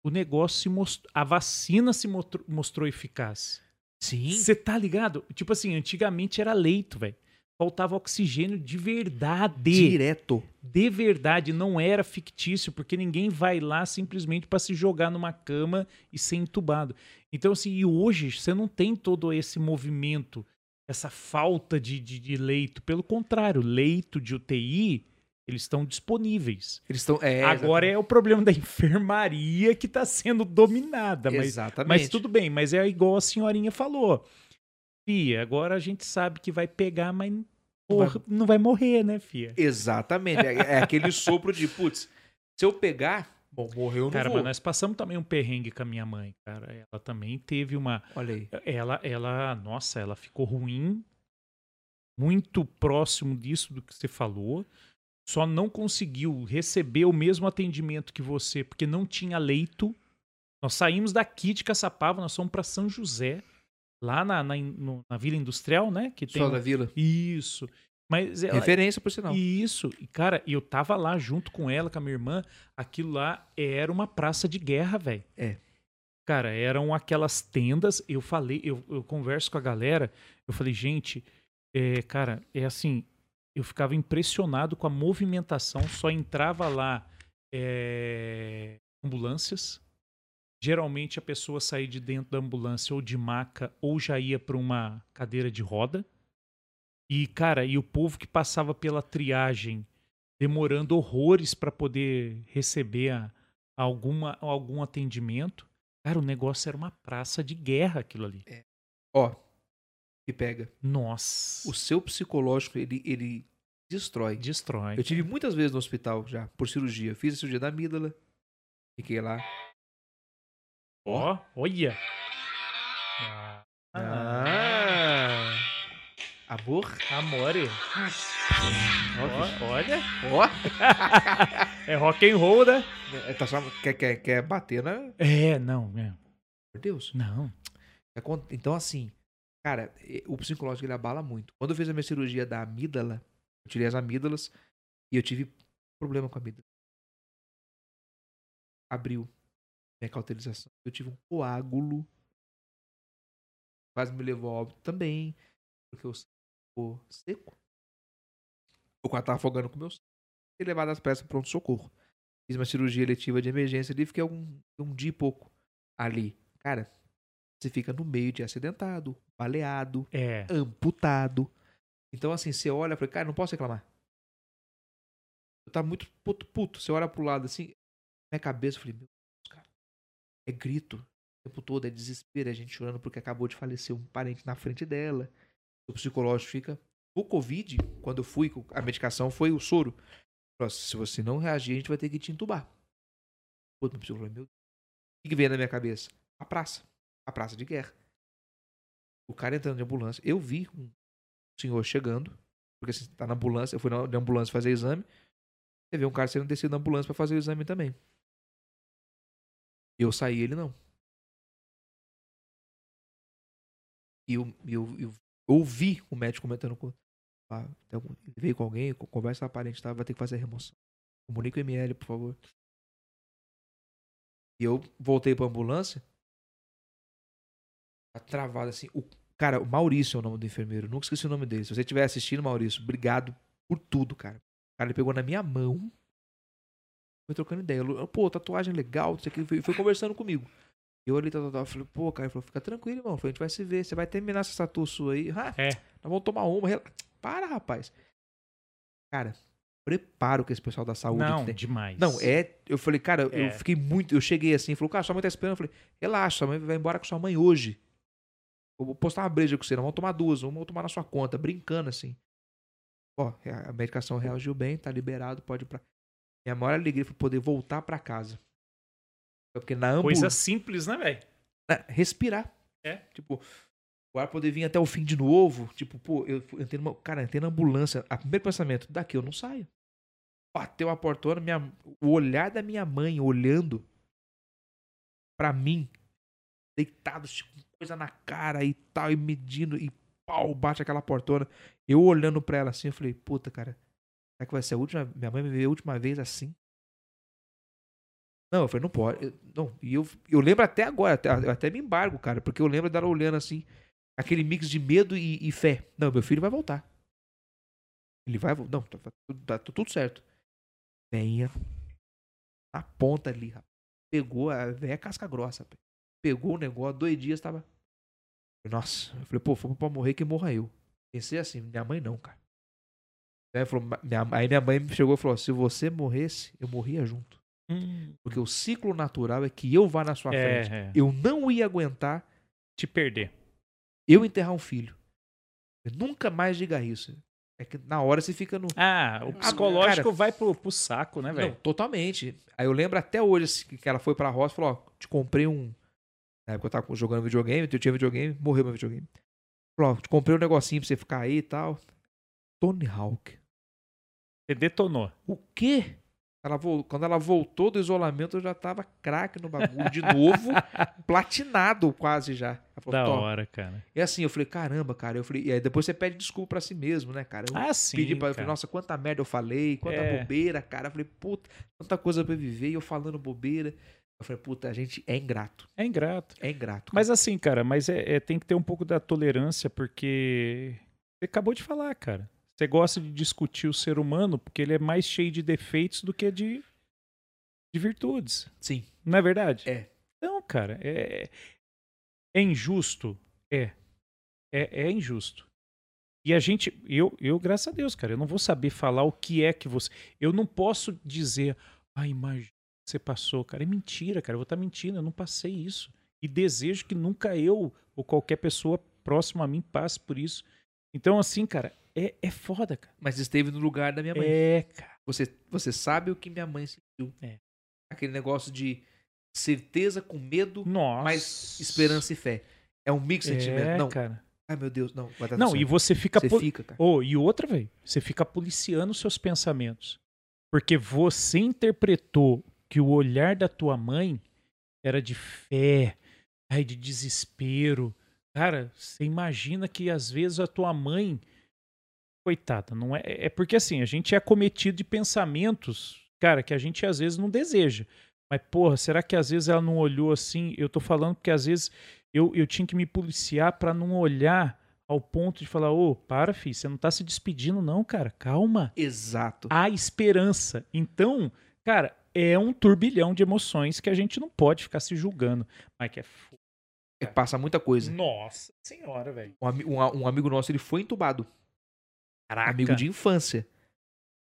o negócio se mostrou. A vacina se mostrou, mostrou eficaz. Sim. Você tá ligado? Tipo assim, antigamente era leito, velho. Faltava oxigênio de verdade Direto. de verdade, não era fictício, porque ninguém vai lá simplesmente para se jogar numa cama e ser entubado. Então, assim, e hoje você não tem todo esse movimento, essa falta de, de, de leito. Pelo contrário, leito de UTI, eles estão disponíveis. Eles estão. É, Agora é o problema da [laughs] enfermaria que está sendo dominada. Mas, Exatamente. mas tudo bem, mas é igual a senhorinha falou. Fia, agora a gente sabe que vai pegar, mas porra, não vai morrer, né, Fia? Exatamente. É, é aquele [laughs] sopro de, putz, se eu pegar, bom, morreu, eu não Cara, vou. mas nós passamos também um perrengue com a minha mãe, cara. Ela também teve uma. Olha aí. Ela, ela, nossa, ela ficou ruim, muito próximo disso do que você falou. Só não conseguiu receber o mesmo atendimento que você, porque não tinha leito. Nós saímos daqui de Caçapava, nós fomos para São José, lá na, na, no- na Vila Industrial, né? Que tem Só da vila. Isso. Mas ela, Referência, por sinal. isso, e cara, eu tava lá junto com ela, com a minha irmã. Aquilo lá era uma praça de guerra, velho. É. Cara, eram aquelas tendas. Eu falei, eu, eu converso com a galera. Eu falei, gente, é, cara, é assim. Eu ficava impressionado com a movimentação. Só entrava lá é, ambulâncias. Geralmente a pessoa saía de dentro da ambulância ou de maca ou já ia para uma cadeira de roda. E, cara, e o povo que passava pela triagem demorando horrores para poder receber a- alguma, algum atendimento. Cara, o negócio era uma praça de guerra aquilo ali. Ó, que pega. Nossa. O seu psicológico, ele, ele destrói. Destrói. Eu tive muitas vezes no hospital já, por cirurgia. Fiz a cirurgia da amígdala. Fiquei lá. Ó, olha. Ah. Amor? Amore. Ó, olha. Ó. [laughs] É rock and roll, né? É, tá só- quer, quer, quer bater, né? É, não, é. Por Deus. Não. Acon- Então, assim, cara, o psicológico ele abala muito. Quando eu fiz a minha cirurgia da amígdala, eu tirei as amígdalas e eu tive problema com a amígdala. Abriu minha cauterização. Eu tive um coágulo. Quase me levou ao óbito também. Porque o sangue ficou seco. O quadro tava afogando com o meu sangue. E levado às pressas pronto socorro. Fiz uma cirurgia eletiva de emergência ali, fiquei algum, um dia e pouco ali. Cara, você fica no meio de acidentado, baleado, É. amputado. Então, assim, você olha fala, cara, não posso reclamar. Eu tava muito puto, puto. Você olha pro lado assim, minha cabeça, eu falei, meu. É grito o tempo todo, é desespero, é gente chorando porque acabou de falecer um parente na frente dela. O psicológico fica. O Covid, quando eu fui, a medicação foi o soro. Falou, Se você não reagir, a gente vai ter que te entubar. Pô, meu psicólogo, meu Deus. O que veio na minha cabeça? A praça. A praça de guerra. O cara entrando de ambulância. Eu vi um senhor chegando. Porque assim, tá na ambulância. Eu fui na ambulância fazer exame. Você vê um cara sendo descido na ambulância pra fazer o exame também. Eu saí, ele não. E eu, eu, eu ouvi o médico comentando com. Ah, ele veio com alguém, co- conversa aparente, tá? Vai ter que fazer a remoção. Comunique o ML, por favor. E eu voltei pra ambulância. Tá travado assim. O, cara, o Maurício é o nome do enfermeiro. Nunca esqueci o nome dele. Se você estiver assistindo, Maurício, obrigado por tudo, cara. O cara ele pegou na minha mão. Foi trocando ideia. Eu, Pô, tatuagem legal, isso aqui. Foi, foi conversando comigo. Eu tal, tal, tal. Eu falei, pô, cara, ele falou, fica tranquilo, irmão. Eu falei, a gente vai se ver. Você vai terminar essa tatu sua aí. Ah, É. Nós vamos tomar uma. rela- Para, rapaz. Cara, preparo que esse pessoal da saúde Não, tem. demais. Não, é. Eu falei, cara, eu É. fiquei muito. Eu cheguei assim, falou, cara, sua mãe tá esperando. Eu falei, relaxa, sua mãe vai embora com sua mãe hoje. Eu vou postar uma breja com você, nós vamos tomar duas, vamos tomar na sua conta, brincando assim. Ó, a medicação reagiu bem, tá liberado, pode ir pra. Minha maior alegria foi poder voltar pra casa. Porque na ambulância. Coisa simples, né, velho? É, respirar. É. Tipo, o ar poder vir até o fim de novo. Tipo, pô, eu entrei numa. Cara, entrei na ambulância. A primeiro pensamento, daqui eu não saio. Bateu a portona, minha, o olhar da minha mãe olhando pra mim, deitado, tipo, com coisa na cara e tal, e medindo, e pau, bate aquela portona. Eu olhando pra ela assim, eu falei, puta, cara, será que vai ser a última. Minha mãe me veio a última vez assim? Não, eu falei, não pode. Eu- não, e eu, eu lembro até agora, até, eu até me embargo, cara, porque eu lembro dela olhando assim, aquele mix de medo e, e fé. Não, meu filho vai voltar. Ele vai voltar. Não, tá, tá tudo- tá tudo certo. Venha. Na ponta ali, rapaz. Pegou a velha casca grossa. Pegou o negócio, dois dias tava. Nossa, eu falei, pô, foi pra morrer que morra eu. Pensei assim, minha mãe não, cara. Aí, falou, "Ma- minha- aí minha mãe chegou e falou: se você morresse, eu morria junto. Hum, Porque o ciclo natural é que eu vá na sua é, frente. é. Eu não ia aguentar Te perder. eu enterrar um filho. Eu nunca mais diga isso. É que na hora você fica no. Ah, o Ah, psicológico cara, vai pro, pro saco, né, velho? totalmente. Aí eu lembro até hoje assim, que ela foi pra roça e falou: Ó, te comprei um. Na época eu tava jogando videogame, eu tinha videogame, morreu meu videogame. Falou: Ó, te comprei um negocinho pra você ficar aí e tal. Tony Hawk. Você detonou. O quê? Ela Quando ela voltou do isolamento, eu já tava craque no bagulho de novo, [laughs] platinado quase já. Ela falou, Da "Toma." hora, cara. E assim, eu falei, caramba, cara. Eu falei, e aí depois você pede desculpa pra si mesmo, né, cara? Eu Ah, sim. pedi pra. Eu falei, cara. nossa, quanta merda eu falei, quanta É. bobeira, cara. Eu falei, puta, tanta coisa pra viver e eu falando bobeira. Eu falei, puta, a gente é ingrato. É ingrato. É ingrato. cara. Mas assim, cara, mas é, é- tem que ter um pouco da tolerância, porque você acabou de falar, cara. Você gosta de discutir o ser humano porque ele é mais cheio de defeitos do que de, de virtudes. Sim. Não é verdade? É. Então, cara. É, é injusto? É. é. É injusto. E a gente, eu, eu, graças a Deus, cara, eu não vou saber falar o que é que você. Eu não posso dizer, ah, imagina que você passou, cara. É mentira, cara. Eu vou estar mentindo, eu não passei isso. E desejo que nunca eu ou qualquer pessoa próxima a mim passe por isso. Então, assim, cara, é, é foda, cara. Mas esteve no lugar da minha mãe. É, cara. Você, você sabe o que minha mãe sentiu. É. Aquele negócio de certeza com medo, Nossa. mas esperança e fé. É um mix de É, sentimento. Não, cara. ai meu Deus, não. Vai dar Não, e você fica. Você pol- fica, cara. Ô, e outra, velho, você fica policiando os seus pensamentos. Porque você interpretou que o olhar da tua mãe era de fé, ai, de desespero. Cara, você imagina que às vezes a tua mãe. Coitada, não é. É porque assim, a gente é cometido de pensamentos, cara, que a gente às vezes não deseja. Mas, porra, será que às vezes ela não olhou assim? Eu tô falando porque às vezes eu, eu tinha que me policiar pra não olhar ao ponto de falar, ô, para, filho, você não tá se despedindo, não, cara. Calma. Exato. Há esperança. Então, cara, é um turbilhão de emoções que a gente não pode ficar se julgando. Mas que é. É, passa muita coisa. Nossa senhora, velho. Um, um um amigo nosso, ele foi entubado. Caraca. Amigo de infância.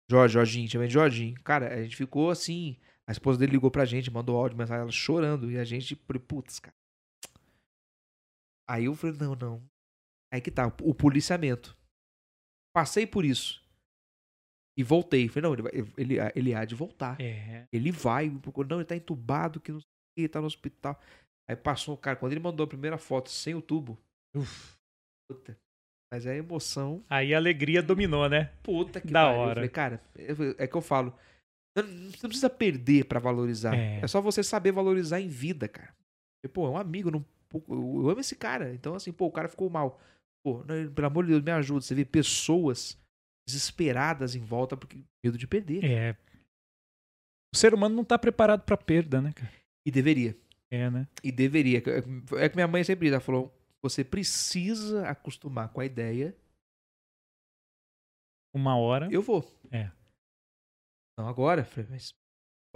Jorge, Jorginho, chama de Jorginho. Cara, a gente ficou assim. A esposa dele ligou pra gente, mandou áudio, mensagem, ela chorando. E a gente, putz, cara. Aí eu falei, não, não. Aí que tá, o policiamento. Passei por isso. E voltei. Falei, não, ele, vai- ele, ele há de voltar. É. Ele vai, não, ele tá entubado, que não sei o que, tá no hospital. Aí passou, cara, quando ele mandou a primeira foto sem o tubo, Uf. puta. Mas é a emoção Aí a alegria dominou, né? Puta que Da pariu. Eu hora. falei, cara, eu- é que eu falo. Você não precisa perder pra valorizar. É. É. só você saber valorizar em vida, cara. E, pô, é um amigo, não, eu eu amo esse cara. Então, assim, pô, o cara ficou mal. Pô, não, pelo amor de Deus, me ajuda. Você vê pessoas desesperadas em volta porque medo de perder. É. O ser humano não tá preparado pra perda, né, cara? E deveria. É, né? E deveria. É que minha mãe sempre diz, ela falou, você precisa acostumar com a ideia, Uma hora. eu vou. É. Não agora.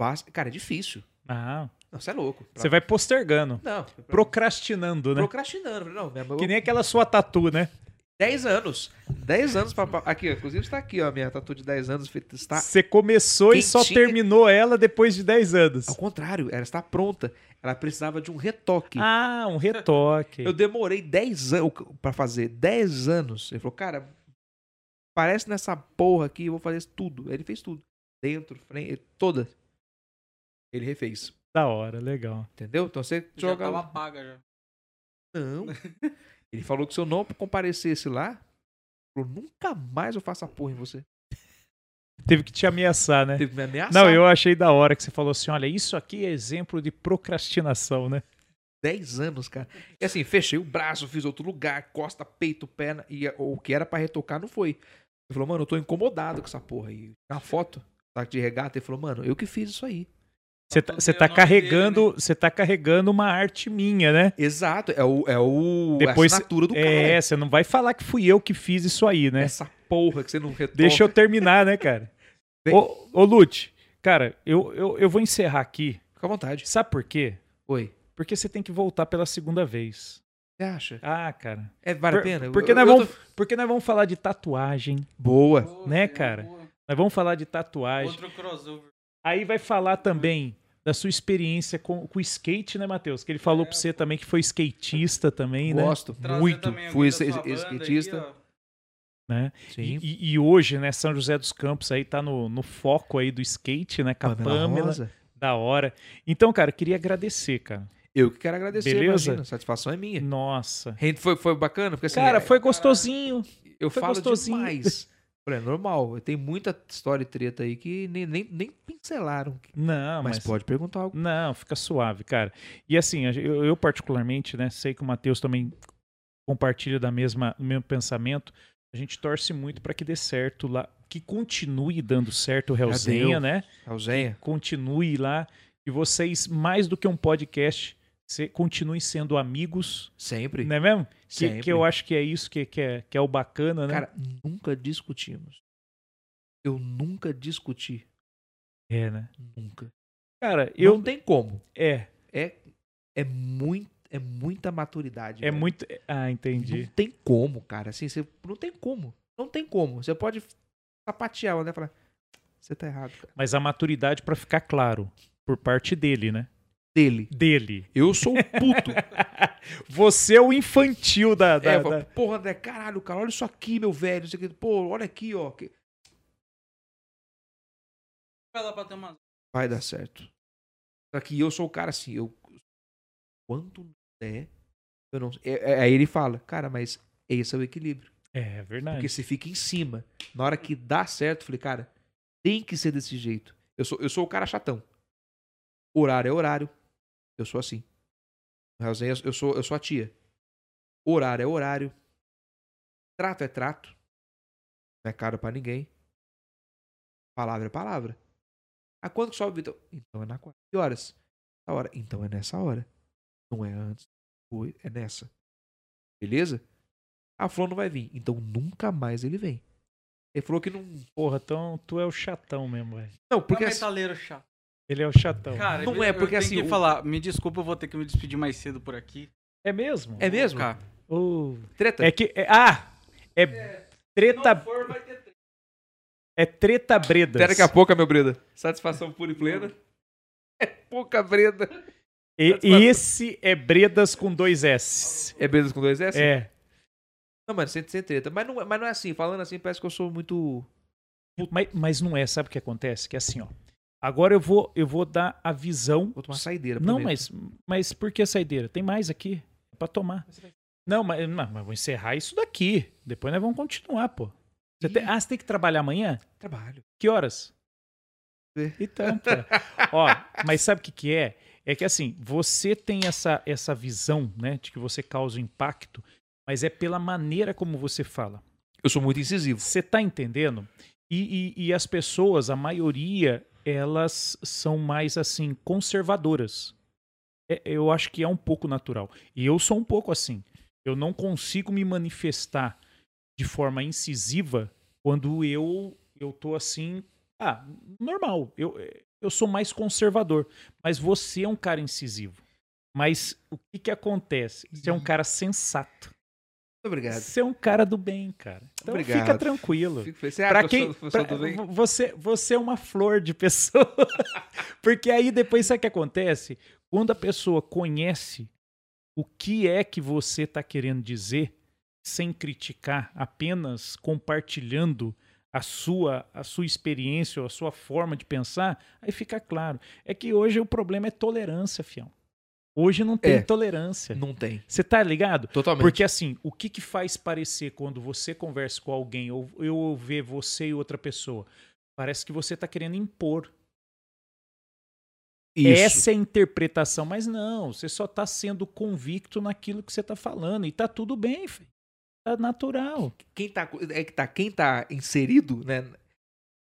Mas, cara, é difícil. Ah, Não, você é louco. Pra- você vai postergando. Não, Procrastinando, né? procrastinando. Não, minha Que nem aquela sua tatu, né? 10 anos. 10 anos pra. pra- Aqui, ó, inclusive está aqui, ó, minha tatu de 10 anos. Está... Você começou e só Quentinha. terminou ela depois de 10 anos. Ao contrário, ela está pronta. Ela precisava de um retoque. Ah, um retoque. [laughs] Eu demorei 10 anos pra fazer. 10 anos. Ele falou, cara, parece nessa porra aqui, eu vou fazer tudo. Ele fez tudo. Dentro, frente, toda. Ele refez. Da hora, legal. Entendeu? Então você Já joga. tava paga já. Não. [laughs] Ele falou que se eu não comparecesse lá, ele falou, nunca mais eu faço a porra em você. Teve que te ameaçar, né? Teve que me ameaçar. Não, eu achei da hora que você falou assim: olha, isso aqui é exemplo de procrastinação, né? 10 anos, cara. E assim, fechei o braço, fiz outro lugar, costa, peito, perna. E o que era pra retocar não foi. Ele falou, mano, eu tô incomodado com essa porra aí. Na foto, tá de regata, ele falou, mano, eu que fiz isso aí. Você tá, tá carregando, você tá carregando uma arte minha, né? Exato, é o, é o Depois- a assinatura do cara. É, você não vai falar que fui eu que fiz isso aí, né? Essa porra que você não retoca. Deixa eu terminar, né, cara? Vem. Ô, ô Lute, cara, eu, eu, eu vou encerrar aqui. Fica à vontade. Sabe por quê? Oi. Porque você tem que voltar pela segunda vez. Você acha? Ah, cara. É, vale Por- a pena? Porque Eu- nós eu vamos, tô- porque nós vamos falar de tatuagem. Boa. Né, cara? boa. Nós vamos falar de tatuagem. Outro crossover. Aí vai falar também da sua experiência com, com o skate, né, Matheus? Que ele falou É, pra você também que foi skatista também, Gosto. Trazer Muito. também alguém Fui aí, skatista. ó. Né? Sim. E, e- hoje, né, São José dos Campos aí tá no, no foco aí do skate, né, com a Pamela, Rosa. da hora. Então, cara, queria agradecer, cara. Eu que quero agradecer, Beleza? imagina. A satisfação é minha. Nossa. Foi, foi bacana, porque assim, Cara, é- foi gostosinho. eu foi falo gostosinho. demais. [laughs] É normal. Tem muita história e treta aí que nem, nem, nem pincelaram. Não, mas, mas, pode perguntar algo. Não, fica suave, cara. E assim, eu, eu particularmente, né, sei que o Matheus também compartilha da mesma, mesmo pensamento. A gente torce muito para que dê certo lá, que continue dando certo o Hellzenha, deu. né? Alzenha. Continue lá e vocês mais do que um podcast, se, continuem sendo amigos, Sempre. não é mesmo? Que, Sempre. que eu acho que é isso que, que, é, que é o bacana, né? Cara, nunca discutimos. Eu nunca discuti. é, né? Nunca. Cara, eu Não tem como. é, É, é, muito, é muita maturidade. É velho. muito. Ah, entendi. Não tem como, cara. Assim, você não tem como. Não tem como. Você pode sapatear, né? Falar, você tá errado, cara. Mas a maturidade, pra ficar claro, por parte dele, né? Dele. Dele. Eu sou o puto. [laughs] Você é o infantil da. da- é, da- porra, André, caralho, cara, olha isso aqui, meu velho. Quê. Pô, olha aqui, ó. que- Vai lá pra ter uma... Vai dar certo. Só que eu sou o cara assim, eu. Quando der, eu não. é- é- Aí ele fala, cara, mas esse é o equilíbrio. É verdade. Porque você fica em cima. Na hora que dá certo, eu falei, cara, tem que ser desse jeito. Eu sou, eu sou o cara chatão. Horário é horário. Eu sou assim. Eu sou, eu sou a tia. Horário é horário. Trato é trato. Não é caro pra ninguém. Palavra é palavra. Ah, quando que sobe, Vitor? Então é na quarta. Que horas? Essa hora. Então é nessa hora. Não é antes. Foi, é nessa. Beleza? Ah, fulano não vai vir. Então nunca mais ele vem. Ele falou que não. Porra, então tu é o chatão mesmo, velho. Não, Porque assim, metaleiro chato. Ele é o chatão. Cara, Não eu- é, eu porque tenho assim, que o- falar, me desculpa, eu vou ter que me despedir mais cedo por aqui. É mesmo? é mesmo? Cara, Treta? É que. é- ah! É treta. É treta bredas. Até daqui a pouco, meu Breda. Satisfação pura e plena. É pouca Breda. E, e esse é bredas com dois S. É Bredas com dois S? É. Não, mano, sem, sem treta. Mas não, é- mas não é assim. Falando assim, parece que eu sou muito. Mas, mas não é, sabe o que acontece? Que é assim, ó. Agora eu vou, eu vou dar a visão. Vou tomar saideira. Não, mas, mas por que saideira? Tem mais aqui. É pra tomar. Não, mas, mas vou encerrar isso daqui. Depois nós vamos continuar, pô. Você tem- ah, você tem que trabalhar amanhã? Trabalho. Que horas? Então, pô. Ó, mas sabe o que, que é? É que assim, você tem essa, essa visão, né, de que você causa impacto, mas é pela maneira como você fala. Eu sou muito incisivo. Você tá entendendo? E, e- e as pessoas, a maioria, elas são mais assim, conservadoras. É- eu acho que é um pouco natural. E eu sou um pouco assim. Eu não consigo me manifestar de forma incisiva quando eu eu tô assim, ah, normal. Eu eu sou mais conservador, mas você é um cara incisivo. Mas o que que acontece? Você é um cara sensato. Obrigado. Você é um cara do bem, cara. Então Obrigado. fica tranquilo. Fico feliz. Pra que quem, eu sou, sou pra- do bem? você, você é uma flor de pessoa. [laughs] Porque aí depois sabe o que acontece? Quando a pessoa conhece o que é que você está querendo dizer, sem criticar, apenas compartilhando a sua, a sua experiência ou a sua forma de pensar, aí fica claro. É que hoje o problema é tolerância, fião. Hoje não tem É. tolerância. Não tem. Você tá ligado? Totalmente. Porque assim, o que, que faz parecer quando você conversa com alguém ou eu ver você e outra pessoa? Parece que você tá querendo impor. Isso. Essa é a interpretação, mas não, você só tá sendo convicto naquilo que você tá falando e tá tudo bem, filho. Tá natural. Quem tá, é que tá, quem tá inserido, né,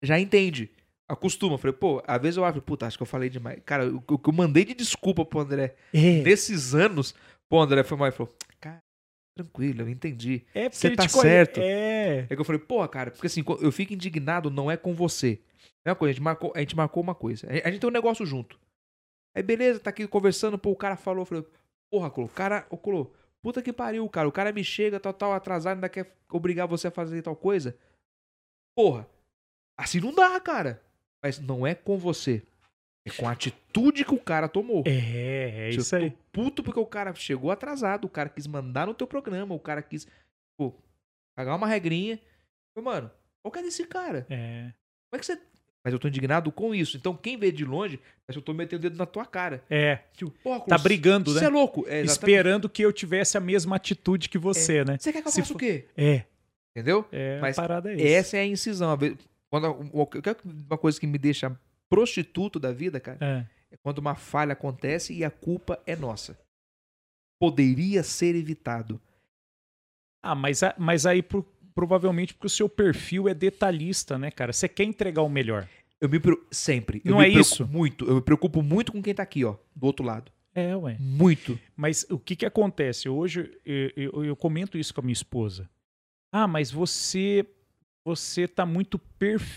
já entende. Acostuma. Falei, pô, às vezes eu acho, puta, acho que eu falei demais. Cara, o que eu mandei de desculpa pro André É, nesses anos, pô, André foi mal e falou, cara, tranquilo, eu entendi. é porque você tá certo. É. É que eu falei, porra, cara, porque assim, eu fico indignado, não é com você. É uma coisa, a gente marcou, a gente marcou uma coisa. A gente tem um negócio junto. Aí, beleza, tá aqui conversando, pô, o cara falou, eu falei, porra, Colo, o cara, ô, Colo, puta que pariu, cara, o cara me chega, tal, tal, atrasado, ainda quer obrigar você a fazer tal coisa. Porra, assim não dá, cara. Mas não é com você. É com a atitude que o cara tomou. É, é Se eu isso aí. tô puto porque o cara chegou atrasado, o cara quis mandar no teu programa, o cara quis, pô, cagar uma regrinha. Eu, mano, qual que é desse cara? É. Como é que você. Mas eu tô indignado com isso. Então, quem vê de longe, que eu tô metendo o dedo na tua cara. É. Tipo, Tá brigando, Você né? é louco. É. Esperando que eu tivesse a mesma atitude que você, né? Você quer que eu Se faça for- o quê? É. Entendeu? É, Mas parada é essa. É a incisão. Quando, quer uma coisa que me deixa prostituto da vida, cara, É. é quando uma falha acontece e a culpa é nossa. Poderia ser evitado. Ah, mas, a- mas aí pro- provavelmente porque o seu perfil é detalhista, né, cara? Você quer entregar o melhor. Eu me pre- sempre. Eu Não me é preocupo isso? Muito. Eu me preocupo muito com quem tá aqui, ó, do outro lado. É, ué. Muito. Mas o que que acontece? Hoje eu, eu- eu comento isso com a minha esposa. Ah, mas você você tá muito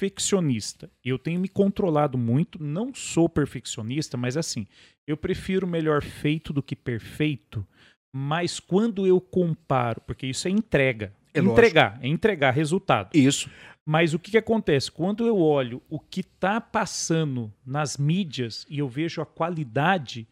perfeccionista. Eu tenho me controlado muito, não sou perfeccionista, mas assim, eu prefiro melhor feito do que perfeito, mas quando eu comparo, porque isso é entrega, É lógico. entregar, é entregar resultado. Isso. Mas o que, que acontece? Quando eu olho o que tá passando nas mídias e eu vejo a qualidade,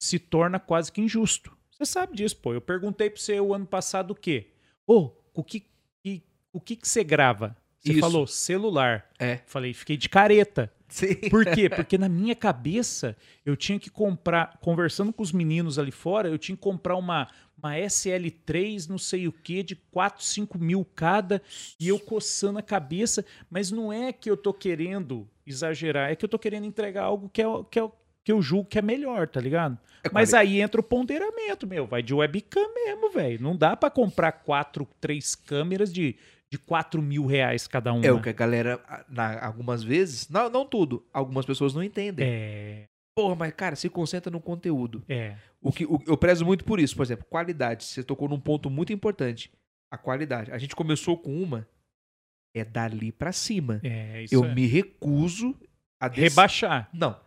se torna quase que injusto. Você sabe disso, pô. Eu perguntei pra você o ano passado o quê? Ô, o que, que- o que, que você grava? Você Isso. falou celular. É. Falei, fiquei de careta. Sim. Por quê? [laughs] Porque na minha cabeça eu tinha que comprar, conversando com os meninos ali fora, eu tinha que comprar uma, uma SL3, não sei o que, de 4, 5 mil cada, e eu coçando a cabeça. Mas não é que eu tô querendo exagerar, é que eu tô querendo entregar algo que, é, o- que, é, que eu julgo que é melhor, tá ligado? É Mas aí entra o ponderamento, meu. Vai de webcam mesmo, velho. Não dá pra comprar quatro, três câmeras de, de 4 mil reais cada uma. É o que a galera, na- algumas vezes, não, não tudo, algumas pessoas não entendem. É, Porra, mas cara, se concentra no conteúdo. é. O que o- eu prezo muito por isso, por exemplo, qualidade. Você tocou num ponto muito importante. A qualidade. A gente começou com uma, é dali pra cima. É, isso eu é. me recuso a des- Rebaixar. Não.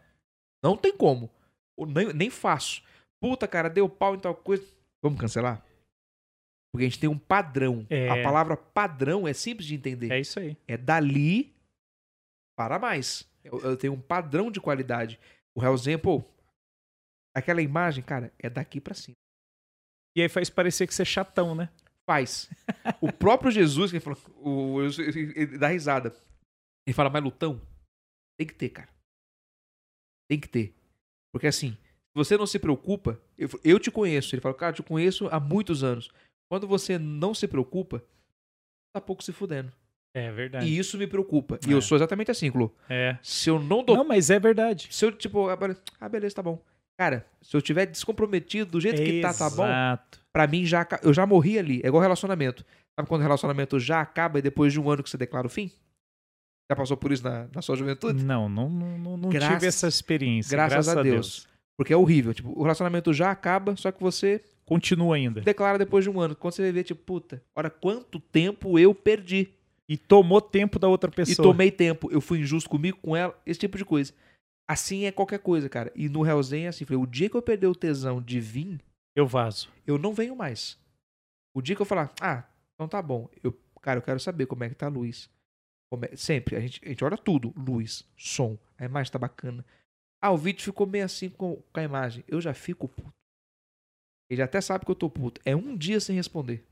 Não tem como. Eu Nem, nem faço. Puta, cara, deu pau em tal coisa. Vamos cancelar? Porque a gente tem um padrão. É. A palavra padrão é simples de entender. É isso aí. É dali para mais. Eu, eu tenho um padrão de qualidade. O Hellzen, pô, aquela imagem, cara, é daqui pra cima. E aí faz parecer que você é chatão, né? Faz. [laughs] O próprio Jesus, que ele falou, o, ele dá risada. Ele fala, mas Lutão, tem que ter, cara. Tem que ter. Porque assim, se você não se preocupa, eu, eu te conheço. Ele fala, cara, eu te conheço há muitos anos. Quando você não se preocupa, tá pouco se fudendo. É verdade. E isso me preocupa. E É. eu sou exatamente assim, Clu. É. Se eu não dou Não, mas é verdade. Se eu, tipo, ah, bele- ah, beleza, tá bom. Cara, se eu tiver descomprometido do jeito que tá, tá bom, Exato. pra mim já, eu já morri ali. É igual relacionamento. Sabe quando o relacionamento já acaba e depois de um ano que você declara o fim? Já passou por isso na, na sua juventude? Não, não, não, não, Graças- tive essa experiência. Graças, a Deus. Porque é horrível. Tipo, o relacionamento já acaba, só que você Continua ainda. declara depois de um ano. Quando você vai ver, tipo, puta, olha quanto tempo eu perdi. E tomou tempo da outra E pessoa. tomei tempo. Eu fui injusto comigo, com ela, esse tipo de coisa. Assim é qualquer coisa, cara. E no Hellzen é assim. Falei, o dia que eu perder o tesão de vir, Eu vazo. eu não venho mais. O dia que eu falar, ah, então tá bom. Eu, cara, eu quero saber como é que tá a luz. Como é- sempre, a gente, a gente olha tudo. Luz, som, a imagem tá bacana. Ah, o vídeo ficou meio assim com, com a imagem. Eu já fico puto. Ele até sabe que eu tô puto. É um dia sem responder.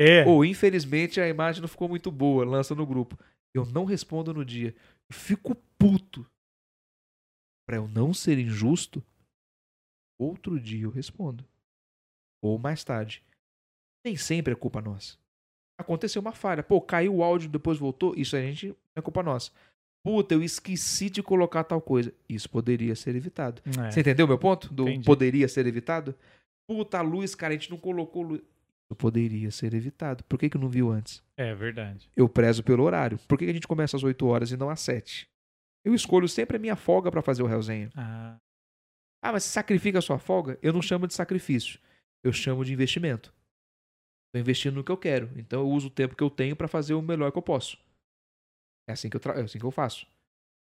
É. Ou, infelizmente, a imagem não ficou muito boa, lança no grupo. Eu não respondo no dia. Eu fico puto. Pra eu não ser injusto, outro dia eu respondo. Ou mais tarde. Nem sempre é culpa nossa. Aconteceu uma falha. Pô, caiu o áudio, depois voltou. Isso a gente não é culpa nossa. Puta, eu esqueci de colocar tal coisa. Isso poderia ser evitado. É. Você entendeu meu ponto? Do Entendi. poderia ser evitado? Puta, a luz, cara, a gente não colocou luz. Isso poderia ser evitado. Por que, que não viu antes? É verdade. Eu prezo pelo horário. Por que, que a gente começa às 8 horas e não às 7? Eu escolho sempre a minha folga pra fazer o Hellzinho. Ah, Ah, mas você sacrifica a sua folga? Eu não chamo de sacrifício. Eu chamo de investimento. Tô investindo no que eu quero. Então eu uso o tempo que eu tenho pra fazer o melhor que eu posso. É assim que eu, tra... é assim que eu faço.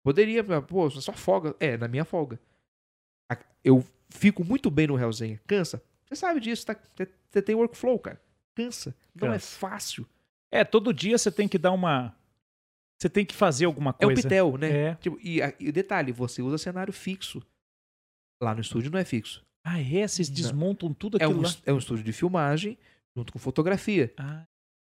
Poderia, pô, na sua folga. É, na minha folga. Eu fico muito bem no Hellzinho. Cansa. Você sabe disso, tá? Você- tem workflow, cara. Cansa. Não é Cansa. fácil. É, todo dia você tem que dar uma. Você tem que fazer alguma É um coisa. pitel, né? É. Tipo, e, e detalhe, você usa cenário fixo. Lá no estúdio não é fixo. Ah, é? Vocês Não. desmontam tudo É aquilo um, lá. é um estúdio de filmagem junto com fotografia. Ah,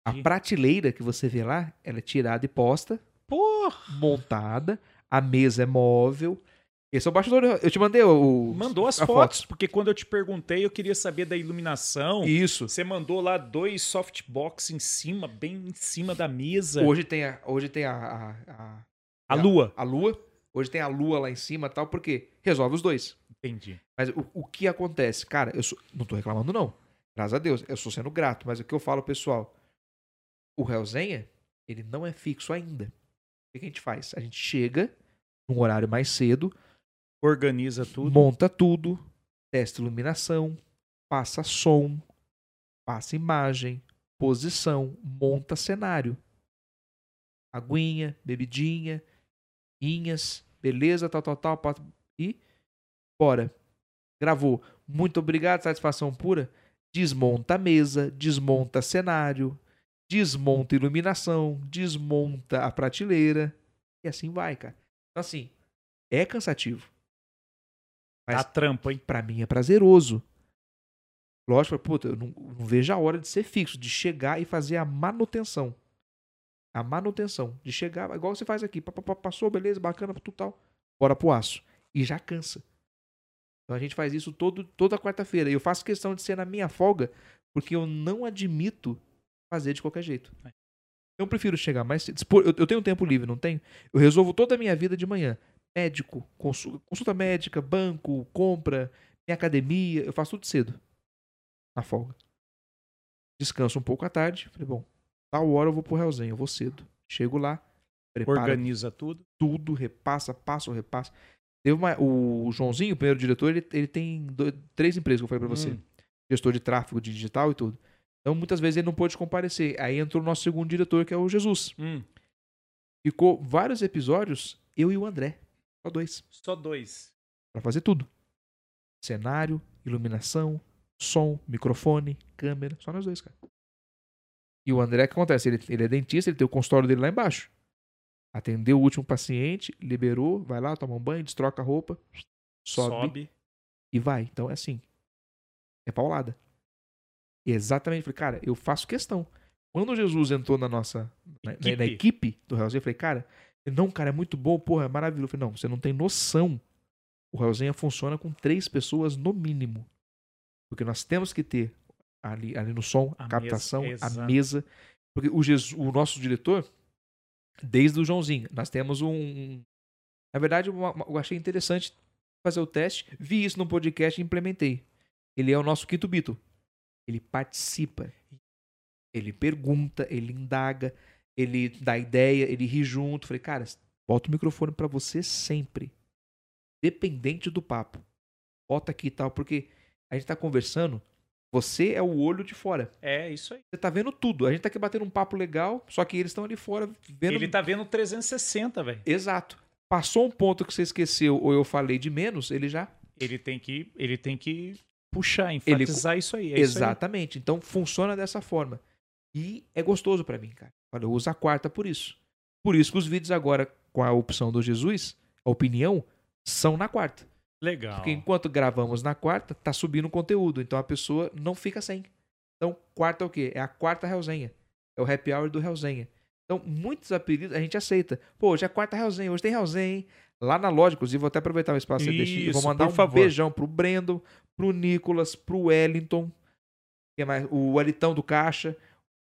A prateleira que você vê lá, ela é tirada e posta, porra! montada. A mesa é móvel. Esse é o bastidor. Eu te mandei o. Mandou as a fotos, porque quando eu te perguntei, eu queria saber da iluminação. Isso. Você mandou lá dois softbox em cima, bem em cima da mesa. Hoje tem a, hoje tem a, a, a, a lua. a lua. Hoje tem a lua lá em cima e tal, porque resolve os dois. Entendi. Mas o, o que acontece? Cara, eu sou- não tô reclamando, não. Graças a Deus. Eu estou sendo grato. Mas o que eu falo, pessoal? O Hellzenha, ele não é fixo ainda. O que a gente faz? A gente chega num horário mais cedo, Organiza tudo. monta tudo, testa iluminação, passa som, passa imagem, posição, monta cenário. aguinha, bebidinha, inhas, beleza, tal, tal, tal, pá, e bora. Gravou. Muito obrigado, satisfação pura. Desmonta a mesa, desmonta cenário, desmonta iluminação, desmonta a prateleira. E assim vai, cara. Então, assim, é cansativo. Mas Dá trampo, hein? pra mim é prazeroso. Lógico, puta, eu não, não vejo a hora de ser fixo, de chegar e fazer a manutenção. A manutenção. De chegar, igual você faz aqui. Passou, beleza, bacana, tudo tal. Bora pro aço. E já cansa. Então a gente faz isso todo, toda quarta-feira. E eu faço questão de ser na minha folga, porque eu não admito fazer de qualquer jeito. É. Eu prefiro chegar mais cedo. Eu tenho tempo livre, não tenho? Eu resolvo toda a minha vida de manhã. Médico, consulta, consulta médica, banco, compra, minha academia. Eu faço tudo cedo. Na folga. Descanso um pouco à tarde. Falei, bom, tal hora eu vou pro Realzinho, eu vou cedo. Chego lá, preparo Organiza tudo. tudo, repassa, passa, repassa. Teve uma, o Joãozinho, o primeiro diretor, ele, ele tem dois- três empresas que eu falei pra você. Hum. Gestor de tráfego de digital e tudo. Então, muitas vezes ele não pôde comparecer. Aí entrou o nosso segundo diretor, que é o Jesus. Hum, Ficou vários episódios, eu e o André. Só dois. só dois. Pra fazer tudo. Cenário, iluminação, som, microfone, câmera. Só nós dois, cara. E o André, o que acontece? Ele, ele é dentista, ele tem o consultório dele lá embaixo. Atendeu o último paciente, liberou, vai lá, toma um banho, destroca a roupa, sobe, Sobe. e vai. Então é assim. É paulada. E exatamente, falei, cara, eu faço questão. Quando Jesus entrou na nossa na, na- na Equipe. equipe do Realzinho, eu falei, cara, ele, não, cara, é muito bom, porra, é maravilhoso. Eu falei, não, você não tem noção. O Realzinha funciona com três pessoas no mínimo. Porque nós temos que ter ali, ali no som, a, A captação, mesa, a mesa. Porque o, Jesus, o nosso diretor, desde o Joãozinho, nós temos um. Na verdade, uma- uma- eu achei interessante fazer o teste, vi isso no podcast e implementei. Ele é o nosso quinto Beatle. Ele participa. Ele pergunta, ele indaga, ele dá ideia, ele ri junto. Falei, cara, bota o microfone pra você sempre. Dependente do papo. Bota aqui e tal, porque a gente tá conversando, você é o olho de fora. É isso aí. Você tá vendo tudo. A gente tá aqui batendo um papo legal, só que eles estão ali fora vendo. Ele tá vendo 360, velho. Exato. Passou um ponto que você esqueceu ou eu falei de menos, ele já. Ele tem que, ele tem que puxar, enfatizar isso aí. É isso aí. Exatamente. Então funciona dessa forma. E é gostoso pra mim, cara. Olha, eu uso a quarta por isso. Por isso que os vídeos agora, com a opção do Jesus, a opinião, são na quarta. Legal. Porque enquanto gravamos na quarta, tá subindo o conteúdo. Então a pessoa não fica sem. Então, quarta é o quê? É a quarta Realzenha. É o happy hour do Realzenha. Então, muitos apelidos a gente aceita. Pô, hoje é quarta Realzenha, hoje tem Realzenha, hein? Lá na loja, inclusive, vou até aproveitar o espaço que deixa. Eu vou mandar um favor. beijão pro Brandon, pro Nicolas, pro Wellington, quem mais? o Wellington do Caixa,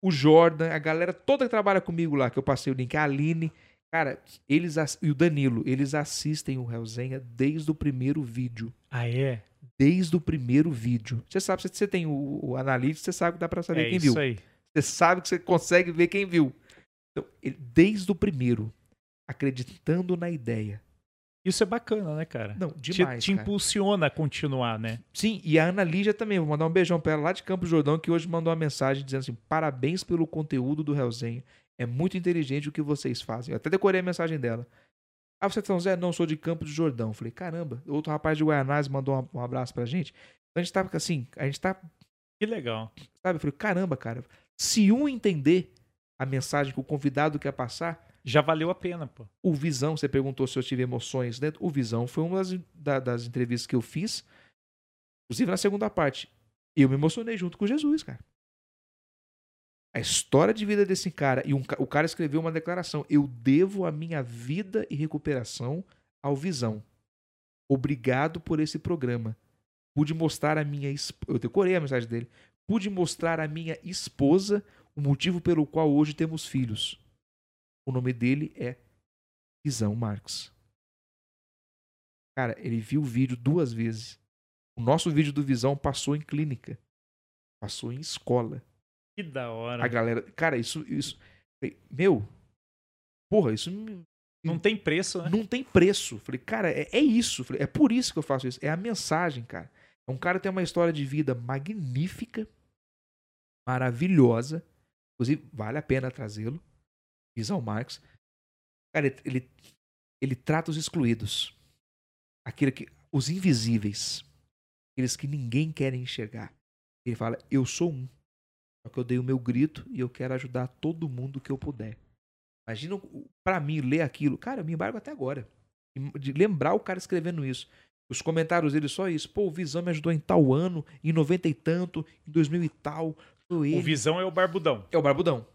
o Jordan, a galera toda que trabalha comigo lá, que eu passei o link, a Aline. Cara, eles e o Danilo, eles assistem o Realzenha desde o primeiro vídeo Ah, é? desde o primeiro vídeo. Você sabe, se você tem o, o Analytics, você sabe que dá pra saber É quem isso viu. aí. Você sabe que você consegue ver quem viu. Então, ele- desde o primeiro, acreditando na ideia. Isso é bacana, né, cara? Não, Te- demais, te, cara. impulsiona a continuar, né? Sim, e a Ana Lígia também, vou mandar um beijão pra ela lá de Campos do Jordão, que hoje mandou uma mensagem dizendo assim, parabéns pelo conteúdo do Realzenha. É muito inteligente o que vocês fazem. Eu até decorei a mensagem dela. Ah, você tá falando, Zé, não, sou de Campos do Jordão. Eu Falei, caramba, outro rapaz de Guaianazes mandou um- um abraço pra gente. Então a gente tá, assim, a gente tá Que legal. Sabe? Eu falei, caramba, cara. Se um entender a mensagem que o convidado quer passar, Já valeu a pena, pô. o Visão, você perguntou se eu tive emoções dentro. O Visão foi uma das, da- das entrevistas que eu fiz, inclusive na segunda parte. Eu me emocionei junto com Jesus, cara. A história de vida desse cara. E um o cara escreveu uma declaração: Eu devo a minha vida e recuperação ao Visão. Obrigado por esse programa. Pude mostrar a minha. Eu decorei a mensagem dele. Pude mostrar à minha esposa o motivo pelo qual hoje temos filhos. O nome dele é Visão Marx. Cara, ele viu o vídeo duas vezes. O nosso vídeo do Visão passou em clínica. Passou em escola. Que da hora. A galera. Cara, isso. isso meu. Porra, isso Não tem preço, né? não tem preço. Falei, cara, é, é isso. Falei, é por isso que eu faço isso. É a mensagem, cara. É um cara que tem uma história de vida magnífica, maravilhosa. Inclusive, vale a pena trazê-lo. Visão Marx. Cara, ele, ele, ele trata os excluídos. Aquele que, os invisíveis. Aqueles que ninguém quer enxergar. Ele fala, eu sou um. Só que eu dei o meu grito e eu quero ajudar todo mundo que eu puder. Imagina, pra mim, ler aquilo. Cara, eu me embargo até agora. De lembrar o cara escrevendo isso. Os comentários dele só isso. Pô, o Visão me ajudou em tal ano, em 90 e tanto, em 2000 e tal. O. Visão é o Barbudão. É o Barbudão.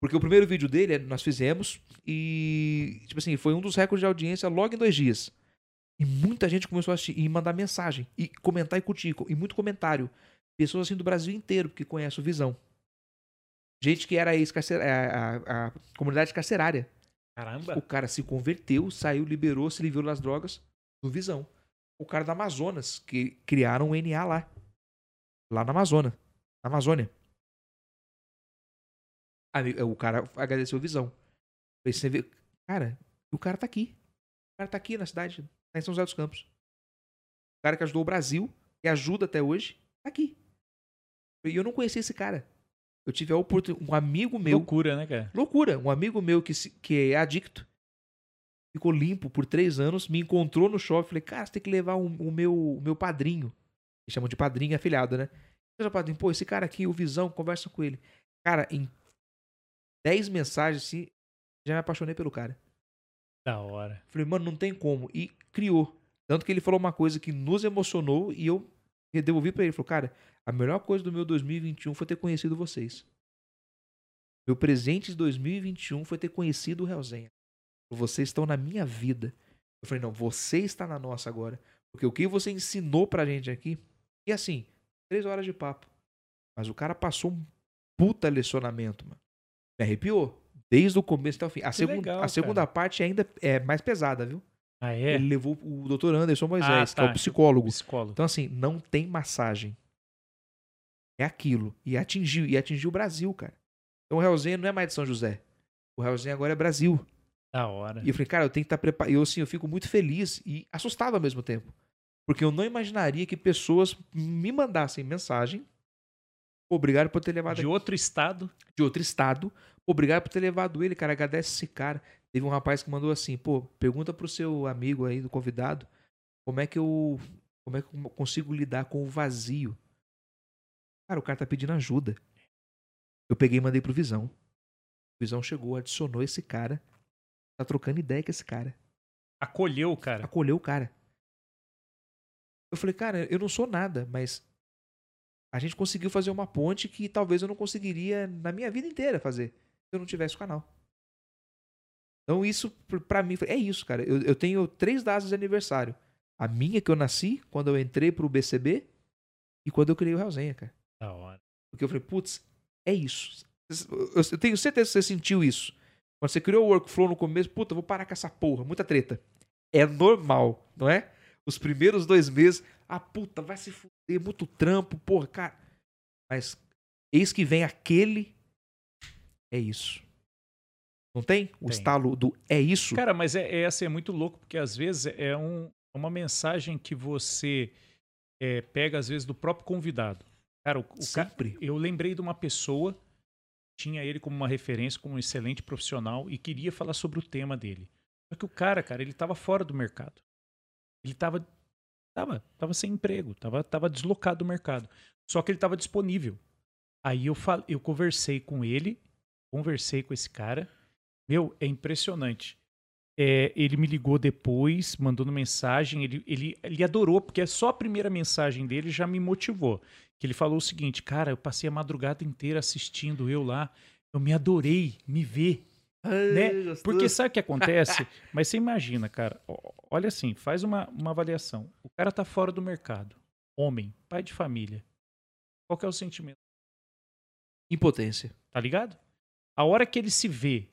Porque o primeiro vídeo dele é- nós fizemos e, tipo assim, foi um dos recordes de audiência logo em dois dias. E muita gente começou a assistir e mandar mensagem, e comentar e curtir, e muito comentário. Pessoas assim do Brasil inteiro que conhecem o Visão. Gente que era a, a, a comunidade carcerária. Caramba. O cara se converteu, saiu, liberou, se livrou das drogas no Visão. O cara da Amazonas, que criaram o NA lá. Lá na Amazônia. Na Amazônia. Aí, o cara agradeceu o Visão. Você vê, cara, o cara tá aqui. O cara tá aqui na cidade, tá em São José dos Campos. O cara que ajudou o Brasil, que ajuda até hoje, tá aqui. E eu não conhecia esse cara. Eu tive a oportunidade, um amigo meu, Loucura, né, cara? Loucura. Um amigo meu que, se- que é adicto, ficou limpo por três anos, me encontrou no shopping. Falei, cara, você tem que levar o, o meu, o meu padrinho. Eles chamam de padrinho afilhado, né? Seja padrinho, pô, esse cara aqui, o Visão, conversa com ele. Cara, em dez mensagens, assim, já me apaixonei pelo cara. Da hora. Falei, mano, não tem como. E criou. Tanto que ele falou uma coisa que nos emocionou e eu devolvi pra ele. Ele Falou, cara, a melhor coisa do meu 2021 foi ter conhecido vocês. Meu presente de 2021 foi ter conhecido o Realzenha. Vocês estão na minha vida. Eu falei, não, você está na nossa agora. Porque o que você ensinou pra gente aqui. E assim, três horas de papo. Mas o cara passou um puta lecionamento, mano. Me arrepiou. Desde o começo até o fim. A, segun- legal, a segunda parte ainda é mais pesada, viu? Ah, é? Ele levou o Dr. Anderson Moisés, Ah, que é tá. o psicólogo. Psicólogo. Então, assim, não tem massagem. É aquilo. E atingiu. E atingiu o Brasil, cara. Então o Realzinha não é mais de São José. O Realzinha agora é Brasil. Da hora. E eu falei, cara, eu tenho que estar preparado. Eu, assim, eu fico muito feliz e assustado ao mesmo tempo. Porque eu não imaginaria que pessoas me mandassem mensagem. Obrigado por ter levado De outro estado. de outro estado. Obrigado por ter levado ele, cara. Agradece esse cara. Teve um rapaz que mandou assim, pô, pergunta pro seu amigo aí, do convidado, como é que eu. Como é que eu consigo lidar com o vazio? Cara, o cara tá pedindo ajuda. Eu peguei e mandei pro Visão. O Visão chegou, adicionou esse cara. Tá trocando ideia com esse cara. Acolheu o cara. Acolheu o cara. Eu falei, cara, eu não sou nada, mas a gente conseguiu fazer uma ponte que talvez eu não conseguiria na minha vida inteira fazer eu não tivesse o canal. Então isso, pra mim, é isso, cara. Eu, eu tenho três datas de aniversário. A minha que eu nasci, quando eu entrei pro BCB e quando eu criei o Realzenha, cara. Da hora. Porque eu falei, putz, é isso. Eu, tenho certeza que você sentiu isso. Quando você criou o workflow no começo, puta, vou parar com essa porra, muita treta. É normal, não é? Os primeiros dois meses, ah, puta, vai se fuder, muito trampo, porra, cara. Mas eis que vem aquele. É isso. Não tem? O Tem. estalo do é isso? Cara, mas é, é assim, é muito louco, porque às vezes é um, uma mensagem que você é, pega, às vezes, do próprio convidado. Cara, o, o ca- Sempre. eu lembrei de uma pessoa, tinha ele como uma referência, como um excelente profissional, e queria falar sobre o tema dele. Só que o cara, cara, ele tava fora do mercado. Ele tava, tava, tava sem emprego, tava, tava deslocado do mercado. Só que ele tava disponível. Aí eu, fal, eu conversei com ele, conversei com esse cara. Meu, é impressionante. É, ele me ligou depois, mandando mensagem. Ele, ele, ele adorou, porque só a primeira mensagem dele já me motivou. Que ele falou o seguinte: Cara, eu passei a madrugada inteira assistindo eu lá. Eu me adorei, me ver. né? Porque sabe o que acontece? [laughs] Mas você imagina, cara. Olha assim, faz uma, uma avaliação. O cara tá fora do mercado. Homem, pai de família. Qual é o sentimento? Impotência. Tá ligado? A hora que ele se vê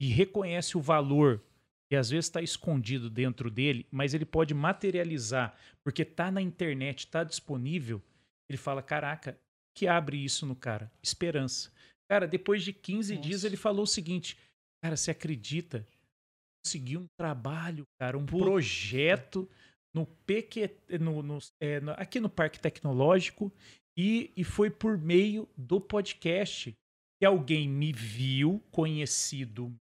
e reconhece o valor que às vezes está escondido dentro dele, mas ele pode materializar porque tá na internet, tá disponível, ele fala: "Caraca, que abre isso no cara? Esperança". Cara, depois de 15 dias Nossa. ele falou o seguinte: "Cara, você acredita? Consegui um trabalho, cara, um Puta. projeto no PQ, no, no- é, no- aqui no Parque Tecnológico e, e foi por meio do podcast que alguém me viu, conhecido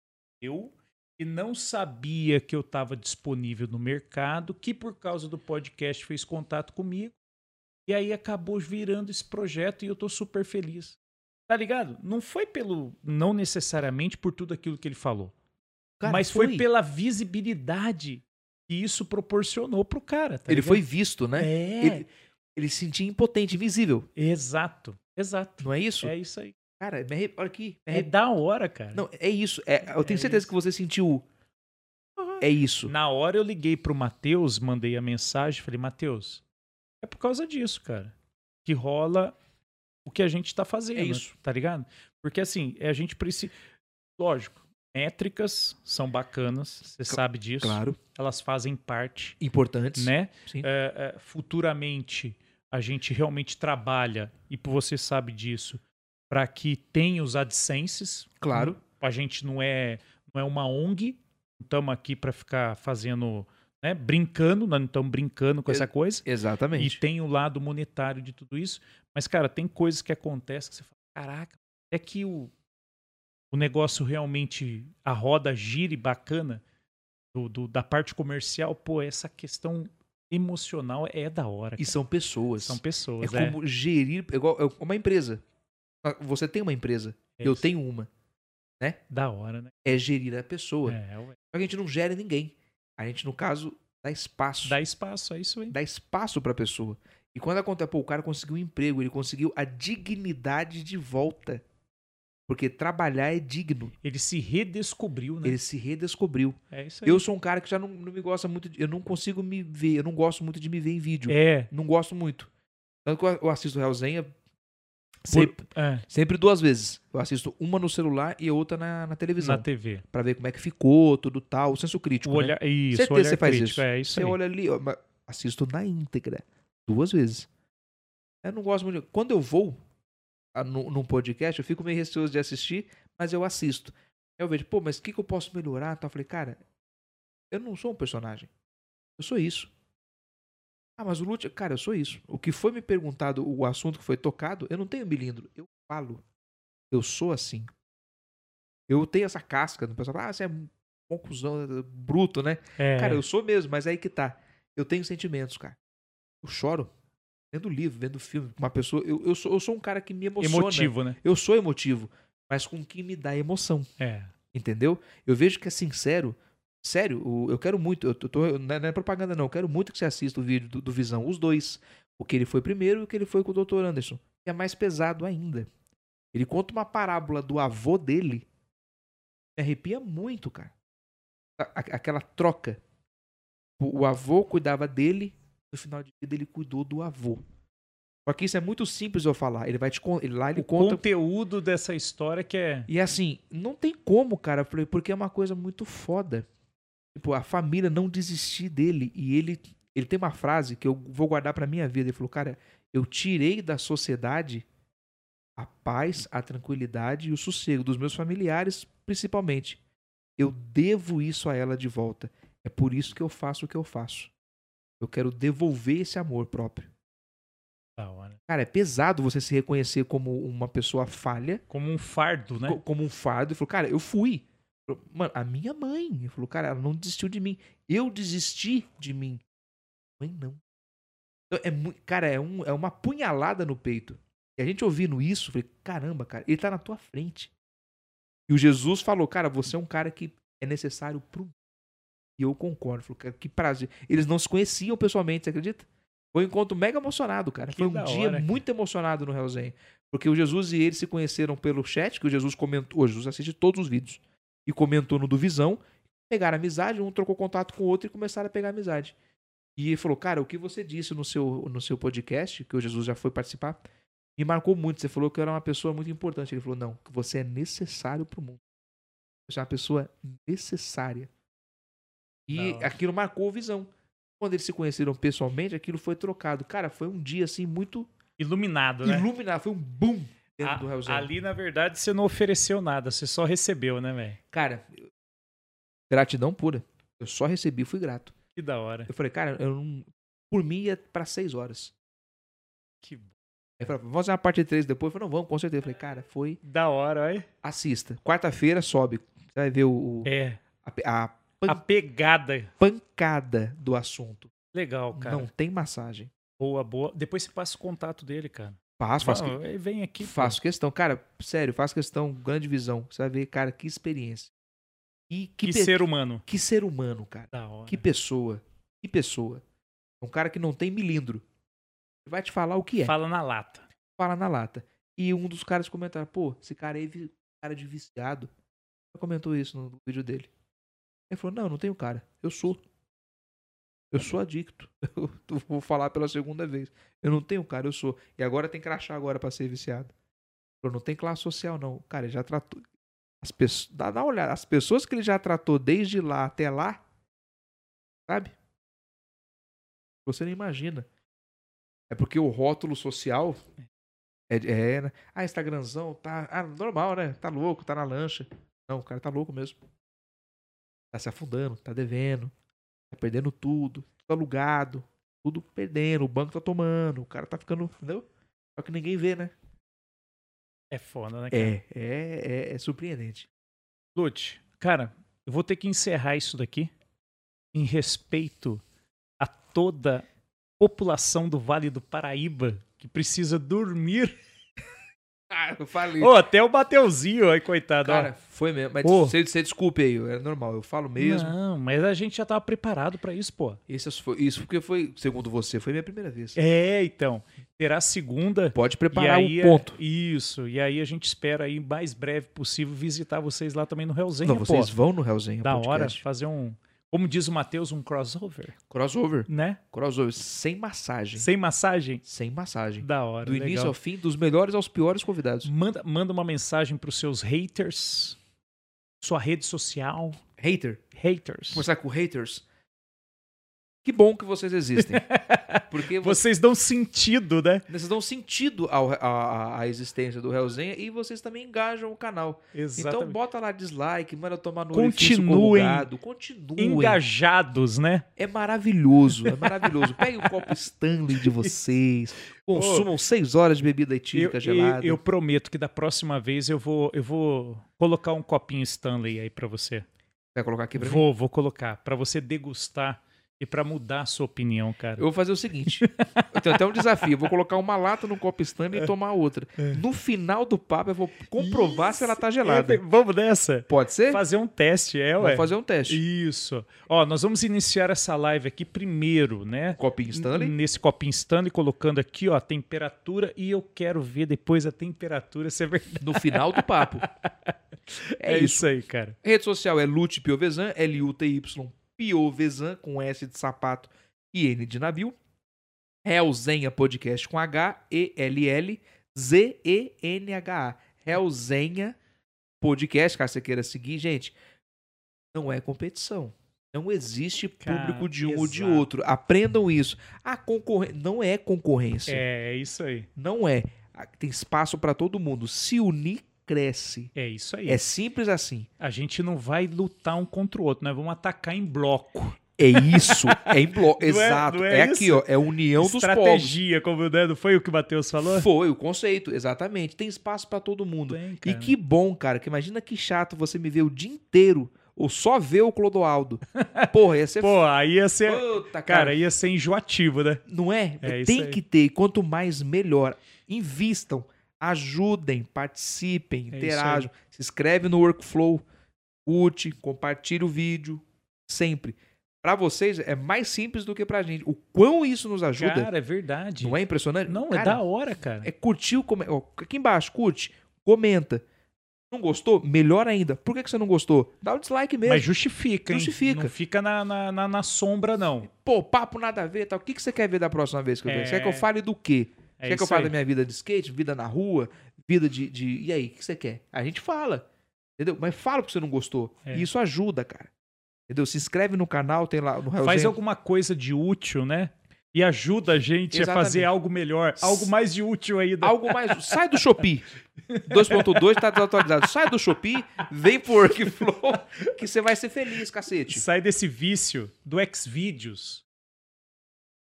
meu, que não sabia que eu estava disponível no mercado, que por causa do podcast fez contato comigo. E aí acabou virando esse projeto e eu tô super feliz. Tá ligado? Não foi pelo. Não necessariamente por tudo aquilo que ele falou. Cara, mas foi. pela visibilidade que isso proporcionou pro cara. tá Ele ligado? foi visto, né? É. Ele, ele se sentia impotente, invisível. Exato. Exato. Não é isso? É isso aí. Cara, me arre- olha aqui. É da hora, cara. Não, é isso. É, eu tenho É certeza isso. que você sentiu. É isso. Na hora eu liguei pro Matheus, mandei a mensagem, falei, Matheus, é por causa disso, cara, que rola o que a gente tá fazendo. É isso. Tá ligado? Porque assim, a gente precisa. Lógico, métricas são bacanas, você sabe disso. Claro. Elas fazem parte, Importantes. né? Sim. É, é, futuramente a gente realmente trabalha, e você sabe disso, para que tenha os AdSenses. Claro. A gente não é, não é uma ONG, não estamos aqui para ficar fazendo, né, brincando, nós não estamos brincando com essa coisa. E Exatamente. tem o lado monetário de tudo isso. Mas, cara, tem coisas que acontecem que você fala, caraca, é que o, o negócio realmente, a roda gire bacana do, do- da parte comercial, pô, essa questão emocional é da hora. E cara. são pessoas. São é pessoas, é. como gerir. É igual é uma empresa. Ah, Você tem uma empresa. É eu isso. tenho uma. Da hora, né? É gerir a pessoa. É, ué. Só que a gente não gera ninguém. A gente, no caso, dá espaço. Dá espaço, é isso aí. Dá espaço pra pessoa. E quando acontece, pô, o cara conseguiu um emprego, ele conseguiu a dignidade de volta. Porque trabalhar é digno. Ele se redescobriu, né? Ele se redescobriu. É isso aí. Eu sou um cara que já não, não me gosta muito. De, eu não consigo me ver. Eu não gosto muito de me ver em vídeo. É. Não gosto muito. Tanto que eu- assisto Realzenha Por- sempre, é, sempre duas vezes. Eu assisto uma no celular e outra na, na televisão. na TV. Pra ver como é que ficou, tudo tal. O senso crítico. O né? olhar, isso, Certeza olhar você faz crítico, isso. É isso Você aí. olha ali, ó, assisto na íntegra. Duas vezes. Eu não gosto muito. Quando eu vou a- num num podcast, eu fico meio receoso de assistir, mas eu assisto. Eu vejo, pô, mas o que, que eu posso melhorar? Então eu falei, cara, eu não sou um personagem. Eu sou isso. Ah, mas o Lute, cara, eu sou isso. O que foi me perguntado, o assunto que foi tocado, eu não tenho milindro. Eu falo. Eu sou assim. Eu tenho essa casca. O pessoal fala, ah, você é um conclusão, bruto, né? É. Cara, eu sou mesmo, mas aí que tá. Eu tenho sentimentos, cara. Eu choro. Vendo livro, vendo filme, uma pessoa. Eu, eu, sou, eu sou um cara que me emociona. emotivo, né? Eu sou emotivo, mas com quem me dá emoção. É. Entendeu? Eu vejo que é sincero. Sério, eu quero muito. Eu tô, não é não é propaganda, não. Eu quero muito que você assista o vídeo do, do Visão, os dois. O que ele foi primeiro e o que ele foi com o Dr. Anderson. Que é mais pesado ainda. Ele conta uma parábola do avô dele. Me arrepia muito, cara. A- aquela troca. O, o avô cuidava dele, no final de vida ele cuidou do avô. Só que isso é muito simples eu falar. Ele vai te ele, lá ele o conta conteúdo dessa história que é. e assim, não tem como, cara, porque é uma coisa muito foda. Tipo, a família não desistir dele. E ele, ele tem uma frase que eu vou guardar pra minha vida. Ele falou, cara, eu tirei da sociedade a paz, a tranquilidade e o sossego dos meus familiares, principalmente. Eu devo isso a ela de volta. É por isso que eu faço o que eu faço. Eu quero devolver esse amor próprio. Cara, é pesado você se reconhecer como uma pessoa falha Como um fardo, né? co- como um fardo e falou, cara, eu fui. Mano, a minha mãe. Ele falou, cara, ela não desistiu de mim. Eu desisti de mim. Mãe, não. Então, é muito, cara, é, um, é uma punhalada no peito. E a gente ouvindo isso, eu falei, caramba, cara, ele tá na tua frente. E o Jesus falou, cara, você é um cara que é necessário pro mundo. E eu concordo. Falou, cara, que prazer. Eles não se conheciam pessoalmente, você acredita? Foi um encontro mega emocionado, cara. Que Foi um dia hora, cara. muito emocionado no Hellzen. Porque o Jesus e ele se conheceram pelo chat, que o Jesus comentou. O Jesus assiste todos os vídeos. E comentou no do Visão. Pegaram amizade, um trocou contato com o outro e começaram a pegar amizade. E ele falou, cara, o que você disse no seu, no seu podcast, que o Jesus já foi participar, me marcou muito. Você falou que eu era uma pessoa muito importante. Ele falou, não, que você é necessário pro mundo. Você é uma pessoa necessária. E hora. aquilo marcou o Visão. Quando eles se conheceram pessoalmente, aquilo foi trocado. Cara, foi um dia assim muito Iluminado, né? iluminado. Foi um boom dentro A- do ali, na verdade, você não ofereceu nada, você só recebeu, né, velho? Cara, gratidão pura. Eu só recebi fui grato. Que da hora. Eu falei, cara, eu não. Por mim ia pra seis horas. Que Aí falou, vamos fazer uma parte 3 depois. Eu falei, não, vamos, com certeza. Eu falei, cara, foi. da hora, olha. Assista. Quarta-feira sobe. Você vai ver o, o- É. A, a pan- A pegada. pancada do assunto. Legal, cara. Não tem massagem. Boa, boa. Depois você passa o contato dele, cara. Faço, faço, "Ei, Vem aqui. pô." faço questão. Cara, sério, faço questão. Grande visão. Você vai ver, cara, que experiência. E que, Que pe- ser humano. que ser humano, cara. Da hora. Que pessoa. Que pessoa. Um cara que não tem milindro. Ele vai te falar o que é. Fala na lata. Fala na lata. E um dos caras comentaram, pô, esse cara aí é cara de viciado. Ele comentou isso no vídeo dele. Ele falou, não, não tenho cara. Eu sou. Eu sou adicto. [laughs] Eu vou falar pela segunda vez. Eu não tenho cara, eu sou. E agora tem crachá agora pra ser viciado. Falou, não tem classe social, não. Cara, ele já tratou. As pessoas. Dá, dá uma olhada. As pessoas que ele já tratou desde lá até lá. Sabe? Você não imagina. É porque o rótulo social é, é né? Ah, Instagramzão, tá. Ah, normal, né? Tá louco, tá na lancha. Não, o cara tá louco mesmo. Tá se afundando, tá devendo, tá perdendo tudo, tudo alugado, tudo perdendo, o banco tá tomando, o cara tá ficando. Entendeu? Só que ninguém vê, né? É foda, né, cara? É, é, é, é surpreendente. Lute, cara, eu vou ter que encerrar isso daqui em respeito a toda a população do Vale do Paraíba que precisa dormir. [laughs] Eu falei. Ô, até o Mateuzinho, aí, coitado. ó. cara, foi mesmo. Mas você, você desculpe aí, é normal, eu falo mesmo. Não, mas a gente já tava preparado pra isso, pô. Isso, foi- isso porque foi, segundo você, foi minha primeira vez. É, então. Terá segunda. Pode preparar aí, um ponto. Isso. E aí a gente espera aí, mais breve possível, visitar vocês lá também no Hellzenha, Não, pô. vocês vão no Hellzinho Da podcast. hora, fazer um. Como diz o Matheus, um crossover, Crossover. né? Crossover. Sem massagem. Sem massagem. Sem massagem. Da hora. Do legal. início ao fim, dos melhores aos piores convidados. Manda, manda uma mensagem pros seus haters, sua rede social, Hater. haters. Conversar com haters. Que bom que vocês existem. [laughs] Porque vocês, dão sentido, né? vocês dão sentido à, existência do Hellzenha e vocês também engajam o canal. Então Exatamente. bota lá dislike, manda tomar no Continuem. Continuem. Engajados, né? É maravilhoso, é maravilhoso. Pegue o copo Stanley de vocês. [laughs] Consumam seis horas de bebida Eu, etílica eu, gelada. eu prometo que da próxima vez eu vou, eu vou colocar um copinho Stanley aí pra você. Vai colocar aqui pra mim? Vou, vou colocar pra você degustar e pra mudar a sua opinião, cara. Eu vou fazer o seguinte: eu tenho até um desafio. Eu vou colocar uma lata no copo Stanley É. e tomar outra. No final do papo, eu vou comprovar se ela tá gelada. É, vamos nessa? Pode ser? Fazer um teste, é, ué. Vamos fazer um teste. Isso. Ó, nós vamos iniciar essa live aqui primeiro, né? Copinho Stanley. Nesse copinho Stanley, colocando aqui, ó, a temperatura e eu quero ver depois a temperatura se é verdade. No final do papo. [laughs] É, isso. aí, cara. Rede social é Lute Piovesan, L-U-T-Y Piovesan, com S de sapato e N de navio. Helzenha Podcast com H-E-L-L-Z-E-N-H-A. Helzenha Podcast, caso você queira seguir. Gente, não é competição. Não existe Cara, público de um ou de exato. outro. Aprendam isso. A concorrência não é concorrência. É, é isso aí. Não é. Tem espaço para todo mundo. Se unir, cresce. É isso aí. É simples assim. A gente não vai lutar um contra o outro, nós vamos atacar em bloco. É isso. É em bloco. [laughs] É- Exato. não É, é aqui, isso? ó. É a união dos povos. Estratégia, como né, não foi o que o Matheus falou? Foi o conceito, exatamente. Tem espaço pra todo mundo. Bem, E que bom, cara, que imagina que chato você me ver o dia inteiro ou só ver o Clodoaldo. Porra, ia ser [laughs] Pô, aí ia ser. Puta, cara. Cara, ia ser enjoativo, né? Não é? É Tem aí. que ter. Quanto mais, melhor. Invistam, ajudem, participem, É interajam. Se inscreve no workflow, curte, compartilha o vídeo. Sempre. Pra vocês é mais simples do que pra gente. O quão isso nos ajuda. Cara, é verdade. não é impressionante? Não, Cara, é da hora, cara. É curtir o come... ó, Aqui embaixo, curte, comenta. Não gostou? Melhor ainda. Por que, que você não gostou? Dá o dislike mesmo. Mas justifica, hein? Justifica. Não fica na, na, na, na sombra, não. Pô, papo nada a ver tal. O que, que você quer ver da próxima vez que eu venho? Você quer que eu É. fale do quê? É quer que eu fale da minha vida de skate, vida na rua, vida de. de... E aí, o que você quer? A gente fala. Entendeu? Mas fala porque você não gostou. É. E isso ajuda, cara. Entendeu? Se inscreve no canal, tem lá no Faz Hellzenha. alguma coisa de útil, né? E ajuda a gente a Exatamente. fazer algo melhor, algo mais de útil ainda. Algo mais. Sai do Shopee. 2.2 tá desatualizado. Sai do Shopee, vem pro Workflow, que você vai ser feliz, cacete. Sai desse vício do Xvideos.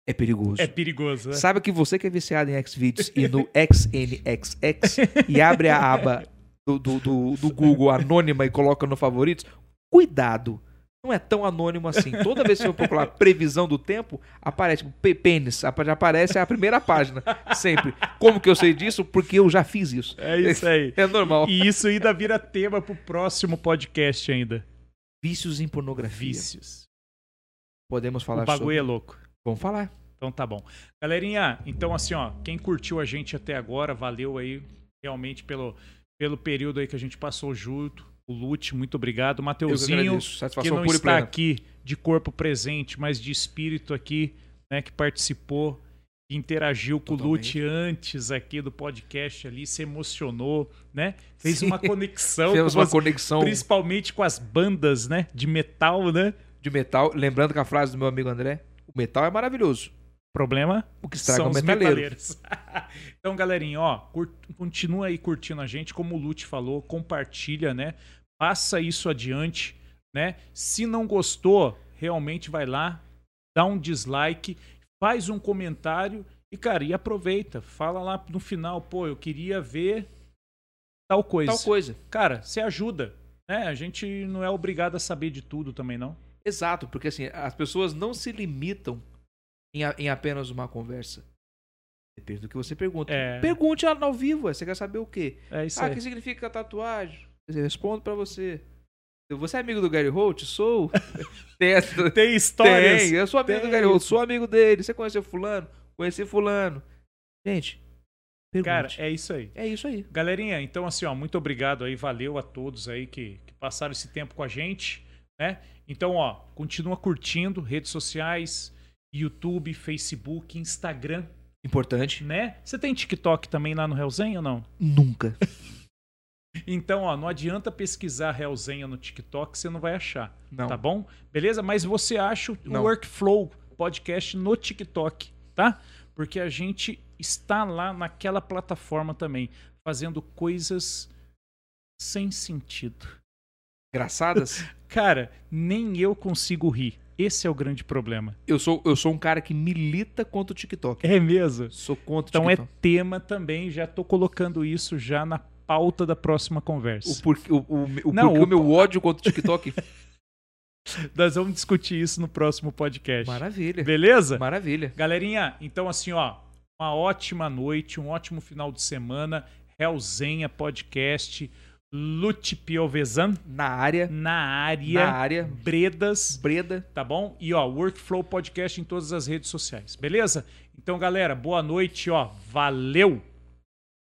É perigoso. É perigoso, né? Sabe que você que é viciado em Xvideos e no [laughs] XNXX e abre a aba do, do, do, do Google anônima e coloca no favoritos, cuidado. não é tão anônimo assim. Toda vez que eu procurar previsão do tempo, aparece tipo, pê- pênis, aparece a primeira página, sempre. Como que eu sei disso? Porque eu já fiz isso. É isso aí. [laughs] É normal. E isso ainda vira tema pro próximo podcast ainda. Vícios em pornografia. Vícios. Podemos falar o bagulho sobre. é louco. Vamos falar. Então tá bom. Galerinha, então assim, ó, quem curtiu a gente até agora, valeu aí realmente pelo, pelo período aí que a gente passou junto. O Lute, muito obrigado. Mateuzinho, que não está plena. aqui de corpo presente, mas de espírito aqui, né, que participou, que interagiu com o Totalmente. Lute antes aqui do podcast ali, se emocionou, né? Fez Sim. [laughs] uma conexão com uma você, conexão principalmente com as bandas, né, de metal, né? de metal. Lembrando que a frase do meu amigo André: o metal é maravilhoso. Problema O que estraga são é o os metaleiro. metaleiros. [laughs] então, galerinha, ó, continua aí curtindo a gente, como o Lute falou, compartilha, né? Passa isso adiante, né? Se não gostou, realmente vai lá, dá um dislike, faz um comentário e, cara, e aproveita. Fala lá no final, pô, eu queria ver tal coisa. Tal coisa. Cara, você ajuda, né? A gente não é obrigado a saber de tudo também, não. Exato, porque assim, as pessoas não se limitam em, a- em apenas uma conversa. Depende do que você pergunta. É. Pergunte ela ao vivo, você quer saber o quê? É isso ah, o que significa tatuagem? Eu respondo pra você. Você é amigo do Gary Holt? Sou. [laughs] Tem, essa- Tem histórias. Tem, eu sou amigo Tem. do Gary Holt, sou amigo dele. Você conheceu fulano? Conheci fulano. Gente, pergunte. Cara, é isso aí. é isso aí. Galerinha, então assim, ó, muito obrigado aí, valeu a todos aí que, que passaram esse tempo com a gente, né? Então, ó, continua curtindo redes sociais, YouTube, Facebook, Instagram, Importante. né? Você tem TikTok também lá no Hellzenha ou não? Nunca. [laughs] Então, ó, não adianta pesquisar Hellzenha no TikTok, você não vai achar, Não. tá bom? Beleza? Mas você acha o Não. Workflow podcast no TikTok, tá? Porque a gente está lá naquela plataforma também, fazendo coisas sem sentido. Engraçadas? [laughs] Cara, nem eu consigo rir. Esse é o grande problema. eu, sou, eu sou um cara que milita contra o TikTok. É mesmo? Sou contra o Então é TikTok. tema também, já tô colocando isso já na pauta da próxima conversa. O porquê, o, o, o, Não, porquê o- meu ódio contra o TikTok. [laughs] Nós vamos discutir isso no próximo podcast. Maravilha. Beleza? Maravilha. Galerinha, então assim, ó, uma ótima noite, um ótimo final de semana. Hellzenha Podcast, Lute Piovesan Na área. na área, Na área. Bredas, Breda. tá bom? E ó, Workflow Podcast em todas as redes sociais, beleza? Então, galera, boa noite, ó, valeu!